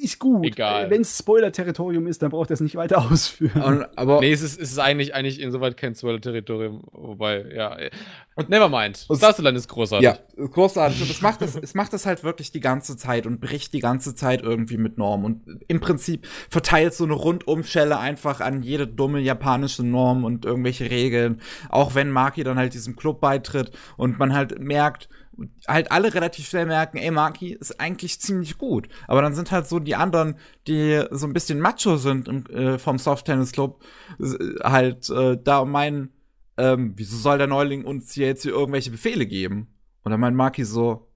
Ist gut. Egal. Wenn es Spoiler-Territorium ist, dann braucht er es nicht weiter ausführen. Und, aber Nee, es ist, es ist eigentlich, eigentlich insoweit kein Spoiler-Territorium, wobei, ja. Und nevermind. Und- Starland ist großartig. Ja, großartig. Und es macht das, es macht das halt wirklich die ganze Zeit und bricht die ganze Zeit irgendwie mit Norm. Und im Prinzip verteilt so eine Rundumschelle einfach an jede dumme japanische Norm und irgendwelche Regeln. Auch wenn Maki dann halt diesem Club beitritt und man halt merkt, halt alle relativ schnell merken, ey, Maki ist eigentlich ziemlich gut. Aber dann sind halt so die anderen, die so ein bisschen macho sind im, äh, vom Soft Tennis Club, äh, halt äh, da und meinen, ähm, wieso soll der Neuling uns hier jetzt hier irgendwelche Befehle geben? Und dann meint Maki so,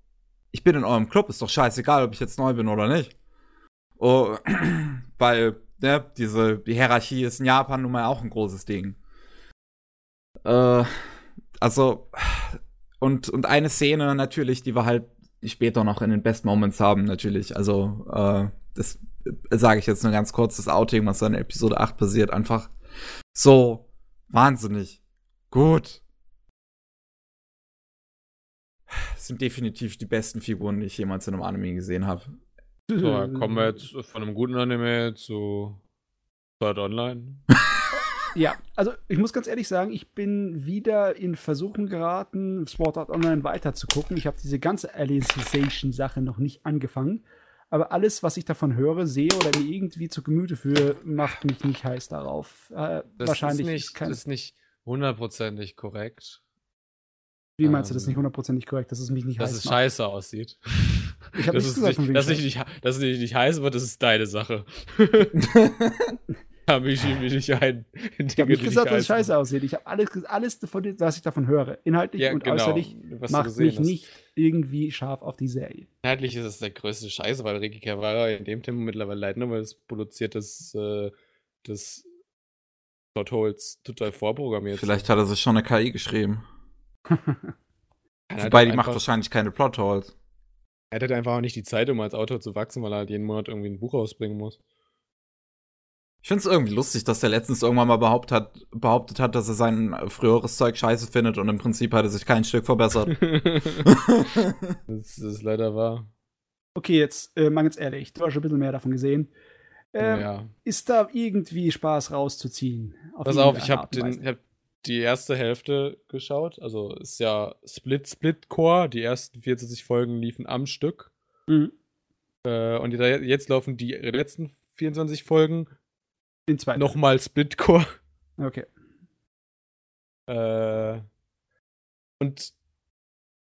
ich bin in eurem Club, ist doch scheißegal, ob ich jetzt neu bin oder nicht. Oh, weil, ne, diese die Hierarchie ist in Japan nun mal auch ein großes Ding. Äh, also, und, und eine Szene natürlich, die wir halt später noch in den Best Moments haben, natürlich. Also, äh, das sage ich jetzt nur ganz kurz, das Outing, was dann in Episode 8 passiert, einfach so wahnsinnig gut. Das sind definitiv die besten Figuren, die ich jemals in einem Anime gesehen habe. So, kommen wir jetzt von einem guten Anime zu Sword Online. Ja, also ich muss ganz ehrlich sagen, ich bin wieder in Versuchen geraten, Sword Art Online weiter zu gucken. Ich habe diese ganze Alicization-Sache noch nicht angefangen. Aber alles, was ich davon höre, sehe oder mir irgendwie zu Gemüte führe, macht mich nicht heiß darauf. Äh, Das wahrscheinlich ist nicht, ist kein, ist nicht hundertprozentig korrekt, Wie meinst du das ähm, nicht hundertprozentig korrekt, dass es mich nicht dass heiß es macht? scheiße aussieht. Ich habe dass, nichts es gesagt nicht, von wegen dass, ich nicht, dass es nicht, nicht heiß wird, das ist deine Sache. Da mich mich nicht ein. in Ich habe nicht gesagt, dass es scheiße aussieht. Ich habe alles, alles davon, was ich davon höre, inhaltlich Ja, und genau. äußerlich, macht mich hast. nicht irgendwie scharf auf die Serie. Inhaltlich ist es der größte Scheiße, weil Ricky Cavara in dem Tempo mittlerweile leid, nur weil es produziert das, äh, das Plot Holes total vorprogrammiert. Vielleicht hat er sich schon eine KI geschrieben. Halt Wobei, die macht einfach- wahrscheinlich keine Plotholes. Er hat halt einfach auch nicht die Zeit, um als Autor zu wachsen, weil er halt jeden Monat irgendwie ein Buch rausbringen muss. Ich finde es irgendwie lustig, dass der letztens irgendwann mal behauptet hat, behauptet hat, dass er sein früheres Zeug scheiße findet und im Prinzip hat er sich kein Stück verbessert. das ist leider wahr. Okay, jetzt äh, mal ganz ehrlich, du hast schon ein bisschen mehr davon gesehen. Ähm, ja. Ist da irgendwie Spaß rauszuziehen? Pass auf, ich habe hab die erste Hälfte geschaut. Also ist ja Split Split Core. Die ersten 44 Folgen liefen am Stück. Mhm. Äh, und jetzt laufen die letzten 24 Folgen Den zweiten. nochmal Split Core. Okay. Äh, und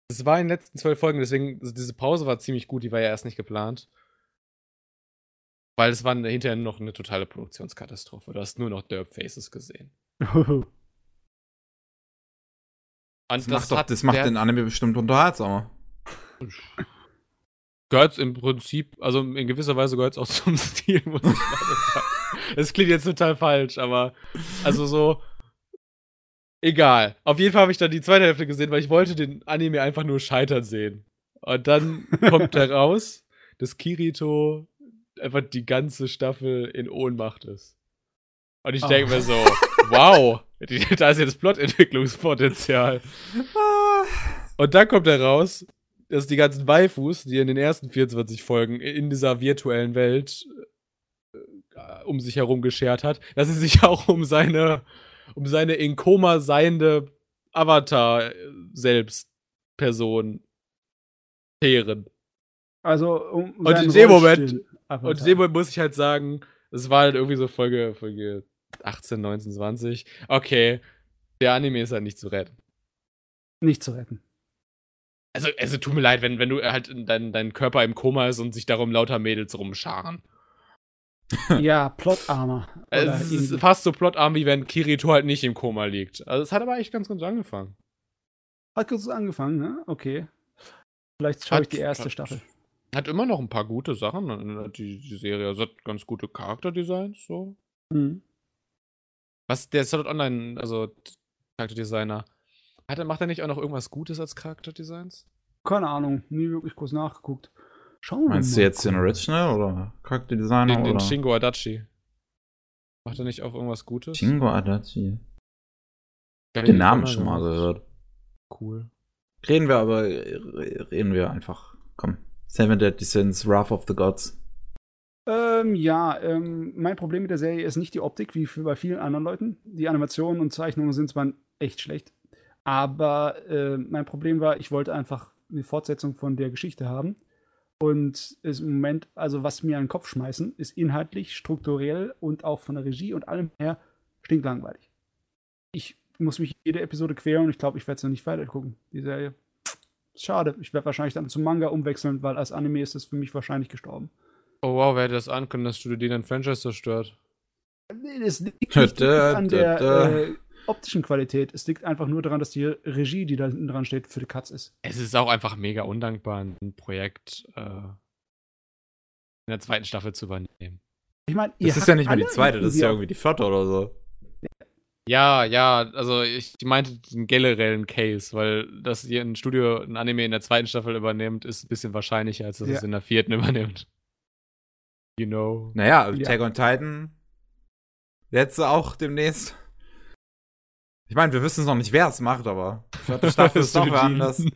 es war in den letzten zwölf Folgen, deswegen, also diese Pause war ziemlich gut, die war ja erst nicht geplant. Weil es war hinterher noch eine totale Produktionskatastrophe. Du hast nur noch Derp Faces gesehen. Und Das, macht, doch, das macht den Anime bestimmt unterhaltsamer. gehört im Prinzip, also in gewisser Weise gehört es auch zum Stil, muss ich sagen. Es klingt jetzt total falsch, aber also so. Egal. Auf jeden Fall habe ich dann die zweite Hälfte gesehen, weil ich wollte den Anime einfach nur scheitern sehen. Und dann kommt heraus, dass Kirito einfach die ganze Staffel in Ohnmacht ist. Und ich Oh. denke mir so, wow, da ist jetzt Plotentwicklungspotenzial. Und dann kommt heraus, dass die ganzen Waifus, die in den ersten 24 Folgen in dieser virtuellen Welt äh, um sich herum geschert hat, dass sie sich auch um seine, um seine in Koma seiende Avatar äh, selbst Person scheren. Also, um Und in dem Moment-. Und in dem Moment muss ich halt sagen, es war halt irgendwie so Folge, Folge 18, 19, 20. Okay, der Anime ist halt nicht zu retten. nicht zu retten. Also, also tut mir leid, wenn, wenn du halt in dein, dein Körper im Koma ist und sich darum lauter Mädels rumscharen. ja, Plot Armor. Oder Es ist irgendwie- fast so plotarm, wie wenn Kirito halt nicht im Koma liegt. Also es hat aber echt ganz gut angefangen. Hat kurz angefangen, ne? Okay. Vielleicht schaue ich Hat- die erste hat- Staffel. Hat immer noch ein paar gute Sachen, äh, die, die Serie. Also hat ganz gute Charakterdesigns, so. Mhm. Was, der Solid Online, also Charakterdesigner, hat er, macht er nicht auch noch irgendwas Gutes als Charakterdesigns? Keine Ahnung, nie wirklich groß nachgeguckt. Schauen wir Meinst mal. du jetzt den Original oder Charakterdesigner Den, den oder? Shingo Adachi. Macht er nicht auch irgendwas Gutes? Shingo Adachi. Ich hab den Namen schon mal gehört. Cool. Reden wir aber, re- reden wir einfach. Komm. Seven Deadly Sins, Wrath of the Gods. Ähm, ja, ähm, mein Problem mit der Serie ist nicht die Optik, wie für bei vielen anderen Leuten. Die Animationen und Zeichnungen sind zwar echt schlecht, aber äh, mein Problem war, ich wollte einfach eine Fortsetzung von der Geschichte haben. Und ist im Moment, also was mir an den Kopf schmeißen, ist inhaltlich, strukturell und auch von der Regie und allem her stinklangweilig. Ich muss mich jede Episode quälen und ich glaube, ich werde es noch nicht weiter gucken, die Serie. Schade, ich werde wahrscheinlich dann zum Manga umwechseln, weil als Anime ist es für mich wahrscheinlich gestorben. Oh wow, wer hätte das ankönnen, dass Studio D ein Franchise zerstört? Nee, Das liegt nicht an da, der da. äh, optischen Qualität. Es liegt einfach nur daran, dass die Regie, die da hinten dran steht, für die Katz ist. Es ist auch einfach mega undankbar, ein Projekt äh, in der zweiten Staffel zu übernehmen. Ich meine, Das ist ja nicht mehr die zweite, das ist ja irgendwie die vierte oder so. Ja, ja, also ich meinte den generellen Case, weil dass hier ein Studio ein Anime in der zweiten Staffel übernimmt, ist ein bisschen wahrscheinlicher, als dass Ja. es in der vierten übernimmt. You know. Naja, Ja. Attack on Titan. Jetzt auch demnächst. Ich meine, wir wissen es noch nicht, wer es macht, aber vierte Staffel ist doch D. anders.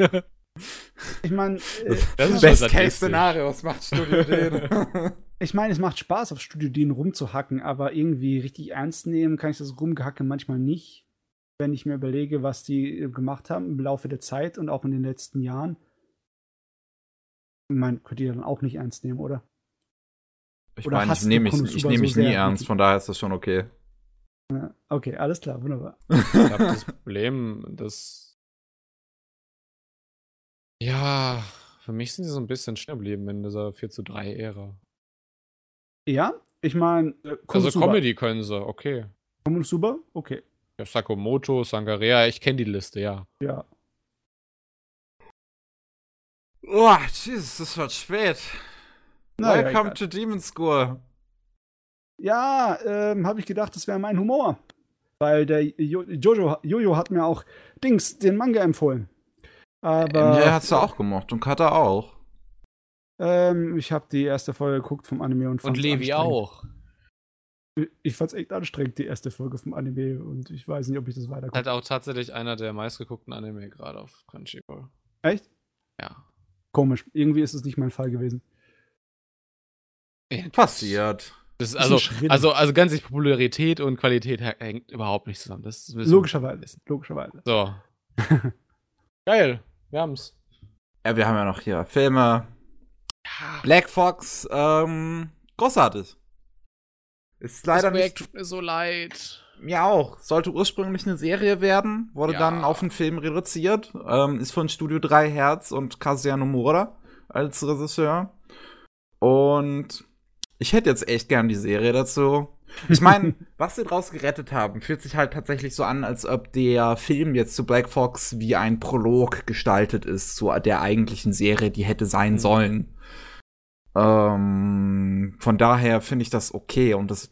Ich meine, äh, Das ist schon Best-Case-Szenario, was macht Studio den? ich meine, es macht Spaß, auf Studio Dean rumzuhacken, aber irgendwie richtig ernst nehmen kann ich das Rumgehacke manchmal nicht. Wenn ich mir überlege, was die äh, gemacht haben im Laufe der Zeit und auch in den letzten Jahren. Ich meine, könnt ihr dann auch nicht ernst nehmen, oder? Ich meine, ich nehme mich, ich nehm so mich nie sehr? ernst, von daher ist das schon okay. Okay, alles klar, wunderbar. Ich glaube, das Problem, das. Ja, für mich sind sie so ein bisschen stehen geblieben in dieser 4 zu 3 Ära. Ja, ich meine, äh, Also. Comedy können sie, okay. Konosuba? Okay, Ja, Sakamoto, Sangarea, ich kenne die Liste, ja. ja. Oh, Jesus, es wird spät. Naja, Welcome to Demon School. Ja, ähm, habe ich gedacht, das wäre mein Humor. Weil der jo Jojo, Jojo hat mir auch Dings, den Manga empfohlen. Aber Ja, hat's du auch gemocht und Kata auch. ähm, ich habe die erste Folge geguckt vom Anime und Und Levi auch. Ich- Ich fand's echt anstrengend, die erste Folge vom Anime und ich weiß nicht, ob ich das weiter Halt auch tatsächlich einer der meistgeguckten Anime gerade auf Crunchyroll. Echt? Ja. Komisch. Irgendwie ist es nicht mein Fall gewesen. Passiert. Das ist also, also, also ganz ehrlich, Popularität und Qualität hä- hängt überhaupt nicht zusammen. Das Logischerweise. wissen. Logischerweise. So. Geil. Wir haben's. Ja, wir haben ja noch hier Filme. Black Fox, ähm, großartig. Ist leider das Projekt nicht. tut mir so leid. Mir auch. Sollte ursprünglich eine Serie werden, wurde Ja. dann auf einen Film reduziert. Ähm, ist von Studio 3 Herz und Kazuya Nomura als Regisseur. Und ich hätte jetzt echt gern die Serie dazu. Ich meine, was sie draus gerettet haben, fühlt sich halt tatsächlich so an, als ob der Film jetzt zu Black Fox wie ein Prolog gestaltet ist zu der eigentlichen Serie, die hätte sein Mhm. sollen. Ähm, von daher finde ich das okay und das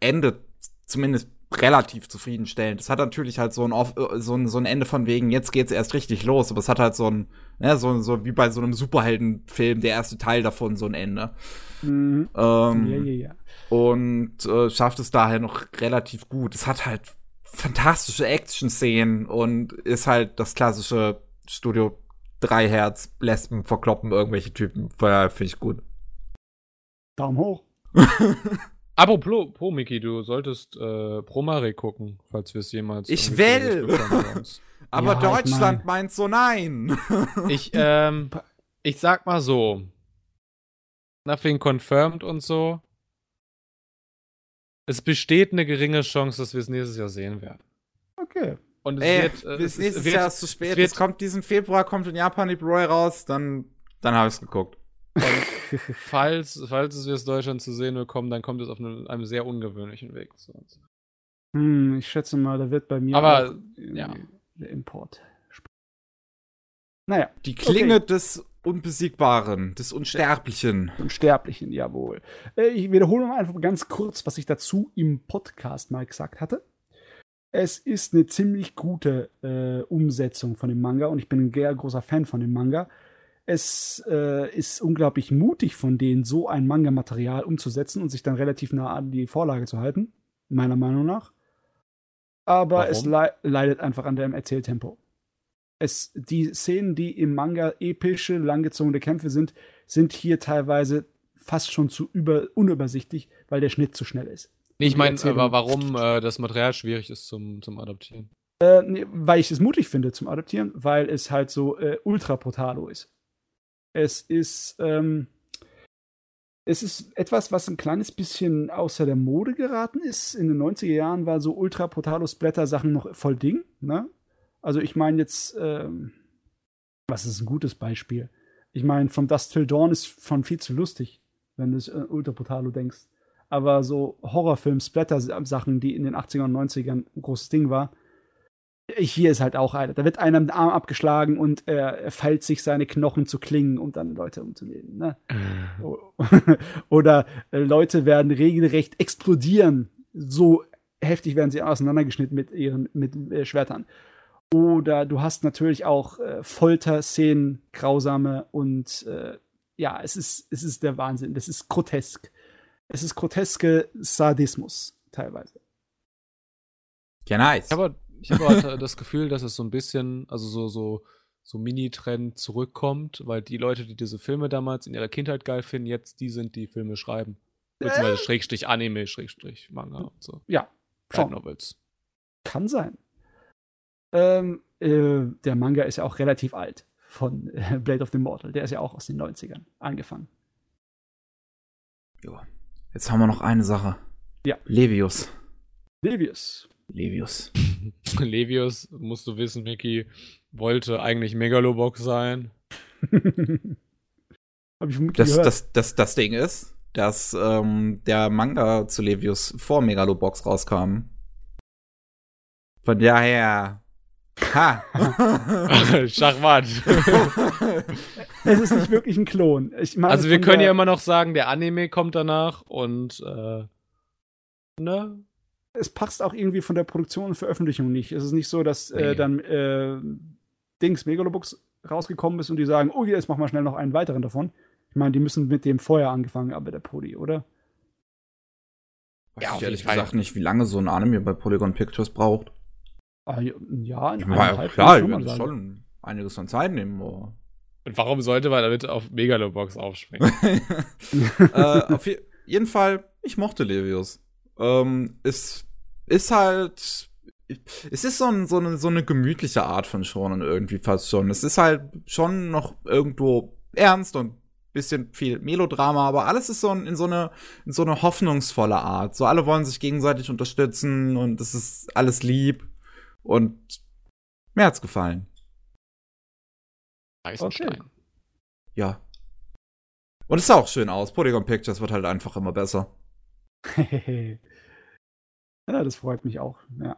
endet zumindest relativ zufriedenstellend. Es hat natürlich halt so ein, Off äh, so ein, so ein Ende von wegen, jetzt geht's erst richtig los, aber es hat halt so ein, ne, so, so wie bei so einem Superheldenfilm, der erste Teil davon so ein Ende. Mhm. Ähm, Ja, ja, ja. und äh, schafft es daher noch relativ gut. Es hat halt fantastische Action-Szenen und ist halt das klassische Studio 3 Herz, Lesben verkloppen irgendwelche Typen. Finde ich gut. Daumen hoch. Apropos, Pro, Miki, du solltest äh, Promare gucken, falls wir es jemals. Ich will! Aber Ja, ich Deutschland mein- meint so nein. Ich, ähm, ich sag mal so. Nothing confirmed und so. Es besteht eine geringe Chance, dass wir es nächstes Jahr sehen werden. Okay. Und es Ey, wird. äh, bis es, nächstes es wird Jahr ist zu spät. es wird- Es kommt diesen Februar, kommt in Japan die Blu-ray raus, dann, dann habe ich es geguckt. Und falls, falls es aus Deutschland zu sehen bekommen, dann kommt es auf einem, einem sehr ungewöhnlichen Weg zu uns. Hm, ich schätze mal, da wird bei mir Aber, ja. der Import. Naja, Die Klinge Okay. des Unbesiegbaren, des Unsterblichen. Unsterblichen, jawohl. Äh, Ich wiederhole mal einfach ganz kurz, was ich dazu im Podcast mal gesagt hatte. Es ist eine ziemlich gute äh, Umsetzung von dem Manga und ich bin ein sehr großer Fan von dem Manga. Es äh, ist unglaublich mutig von denen, so ein Manga-Material umzusetzen und sich dann relativ nah an die Vorlage zu halten, meiner Meinung nach. Aber Warum? es lei leidet einfach an dem Erzähltempo. Es, die Szenen, die im Manga epische, langgezogene Kämpfe sind, sind hier teilweise fast schon zu über, unübersichtlich, weil der Schnitt zu schnell ist. Nee, ich Die meine, warum äh, das Material schwierig ist zum, zum Adaptieren. Äh, nee, weil ich es mutig finde zum Adaptieren, weil es halt so äh, ultra brutalo ist. Es ist, ähm, es ist etwas, was ein kleines bisschen außer der Mode geraten ist. In den 90er Jahren war so ultra brutalo Splatter-Sachen noch voll Ding, ne? Also ich meine jetzt, ähm, was ist ein gutes Beispiel? Ich meine, From Dust Till Dawn ist schon viel zu lustig, wenn du es äh, ultra brutalo denkst. Aber so Horrorfilm-Splatter-Sachen, die in den 80ern und 90ern ein großes Ding war, hier ist halt auch einer. Da wird einer mit dem Arm abgeschlagen und er, er feilt sich seine Knochen zu Klingen, um dann Leute umzunehmen. Ne? O- Oder äh, Leute werden regelrecht explodieren. So heftig werden sie auseinandergeschnitten mit ihren mit, äh, Schwertern. Oder du hast natürlich auch äh, Folterszenen, grausame und äh, ja, es ist, es ist der Wahnsinn. Das ist grotesk. Es ist groteske Sadismus teilweise. Ja, nice. Ich habe ich hab halt das Gefühl, dass es so ein bisschen, also so, so, so Mini-Trend zurückkommt, weil die Leute, die diese Filme damals in ihrer Kindheit geil finden, jetzt die sind, die Filme schreiben. Beziehungsweise Schrägstrich Anime, Schrägstrich Manga und so. Ja, schon. Novels. Kann sein. Ähm, äh, der Manga ist ja auch relativ alt von äh, Blade of the Immortal. Der ist ja auch aus den 90ern angefangen. Jo. Jetzt haben wir noch eine Sache. Ja. Levius. Livius. Levius. Levius, musst du wissen, Mickey, wollte eigentlich Megalobox sein. Hab ich Das, gehört. das, das, das Ding ist, dass ähm, der Manga zu Levius vor Megalobox rauskam. Von daher. Ha! Schachmatt. es ist nicht wirklich ein Klon. Ich meine, also wir können ja immer noch sagen, der Anime kommt danach und äh, ne? es passt auch irgendwie von der Produktion und Veröffentlichung nicht. Es ist nicht so, dass äh, dann äh, Dings Megalobox rausgekommen ist und die sagen, oh, jetzt machen wir schnell noch einen weiteren davon. Ich meine, die müssen mit dem vorher angefangen haben, bei der Podi, oder? Weiß Ja, ich ehrlich gesagt nicht, wie lange so ein Anime bei Polygon Pictures braucht. Ah, ja, ja, in Ja, klar, ich sagen. schon einiges an Zeit nehmen. Aber Und warum sollte man damit auf Megalobox aufspringen? äh, auf je jeden Fall, ich mochte Levius. Ähm, es ist halt. Es ist so, ein, so, eine, so eine gemütliche Art von Shonen irgendwie fast schon. Es ist halt schon noch irgendwo ernst und bisschen viel Melodrama, aber alles ist so ein, in so eine in so eine hoffnungsvolle Art. So alle wollen sich gegenseitig unterstützen und es ist alles lieb und mir hat's gefallen. Eisenstein. Ja. Und es sah auch schön aus. Polygon Pictures wird halt einfach immer besser. ja, das freut mich auch, ja.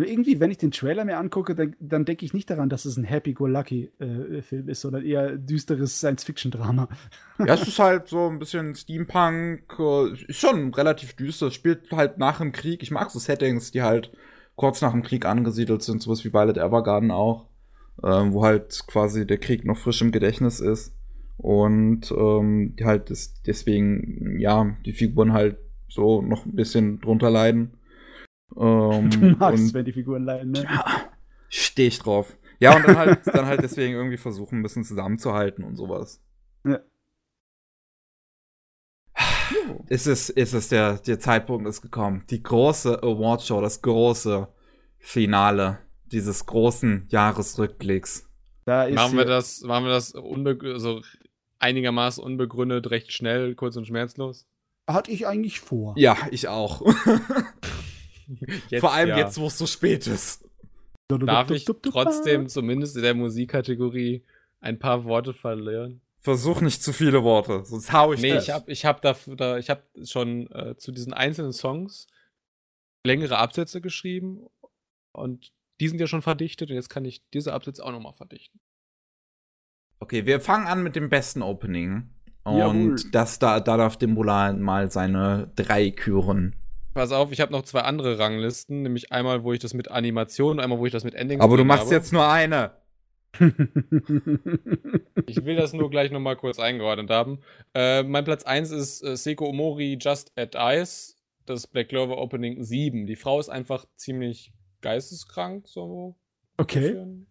Nur irgendwie, wenn ich den Trailer mir angucke, dann, dann denke ich nicht daran, dass es ein Happy-Go-Lucky-Film ist, sondern eher düsteres Science-Fiction-Drama. Ja, es ist halt so ein bisschen Steampunk, äh, ist schon relativ düster, es spielt halt nach dem Krieg. Ich mag so Settings, die halt kurz nach dem Krieg angesiedelt sind, sowas wie Violet Evergarden auch, ähm, wo halt quasi der Krieg noch frisch im Gedächtnis ist. Und ähm, die halt des, deswegen, ja, die Figuren halt so noch ein bisschen drunter leiden. Ähm, Du magst, und wenn die Figuren leiden, ne? ja, steh ich drauf. Ja, und dann halt, dann halt deswegen irgendwie versuchen, ein bisschen zusammenzuhalten und sowas. Ja. Ist es, ist es der, der Zeitpunkt ist gekommen. Die große Awardshow, das große Finale dieses großen Jahresrückblicks. Da ist Machen wir das, machen wir das unbe so einigermaßen unbegründet, recht schnell, kurz und schmerzlos? Hatte ich eigentlich vor. Ja, ich auch. Jetzt, Vor allem ja. jetzt, wo es so spät ist. Darf ich trotzdem zumindest in der Musikkategorie ein paar Worte verlieren? Versuch nicht zu viele Worte, sonst hau ich Nee, dich. ich habe ich hab da, da, ich hab schon äh, zu diesen einzelnen Songs längere Absätze geschrieben und die sind ja schon verdichtet und jetzt kann ich diese Absätze auch nochmal verdichten. Okay, wir fangen an mit dem besten Opening. Und Jawohl. das da, da darf Dimbula mal seine drei küren. Pass auf, ich habe noch zwei andere Ranglisten, nämlich einmal, wo ich das mit Animation und einmal, wo ich das mit Endings Aber du machst habe. jetzt nur eine. Ich will das nur gleich nochmal kurz eingeordnet haben. Äh, mein Platz 1 ist äh, Seiko Omori Just at Ice, das Black Clover Opening 7. Die Frau ist einfach ziemlich geisteskrank, so. okay. bisschen.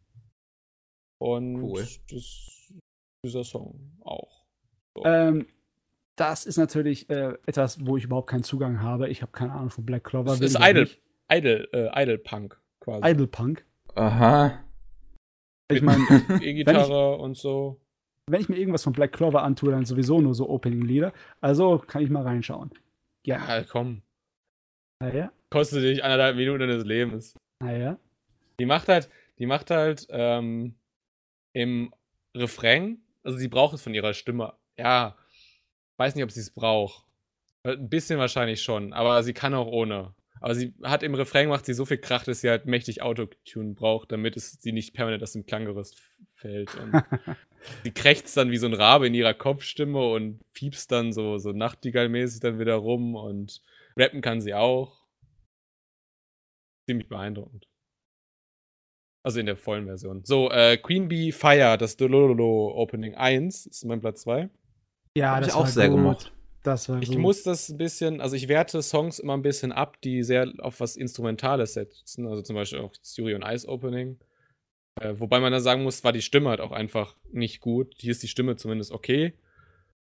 Und Cool. das, dieser Song auch. So. Ähm, das ist natürlich äh, etwas, wo ich überhaupt keinen Zugang habe. Ich habe keine Ahnung von Black Clover. Das ist Idle. Idle, äh, Idle Punk quasi. Idle Punk. Aha. Ich meine, E-Gitarre und so. wenn ich mir irgendwas von Black Clover antue, dann sowieso nur so Opening-Lieder. Also kann ich mal reinschauen. Ja. Ja, komm. Naja. Kostet dich anderthalb Minuten des Lebens. Naja. Die macht halt, die macht halt ähm, im Refrain, also sie braucht es von ihrer Stimme. Ja, weiß nicht, ob sie es braucht. Ein bisschen wahrscheinlich schon, aber sie kann auch ohne. Aber sie hat im Refrain macht sie so viel Krach, dass sie halt mächtig Autotune braucht, damit es sie nicht permanent aus dem Klanggerüst fällt. Und sie krächzt dann wie so ein Rabe in ihrer Kopfstimme und piepst dann so, so Nachtigallmäßig dann wieder rum und rappen kann sie auch. Ziemlich beeindruckend. Also in der vollen Version. So, äh, Queen Bee Fire, das Dololo Opening 1, ist mein Platz 2. Ja, Hab ich das auch war sehr gut. gemocht. Das war Ich gut. muss das ein bisschen, also ich werte Songs immer ein bisschen ab, die sehr auf was Instrumentales setzen. Also zum Beispiel auch Yuri on Ice Opening. Äh, wobei man da sagen muss, war die Stimme halt auch einfach nicht gut. Hier ist die Stimme zumindest okay.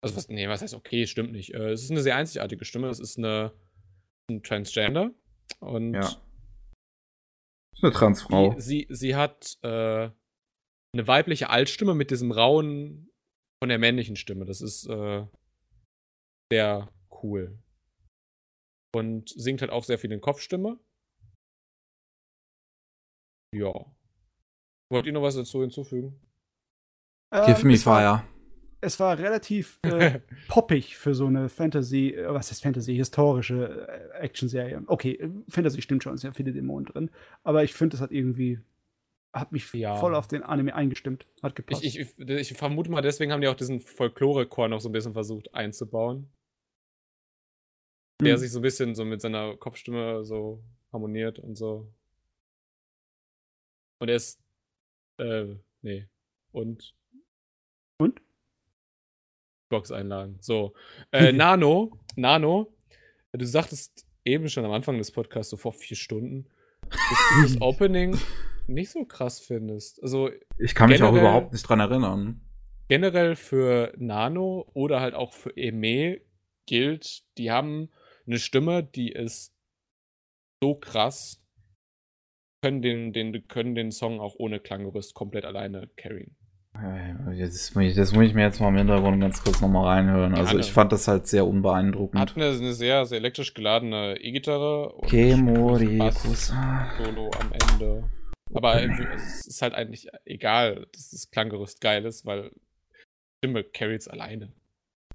Also was, nee, was heißt okay, stimmt nicht. Äh, es ist eine sehr einzigartige Stimme. Es ist eine ein Transgender. Und Ja. Ist eine Transfrau. Sie, sie, sie hat äh, eine weibliche Altstimme mit diesem rauen von der männlichen Stimme. Das ist äh, sehr cool. Und singt halt auch sehr viel in Kopfstimme. Ja. Wollt ihr noch was dazu hinzufügen? Ähm, Give me es war, fire. Es war relativ äh, poppig für so eine Fantasy, äh, was ist Fantasy, historische äh, Actionserie. Okay, äh, Fantasy stimmt schon, es sind ja viele Dämonen drin, aber ich finde, es hat irgendwie, hat mich Ja. voll auf den Anime eingestimmt, hat gepasst. Ich, ich, ich vermute mal, deswegen haben die auch diesen Folklore-Chor noch so ein bisschen versucht einzubauen. Der Hm. sich so ein bisschen so mit seiner Kopfstimme so harmoniert und so. Und er ist. Äh, nee. Und. Und? Box-Einlagen. So. Äh, Nano. Nano. Du sagtest eben schon am Anfang des Podcasts, so vor vier Stunden, dass du das Opening nicht so krass findest. Also Ich kann mich auch überhaupt nicht dran erinnern. generell für Nano oder halt auch für Eme gilt, die haben eine Stimme, die ist so krass, können den, den, können den Song auch ohne Klanggerüst komplett alleine carryen. Ich, das muss ich mir jetzt mal im Hintergrund ganz kurz nochmal reinhören. Also Gerne. ich fand das halt sehr Hat unbeeindruckend. eine, eine sehr, sehr elektrisch geladene E-Gitarre und Kemori. Solo am Ende. Aber es ist halt eigentlich egal, dass das Klanggerüst geil ist, weil Stimme carryt alleine.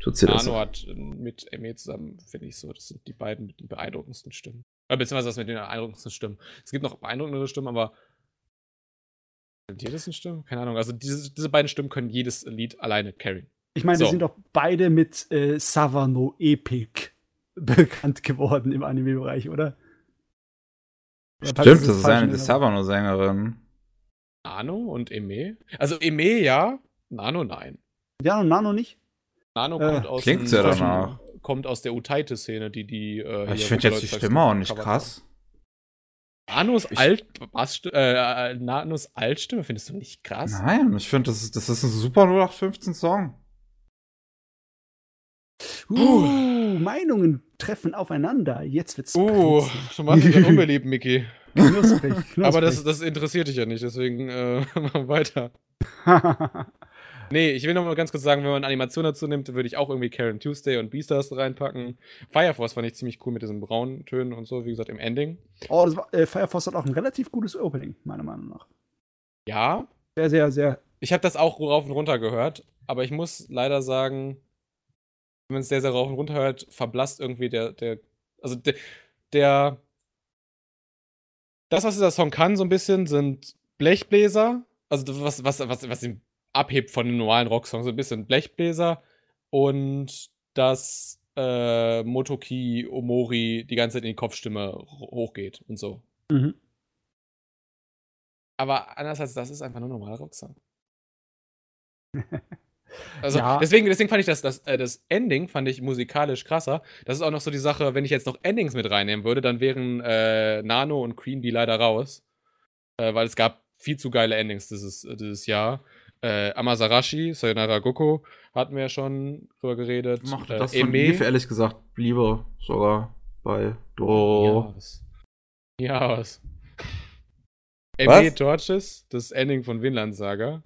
Tut sie das? Nano hat äh, mit Emme zusammen, finde ich so, das sind die beiden mit den beeindruckendsten Stimmen. Äh, beziehungsweise das mit den beeindruckendsten Stimmen. Es gibt noch beeindruckendere Stimmen, aber sind jedes eine Stimme? Keine Ahnung. Also diese, diese beiden Stimmen können jedes Lied alleine carryen. Ich meine, So. die sind doch beide mit äh, Savano Epic bekannt geworden im Anime-Bereich, oder? Oder Stimmt, ist das ist eine die? Savano-Sängerin. Nano und Eme? Also Eme ja, Nano nein. Ja, und Nano nicht? Nano Äh, kommt aus klingt sehr danach. kommt aus der Utaite-Szene, die die äh, Ich hier finde jetzt die Stimme auch nicht krass. haben. Nanos Ich- Alt äh, äh, Nanos Altstimme findest du nicht krass? Nein, ich finde, das, ist- das ist ein super 0815 Song. Uh, Meinungen treffen aufeinander. Jetzt wird's Uh, spritzy. du machst dann unbeliebt, Mickey. knusprig, knusprig. Aber das, das interessiert dich ja nicht, deswegen äh, machen wir weiter. Nee, ich will noch mal ganz kurz sagen, wenn man Animation dazu nimmt, würde ich auch irgendwie Karen Tuesday und Beastars reinpacken. Fire Force fand ich ziemlich cool mit diesen braunen Tönen und so, wie gesagt, im Ending. oh, das war, äh, Fire Force hat auch ein relativ gutes Opening, meiner Meinung nach. Ja, Sehr, sehr, sehr Ich habe das auch rauf und runter gehört, aber ich muss leider sagen, wenn man es sehr, sehr rauf und runter hört, verblasst irgendwie der, der, also der, der, das, was dieser Song kann, so ein bisschen, sind Blechbläser, also was, was, was, was ihn abhebt von einem normalen Rocksong, so ein bisschen Blechbläser und dass äh, Motoki Omori die ganze Zeit in die Kopfstimme ho- hochgeht und so. Mhm. Aber anders als das ist einfach nur ein normaler Rocksong. Also Ja. deswegen, deswegen fand ich das, das, äh, das Ending fand ich musikalisch krasser. Das ist auch noch so die Sache, wenn ich jetzt noch Endings mit reinnehmen würde, dann wären äh, Nano und Queen Bee leider raus. Äh, weil es gab viel zu geile Endings dieses, äh, dieses Jahr. Äh, Amasarashi, Sayonara Goko, hatten wir ja schon drüber geredet. Ich mochte Äh, das von Eme. Ehrlich gesagt lieber sogar bei Doro. Ja, was. Ja, was. Eme? Torches, das Ending von Vinland Saga.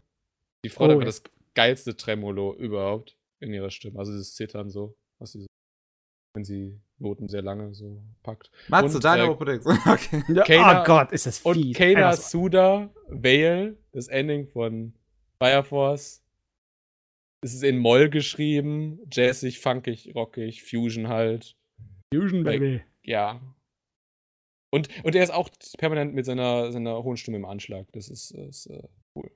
Die Frau hat Oh, ja. das geilste Tremolo überhaupt in ihrer Stimme. Also dieses Zittern so, was sie, wenn sie Noten sehr lange so packt. Matze, Und, deine äh, Opening. Okay. Keiner- oh Gott, ist das Und fies. Keina Einfach so. Suda, Vale, das Ending von Fire Force. Es ist in Moll geschrieben, jazzig, funkig, rockig, Fusion halt. Fusion, Baby. Ja. Und, und er ist auch permanent mit seiner, seiner hohen Stimme im Anschlag. Das ist, ist äh, cool.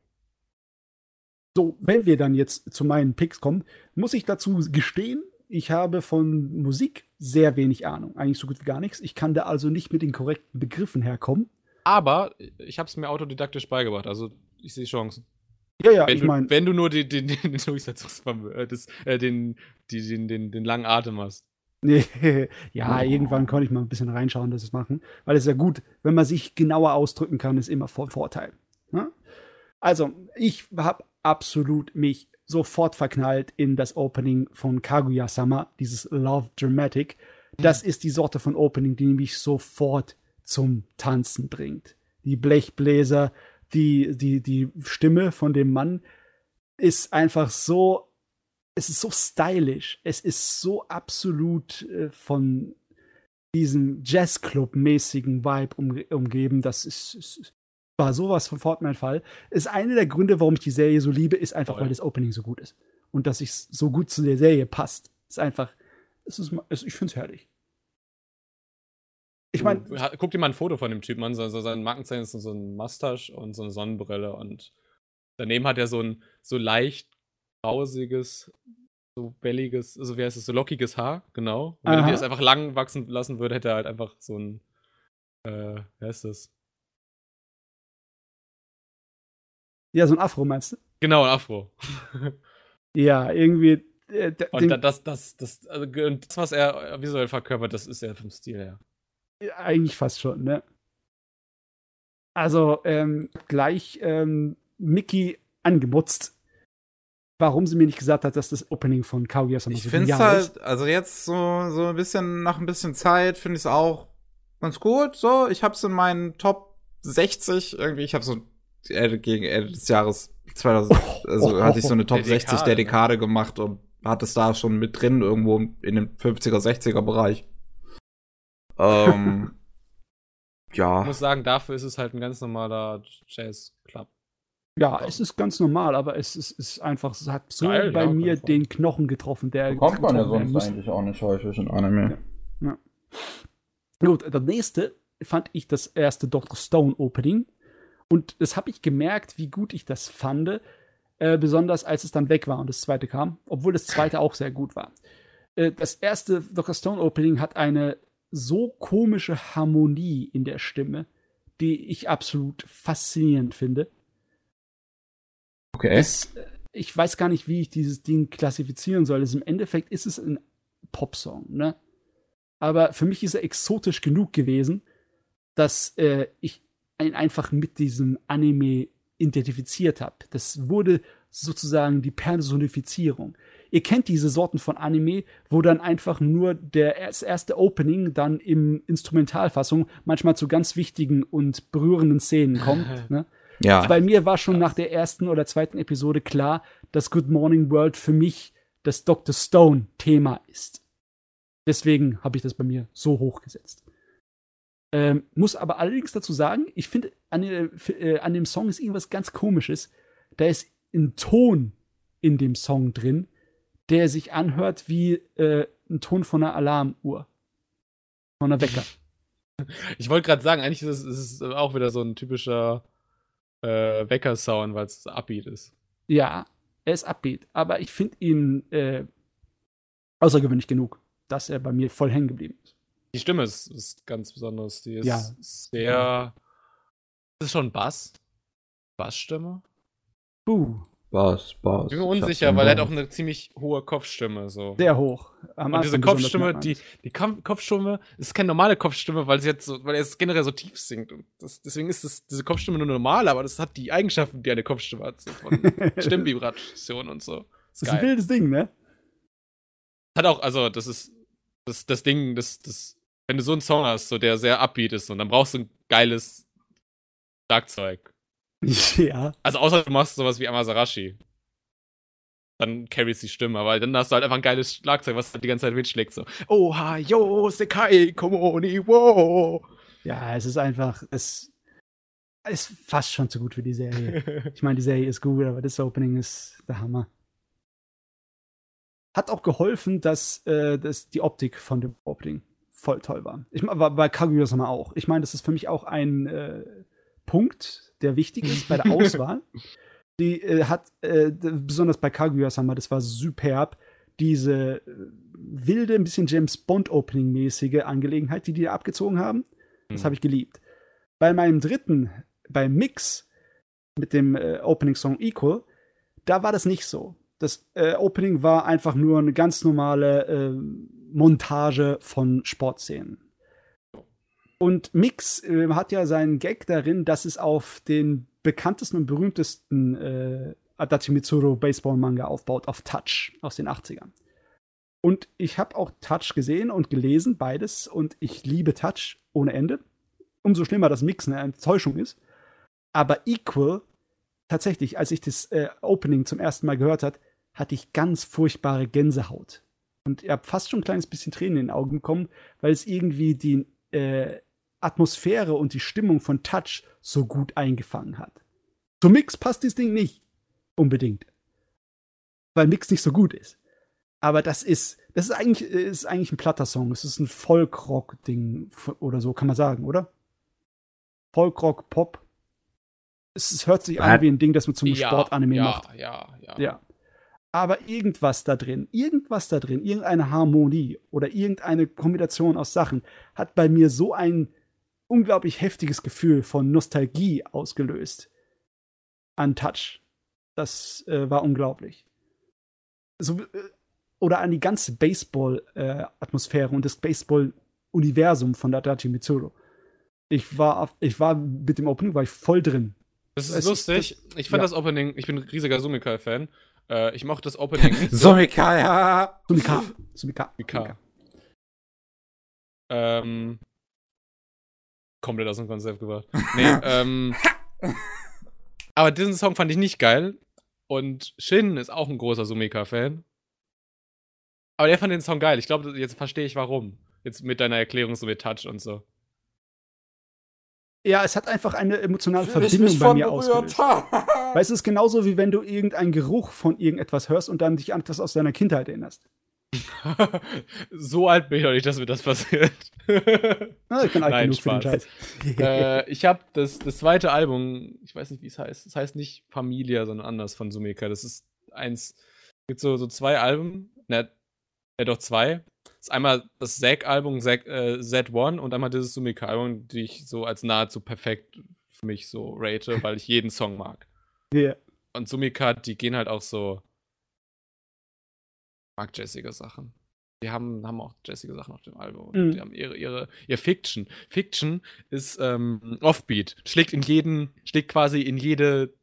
So, wenn wir dann jetzt zu meinen Picks kommen, muss ich dazu gestehen, ich habe von Musik sehr wenig Ahnung. Eigentlich so gut wie gar nichts. Ich kann da also nicht mit den korrekten Begriffen herkommen. Aber ich habe es mir autodidaktisch beigebracht. Also ich sehe Chancen. Ja, ja, wenn, ich meine, wenn du nur den, den, den, Durchsetzungsvermö- äh, äh, den, die, den, den, den langen Atem hast. nee, ja, irgendwann kann ich mal ein bisschen reinschauen, dass es machen. Weil es ist ja gut, wenn man sich genauer ausdrücken kann, ist immer von Vorteil. Ne? Also, ich habe absolut mich sofort verknallt in das Opening von Kaguya-sama, dieses Love Dramatic. Das ist die Sorte von Opening, die mich sofort zum Tanzen bringt. Die Blechbläser, die, die, die Stimme von dem Mann ist einfach so, es ist so stylisch. Es ist so absolut äh, von diesem Jazzclub-mäßigen Vibe um, umgeben. Das ist, ist, war sowas von fort mein Fall. Ist einer der Gründe, warum ich die Serie so liebe, ist einfach, Voll. weil das Opening so gut ist. Und dass es so gut zu der Serie passt. Ist einfach, es ist, ich finde es herrlich. Ich meine, ha- guck dir mal ein Foto von dem Typen an. So, so sein Markenzeichen ist so ein Mustache und so eine Sonnenbrille. Und daneben hat er so ein so leicht grausiges, so welliges, also wie heißt es, so lockiges Haar, genau. Und wenn Aha. er das einfach lang wachsen lassen würde, hätte er halt einfach so ein, äh, wie heißt das? ja, so ein Afro meinst du? Genau, ein Afro. Ja, irgendwie. Äh, Und das, das, das, also, das, was er visuell verkörpert, das ist ja vom Stil her. Ja, Eigentlich fast schon, ne? Also, ähm, gleich ähm, Mickey angemutzt, warum sie mir nicht gesagt hat, dass das Opening von Kaguya-sama Ich so finde es halt, also jetzt so, so ein bisschen, nach ein bisschen Zeit finde ich es auch ganz gut. So, ich hab's in meinen Top 60 irgendwie, ich habe so äh, gegen Ende des Jahres 2000, also hatte ich so eine Top Der 60 Dekade, der ne? Dekade gemacht und hatte es da schon mit drin, irgendwo in dem 50er, 60er Bereich. Ähm, Ich ja. muss sagen, dafür ist es halt ein ganz normaler Jazz-Club. Ja, es ist ganz normal, aber es ist, ist einfach, es hat so Geil, bei ja, mir den Knochen getroffen, der Bekommt man ja sonst muss. eigentlich auch nicht häufig in Anime. Gut, das nächste fand ich das erste Dr. Stone Opening. Und das habe ich gemerkt, wie gut ich das fand. Äh, besonders als es dann weg war und das zweite kam. Obwohl das zweite auch sehr gut war. Äh, das erste Dr. Stone Opening hat eine so komische Harmonie in der Stimme, die ich absolut faszinierend finde. Okay. Das, äh, ich weiß gar nicht, wie ich dieses Ding klassifizieren soll. Also Im Endeffekt ist es ein Popsong, ne? Aber für mich ist er exotisch genug gewesen, dass äh, ich ihn einfach mit diesem Anime identifiziert habe. Das wurde sozusagen die Personifizierung. Ihr kennt diese Sorten von Anime, wo dann einfach nur der, das erste Opening dann im Instrumentalfassung manchmal zu ganz wichtigen und berührenden Szenen kommt. ne? ja. Bei mir war schon nach der ersten oder zweiten Episode klar, dass Good Morning World für mich das Dr. Stone-Thema ist. Deswegen habe ich das bei mir so hochgesetzt. Ähm, muss aber allerdings dazu sagen, ich finde, an, äh, äh, an dem Song ist irgendwas ganz Komisches. Da ist einen Ton in dem Song drin, der sich anhört wie äh, ein Ton von einer Alarmuhr. Von einer Wecker. Ich wollte gerade sagen, eigentlich ist es, ist es auch wieder so ein typischer äh, Wecker-Sound, weil es Upbeat ist. Ja, er ist upbeat, aber ich finde ihn äh, außergewöhnlich genug, dass er bei mir voll hängen geblieben ist. Die Stimme ist, ist ganz besonders. Die ist Ja. sehr. Das ist schon Bass. Bassstimme. Buh, Bass, Bass. Ich bin mir unsicher, weil er hat auch eine ziemlich hohe Kopfstimme. So. sehr hoch. Am Und diese Kopfstimme, die, die Kopfstimme ist keine normale Kopfstimme, weil sie jetzt so, weil er es generell so tief singt. Und das, deswegen ist das, diese Kopfstimme nur normal, aber das hat die Eigenschaften, die eine Kopfstimme hat. So von Stimmvibration und so. Ist Das ist ein wildes Ding, ne? Hat auch, also, das ist das, das Ding, das, das, wenn du so einen Song hast, so der sehr upbeat ist, und dann brauchst du ein geiles Schlagzeug. ja. Also, außer du machst sowas wie Amasarashi. Dann carries die Stimme, aber dann hast du halt einfach ein geiles Schlagzeug, was halt die ganze Zeit mitschlägt. So, Oha, yo, Sekai, Komoni, wow. Ja, es ist einfach, es ist fast schon zu gut für die Serie. Ich meine, die Serie ist gut, aber das Opening ist der Hammer. Hat auch geholfen, dass, äh, dass die Optik von dem Opening voll toll war. Ich meine, war bei Kaguya-sama auch. Ich meine, das ist für mich auch ein äh, Punkt, der wichtig ist bei der Auswahl. Die äh, hat, äh, besonders bei Kaguya-sama, das war superb, diese äh, wilde, ein bisschen James Bond-Opening-mäßige Angelegenheit, die die da abgezogen haben. Das Hm. habe ich geliebt. Bei meinem dritten, beim Mix mit dem äh, Opening-Song Equal, da war das nicht so. Das äh, Opening war einfach nur eine ganz normale äh, Montage von Sportszenen. Und Mix äh, hat ja seinen Gag darin, dass es auf den bekanntesten und berühmtesten äh, Adachi Mitsuru Baseball-Manga aufbaut, auf Touch aus den 80ern. Und ich habe auch Touch gesehen und gelesen, beides, und ich liebe Touch ohne Ende. Umso schlimmer, dass Mix eine Enttäuschung ist. Aber Equal, tatsächlich, als ich das äh, Opening zum ersten Mal gehört hat, hatte ich ganz furchtbare Gänsehaut. Und ich habe fast schon ein kleines bisschen Tränen in den Augen bekommen, weil es irgendwie die äh, Atmosphäre und die Stimmung von Touch so gut eingefangen hat. Zum Mix passt dieses Ding nicht unbedingt. Weil Mix nicht so gut ist. Aber das ist, das ist eigentlich, ist eigentlich ein platter Song. Es ist ein Folkrock-Ding oder so, kann man sagen, oder? Folkrock, Pop. Es, es hört sich an wie ein Ding, das man zum ja, Sportanime ja, macht. Ja, ja, Ja. Aber irgendwas da drin, irgendwas da drin, irgendeine Harmonie oder irgendeine Kombination aus Sachen hat bei mir so ein unglaublich heftiges Gefühl von Nostalgie ausgelöst. An Touch. Das äh, war unglaublich. So, äh, oder an die ganze Baseball-Atmosphäre und das Baseball-Universum von Adachi Mitsuru. Ich war, auf, ich war mit dem Opening war ich voll drin. Das ist Es ist- lustig. ich fand ja. das Opening, ich bin ein riesiger Sumikai-Fan. Äh, ich mochte das Opening. Somika, ja. Sumika. Sumika. Sumika. Ähm, komplett aus dem Konzept gebracht. Nee, ähm, aber diesen Song fand ich nicht geil. Und Shin ist auch ein großer Sumika-Fan. Aber der fand den Song geil. Ich glaube, jetzt verstehe ich warum. Jetzt mit deiner Erklärung so mit Touch und so. Ja, es hat einfach eine emotionale Verbindung bei mir ausgelöst. Weißt du, es ist genauso wie wenn du irgendeinen Geruch von irgendetwas hörst und dann dich an etwas aus deiner Kindheit erinnerst. so alt bin ich noch nicht, dass mir das passiert. Na, ich bin alt Nein, genug für den Spaß. Scheiß. äh, ich habe das, das zweite Album, ich weiß nicht, wie es heißt. Es heißt nicht Familia, sondern anders von Sumika. Das ist eins, es gibt so, so zwei Alben, ne, ne, doch zwei. Das ist einmal das Zack-Album Zack, äh, Z1 und einmal dieses Sumika-Album, die ich so als nahezu perfekt für mich so rate, weil ich jeden Song mag. Ja. Und Sumika, die gehen halt auch so. Mag jazzige Sachen. Die haben, haben auch jazzige Sachen auf dem Album. Mhm. Die haben ihre, ihre, ihr Fiction. Fiction ist ähm, Offbeat. Schlägt in jeden, schlägt quasi in jede,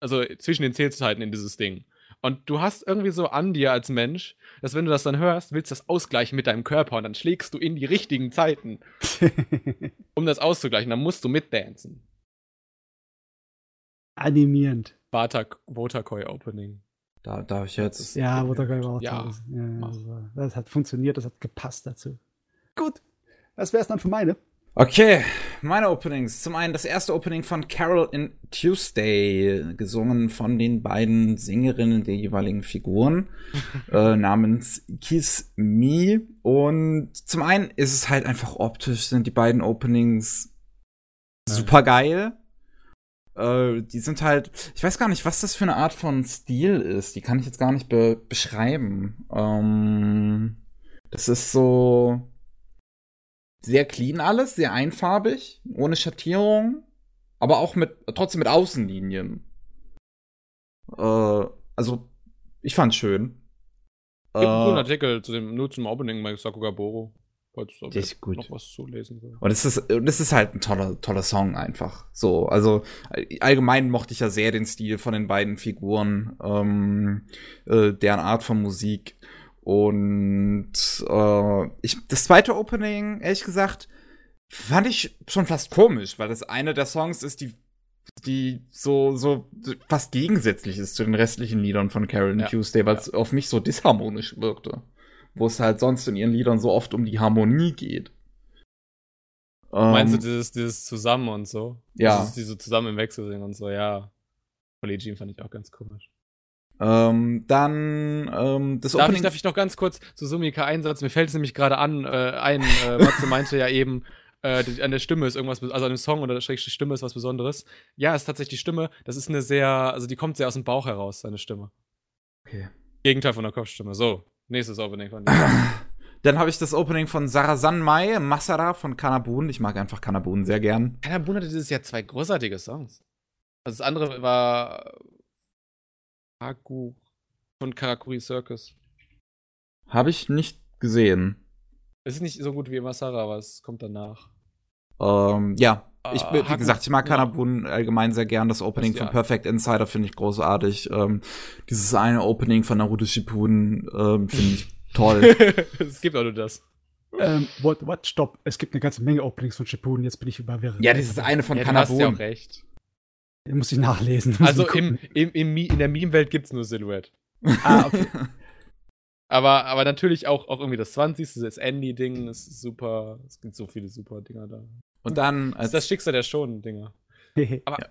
also zwischen den Zählzeiten in dieses Ding. Und du hast irgendwie so an dir als Mensch, dass wenn du das dann hörst, willst du das ausgleichen mit deinem Körper und dann schlägst du in die richtigen Zeiten, um das auszugleichen. Dann musst du mitdancen. Animierend. Batak Wotakoi Opening. Da darf ich jetzt. Ja, Watergirl war auch Ja, toll. Ja, mach. das, hat funktioniert, das hat gepasst dazu. Gut, das wär's dann für meine. Okay, meine Openings. Zum einen das erste Opening von Carol in Tuesday, gesungen von den beiden Sängerinnen der jeweiligen Figuren, äh, namens Kiss Me. Und zum einen ist es halt einfach optisch, sind die beiden Openings super geil. Äh, die sind halt, ich weiß gar nicht, was das für eine Art von Stil ist. Die kann ich jetzt gar nicht be beschreiben. Ähm, das ist so sehr clean alles, sehr einfarbig, ohne Schattierung, aber auch mit trotzdem mit Außenlinien. Äh, also ich fand's schön. Gibt einen guten Äh, Artikel zu dem, nur zum Opening bei Sakugaboro. Falls Der ist gut. noch was zu lesen will. Und es ist, und es ist halt ein toller, toller Song einfach. So, also allgemein mochte ich ja sehr den Stil von den beiden Figuren, ähm, äh, deren Art von Musik. Und äh, ich, das zweite Opening, ehrlich gesagt, fand ich schon fast komisch, weil das eine der Songs ist, die, die so, so fast gegensätzlich ist zu den restlichen Liedern von Carol Ja. Tuesday, weil es auf mich so disharmonisch wirkte. Wo es halt sonst in ihren Liedern so oft um die Harmonie geht. Meinst du Ähm, dieses, dieses Zusammen und so? Ja. Dieses, diese zusammen im Wechsel singen und so, ja. Polygen fand ich auch ganz komisch. Ähm, dann ähm, das Darf Opening. ich, darf ich noch ganz kurz zu Sumika einsetzen? Mir fällt es nämlich gerade an, äh, ein, äh, Matze meinte ja eben, äh, an der Stimme ist irgendwas, also an dem Song oder der schrägstrich Stimme ist was Besonderes. Ja, es ist tatsächlich die Stimme. Das ist eine sehr, also die kommt sehr aus dem Bauch heraus, seine Stimme. okay. Gegenteil von der Kopfstimme. So, nächstes Opening von dir. Dann habe ich das Opening von Sarazan Mai, Masara von Kanabun. Ich mag einfach Kanabun sehr gern. Kanabun hatte dieses Jahr zwei großartige Songs. Also das andere war Haku von Karakuri Circus. Habe ich nicht gesehen. Es ist nicht so gut wie Masara, aber es kommt danach. Ähm, ja. Ich, Ah, wie Haku- gesagt, ich mag ja. Kanabun allgemein sehr gern. Das Opening Das- von. Perfect Insider finde ich großartig. Ähm, dieses eine Opening von Naruto Shippuden ähm, finde ich toll. es gibt auch nur das. Ähm, what, what, stopp. Es gibt eine ganze Menge Openings von Shippuden, jetzt bin ich überwirrt. ja, dieses eine von ja, du hast ja Kanabun. auch recht. Den muss ich nachlesen. Also im, im, im, in der Meme-Welt gibt es nur Silhouette. Ah, okay. Aber, aber natürlich auch, auch irgendwie das 20. das Andy-Ding, das ist super. Es gibt so viele super Dinger da. Und dann Das als ist das Schicksal der Schonen-Dinger. Aber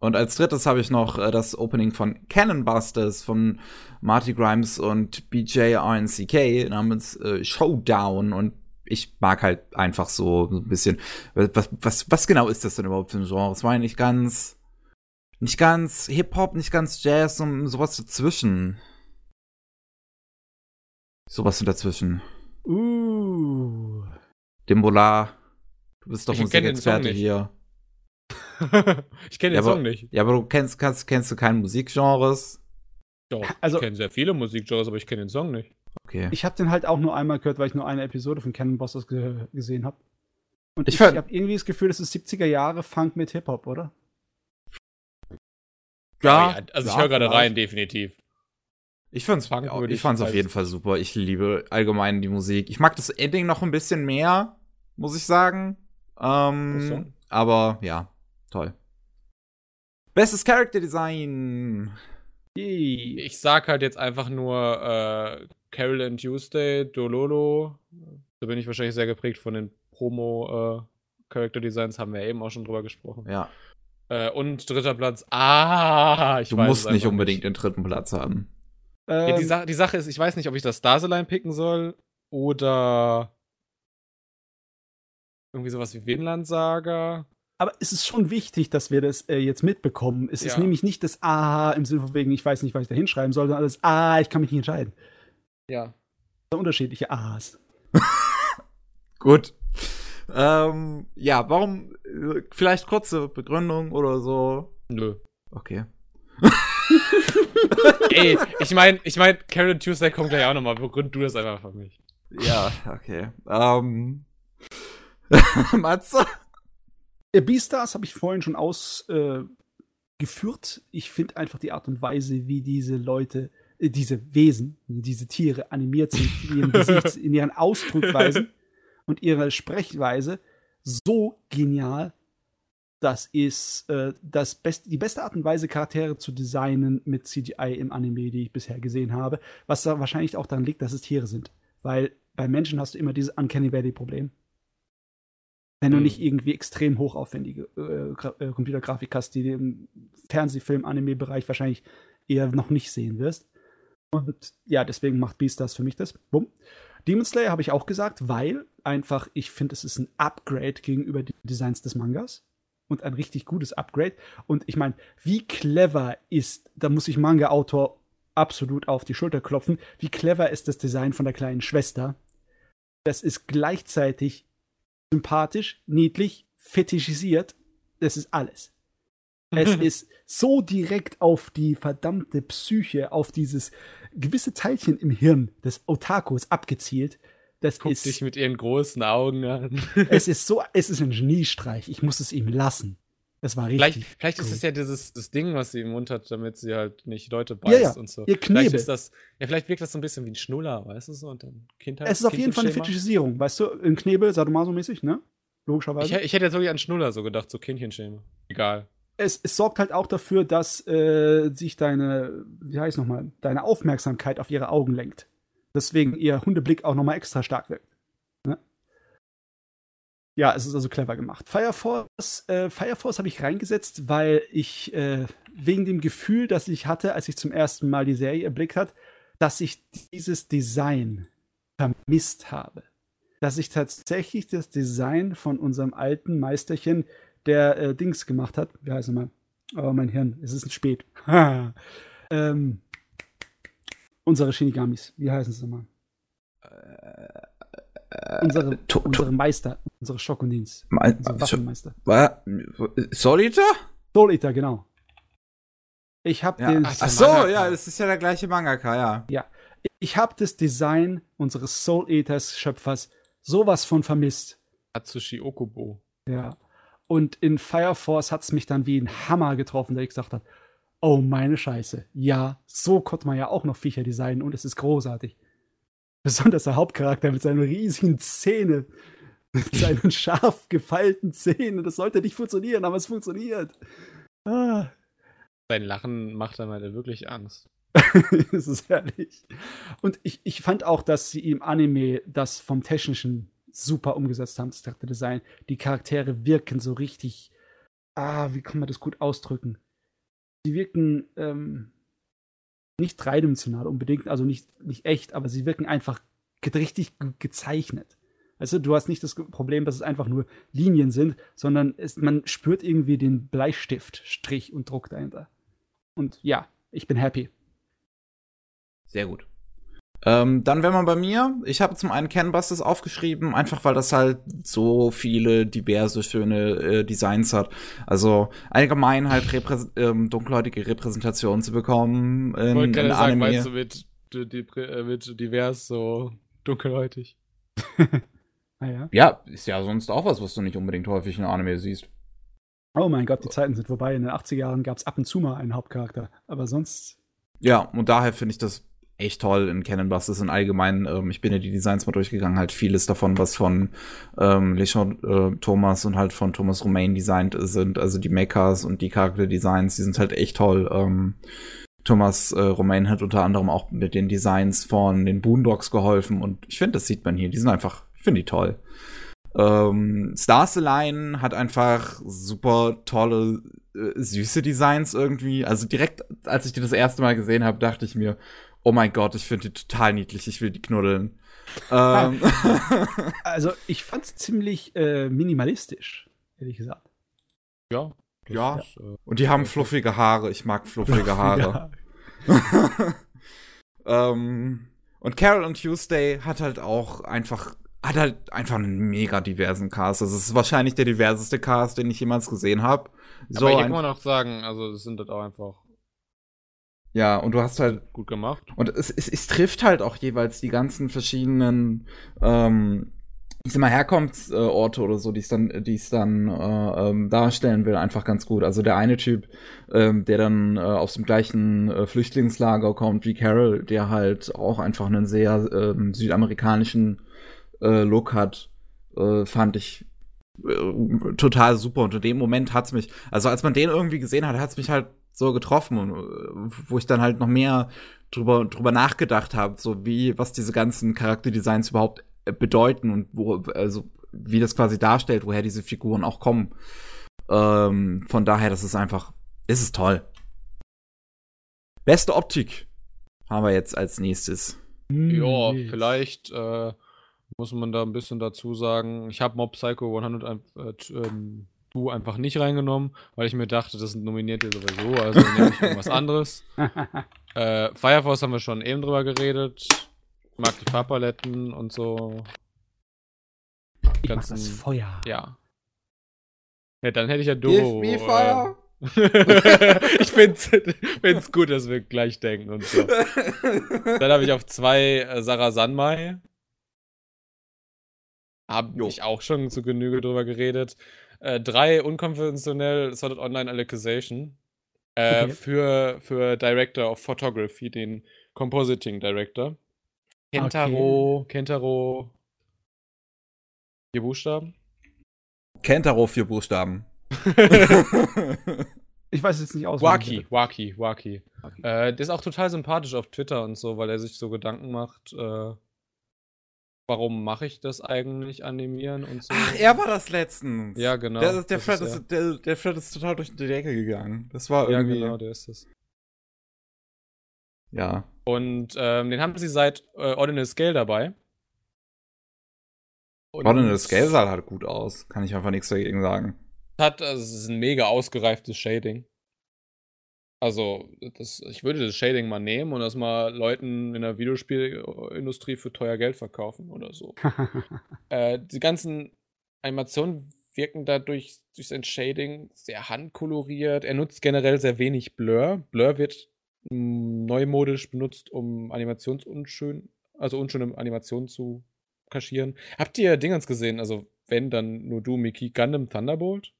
Und als drittes habe ich noch äh, das Opening von Cannon Busters von Marty Grimes und BJ RNCK namens äh, Showdown. Und ich mag halt einfach so, ein bisschen. Was, was, was genau ist das denn überhaupt für ein Genre? Es war ja nicht ganz. Nicht ganz Hip-Hop, nicht ganz Jazz, und sowas dazwischen. Sowas dazwischen. Uh. Dimbola, du bist doch Ich Musikexperte hier. ich kenne den Ja, aber- Song nicht. Ja, aber du kennst, kannst, kennst du keine Musikgenres? Doch, Also- ich kenne sehr viele Musikgenres, aber ich kenne den Song nicht. Okay. Ich habe den halt auch nur einmal gehört, weil ich nur eine Episode von Cannon Busters ge gesehen habe. Und Ich ich, habe irgendwie das Gefühl, das ist 70er Jahre Funk mit Hip-Hop, oder? Ja, also ich ja, höre gerade rein, definitiv. Ich fand's, ja, ich fand's auf jeden Fall super. Ich liebe allgemein die Musik. Ich mag das Ending noch ein bisschen mehr, muss ich sagen. Ähm, aber ja, toll. Bestes Character Design. Ich sag halt jetzt einfach nur äh, Carol and Tuesday, Dololo. Da bin ich wahrscheinlich sehr geprägt von den Promo äh, Character Designs, haben wir eben auch schon drüber gesprochen. Ja, Äh, und dritter Platz, ah, ich du musst nicht unbedingt den dritten Platz haben. Ja, die, Ähm, Sa die Sache ist, ich weiß nicht, ob ich das Staseline picken soll oder irgendwie sowas wie Vinland Saga. aber es ist schon wichtig, dass wir das äh, jetzt mitbekommen. Es ist Ja. nämlich nicht das A im Sinne von wegen, ich weiß nicht, was ich da hinschreiben soll, sondern das A, ich kann mich nicht entscheiden. Ja. Das sind unterschiedliche A's. Gut. Ähm, ja, warum? äh, Vielleicht kurze Begründung oder so. Nö. Okay. Ey, ich mein, ich mein, Carol and Tuesday kommt gleich auch nochmal. Begründ du das einfach für mich. Ja, okay. Ähm. Matze? Äh, Beastars habe ich vorhin schon ausgeführt. Äh, ich finde einfach die Art und Weise, wie diese Leute, äh, diese Wesen, diese Tiere animiert sind, in ihren, Gesichts-, in ihren Ausdruckweisen und ihrer Sprechweise so genial. Das ist äh, das best die beste Art und Weise, Charaktere zu designen mit CGI im Anime, die ich bisher gesehen habe. Was da wahrscheinlich auch daran liegt, dass es Tiere sind. Weil bei Menschen hast du immer dieses Uncanny Valley-Problem. Wenn du Mhm. nicht irgendwie extrem hochaufwendige äh, äh, Computergrafik hast, die du im Fernsehfilm, Anime-Bereich wahrscheinlich eher noch nicht sehen wirst. Und ja, deswegen macht Beastars für mich das. Bumm. Demon Slayer habe ich auch gesagt, weil einfach ich finde, es ist ein Upgrade gegenüber den Designs des Mangas. Und ein richtig gutes Upgrade. Und ich meine, wie clever ist, da muss ich Manga-Autor absolut auf die Schulter klopfen, wie clever ist das Design von der kleinen Schwester. Das ist gleichzeitig sympathisch, niedlich, fetischisiert. Das ist alles. Es ist so direkt auf die verdammte Psyche, auf dieses gewisse Teilchen im Hirn des Otakus abgezielt. Das Guck ist, dich mit ihren großen Augen an. es ist so, es ist ein Geniestreich. Ich muss es ihm lassen. Das war Vielleicht, richtig. vielleicht ist gut. es ja dieses das Ding, was sie im Mund hat, damit sie halt nicht Leute Ja, beißt ja, und so. ihr Vielleicht Knebel. ist das, ja, vielleicht wirkt das so ein bisschen wie ein Schnuller, weißt du so? Und dann Kindheit. Es ist auf jeden Fall eine. Fetischisierung, weißt du? Ein Knebel, Sadomaso-mäßig, ne? Logischerweise. Ich, ich hätte jetzt wirklich an Schnuller so gedacht, so Kindchenschema. Egal. es, es sorgt halt auch dafür, dass äh, sich deine, wie heißt nochmal, deine Aufmerksamkeit auf ihre Augen lenkt. Deswegen ihr Hundeblick auch nochmal extra stark wirkt. Ne? Ja, es ist also clever gemacht. Fire Force, äh, Fire Force habe ich reingesetzt, weil ich äh, wegen dem Gefühl, das ich hatte, als ich zum ersten Mal die Serie erblickt hat, dass ich dieses Design vermisst habe. Dass ich tatsächlich das Design von unserem alten Meisterchen, der äh, Dings gemacht hat, wie heißt er mal? Oh, mein Hirn, es ist spät. ähm, unsere Shinigamis, wie heißen sie nochmal? Unsere, to- to- unsere Meister, unsere Shokunins, Mal- unsere Waffenmeister. Wa- Solita? Soul Eater, genau. Ich habe Ja. den, Ach, Ach so, Mangaka. ja, das ist ja der gleiche Mangaka, ja. ich habe das Design unseres Soul Eaters Schöpfers sowas von vermisst. Atsushi Okubo. Ja. Und in Fire Force hat es mich dann wie ein Hammer getroffen, der ich gesagt habe, oh meine Scheiße. Ja, so konnte man ja auch noch Viecher designen und es ist großartig. Besonders der Hauptcharakter mit seinen riesigen Zähnen, mit seinen scharf gefeilten Zähnen. Das sollte nicht funktionieren, aber es funktioniert. Ah, Sein Lachen macht einem halt wirklich Angst. das ist herrlich. Und ich, ich fand auch, dass sie im Anime das vom Technischen super umgesetzt haben, das Charakterdesign. Die Charaktere wirken so richtig. Ah, wie kann man das gut ausdrücken? Sie wirken ähm, nicht dreidimensional unbedingt, also nicht, nicht echt, aber sie wirken einfach richtig gezeichnet. Also du hast nicht das Problem, dass es einfach nur Linien sind, sondern es, man spürt irgendwie den Bleistift, Strich und Druck dahinter. Und ja, ich bin happy. Sehr gut. Ähm, dann wäre man bei mir. Ich habe zum einen Canbusters aufgeschrieben, einfach weil das halt so viele diverse schöne äh, Designs hat. Also allgemein halt repräs ähm, dunkelhäutige Repräsentation zu bekommen Ich in, wollte in gerade sagen, Anime. meinst du mit, äh, mit divers so dunkelhäutig? Ah ja. ja, ist ja sonst auch was, was du nicht unbedingt häufig in Anime siehst. Oh mein Gott, die Zeiten sind vorbei. In den 80er Jahren gab es ab und zu mal einen Hauptcharakter. Aber sonst. Ja, und daher finde ich das echt toll in Cannon Busters in allgemein. Ähm, ich bin ja die Designs mal durchgegangen, halt vieles davon, was von ähm, Lechon äh, Thomas und halt von Thomas Romain designt sind. Also die Mechas und die Charakterdesigns, die sind halt echt toll. Ähm, Thomas äh, Romain hat unter anderem auch mit den Designs von den Boondocks geholfen und ich finde, das sieht man hier. Die sind einfach, ich finde die toll. Ähm, Stars Align hat einfach super tolle, äh, süße Designs irgendwie. Also direkt, als ich die das erste Mal gesehen habe, dachte ich mir, oh mein Gott, ich finde die total niedlich, ich will die knuddeln. ähm, Also, ich fand es ziemlich äh, minimalistisch, ehrlich gesagt. Ja. Ja. ist, äh, und die haben fluffige Haare, ich mag fluffige Haare. Ähm, und Carol und Tuesday hat halt auch einfach, hat halt einfach einen mega diversen Cast. Also es ist wahrscheinlich der diverseste Cast, den ich jemals gesehen habe. So aber hier kann man auch sagen, also das sind halt auch einfach ja, und du hast halt gut gemacht. Und es, es, es trifft halt auch jeweils die ganzen verschiedenen, ähm, ich sag mal, Herkunftsorte oder so, die es dann, die es dann äh, ähm, darstellen will, einfach ganz gut. Also der eine Typ, ähm, der dann äh, aus dem gleichen äh, Flüchtlingslager kommt wie Carol, der halt auch einfach einen sehr ähm, südamerikanischen äh, Look hat, äh, fand ich äh, total super. Und in dem Moment hat's mich, also als man den irgendwie gesehen hat, hat's mich halt so getroffen, und, äh, wo ich dann halt noch mehr drüber, drüber nachgedacht habe, so wie, was diese ganzen Charakterdesigns überhaupt äh, bedeuten und wo, also wie das quasi darstellt, woher diese Figuren auch kommen. Ähm, von daher, das ist einfach, ist es toll. Beste Optik haben wir jetzt als nächstes. Ja, vielleicht äh, muss man da ein bisschen dazu sagen. Ich habe Mob Psycho 100 ein- äh, ähm, 2 einfach nicht reingenommen, weil ich mir dachte, das sind Nominierte sowieso, also nehme ich irgendwas anderes. Äh, Fire Force haben wir schon eben drüber geredet. Ich mag die Farbpaletten und so. Ich mag ganzen- das Feuer. Ja. Ja, dann hätte ich ja Doro. Give me fire. äh, ich find's, find's gut, dass wir gleich denken und so. Dann habe ich auf zwei äh, Sarah Sanmai. Habe ich auch schon zu Genüge drüber geredet. Äh, drei unkonventionell Art Online Allocization. Äh, Okay. für, für Director of Photography, den Compositing Director. Kentaro, Kentaro. Vier Buchstaben. Kentaro, vier Buchstaben. Ich weiß jetzt nicht aus. Waki, Waki, Waki. Waki. Äh, der ist auch total sympathisch auf Twitter und so, weil er sich so Gedanken macht, äh, warum mache ich das eigentlich, animieren und so. Ach, er war das letztens. Ja, genau. Der, der, das Fred ist ist, der, der Fred ist total durch die Decke gegangen. Das war Ja, irgendwie. genau, der ist es. Ja. Und ähm, den haben sie seit äh, Ordinal Scale dabei. Und Ordinal Scale sah halt gut aus. Kann ich einfach nichts dagegen sagen. hat, also es ist ein mega ausgereiftes Shading. Also, das, ich würde das Shading mal nehmen und das mal Leuten in der Videospielindustrie für teuer Geld verkaufen oder so. Äh, die ganzen Animationen wirken dadurch durch sein Shading sehr handkoloriert. Er nutzt generell sehr wenig Blur. Blur wird neumodisch benutzt, um Animationsunschön, also unschöne Animationen zu kaschieren. Habt ihr Dingens gesehen? Also, wenn, dann nur du, Miki, Gundam Thunderbolt?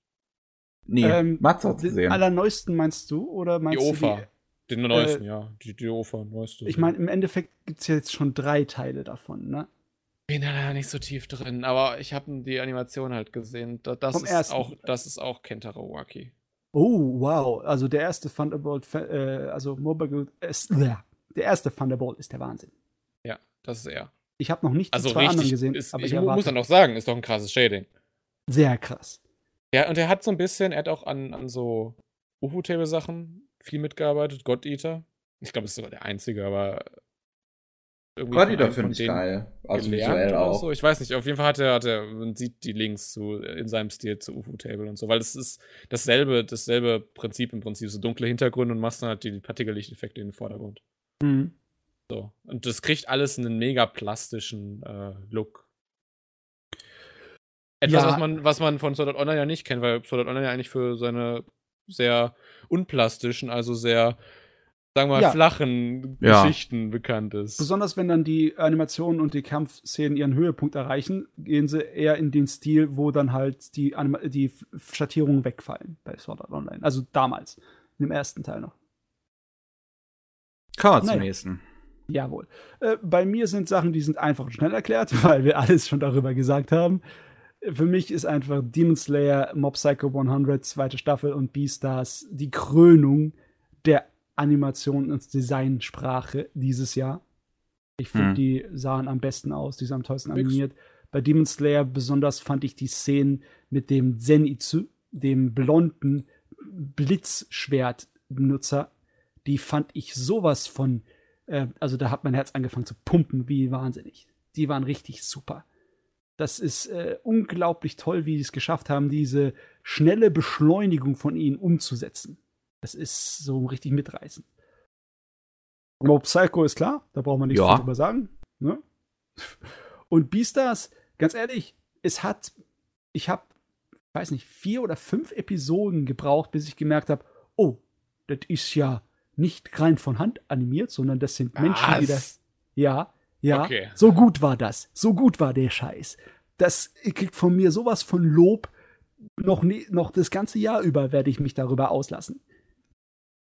Nee, Ähm, Mats hat's Den gesehen. allerneuesten meinst du? Oder Die meinst du OFA. Den neuesten, ja. Die, die OFA, neueste. Die, ich meine, im Endeffekt gibt es ja jetzt schon drei Teile davon, ne? bin da leider nicht so tief drin, aber ich habe die Animation halt gesehen. Da- Das Vom ist ersten. auch, das ist auch Kentaro Waki. Oh, wow. Also der erste Thunderbolt, äh, also Mobile, ist, der erste Thunderbolt ist der Wahnsinn. Ja, das ist er. Ich habe noch nicht die Also zwei anderen gesehen, ist, aber ich ich mu- muss dann auch sagen, ist doch ein krasses Shading. sehr krass. Ja, und er hat so ein bisschen, er hat auch an, an so UFO-Table-Sachen viel mitgearbeitet. God Eater. Ich glaube, es ist sogar der einzige, aber. einem von finde ich geil. Also visuell auch. So. Ich weiß nicht, auf jeden Fall hat er, hat er, man sieht die Links zu, in seinem Stil zu UFO-Table und so, weil es ist dasselbe, dasselbe Prinzip im Prinzip, so dunkle Hintergründe und machst dann halt die Partikellichteffekte in den Vordergrund. Mhm. So. Und das kriegt alles einen mega plastischen äh, Look. Etwas, Ja. was, man, was man von Sword Art Online ja nicht kennt, weil Sword Art Online ja eigentlich für seine sehr unplastischen, also sehr, sagen wir mal, Ja. flachen Ja. Geschichten bekannt ist. Besonders wenn dann die Animationen und die Kampfszenen ihren Höhepunkt erreichen, gehen sie eher in den Stil, wo dann halt die, Anima die Schattierungen wegfallen bei Sword Art Online. Also damals, im ersten Teil noch. Kommen wir zum nächsten. Jawohl. Äh, bei mir sind Sachen, die sind einfach und schnell erklärt, weil wir alles schon darüber gesagt haben. Für mich ist einfach Demon Slayer, Mob Psycho 100, zweite Staffel und Beastars die Krönung der Animation und Designsprache dieses Jahr. Ich finde, Hm. die sahen am besten aus, die sind am tollsten Nix. animiert. Bei Demon Slayer besonders fand ich die Szenen mit dem Zenitsu, dem blonden Blitzschwertbenutzer, die fand ich sowas von, äh, also da hat mein Herz angefangen zu pumpen, wie wahnsinnig. Die waren richtig super. Das ist äh, unglaublich toll, wie die es geschafft haben, diese schnelle Beschleunigung von ihnen umzusetzen. Das ist so richtig mitreißend. Mob Psycho ist klar, da braucht man nichts Ja. drüber sagen. Ne? Und Beastars, ganz ehrlich, es hat, ich habe, weiß nicht, vier oder fünf Episoden gebraucht, bis ich gemerkt habe, oh, das ist ja nicht rein von Hand animiert, sondern das sind Menschen, die das. Ja, ja. Okay. So gut war das. So gut war der Scheiß. Das kriegt von mir sowas von Lob. Noch, nie, noch das ganze Jahr über werde ich mich darüber auslassen.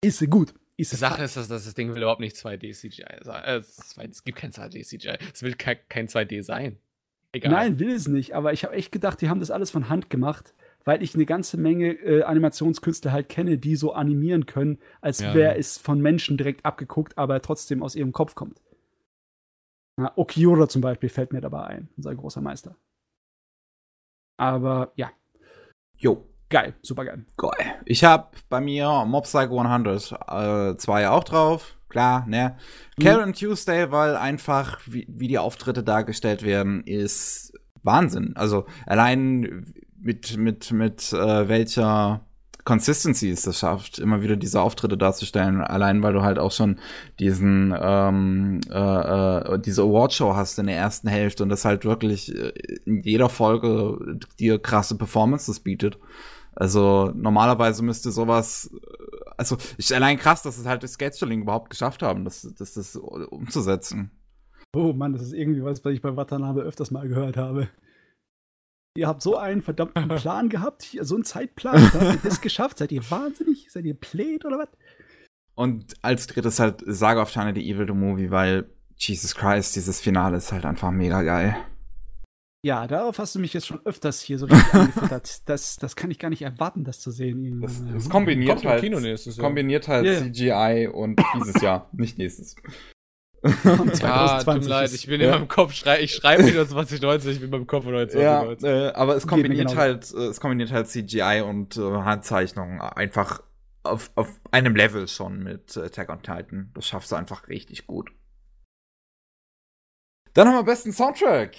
Ist gut. Ist Die Sache ist, dass dass das Ding will überhaupt nicht 2D CGI sein. Äh, es gibt kein 2D CGI. Es will kein, kein 2D sein. Egal. Nein, will es nicht. Aber ich habe echt gedacht, die haben das alles von Hand gemacht, weil ich eine ganze Menge äh, Animationskünstler halt kenne, die so animieren können, als Ja. wäre es von Menschen direkt abgeguckt, aber trotzdem aus ihrem Kopf kommt. Na, Okiura zum Beispiel fällt mir dabei ein, unser großer Meister. Aber ja, Jo. geil, super geil. Geil. Ich habe bei mir Mob Psycho 100 äh, 2 auch drauf. Klar, ne? Mhm. Karen Tuesday, weil einfach, wie, wie die Auftritte dargestellt werden, ist Wahnsinn. Also allein mit, mit, mit äh, welcher Consistency es das schafft, immer wieder diese Auftritte darzustellen. Allein weil du halt auch schon diesen ähm, äh, äh, diese Awardshow hast in der ersten Hälfte und das halt wirklich äh, in jeder Folge dir krasse Performances bietet. Also normalerweise müsste sowas, äh, also ist allein krass, dass es halt das Scheduling überhaupt geschafft haben, das, das, das umzusetzen. Oh Mann, das ist irgendwie was, was ich bei Watanabe öfters mal gehört habe. Ihr habt so einen verdammten Plan gehabt, so einen Zeitplan, da habt ihr das geschafft? Seid ihr wahnsinnig? Seid ihr played oder was? Und als drittes halt Saga of China, the Evil the Movie, weil Jesus Christ, dieses Finale ist halt einfach mega geil. Ja, darauf hast du mich jetzt schon öfters hier so richtig angefüttert. Das, das kann ich gar nicht erwarten, das zu sehen. Es, irgendwann. es kombiniert halt, kombiniert halt Ja, ja. CGI und dieses Jahr, nicht nächstes. Und Ja, tut mir 2020 leid, ich bin Ja. in meinem Kopf, schrei ich schreibe wieder 2019, ich bin in meinem Kopf oder Ja, 2019. äh, aber es kombiniert genauso. halt, äh, es kombiniert halt CGI und äh, Handzeichnung einfach auf, auf einem Level schon mit äh, Attack on Titan. Das schaffst du einfach richtig gut. Dann haben wir besten Soundtrack.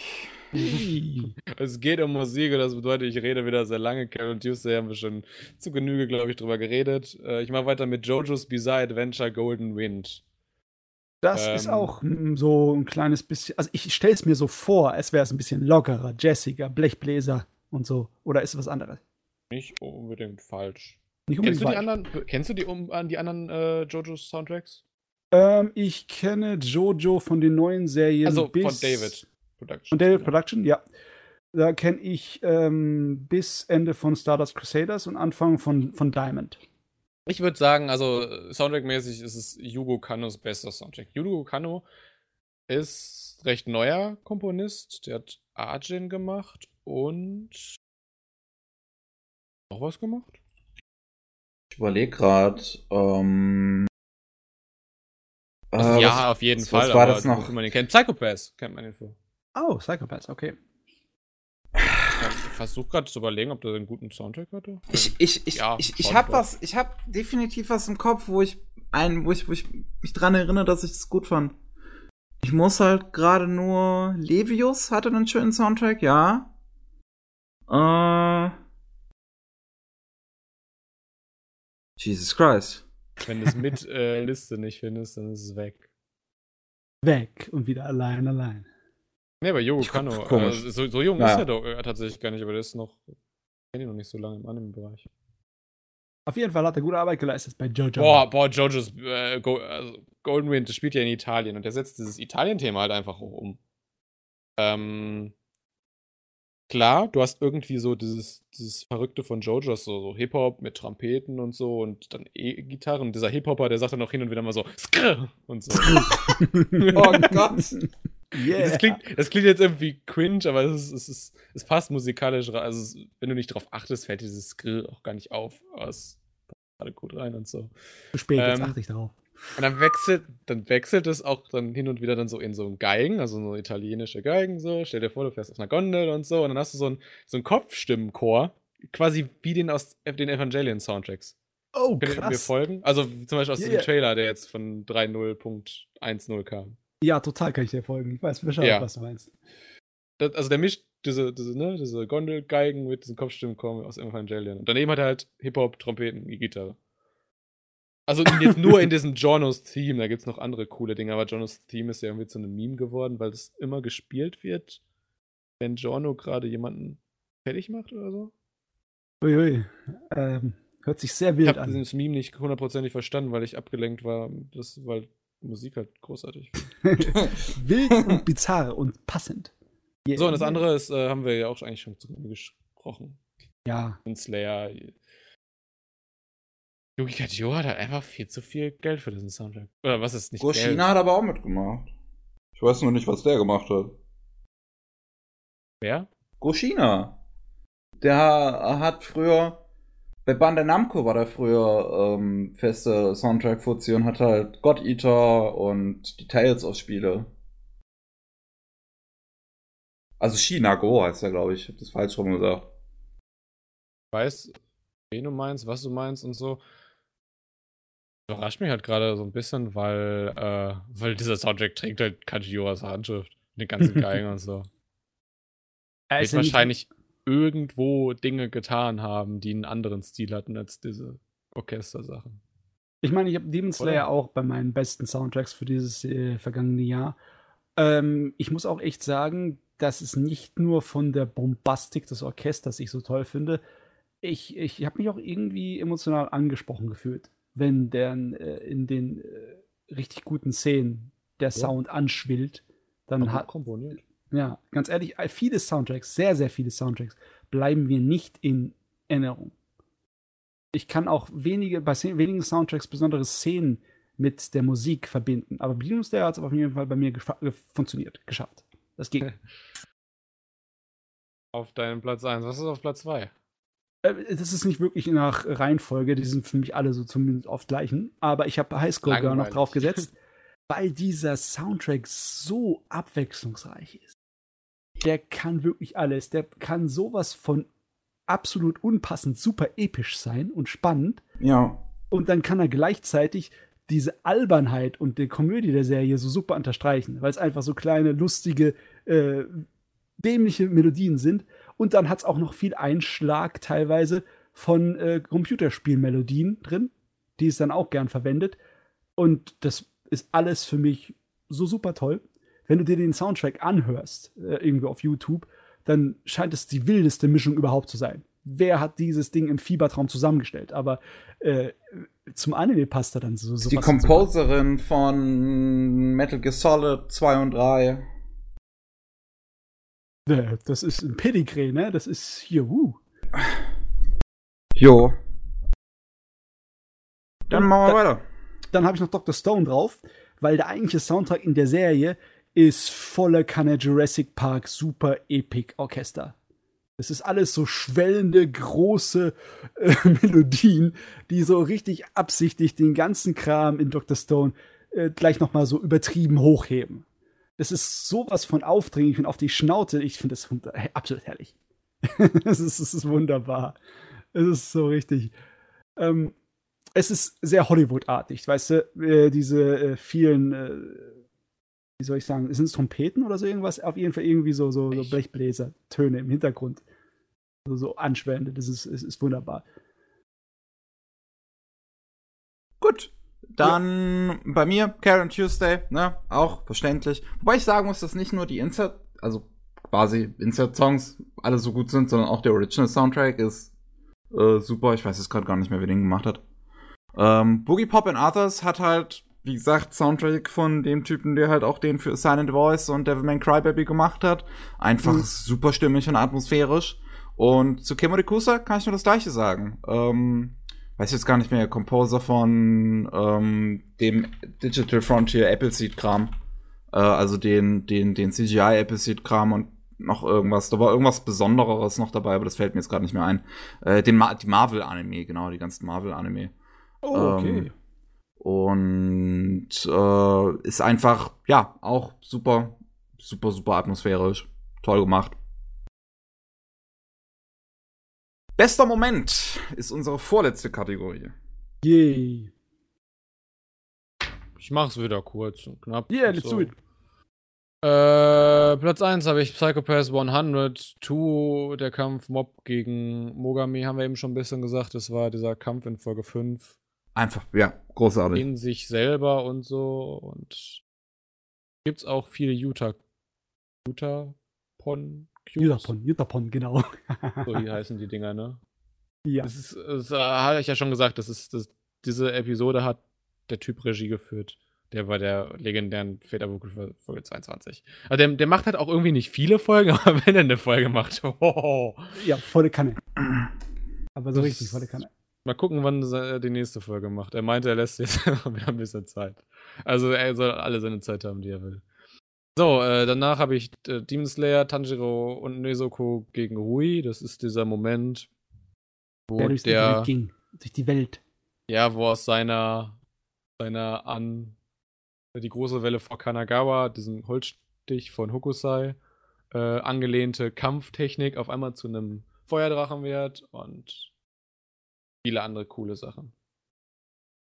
Es geht um Musik und das bedeutet, ich rede wieder sehr lange. Carol Tuesday haben wir schon zu Genüge, glaube ich, drüber geredet. Äh, ich mache weiter mit JoJo's Bizarre Adventure Golden Wind. Das Ähm. ist auch mm, so ein kleines bisschen. Also, ich stelle es mir so vor, als wäre es ein bisschen lockerer, jazziger, Blechbläser und so. Oder ist es was anderes? Nicht unbedingt falsch. Nicht Kennst du die falsch. anderen, kennst du die, um, die anderen äh, JoJo's Soundtracks? Ähm, ich kenne Jojo von den neuen Serien. Also von David Production. Von David Production, ja. Da kenne ich ähm, bis Ende von Stardust Crusaders und Anfang von, von Diamond. Ich würde sagen, also äh, Soundtrack-mäßig ist es Yugo Kanos bester Soundtrack. Yugo Kano ist recht neuer Komponist. Der hat Arjin gemacht und noch was gemacht? Ich überlege gerade, ähm. Also, äh, ja, was- auf jeden was- Fall. Was war aber das noch? Man den kennt. Psychopath kennt man den für. Oh, Psychopaths, okay. Ich versuche gerade zu überlegen, ob der einen guten Soundtrack hatte. Ich, ich, ich, Ja, ich, ich habe was, ich habe definitiv was im Kopf, wo ich ein, wo ich, wo ich mich dran erinnere, dass ich das gut fand. Ich muss halt gerade nur Levius hatte einen schönen Soundtrack, ja. Äh. Jesus Christ. Wenn du es mit äh, Liste nicht findest, dann ist es weg. Weg und wieder allein, allein. Nee, aber Ich- Kano, äh, so, so jung Naja. ist er doch äh, tatsächlich gar nicht, aber der ist noch, ich kenne ihn noch nicht so lange im Anime-Bereich. Auf jeden Fall hat er gute Arbeit geleistet bei Jojo. Boah, boah, Jojo's äh, Go also Golden Wind, das spielt ja in Italien und der setzt dieses Italien-Thema halt einfach hoch um. Ähm, klar, du hast irgendwie so dieses, dieses Verrückte von Jojo's, so, so Hip-Hop mit Trompeten und so und dann E-Gitarren. Dieser Hip-Hopper, der sagt dann auch hin und wieder mal so Skrr und so. Oh Gott. Yeah. Das, klingt, das klingt jetzt irgendwie cringe, aber es, ist, es, ist, es passt musikalisch rein. Also, wenn du nicht drauf achtest, fällt dieses Skrill auch gar nicht auf. Aber es passt gerade gut rein und so. Zu spät, jetzt ähm, achte ich darauf. Und dann wechselt, dann wechselt es auch dann hin und wieder dann so in so ein Geigen, also so italienische Geigen, so. Stell dir vor, du fährst auf einer Gondel und so, und dann hast du so ein, so Kopfstimmenchor, quasi wie den aus den Evangelion-Soundtracks. Oh, mir krass. folgen? Also zum Beispiel aus diesem ja. Trailer, der jetzt von 3.0.10 kam. Ja, total kann ich dir folgen. Ich weiß Bescheid, Ja. was du meinst. Das, also der mischt diese, diese, ne, diese Gondelgeigen mit diesen Kopfstimmenchor aus Evangelion. Und daneben hat er halt Hip-Hop, Trompeten, die Gitarre. Also jetzt nur in diesem Jonos Theme, da gibt es noch andere coole Dinge, aber Jonos Theme ist ja irgendwie zu einem Meme geworden, weil das immer gespielt wird, wenn Jono gerade jemanden fertig macht oder so. Uiui. Ähm, hört sich sehr Ich wild habe an. dieses Meme nicht hundertprozentig verstanden, weil ich abgelenkt war, das, weil Musik halt großartig wild und bizarr und passend. Yeah. So, und das andere ist, äh, haben wir ja auch eigentlich schon zu gesprochen. Ja, und Slayer. Yuki Kajiyo hat halt einfach viel zu viel Geld für diesen Soundtrack. Oder was ist nicht Geld? Goshina hat aber auch mitgemacht. Ich weiß nur nicht, was der gemacht hat. Wer? Goshina. Der hat früher. Bei Bandai Namco war der früher ähm, feste Soundtrack-Fuzzi und hat halt God Eater und die Tales aus Spiele. Also Shinago heißt er, glaube ich. Ich habe das falsch rum gesagt. Ich weiß, wen du meinst, was du meinst und so. Überrascht mich halt gerade so ein bisschen, weil, äh, weil dieser Soundtrack trägt halt Kajiyoras Handschrift. Den ganzen Geigen und so. Er ist ja nicht- wahrscheinlich irgendwo Dinge getan haben, die einen anderen Stil hatten als diese Orchestersachen. Ich meine, ich habe Demon Slayer auch bei meinen besten Soundtracks für dieses äh, vergangene Jahr. Ähm, ich muss auch echt sagen, dass es nicht nur von der Bombastik des Orchesters ich so toll finde. Ich, ich habe mich auch irgendwie emotional angesprochen gefühlt, wenn dann äh, in den äh, richtig guten Szenen der Sound anschwillt. Dann hat, komponiert. Ja, ganz ehrlich, viele Soundtracks, sehr, sehr viele Soundtracks, bleiben mir nicht in Erinnerung. Ich kann auch wenige, bei wenigen Soundtracks besondere Szenen mit der Musik verbinden. Aber Demon Slayer hat es auf jeden Fall bei mir funktioniert, geschafft. Das ging. Auf deinem Platz 1. Was ist auf Platz 2? Äh, Das ist nicht wirklich nach Reihenfolge, die sind für mich alle so zumindest oft gleichen. Aber ich habe High School Girl noch Langweilig. drauf gesetzt, weil dieser Soundtrack so abwechslungsreich ist. Der kann wirklich alles. Der kann sowas von absolut unpassend super episch sein und spannend. Ja. Und dann kann er gleichzeitig diese Albernheit und die Komödie der Serie so super unterstreichen, weil es einfach so kleine, lustige, äh, dämliche Melodien sind. Und dann hat es auch noch viel Einschlag teilweise von äh, Computerspielmelodien drin, die es dann auch gern verwendet. Und das ist alles für mich so super toll. Wenn du dir den Soundtrack anhörst, äh, irgendwo auf YouTube, dann scheint es die wildeste Mischung überhaupt zu sein. Wer hat dieses Ding im Fiebertraum zusammengestellt? Aber äh, zum Anime passt er dann so. Die sowas Composerin von Metal Gear Solid 2 und 3. super. Äh, Das ist ein Pedigree, ne? Das ist hier, uh. Jo. Dann machen wir da- weiter. Dann habe ich noch Dr. Stone drauf, weil der eigentliche Soundtrack in der Serie ist voller Kanne Jurassic Park Super Epic Orchester. Es ist alles so schwellende, große äh, Melodien, die so richtig absichtlich den ganzen Kram in Dr. Stone äh, gleich nochmal so übertrieben hochheben. Es ist sowas von aufdringlich und auf die Schnauze. Ich finde das absolut herrlich. es, ist, es ist wunderbar. Es ist so richtig. Ähm, es ist sehr Hollywood-artig, weißt du, äh, diese äh, vielen, äh, wie soll ich sagen, sind es Trompeten oder so irgendwas? Auf jeden Fall irgendwie so, so, so Echt? Blechbläser, Töne im Hintergrund. So, so anschwellende, das ist, ist, ist wunderbar. Gut. Dann bei mir, Karen Tuesday, ne, auch verständlich. Wobei ich sagen muss, dass nicht nur die Insert, also quasi Insert-Songs alle so gut sind, sondern auch der Original Soundtrack ist äh, super. Ich weiß jetzt gerade gar nicht mehr, wer den gemacht hat. Ähm, Boogie Pop and Others hat halt, wie gesagt, Soundtrack von dem Typen, der halt auch den für Silent Voice und Devilman Crybaby gemacht hat. Einfach Mhm. super stimmig und atmosphärisch. Und zu Kemurikusa kann ich nur das Gleiche sagen. Ähm, weiß jetzt gar nicht mehr, Composer von ähm, dem Digital Frontier Appleseed-Kram. Äh, also den, den, den CGI Appleseed-Kram und noch irgendwas. Da war irgendwas Besondereres noch dabei, aber das fällt mir jetzt gerade nicht mehr ein. Äh, den Ma die Marvel-Anime, genau, die ganzen Marvel-Anime. Oh, Ähm, und äh, ist einfach, ja, auch super, super, super atmosphärisch. Toll gemacht. Bester Moment ist unsere vorletzte Kategorie. Yay. Ich mach's wieder kurz und knapp. Yeah, let's do it. Äh, Platz 1 habe ich Psychopath 100, 2, der Kampf Mob gegen Mogami, haben wir eben schon ein bisschen gesagt. Das war dieser Kampf in Folge 5 Einfach, ja, großartig. in sich selber und so. Und gibt's auch viele Utah. Utah Pon? Jutapon, Jutapon, genau. So die heißen die Dinger, ne? ja. Das ist, das äh, hatte ich ja schon gesagt, das ist, das, diese Episode hat der Typ Regie geführt. Der bei der legendären Väterbuch Folge 22. Also der, der macht halt auch irgendwie nicht viele Folgen, aber wenn er eine Folge macht, oh, ja, volle Kanne. Aber so Das- richtig volle Kanne. Mal gucken, wann er die nächste Folge macht. Er meinte, er lässt jetzt wieder ein bisschen Zeit. Also er soll alle seine Zeit haben, die er will. So, äh, danach habe ich äh, Demon Slayer, Tanjiro und Nezuko gegen Rui. Das ist dieser Moment, wo Der der, ging. Durch die Welt. ja, wo aus seiner, seiner an die große Welle vor Kanagawa, diesen Holzstich von Hokusai, äh, angelehnte Kampftechnik auf einmal zu einem Feuerdrachen wird und viele andere coole Sachen.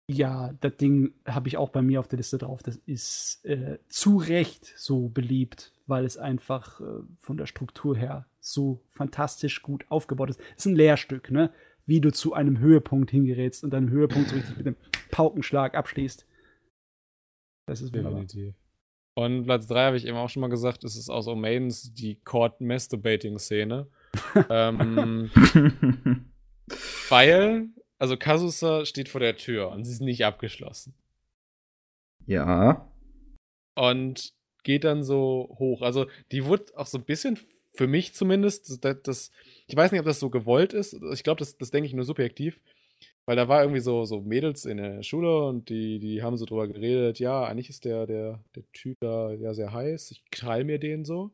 Ja, das Ding habe ich auch bei mir auf der Liste drauf. Das ist äh, zu Recht so beliebt, weil es einfach äh, von der Struktur her so fantastisch gut aufgebaut ist. Es ist ein Lehrstück, ne? Wie du zu einem Höhepunkt hingerätst und deinen Höhepunkt so richtig mit einem Paukenschlag abschließt. Das ist wunderbar. Und Platz 3 habe ich eben auch schon mal gesagt, ist es aus Omaidens die Court Masturbating Szene. ähm, weil also Kazusa steht vor der Tür und sie ist nicht abgeschlossen. Ja. Und geht dann so hoch. Also die wurde auch so ein bisschen, für mich zumindest, das, das ich weiß nicht, ob das so gewollt ist. Ich glaube, das, das denke ich nur subjektiv. Weil da war irgendwie so, so Mädels in der Schule und die, die haben so drüber geredet, ja, eigentlich ist der, der, der Typ da ja sehr heiß, ich teile mir den so.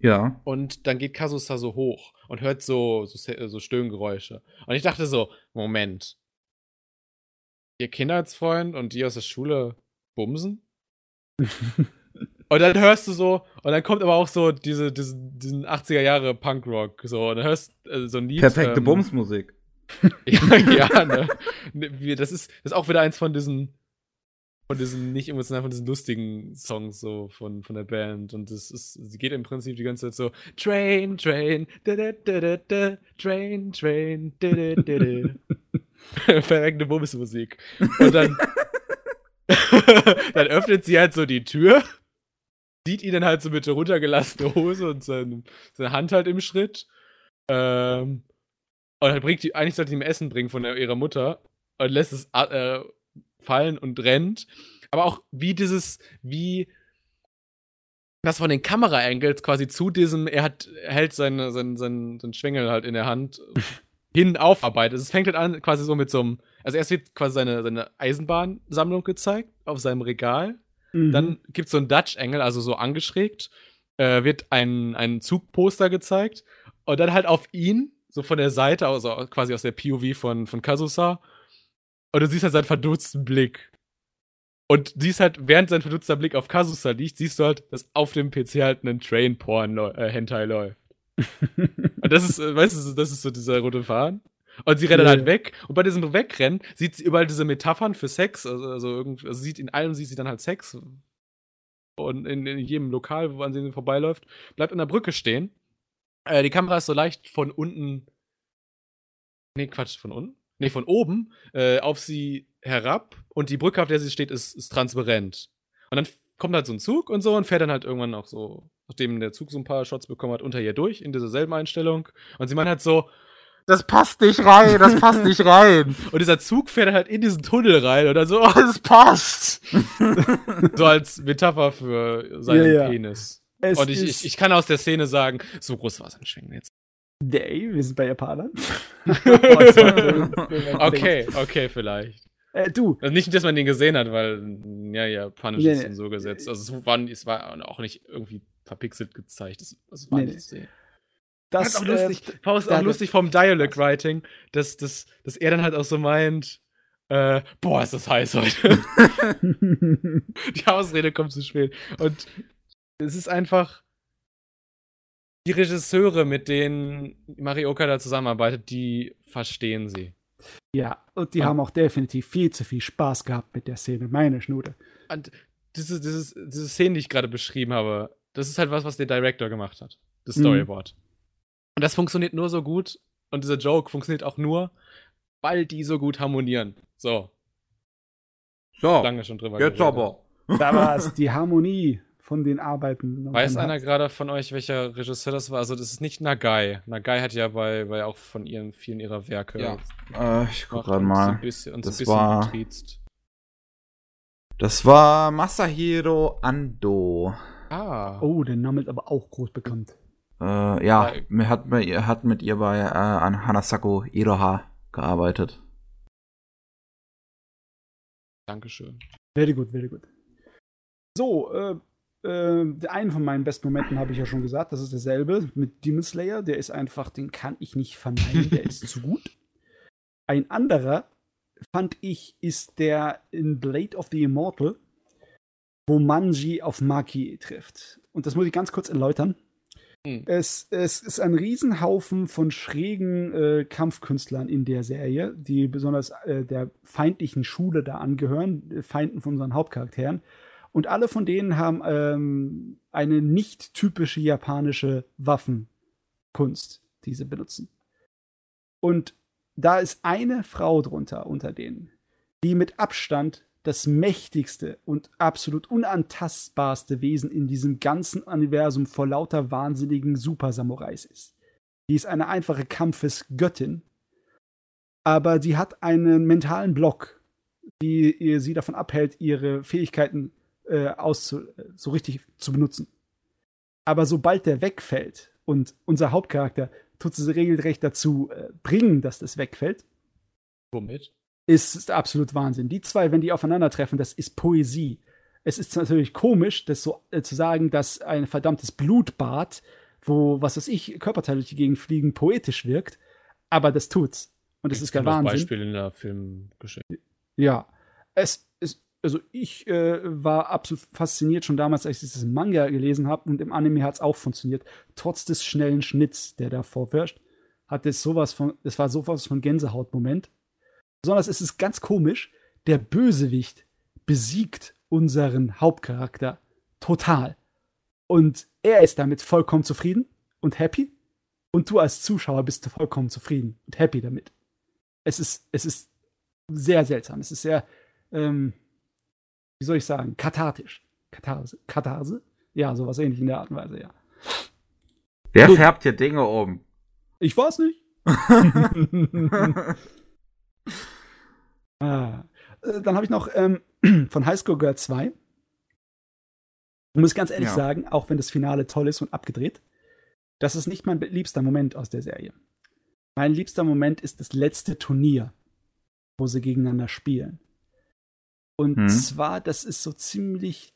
Ja. Und dann geht Kasusa so hoch und hört so, so, so Stöhngeräusche. Und ich dachte so, Moment. Ihr Kindheitsfreund und die aus der Schule bumsen? und dann hörst du so, und dann kommt aber auch so diese, diese diesen 80er Jahre Punkrock, so, und dann hörst äh, so ein Lied. Perfekte ähm, Bumsmusik. ja, ja, ne? ne das ist, das ist auch wieder eins von diesen von diesen nicht emotional, von diesen lustigen Songs so von, von der Band. Und es ist, sie geht im Prinzip die ganze Zeit so Train, Train, da, da, da, da, Train, Train, da, da, da, da. Verreckende Bumsmusik. Und dann, dann öffnet sie halt so die Tür, sieht ihn dann halt so mit der runtergelassenen Hose und seine, seine Hand halt im Schritt. Ähm, und dann bringt die, eigentlich sollte sie ihm Essen bringen von der, ihrer Mutter und lässt es äh, fallen und rennt. Aber auch wie dieses, wie das von den Kameraangles quasi zu diesem, er hat, hält seinen sein, sein, sein Schwengel halt in der Hand hin aufarbeitet. Es fängt halt an quasi so mit so einem, also erst wird quasi seine, seine Eisenbahnsammlung gezeigt auf seinem Regal. Mhm. Dann gibt es so einen Dutch-Angle, also so angeschrägt, äh, wird ein, ein Zugposter gezeigt und dann halt auf ihn, so von der Seite, also quasi aus der POV von, von Kazusa, und du siehst halt seinen verdutzten Blick. Und siehst halt, während sein verdutzter Blick auf Kazusa liegt, siehst du halt, dass auf dem PC halt ein Train-Porn-Hentai äh, läuft. und das ist, äh, weißt du, das ist so dieser rote Faden. Und sie rennen ja. halt weg. Und bei diesem Wegrennen sieht sie überall diese Metaphern für Sex. Also, also, irgendwie, also sieht in allem sieht sie dann halt Sex. Und in, in jedem Lokal, wo an sie vorbeiläuft, bleibt an der Brücke stehen. Äh, die Kamera ist so leicht von unten. Nee, Quatsch, von unten? Nee, von oben äh, auf sie herab und die Brücke, auf der sie steht, ist, ist transparent. Und dann kommt halt so ein Zug und so und fährt dann halt irgendwann auch so, nachdem der Zug so ein paar Shots bekommen hat, unter ihr durch in dieser selben Einstellung. Und sie meint halt so, das passt nicht rein, das passt nicht rein. Und dieser Zug fährt halt in diesen Tunnel rein und dann so, oh, das passt. so als Metapher für seinen ja, ja. Penis. Es und ich, ich, ich, kann aus der Szene sagen, so groß war sein Schwingen jetzt. Nee, wir sind bei Japanern. okay, okay, vielleicht. Äh, du. Also nicht, dass man den gesehen hat, weil, ja, japanisch nee, ist nee. so gesetzt. Also es war, es war auch nicht irgendwie verpixelt gezeigt. Es, es war nee, nicht zu sehen. Das ist auch lustig, äh, Paul ist auch lustig vom Dialog Writing, dass, dass, dass er dann halt auch so meint, äh, boah, ist das heiß heute. Die Ausrede kommt zu spät. Und es ist einfach, die Regisseure, mit denen Marioka da zusammenarbeitet, die verstehen sie. Ja, und die und, haben auch definitiv viel zu viel Spaß gehabt mit der Szene, meine Schnute. Und diese, dieses, diese Szene, die ich gerade beschrieben habe, das ist halt was, was der Director gemacht hat. Das mhm. Storyboard. Mhm. Und das funktioniert nur so gut und dieser Joke funktioniert auch nur, weil die so gut harmonieren. So. So. Lange schon drüber Jetzt geredet. aber. Da war es, die Harmonie von den Arbeiten. Weiß einer gerade von euch, welcher Regisseur das war? Also, das ist nicht Nagai. Nagai hat ja bei, bei auch von ihren, vielen ihrer Werke. Ja. Äh, ich guck gerade mal. Ein bisschen, uns das ein bisschen war. Das war Masahiro Ando. Ah. Oh, der Name ist aber auch groß bekannt. Äh, ja, ja. Hat, hat mit ihr bei äh, an Hanasako Iroha gearbeitet. Dankeschön. Very gut, very gut. So, äh, äh, einen von meinen besten Momenten habe ich ja schon gesagt, das ist derselbe mit Demon Slayer. Der ist einfach, den kann ich nicht verneinen, der ist zu gut. Ein anderer, fand ich, ist der in Blade of the Immortal, wo Manji auf Maki trifft. Und das muss ich ganz kurz erläutern. Hm. Es, es ist ein Riesenhaufen von schrägen äh, Kampfkünstlern in der Serie, die besonders äh, der feindlichen Schule da angehören, Feinden von unseren Hauptcharakteren. Und alle von denen haben ähm, eine nicht typische japanische Waffenkunst, die sie benutzen. Und da ist eine Frau drunter unter denen, die mit Abstand das mächtigste und absolut unantastbarste Wesen in diesem ganzen Universum vor lauter wahnsinnigen Super-Samurais ist. Die ist eine einfache Kampfesgöttin, aber sie hat einen mentalen Block, die sie davon abhält, ihre Fähigkeiten äh, auszu so richtig zu benutzen. Aber sobald der wegfällt und unser Hauptcharakter tut sie regelrecht dazu äh, bringen, dass das wegfällt, Womit? ist, ist absolut Wahnsinn. Die zwei, wenn die aufeinandertreffen, das ist Poesie. Es ist natürlich komisch, das so äh, zu sagen, dass ein verdammtes Blutbad, wo, was weiß ich, Körperteile durch die Gegend fliegen, poetisch wirkt, aber das tut's. Und das ist der Wahnsinn. Beispiele in der Filmgeschichte. Ja. Es ist, also ich äh, war absolut fasziniert schon damals, als ich dieses Manga gelesen habe und im Anime hat es auch funktioniert. Trotz des schnellen Schnitts, der da vorwirft, hat es sowas von, es war sowas von Gänsehautmoment. Besonders ist es ganz komisch, der Bösewicht besiegt unseren Hauptcharakter total. Und er ist damit vollkommen zufrieden und happy. Und du als Zuschauer bist vollkommen zufrieden und happy damit. Es ist, es ist sehr seltsam. Es ist sehr, ähm, wie soll ich sagen, kathartisch. Katharse. Katharse? Ja, sowas ähnlich in der Art und Weise, ja. Wer Gut. färbt hier Dinge um? Ich weiß nicht. ah. Äh, Dann habe ich noch ähm, von High School Girl 2. Ich muss ganz ehrlich Ja. sagen, auch wenn das Finale toll ist und abgedreht, das ist nicht mein liebster Moment aus der Serie. Mein liebster Moment ist das letzte Turnier, wo sie gegeneinander spielen. Und Hm. zwar, das ist so ziemlich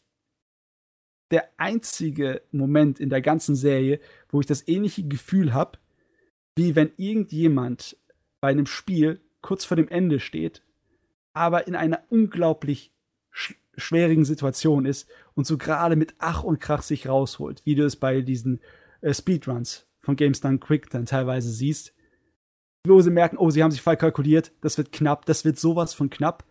der einzige Moment in der ganzen Serie, wo ich das ähnliche Gefühl habe, wie wenn irgendjemand bei einem Spiel kurz vor dem Ende steht, aber in einer unglaublich sch schwierigen Situation ist und so gerade mit Ach und Krach sich rausholt, wie du es bei diesen äh, Speedruns von Games Done Quick dann teilweise siehst, wo sie merken, oh, sie haben sich falsch kalkuliert, das wird knapp, das wird sowas von knapp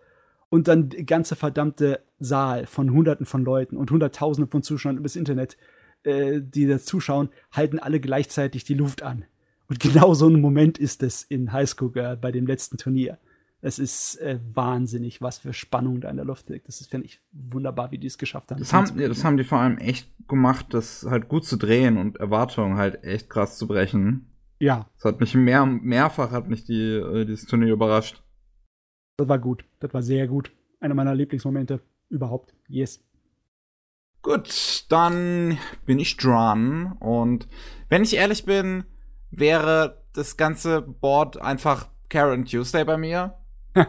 und dann der ganze verdammte Saal von Hunderten von Leuten und Hunderttausenden von Zuschauern übers Internet, äh, die da zuschauen, halten alle gleichzeitig die Luft an. Und genau so ein Moment ist es in High School Girl bei dem letzten Turnier. Es ist äh, wahnsinnig, was für Spannung da in der Luft liegt. Das ist, finde ich, wunderbar, wie die es geschafft haben. Das haben, das haben die vor allem echt gemacht, das halt gut zu drehen und Erwartungen halt echt krass zu brechen. ja, Das hat mich mehr, mehrfach hat mich die, äh, dieses Turnier überrascht. Das war gut. Das war sehr gut. Einer meiner Lieblingsmomente überhaupt. Yes. Gut, dann bin ich dran. Und wenn ich ehrlich bin, wäre das ganze Board einfach Karen Tuesday bei mir. äh,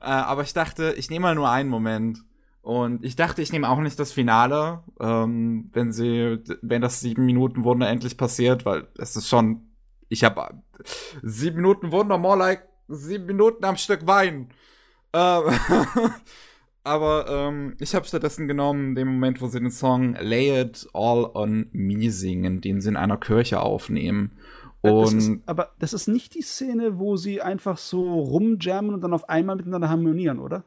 aber ich dachte, ich nehme mal nur einen Moment. Und ich dachte, ich nehme auch nicht das Finale, ähm, wenn sie, wenn das sieben Minuten Wunder endlich passiert, weil es ist schon, ich habe sieben Minuten Wunder, more like sieben Minuten am Stück Wein. Ähm, aber ähm, ich habe stattdessen genommen den Moment, wo sie den Song Lay It All on Me singen, den sie in einer Kirche aufnehmen. das ist, aber das ist nicht die Szene, wo sie einfach so rumjammen und dann auf einmal miteinander harmonieren, oder?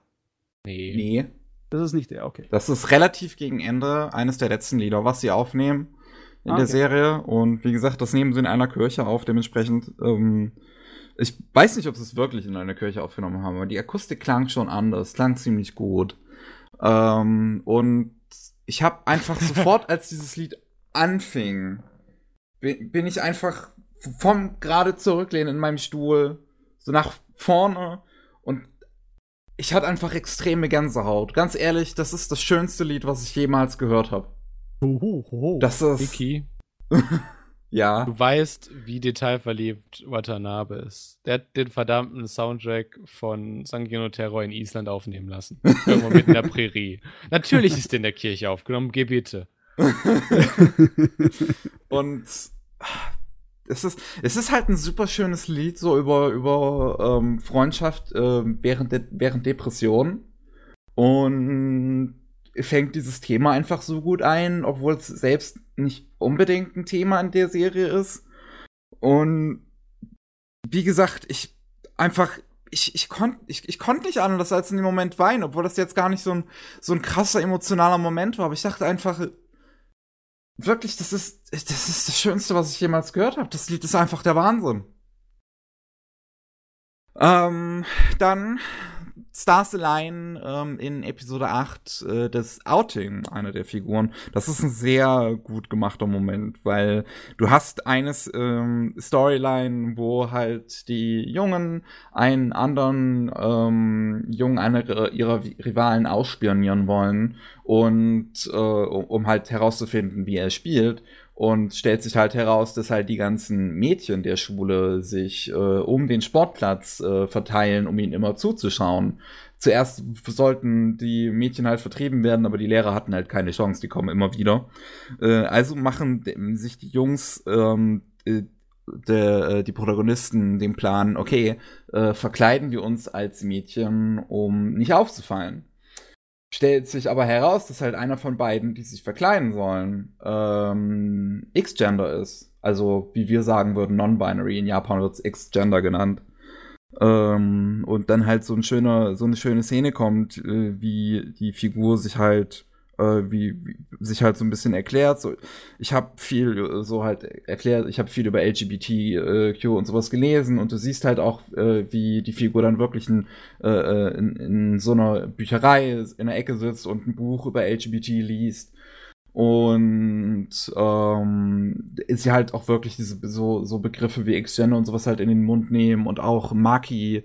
Nee. nee, Das ist nicht der, okay. das ist relativ gegen Ende eines der letzten Lieder, was sie aufnehmen in Ah, der okay. Serie. Und wie gesagt, das nehmen sie in einer Kirche auf. Dementsprechend, ähm, ich weiß nicht, ob sie es wirklich in einer Kirche aufgenommen haben, aber die Akustik klang schon anders, klang ziemlich gut. Ähm, und ich habe einfach sofort, als dieses Lied anfing, bin, ich einfach vom gerade zurücklehnen in meinem Stuhl so nach vorne und ich hatte einfach extreme Gänsehaut. Ganz ehrlich, das ist das schönste Lied, was ich jemals gehört habe. Das ist Vicky, ja. du weißt, wie detailverliebt Watanabe ist. Der hat den verdammten Soundtrack von Sangino Terror in Island aufnehmen lassen. Irgendwo mitten in der Prärie. Natürlich ist der in der Kirche aufgenommen, geh bitte. Und es ist, es ist halt ein super schönes Lied, so über, über ähm, Freundschaft ähm, während, de während Depressionen. Und fängt dieses Thema einfach so gut ein, obwohl es selbst nicht unbedingt ein Thema in der Serie ist. Und wie gesagt, ich einfach, ich, ich konnte ich, ich konnt nicht anders als in dem Moment weinen, obwohl das jetzt gar nicht so ein, so ein krasser emotionaler Moment war. Aber ich dachte einfach, wirklich, das ist, das ist das Schönste, was ich jemals gehört habe. Das Lied ist einfach der Wahnsinn. Ähm, dann Stars Align ähm, in Episode 8 äh, das Outing einer der Figuren. Das ist ein sehr gut gemachter Moment, weil du hast eines ähm, Storyline, wo halt die Jungen einen anderen ähm, Jungen einer ihrer Rivalen ausspionieren wollen und äh, um halt herauszufinden, wie er spielt und stellt sich halt heraus, dass halt die ganzen Mädchen der Schule sich äh, um den Sportplatz äh, verteilen, um ihnen immer zuzuschauen. Zuerst sollten die Mädchen halt vertrieben werden, aber die Lehrer hatten halt keine Chance, die kommen immer wieder. Äh, also machen sich die Jungs ähm, äh, der, äh, die Protagonisten den Plan, okay, äh, verkleiden wir uns als Mädchen, um nicht aufzufallen stellt sich aber heraus, dass halt einer von beiden, die sich verkleiden sollen, ähm, X-Gender ist. Also, wie wir sagen würden, Non-Binary. In Japan wird es X-Gender genannt. Ähm, und dann halt so, ein schöner, so eine schöne Szene kommt, äh, wie die Figur sich halt wie, wie sich halt so ein bisschen erklärt. So, ich habe viel äh, so halt erklärt, ich habe viel über LGBTQ und sowas gelesen und du siehst halt auch, äh, wie die Figur dann wirklich in, äh, äh, in, in so einer Bücherei in der Ecke sitzt und ein Buch über LGBT liest. Und ähm, sie halt auch wirklich diese so, so Begriffe wie X-Gender und sowas halt in den Mund nehmen und auch Maki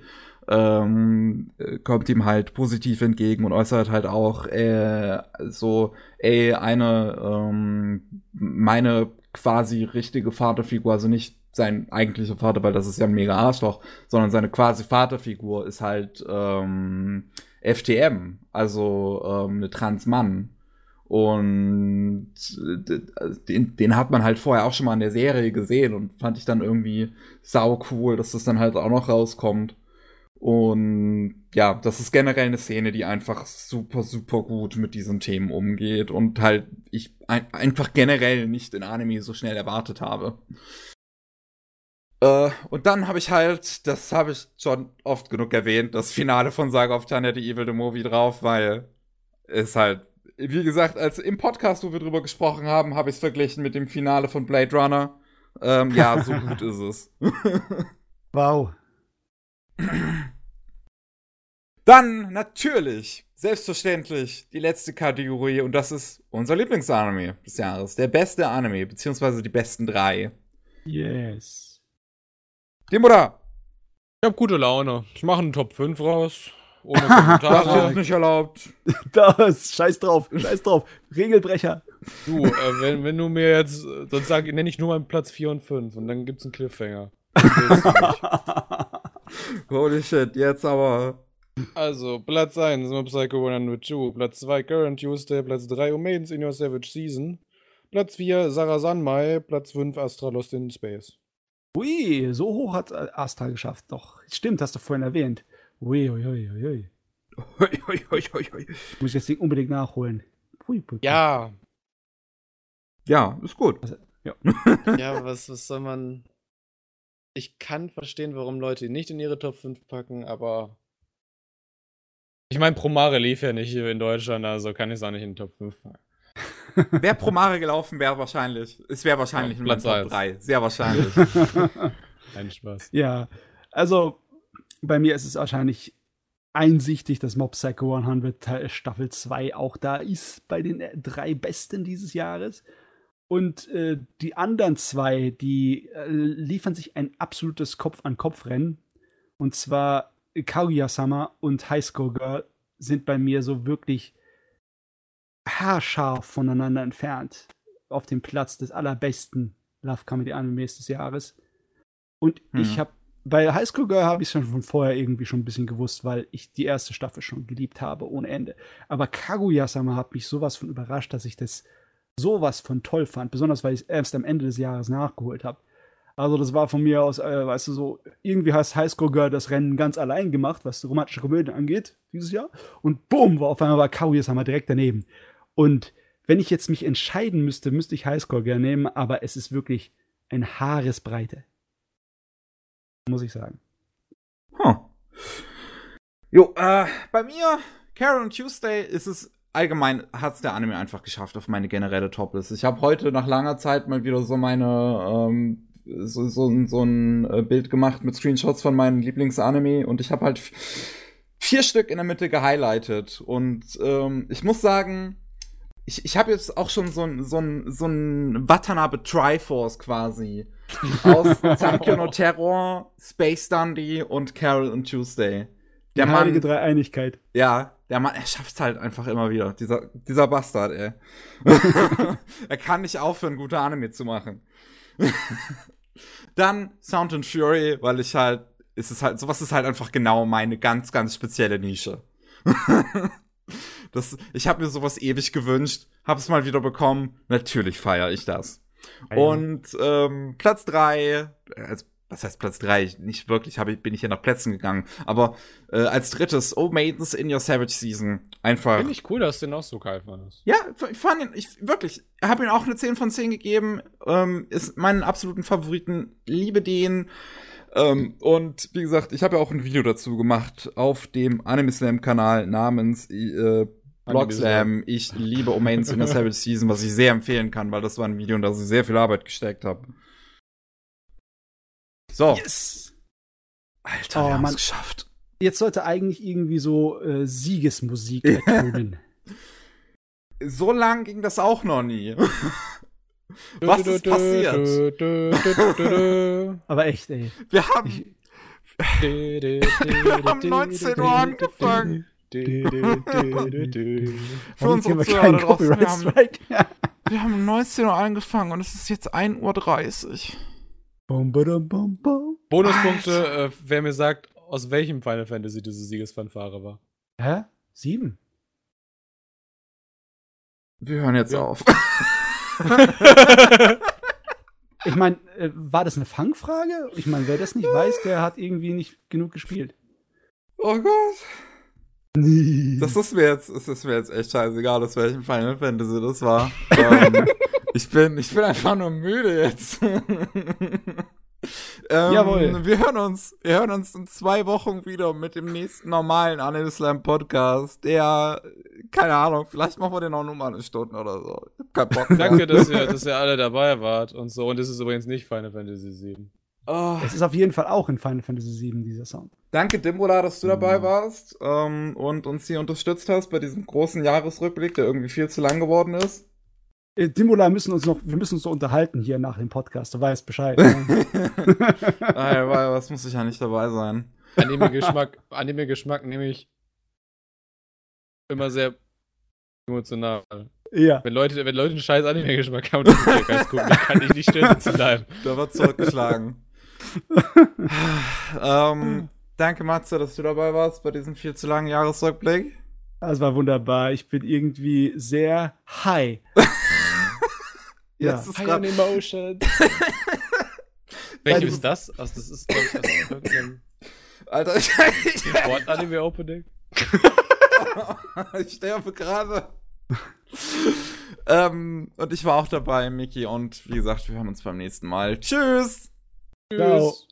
ähm, kommt ihm halt positiv entgegen und äußert halt auch äh, so, ey, eine, ähm, meine quasi richtige Vaterfigur, also nicht sein eigentlicher Vater, weil das ist ja ein mega Arschloch, sondern seine quasi Vaterfigur ist halt ähm, FTM, also ähm, eine Transmann. Und den, den hat man halt vorher auch schon mal in der Serie gesehen und fand ich dann irgendwie sau cool, dass das dann halt auch noch rauskommt. Und ja, das ist generell eine Szene, die einfach super, super gut mit diesen Themen umgeht und halt ich ein einfach generell nicht in Anime so schnell erwartet habe. Äh, und dann habe ich halt, das habe ich schon oft genug erwähnt, das Finale von Saga of Tanya, the Evil the Movie drauf, weil es halt, wie gesagt, als im Podcast, wo wir drüber gesprochen haben, habe ich es verglichen mit dem Finale von Blade Runner. Ähm, ja, so gut ist es. wow. Dann natürlich, selbstverständlich, die letzte Kategorie und das ist unser Lieblingsanime des Jahres. Der beste Anime, beziehungsweise die besten drei. Yes. Die Mutter. Ich hab gute Laune. Ich mache einen Top 5 raus. Ohne Kommentare. das ist nicht erlaubt. Das, scheiß drauf, scheiß drauf. Regelbrecher. Du, äh, wenn, wenn du mir jetzt, sonst sag, nenne ich nur meinen Platz 4 und 5 und dann gibt's einen Cliffhanger. Holy shit, jetzt aber. Also, Platz 1, Mob Psycho 102. Platz 2, Current Tuesday. Platz 3, Omaidens in Your Savage Season. Platz 4, Sarah Sanmai. Platz 5, Astra Lost in Space. Ui, so hoch hat Astra geschafft. Doch, stimmt, hast du vorhin erwähnt. Ui, ui, ui, ui. ui. Ui, ui, ui, ui. Muss ich das Ding unbedingt nachholen. Ui, ui, ja. Ja, ist gut. Also, ja. ja, was, was soll man. Ich kann verstehen, warum Leute ihn nicht in ihre Top 5 packen, aber ich meine, Promare lief ja nicht hier in Deutschland, also kann ich es auch nicht in den Top 5 fahren. Wäre Promare gelaufen, wäre wahrscheinlich. Es wäre wahrscheinlich ja, in Platz Top 3. Sehr wahrscheinlich. Ein Spaß. Ja, also bei mir ist es wahrscheinlich einsichtig, dass Mob Psycho 100 Staffel 2 auch da ist bei den drei Besten dieses Jahres. Und äh, die anderen zwei, die äh, liefern sich ein absolutes Kopf-an-Kopf-Rennen. Und zwar Kaguya-sama und High School Girl sind bei mir so wirklich haarscharf voneinander entfernt auf dem Platz des allerbesten Love Comedy Animes des Jahres. Und hm. ich habe bei High School Girl habe ich schon von vorher irgendwie schon ein bisschen gewusst, weil ich die erste Staffel schon geliebt habe ohne Ende. Aber Kaguya-sama hat mich sowas von überrascht, dass ich das sowas von toll fand, besonders weil ich es erst am Ende des Jahres nachgeholt habe. Also das war von mir aus, äh, weißt du, so, irgendwie hat Highschool Girl das Rennen ganz allein gemacht, was romantische Komödien angeht, dieses Jahr. Und boom, war auf einmal war Kaguya Sama direkt daneben. Und wenn ich jetzt mich entscheiden müsste, müsste ich Highschool Girl nehmen, aber es ist wirklich ein Haaresbreite. Muss ich sagen. Huh. Jo, äh, bei mir, Carol und Tuesday, ist es allgemein, hat es der Anime einfach geschafft auf meine generelle Toplist. Ich habe heute nach langer Zeit mal wieder so meine, ähm, so, so, so ein äh, Bild gemacht mit Screenshots von meinen Lieblingsanime und ich habe halt vier Stück in der Mitte gehighlightet. Und ähm, ich muss sagen, ich, ich habe jetzt auch schon so ein, so ein, so ein Watanabe Triforce quasi. Aus Sankyo no Terror, Space Dundee und Carol und Tuesday. Der Die heilige Dreieinigkeit. Ja, der Mann, er schafft halt einfach immer wieder. Dieser, dieser Bastard, ey. er kann nicht aufhören, gute Anime zu machen. Dann Sound and Fury, weil ich halt, ist es halt, sowas ist halt einfach genau meine ganz, ganz spezielle Nische. das, ich habe mir sowas ewig gewünscht, hab's mal wieder bekommen. Natürlich feiere ich das. Und ähm, Platz drei, also was heißt Platz 3? Nicht wirklich, hab ich, bin ich hier nach Plätzen gegangen. Aber äh, als drittes, Oh Maidens in Your Savage Season. Einfach. Finde ich cool, dass du den auch so geil fandest. Ja, ich fand ihn, ich wirklich, habe ihm auch eine 10 von 10 gegeben. Ähm, ist meinen absoluten Favoriten. Liebe den. Ähm, und wie gesagt, ich habe ja auch ein Video dazu gemacht auf dem Anime Slam Kanal namens äh, Blog Slam. Ich liebe Oh Maidens in Your Savage Season, was ich sehr empfehlen kann, weil das war ein Video, in das ich sehr viel Arbeit gesteckt habe. So. Yes! Alter, oh, wir haben es geschafft. Jetzt sollte eigentlich irgendwie so äh, Siegesmusik ertönen. so lang ging das auch noch nie. Was ist passiert? Aber echt, ey. Wir haben. Ich, wir haben 19 Uhr angefangen. Für unsere Zuhörer draußen, wir haben, wir haben 19 Uhr angefangen und es ist jetzt 1.30 Uhr. Bum, bum, bum, bum. Bonuspunkte, äh, wer mir sagt, aus welchem Final Fantasy diese Siegesfanfare war. Hä? Sieben? Wir hören jetzt ja. auf. ich meine, äh, war das eine Fangfrage? Ich meine, wer das nicht weiß, der hat irgendwie nicht genug gespielt. Oh Gott. Das ist mir jetzt, das ist mir jetzt echt scheißegal, aus welchem Final Fantasy das war. ähm, ich bin, ich bin einfach nur müde jetzt. ähm, Jawohl. Wir hören uns, wir hören uns in zwei Wochen wieder mit dem nächsten normalen Anime Slam Podcast. Der, keine Ahnung, vielleicht machen wir den auch nur mal eine Stunde oder so. Ich hab keinen Bock Danke, dass ihr, dass ihr alle dabei wart und so. Und es ist übrigens nicht Final Fantasy 7. Oh. Es ist auf jeden Fall auch in Final Fantasy 7 dieser Sound. Danke, Dimbola, dass du dabei mhm. warst ähm, und uns hier unterstützt hast bei diesem großen Jahresrückblick, der irgendwie viel zu lang geworden ist. Äh, Dimbola müssen uns noch, wir müssen uns so unterhalten hier nach dem Podcast. Du weißt Bescheid. Ne? Nein, was muss ich ja nicht dabei sein? Anime-Geschmack, Anime-Geschmack nehme ich immer sehr emotional. Ja. Wenn Leute, wenn Leute einen scheiß Anime-Geschmack haben, dann ist ja ganz gut. Dann kann ich nicht still zu bleiben. Da wird zurückgeschlagen. Ähm, danke, Matze, dass du dabei warst bei diesem viel zu langen Jahresrückblick. Das war wunderbar. Ich bin irgendwie sehr high. ja. Ist high on emotion. Welches ist das? Also, das ist, glaube ich, aus irgendeinem Alter, ich, Sport-Anime-Opening. ich sterbe gerade. ähm, und ich war auch dabei, Miki. Und wie gesagt, wir hören uns beim nächsten Mal. Tschüss! Ciao.